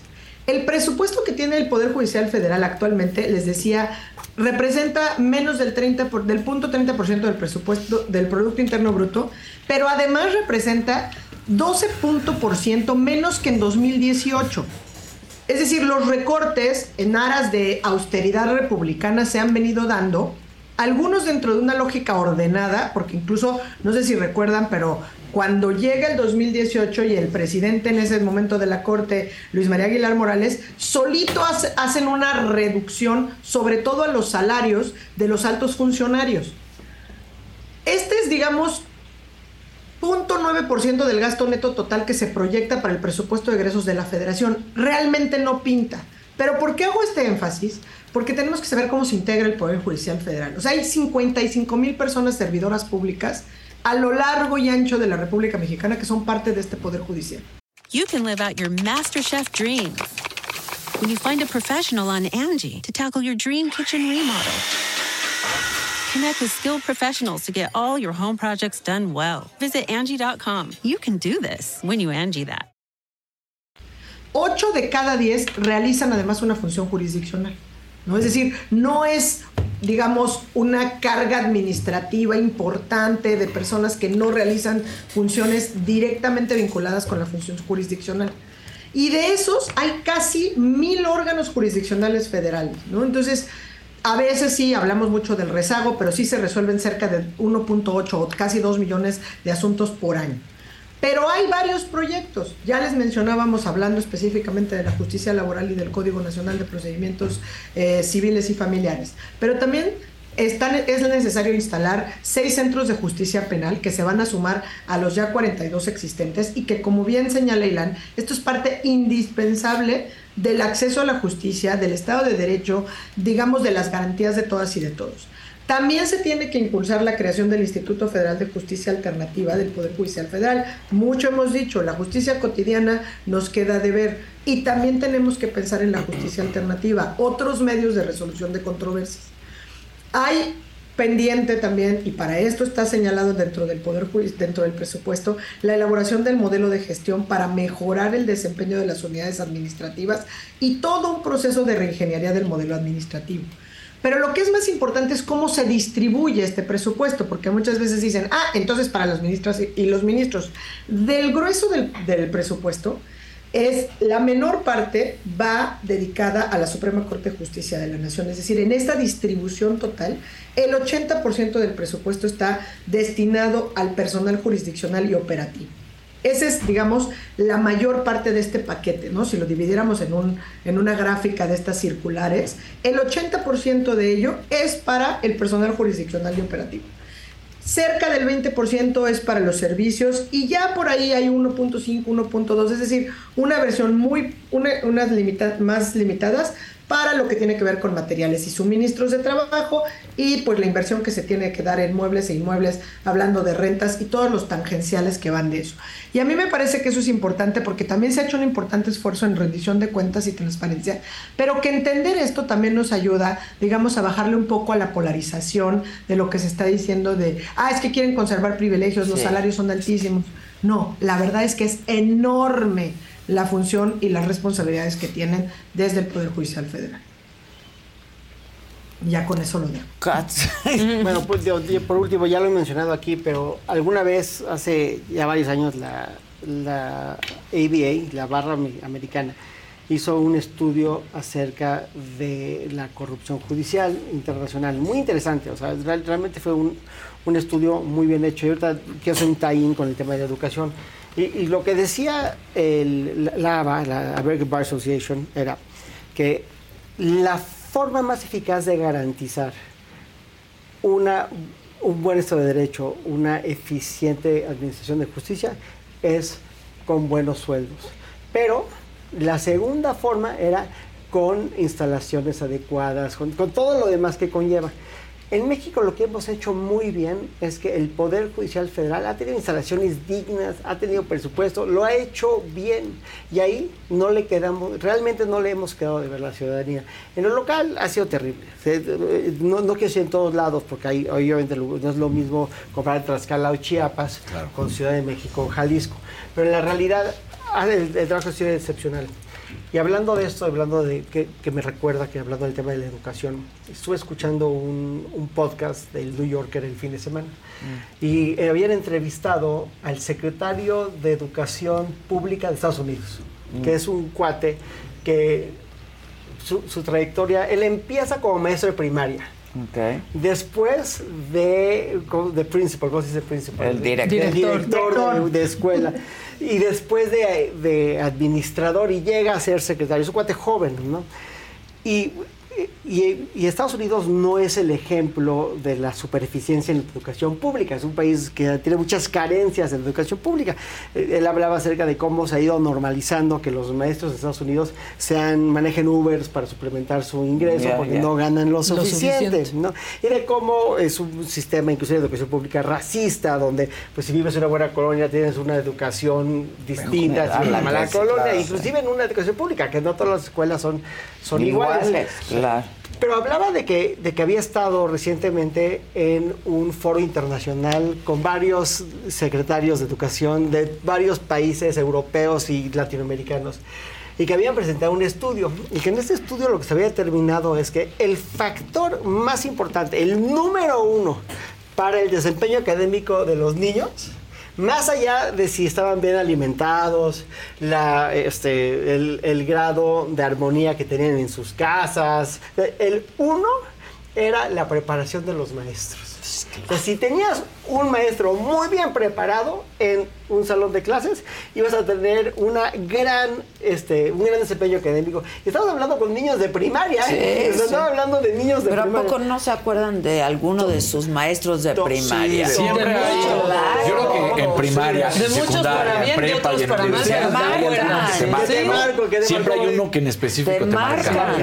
Speaker 35: El presupuesto que tiene el Poder Judicial Federal actualmente, les decía, representa menos del 30 por- del punto 30% del presupuesto del Producto Interno Bruto, pero además representa 12 punto por ciento menos que en 2018. Es decir, los recortes en aras de austeridad republicana se han venido dando, algunos dentro de una lógica ordenada, porque incluso, no sé si recuerdan, pero cuando llega el 2018 y el presidente en ese momento de la Corte, Luis María Aguilar Morales, solito hace- hacen una reducción, sobre todo a los salarios de los altos funcionarios. Este es, digamos, 0.9% del gasto neto total que se proyecta para el presupuesto de egresos de la federación. Realmente no pinta. Pero ¿por qué hago este énfasis? Porque tenemos que saber cómo se integra el Poder Judicial Federal. O sea, hay 55 mil personas servidoras públicas a lo largo y ancho de la República Mexicana que son parte de este Poder Judicial.
Speaker 30: you can live out your MasterChef dreams when you find a professional on Angie to tackle your dream kitchen remodel. Connect with skilled professionals to get all your home projects done well. Visit Angie.com. You can do this when you Angie that.
Speaker 35: 8 de cada 10 realizan además una función jurisdiccional. ¿no? Es decir, no es, digamos, una carga administrativa importante de personas que no realizan funciones directamente vinculadas con la función jurisdiccional. Y de esos hay casi mil órganos jurisdiccionales federales. ¿no? Entonces, A veces sí hablamos mucho del rezago, pero sí se resuelven cerca de 1.8 o casi 2 millones de asuntos por año. Pero hay varios proyectos. Ya les mencionábamos hablando específicamente de la justicia laboral y del Código Nacional de Procedimientos eh, Civiles y Familiares. Pero también es necesario instalar seis centros de justicia penal que se van a sumar a los ya 42 existentes y que, como bien señala Ilan, esto es parte indispensable del acceso a la justicia, del Estado de Derecho, digamos, de las garantías de todas y de todos. También se tiene que impulsar la creación del Instituto Federal de Justicia Alternativa del Poder Judicial Federal. Mucho hemos dicho, la justicia cotidiana nos queda de ver y también tenemos que pensar en la justicia alternativa, otros medios de resolución de controversias. Hay pendiente también, y para esto está señalado dentro del Poder dentro del presupuesto, la elaboración del modelo de gestión para mejorar el desempeño de las unidades administrativas y todo un proceso de reingeniería del modelo administrativo. Pero lo que es más importante es cómo se distribuye este presupuesto, porque muchas veces dicen, ah, entonces para los ministros y los ministros. Del grueso del, del presupuesto, es la menor parte va dedicada a la Suprema Corte de Justicia de la Nación. Es decir, en esta distribución total, el 80% del presupuesto está destinado al personal jurisdiccional y operativo. Esa es, digamos, la mayor parte de este paquete, ¿no? Si lo dividiéramos en, un, en una gráfica de estas circulares, el 80% de ello es para el personal jurisdiccional y operativo. Cerca del 20% es para los servicios y ya por ahí hay 1.5, 1.2, es decir, una versión muy, una- unas limita- más limitadas para lo que tiene que ver con materiales y suministros de trabajo y pues la inversión que se tiene que dar en muebles e inmuebles, hablando de rentas y todos los tangenciales que van de eso. Y a mí me parece que eso es importante porque también se ha hecho un importante esfuerzo en rendición de cuentas y transparencia, pero que entender esto también nos ayuda, digamos, a bajarle un poco a la polarización de lo que se está diciendo de, ah, es que quieren conservar privilegios, los
Speaker 2: Sí.
Speaker 35: salarios son altísimos. No, la verdad es que es enorme la función y las responsabilidades que tienen desde el Poder Judicial Federal. Ya con eso lo dejo.
Speaker 34: bueno, pues por último, ya lo he mencionado aquí, pero alguna vez, hace ya varios años, la, la ABA, la barra ame- americana, hizo un estudio acerca de la corrupción judicial internacional. Muy interesante, o sea, real- realmente fue un, un estudio muy bien hecho. Y ahorita quiero hacer un tie-in con el tema de la educación. Y, y lo que decía el, la, ABA, la American Bar Association, era que la forma más eficaz de garantizar una, un buen Estado de Derecho, una eficiente administración de justicia, es con buenos sueldos. Pero la segunda forma era con instalaciones adecuadas, con todo lo demás que conlleva. En México lo que hemos hecho muy bien es que el Poder Judicial Federal ha tenido instalaciones dignas, ha tenido presupuesto, lo ha hecho bien y ahí no le quedamos, realmente no le hemos quedado de ver la ciudadanía. En lo local ha sido terrible. No, no quiero decir en todos lados porque ahí obviamente no es lo mismo comprar Tlaxcala o Chiapas con Ciudad de México o Jalisco, pero en la realidad ah, el, el trabajo ha sido excepcional. Y hablando de esto, hablando de que, que me recuerda que hablando del tema de la educación, estuve escuchando un, un podcast del New Yorker el fin de semana y eh, habían entrevistado al secretario de Educación Pública de Estados Unidos, que es un cuate que su, su trayectoria, él empieza como maestro de primaria. Después de, ¿cómo- de principal, ¿cómo se dice principal?
Speaker 2: El director.
Speaker 34: De
Speaker 2: Director.
Speaker 34: director de, de escuela. Y después de, administrador y llega a ser secretario. Es un cuate joven, ¿no? Y, y- y Estados Unidos no es el ejemplo de la supereficiencia en la educación pública. Es un país que tiene muchas carencias en la educación pública. Eh, Él hablaba acerca de cómo se ha ido normalizando que los maestros de Estados Unidos sean, manejen Ubers para suplementar su ingreso porque no ganan lo
Speaker 2: Lo
Speaker 34: suficiente.
Speaker 2: suficiente.
Speaker 34: ¿no? Y de cómo es un sistema inclusive de educación pública racista, donde pues si vives en una buena colonia tienes una educación distinta
Speaker 2: general,
Speaker 34: si en una
Speaker 2: la
Speaker 34: mala
Speaker 2: clase,
Speaker 34: colonia,
Speaker 2: claro,
Speaker 34: inclusive en una educación pública, que no todas las escuelas son, son iguales.
Speaker 2: Iguales, claro.
Speaker 34: Pero hablaba de que, de que había estado recientemente en un foro internacional con varios secretarios de educación de varios países europeos y latinoamericanos y que habían presentado un estudio y que en este estudio lo que se había determinado es que el factor más importante, el número uno para el desempeño académico de los niños, más allá de si estaban bien alimentados, la, este, el, el grado de armonía que tenían en sus casas, el uno era la preparación de los maestros. O sea, si tenías un maestro muy bien preparado en un salón de clases, ibas a tener una gran, este, un gran desempeño académico. Y estamos hablando con niños de primaria, ¿eh?
Speaker 2: Sí.
Speaker 34: Estamos hablando de niños de
Speaker 2: Pero ¿a
Speaker 34: primaria.
Speaker 2: poco no se acuerdan de alguno de sus maestros de primaria?
Speaker 34: sí, siempre
Speaker 2: De
Speaker 34: hay-
Speaker 2: muchos.
Speaker 17: Yo creo que en primaria,
Speaker 16: De
Speaker 17: secundaria,
Speaker 16: para bien y
Speaker 17: prepa
Speaker 16: otros
Speaker 17: y en
Speaker 16: para
Speaker 17: universidad. Siempre hay uno que en específico
Speaker 2: Te
Speaker 17: te, marca.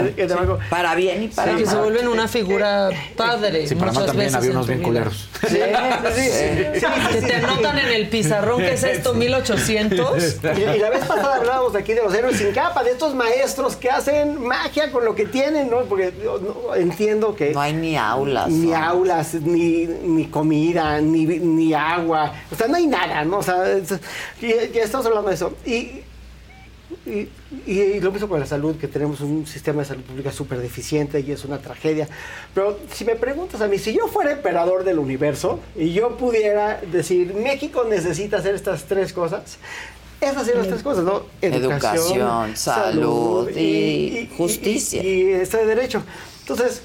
Speaker 2: Para bien y para
Speaker 16: Sí, que se vuelven una figura padre.
Speaker 17: Sí, para mal
Speaker 16: muchas
Speaker 17: también
Speaker 16: veces
Speaker 17: había unos bien culeros.
Speaker 34: Sí, sí, sí.
Speaker 16: Que te anotan en el pizarrón, ¿qué es esto? ¿1800?
Speaker 34: Y, y la vez pasada hablábamos aquí de los héroes sin capa, de estos maestros que hacen magia con lo que tienen, ¿no? Porque yo no- entiendo que...
Speaker 2: No hay ni aulas.
Speaker 34: Ni
Speaker 2: ¿no?
Speaker 34: aulas, ni, ni comida, ni, ni agua. O sea, no hay nada, ¿no? O sea, es- y, y estamos hablando de eso. Y, y, y lo mismo con la salud, que tenemos un sistema de salud pública súper deficiente y es una tragedia. Pero si me preguntas a mí, si yo fuera emperador del universo y yo pudiera decir, México necesita hacer estas tres cosas, esas son las tres cosas, ¿no?
Speaker 2: Educación, salud y justicia.
Speaker 34: Y, y este derecho. Entonces,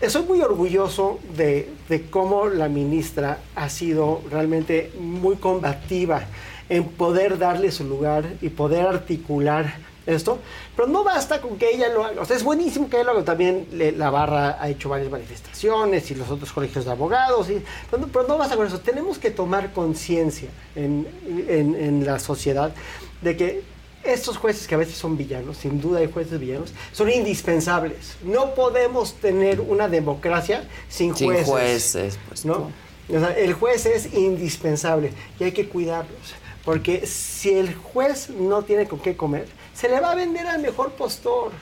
Speaker 34: estoy muy orgulloso de, de cómo la ministra ha sido realmente muy combativa en poder darle su lugar y poder articular esto, pero no basta con que ella lo haga, o sea, es buenísimo que ella lo haga, también le- la barra ha hecho varias manifestaciones y los otros colegios de abogados, y- pero, no, pero no basta con eso, tenemos que tomar conciencia en, en- en la sociedad de que estos jueces que a veces son villanos, sin duda hay jueces villanos, son indispensables. No podemos tener una democracia sin
Speaker 2: Sin
Speaker 34: jueces.
Speaker 2: jueces, pues,
Speaker 34: ¿no? O sea, el juez es indispensable y hay que cuidarlos. Porque si el juez no tiene con qué comer, se le va a vender al mejor postor.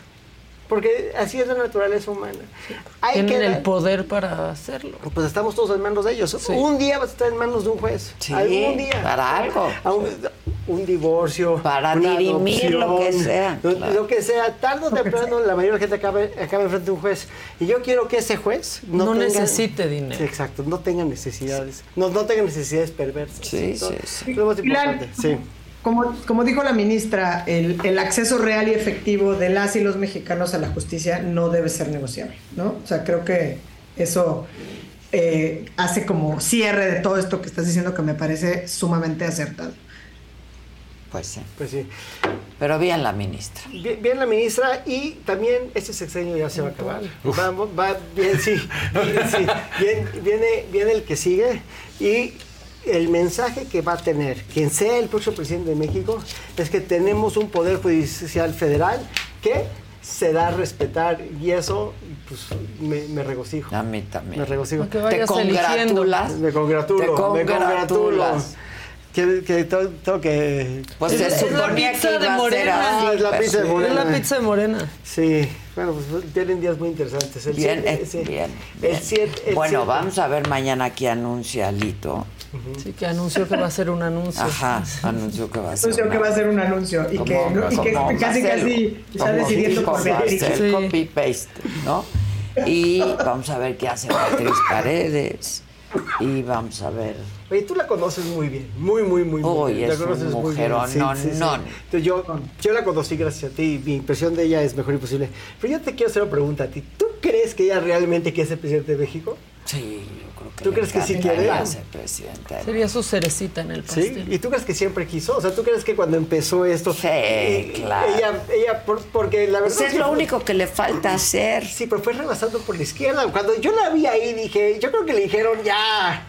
Speaker 34: Porque así es la naturaleza humana. Hay
Speaker 16: Tienen
Speaker 34: que
Speaker 16: el poder para hacerlo.
Speaker 34: pues estamos todos en manos de ellos. Un día vas a estar en manos de un juez.
Speaker 2: Sí,
Speaker 34: Algún día.
Speaker 2: para algo.
Speaker 34: A Un, un divorcio.
Speaker 2: Para
Speaker 34: una
Speaker 2: dirimir lo que
Speaker 34: adopción,
Speaker 2: sea,
Speaker 34: Lo,
Speaker 2: claro.
Speaker 34: lo que sea. Tarde o temprano la mayoría de la gente acaba, acaba enfrente de un juez. Y yo quiero que ese juez no,
Speaker 16: No
Speaker 34: tenga-
Speaker 16: necesite dinero.
Speaker 34: Sí, exacto. No tenga necesidades. No, no tenga necesidades perversas.
Speaker 2: Sí, sí, sí.
Speaker 34: Lo más importante. Sí.
Speaker 35: Como, como dijo la ministra, el, el acceso real y efectivo de las y los mexicanos a la justicia no debe ser negociable, ¿no? O sea, creo que eso eh, hace como cierre de todo esto que estás diciendo que me parece sumamente acertado.
Speaker 2: Pues sí.
Speaker 34: Pues sí.
Speaker 2: Pero bien la ministra.
Speaker 34: Bien, bien la ministra y también este sexenio ya se va a acabar. Vamos, va bien, sí, bien, sí. Bien- viene, viene el que sigue y el mensaje que va a tener quien sea el próximo presidente de México es que tenemos un poder judicial federal que se da a respetar y eso pues me, me regocijo.
Speaker 2: A mí también.
Speaker 34: Me regocijo.
Speaker 16: Te
Speaker 2: congratulas.
Speaker 34: Me congratulo.
Speaker 2: Te
Speaker 34: Me congratulo.
Speaker 2: congratulas.
Speaker 34: Que, que tengo, que...
Speaker 2: Pues
Speaker 16: Es-
Speaker 2: se
Speaker 16: es la
Speaker 2: suponía
Speaker 16: pizza de Morena.
Speaker 2: así,
Speaker 34: Ah, es la pizza de. Morena.
Speaker 16: Es la pizza de morena.
Speaker 34: Sí, bueno, pues tienen días muy interesantes. El
Speaker 2: Bien,
Speaker 34: siete-
Speaker 2: eh,
Speaker 34: sí.
Speaker 2: bien,
Speaker 34: El
Speaker 2: bien.
Speaker 34: siete- el
Speaker 2: Bueno,
Speaker 34: siete-
Speaker 2: vamos a ver mañana qué anuncia Lito.
Speaker 16: Sí, que anunció que va a ser un anuncio.
Speaker 2: Ajá, anunció que va a ser.
Speaker 35: Anunció que va a ser un anuncio y que, casi casi está decidiendo por Beatriz.
Speaker 16: Sí.
Speaker 2: copy paste, ¿no? Y vamos a ver qué hace Beatriz Paredes. Y vamos a ver.
Speaker 34: Oye, tú la conoces muy bien, muy, muy, muy, muy
Speaker 2: Uy,
Speaker 34: bien. La
Speaker 2: es un
Speaker 34: conoces muy bien.
Speaker 2: mujerón, no, no.
Speaker 34: Entonces, yo, yo la conocí gracias a ti y mi impresión de ella es mejor imposible. Pero yo te quiero hacer una pregunta a ti. ¿Tú crees que ella realmente quiere ser presidente de México?
Speaker 2: Sí, yo creo que
Speaker 34: ¿Tú crees que sí quiere?
Speaker 2: ser presidente.
Speaker 16: Sería su cerecita en el
Speaker 34: ¿Sí?
Speaker 16: pastel.
Speaker 34: ¿Y tú crees que siempre quiso? O sea, ¿tú crees que cuando empezó esto...
Speaker 2: Sí,
Speaker 34: eh,
Speaker 2: claro.
Speaker 34: Ella, ella por- porque la verdad...
Speaker 2: Pues es lo único que le falta hacer.
Speaker 34: Sí, pero fue rebasando por la izquierda. Cuando yo la vi ahí, dije, yo creo que le dijeron, ya,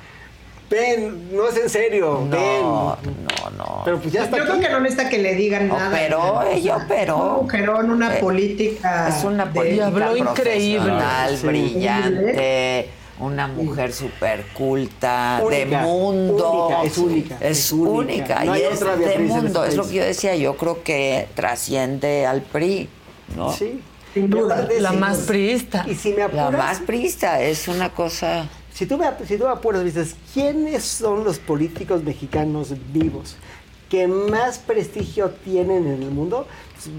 Speaker 34: ven, no es en serio,
Speaker 2: No,
Speaker 34: ven.
Speaker 2: no, no.
Speaker 34: Pero pues ya está
Speaker 35: Yo creo que no necesita que le digan nada.
Speaker 2: Operó,
Speaker 35: O sea,
Speaker 2: ella operó.
Speaker 35: Un mujerón, una
Speaker 2: Eh,
Speaker 35: política.
Speaker 2: Es una política
Speaker 16: habló increíble.
Speaker 34: Sí.
Speaker 2: brillante, una mujer súper culta, de mundo.
Speaker 34: única, es única,
Speaker 2: Es
Speaker 34: es única.
Speaker 2: única,
Speaker 34: No
Speaker 2: y es de mundo.
Speaker 34: este
Speaker 2: Es lo que yo decía, yo creo que trasciende al PRI, ¿no?
Speaker 34: Sí.
Speaker 35: Sin duda.
Speaker 16: La más priista.
Speaker 34: Y si me
Speaker 2: La
Speaker 34: apuras,
Speaker 2: más prista es una cosa.
Speaker 34: si tú me, si tú me apuras, dices, ¿quiénes son los políticos mexicanos vivos que más prestigio tienen en el mundo?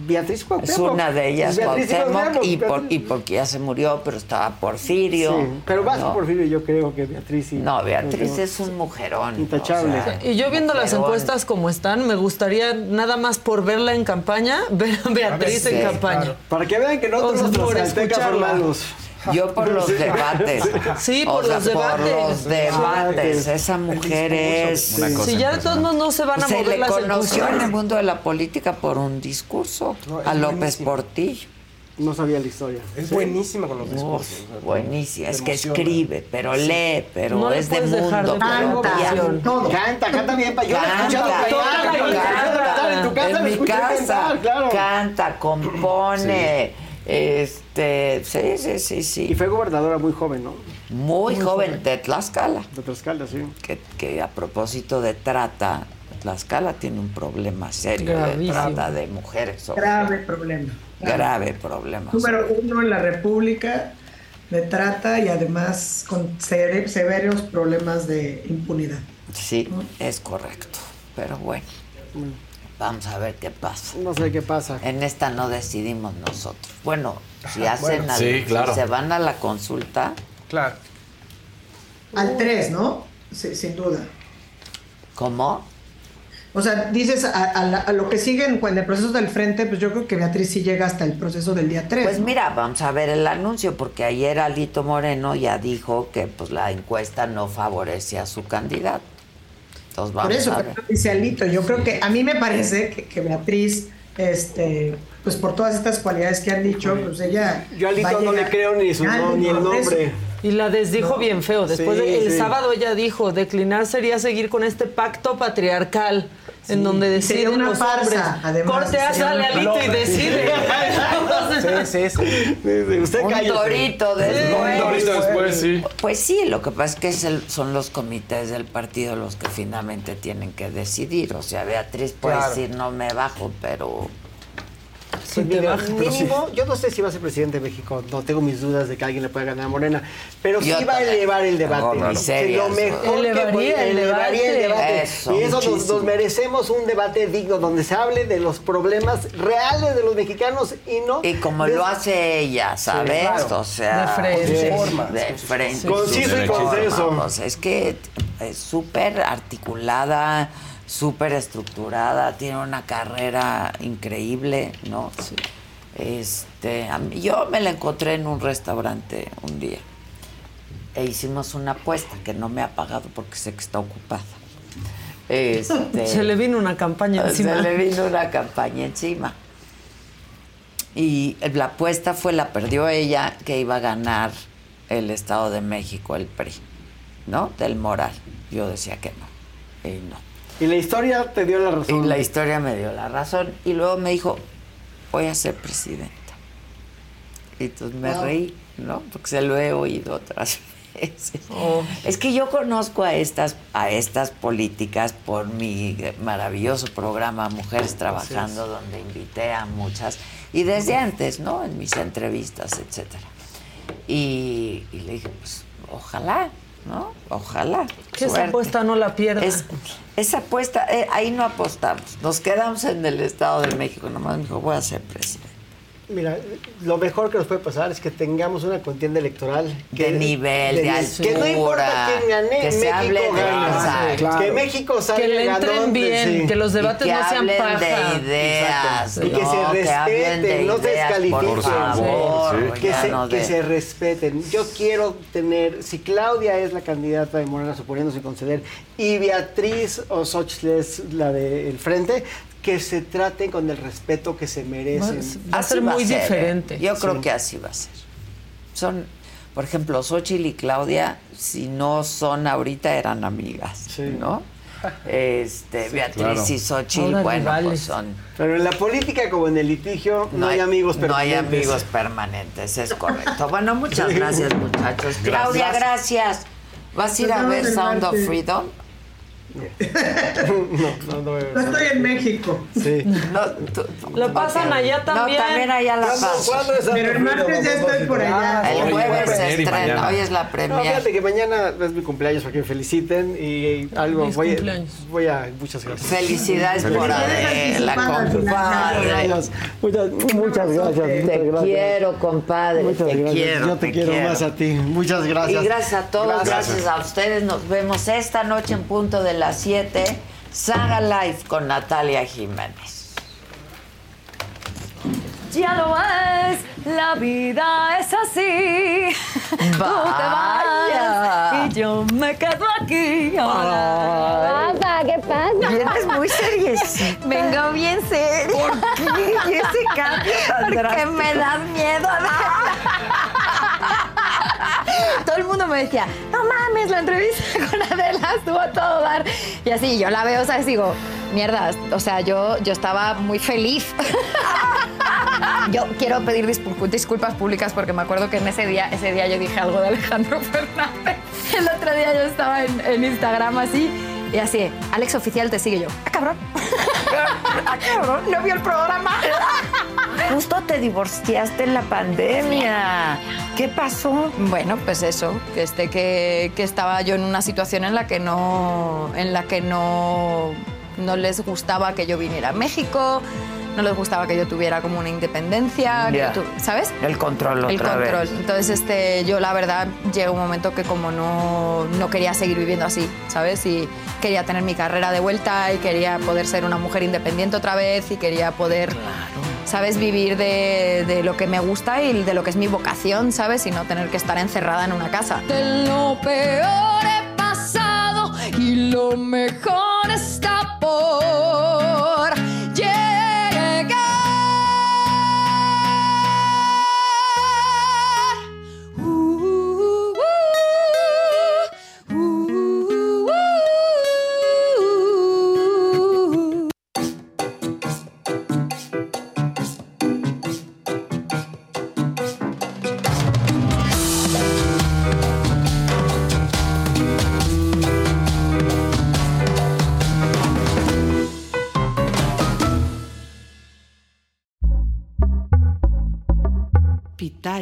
Speaker 34: Beatriz Cuauhtémoc.
Speaker 2: Es una de ellas,
Speaker 34: Beatriz
Speaker 2: Cuauhtémoc, y, por- y porque ya se murió, pero estaba Porfirio.
Speaker 34: Sí, pero más
Speaker 2: ¿no?
Speaker 34: Porfirio, yo creo que Beatriz y
Speaker 2: No, Beatriz
Speaker 34: Cuauhtémoc.
Speaker 2: es un mujerón.
Speaker 34: Intachable.
Speaker 2: o sea,
Speaker 16: Y yo viendo las
Speaker 2: mujerón.
Speaker 16: encuestas como están, me gustaría nada más por verla en campaña, ver a Beatriz
Speaker 2: Sí,
Speaker 16: en campaña.
Speaker 34: Para que vean que nosotros
Speaker 16: O sea,
Speaker 34: los
Speaker 16: por escucharla.
Speaker 34: malos.
Speaker 2: Yo por los debates.
Speaker 16: Sí,
Speaker 2: O
Speaker 16: por
Speaker 2: sea,
Speaker 16: los debates.
Speaker 2: Por los debates. Esa mujer es.
Speaker 16: Si ya de todos modos no se van a
Speaker 2: se
Speaker 16: mover
Speaker 2: le
Speaker 16: las
Speaker 2: conoció en el mundo de la política por un discurso a López
Speaker 34: buenísimo.
Speaker 2: Portillo.
Speaker 34: No sabía la historia.
Speaker 14: Es buenísima con los
Speaker 2: Uf,
Speaker 14: discursos.
Speaker 2: buenísima. Es que escribe, pero lee, pero
Speaker 34: No le
Speaker 2: es de mundo.
Speaker 34: de
Speaker 2: pero
Speaker 34: Canta, todo. Canta, canta bien. Yo la he escuchado
Speaker 2: Canta, canta,
Speaker 34: he escuchado cantar en tu casa,
Speaker 2: en
Speaker 34: la
Speaker 2: mi casa,
Speaker 34: cantar, claro.
Speaker 2: canta, compone, este, sí, sí, sí, sí.
Speaker 34: Y fue gobernadora muy joven, ¿no?
Speaker 2: Muy, joven, de Tlaxcala.
Speaker 34: De Tlaxcala, sí.
Speaker 2: Que, que a propósito de trata, Tlaxcala tiene un problema serio de
Speaker 35: Gravísimo.
Speaker 2: trata de mujeres. sobre
Speaker 35: Grave problema.
Speaker 2: Grave problema.
Speaker 35: Número uno en la República de trata y además con severos problemas de impunidad.
Speaker 2: Sí, es correcto. Pero bueno, vamos a ver qué pasa.
Speaker 34: No sé qué pasa.
Speaker 2: En esta no decidimos nosotros. Bueno, si
Speaker 34: Ajá,
Speaker 2: hacen
Speaker 34: bueno.
Speaker 2: al-
Speaker 34: Sí, claro.
Speaker 2: si se van a la consulta,
Speaker 14: Claro.
Speaker 35: Al 3, ¿no? Sí, sin duda.
Speaker 2: ¿cómo?
Speaker 35: O sea, dices a, a la- a lo que sigue en, en el proceso del frente, pues yo creo que Beatriz sí llega hasta el proceso del día 3.
Speaker 2: Pues mira, vamos a ver el anuncio, porque ayer Alito Moreno ya dijo que pues la encuesta no favorece a su candidato. Entonces vamos
Speaker 35: Por eso,
Speaker 2: a
Speaker 35: dice Alito, yo creo que a mí me parece que, que Beatriz, este, pues por todas estas cualidades que han dicho, pues ella.
Speaker 34: Yo a Alito no le creo ni su no- ni el nombre.
Speaker 16: Y la desdijo
Speaker 35: No.
Speaker 16: bien feo. Después
Speaker 34: Sí,
Speaker 16: de- el
Speaker 34: sí.
Speaker 16: sábado ella dijo, declinar sería seguir con este pacto patriarcal en donde
Speaker 35: sería
Speaker 16: deciden
Speaker 35: una
Speaker 16: los
Speaker 35: farsa,
Speaker 16: hombres.
Speaker 35: además,
Speaker 16: Corte A,
Speaker 35: sería
Speaker 16: sale Alito y decide.
Speaker 14: Sí, sí, sí.
Speaker 34: Usted
Speaker 2: Un torito después.
Speaker 17: Un torito después, sí.
Speaker 2: Pues sí, lo que pasa es que es el- son los comités del partido los que finalmente tienen que decidir. O sea, Beatriz puede
Speaker 34: Claro.
Speaker 2: decir no me bajo, pero
Speaker 34: Pues mira, mínimo, yo no sé si va a ser presidente de México, no tengo mis dudas de que alguien le pueda ganar a Morena, pero
Speaker 2: Yo
Speaker 34: sí va a elevar el debate.
Speaker 2: Tengo
Speaker 34: Que
Speaker 2: miserias,
Speaker 34: lo mejor
Speaker 16: güey.
Speaker 34: que
Speaker 16: Elevaría
Speaker 34: puede-
Speaker 16: el
Speaker 34: elevaría el
Speaker 16: debate.
Speaker 2: Eso,
Speaker 34: y eso nos, nos merecemos un debate digno donde se hable de los problemas reales de los mexicanos y no.
Speaker 2: y como
Speaker 34: de-
Speaker 2: lo hace ella, ¿sabes?
Speaker 34: claro.
Speaker 2: O sea,
Speaker 16: De frente.
Speaker 2: de-
Speaker 34: Forma.
Speaker 2: de frente.
Speaker 34: Conciso y
Speaker 2: Su
Speaker 34: conceso.
Speaker 2: forma, o sea, es que es súper articulada, súper estructurada, tiene una carrera increíble, ¿no? Este, a mí- yo me la encontré en un restaurante un día e hicimos una apuesta que no me ha pagado porque sé que está ocupada. Este,
Speaker 16: Se le vino una campaña encima.
Speaker 2: se le vino una campaña encima. Y la apuesta fue, la perdió ella, que iba a ganar el Estado de México, el PRI, ¿no? Del Moral. Yo decía que no. Y no.
Speaker 34: Y la historia te dio la razón.
Speaker 2: Y la historia me dio la razón. Y luego me dijo, voy a ser presidenta. Y entonces me
Speaker 34: Wow.
Speaker 2: reí, ¿no? Porque se lo he oído otras veces. Es que yo conozco a estas, a estas políticas por mi maravilloso programa Mujeres Trabajando, donde invité a muchas, y desde antes, ¿no? En mis entrevistas, etcétera. Y, y le dije, pues, ojalá, ¿no? Ojalá.
Speaker 16: Que esa apuesta no la pierda.
Speaker 2: Es- esa apuesta, eh, ahí no apostamos. Nos quedamos en el Estado de México. Nomás me dijo, voy a ser presidente.
Speaker 34: Mira, lo mejor que nos puede pasar es que tengamos una contienda electoral
Speaker 2: De nivel, de
Speaker 34: Que no importa
Speaker 2: altura,
Speaker 34: quién gane,
Speaker 2: que se
Speaker 34: México
Speaker 2: hable de-
Speaker 34: gana. Que México salga
Speaker 16: Que le entren
Speaker 34: ganón,
Speaker 16: bien,
Speaker 34: sí.
Speaker 16: que los debates
Speaker 2: que
Speaker 16: no sean paja.
Speaker 2: de ideas,
Speaker 34: Exacto. Y que se
Speaker 2: Que de
Speaker 34: respeten, no se
Speaker 2: ideas,
Speaker 34: descalifiquen.
Speaker 2: Por favor,
Speaker 34: Que, se,
Speaker 2: no
Speaker 34: que
Speaker 2: de-
Speaker 34: se respeten. Yo quiero tener, si Claudia es la candidata de Morena suponiéndose conceder y Beatriz o Xochitl es la del frente, que se traten con el respeto que se merecen.
Speaker 16: Va a
Speaker 2: Así
Speaker 16: ser muy
Speaker 2: ¿eh?
Speaker 16: diferente.
Speaker 2: Yo creo
Speaker 34: Sí.
Speaker 2: que así va a ser. Son, por ejemplo, Xochitl y Claudia, si no son ahorita, eran amigas, ¿no? Este, Beatriz
Speaker 34: claro.
Speaker 2: y Xochitl,
Speaker 34: Ahora
Speaker 2: bueno,
Speaker 34: rivales.
Speaker 2: pues son...
Speaker 34: Pero en la política como en el litigio no, hay amigos
Speaker 2: No hay
Speaker 34: permanentes.
Speaker 2: amigos permanentes, es correcto. Bueno, muchas gracias, muchachos. Claudia, gracias. ¿Vas a ir a ver Sound of. Freedom?
Speaker 34: No, no, no,
Speaker 35: No estoy en México.
Speaker 34: Sí.
Speaker 16: Lo pasan allá también.
Speaker 2: No, también allá la
Speaker 34: ¿Cuándo-
Speaker 2: pasan.
Speaker 35: Pero el martes ya estoy por allá.
Speaker 2: El jueves se estrena, hoy es la
Speaker 34: No,
Speaker 2: premier.
Speaker 34: fíjate que mañana es mi cumpleaños para que me feliciten y algo voy, voy a muchas gracias.
Speaker 2: Felicidades por
Speaker 35: anticipadas,
Speaker 2: compadre.
Speaker 34: Muchas, muchas gracias.
Speaker 2: Te quiero, compadre. Te quiero.
Speaker 34: Yo te, quiero, más a ti. Muchas gracias.
Speaker 2: Y gracias a todos, gracias. a ustedes. Nos vemos esta noche en punto de las 7. Saga Live con Natalia Jiménez.
Speaker 13: Ya lo ves, la vida es así. Tú te vas y yo me quedo aquí. Papá, ¿qué pasa?
Speaker 2: Vienes muy seriecita.
Speaker 13: Vengo bien seria.
Speaker 2: ¿Por qué? ¿Y ese cambio tan
Speaker 13: Porque
Speaker 2: drástico?
Speaker 13: me das miedo. Todo el mundo me decía, no mames, la entrevista con Adela estuvo a todo dar. Y así, yo la veo, ¿sabes? Digo, mierda, o sea, yo, yo estaba muy feliz. Yo quiero pedir disculpas públicas porque me acuerdo que en ese día, ese día yo dije algo de Alejandro Fernández. El otro día yo estaba en Instagram así y así, Alex Oficial te sigue yo. ¡Ah, cabrón! ¡Ah, cabrón! No vio el programa.
Speaker 2: Justo te divorciaste en la pandemia. ¿Qué pasó?
Speaker 13: Bueno, pues eso, que, este, que, que estaba yo en una situación en la que no, en la que no, no les gustaba que yo viniera a México, no les gustaba que yo tuviera como una independencia, que
Speaker 2: Ya.
Speaker 13: yo tu- ¿sabes?
Speaker 2: El control
Speaker 13: El
Speaker 2: otra
Speaker 13: control.
Speaker 2: vez.
Speaker 13: Entonces, este, yo la verdad llegó un momento que como no, no quería seguir viviendo así, ¿sabes? Y quería tener mi carrera de vuelta y quería poder ser una mujer independiente otra vez y quería poder, ¿sabes? Vivir de, de lo que me gusta y de lo que es mi vocación, ¿sabes? Y no tener que estar encerrada en una casa. De lo peor he pasado y lo mejor está por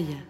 Speaker 36: Pitaya.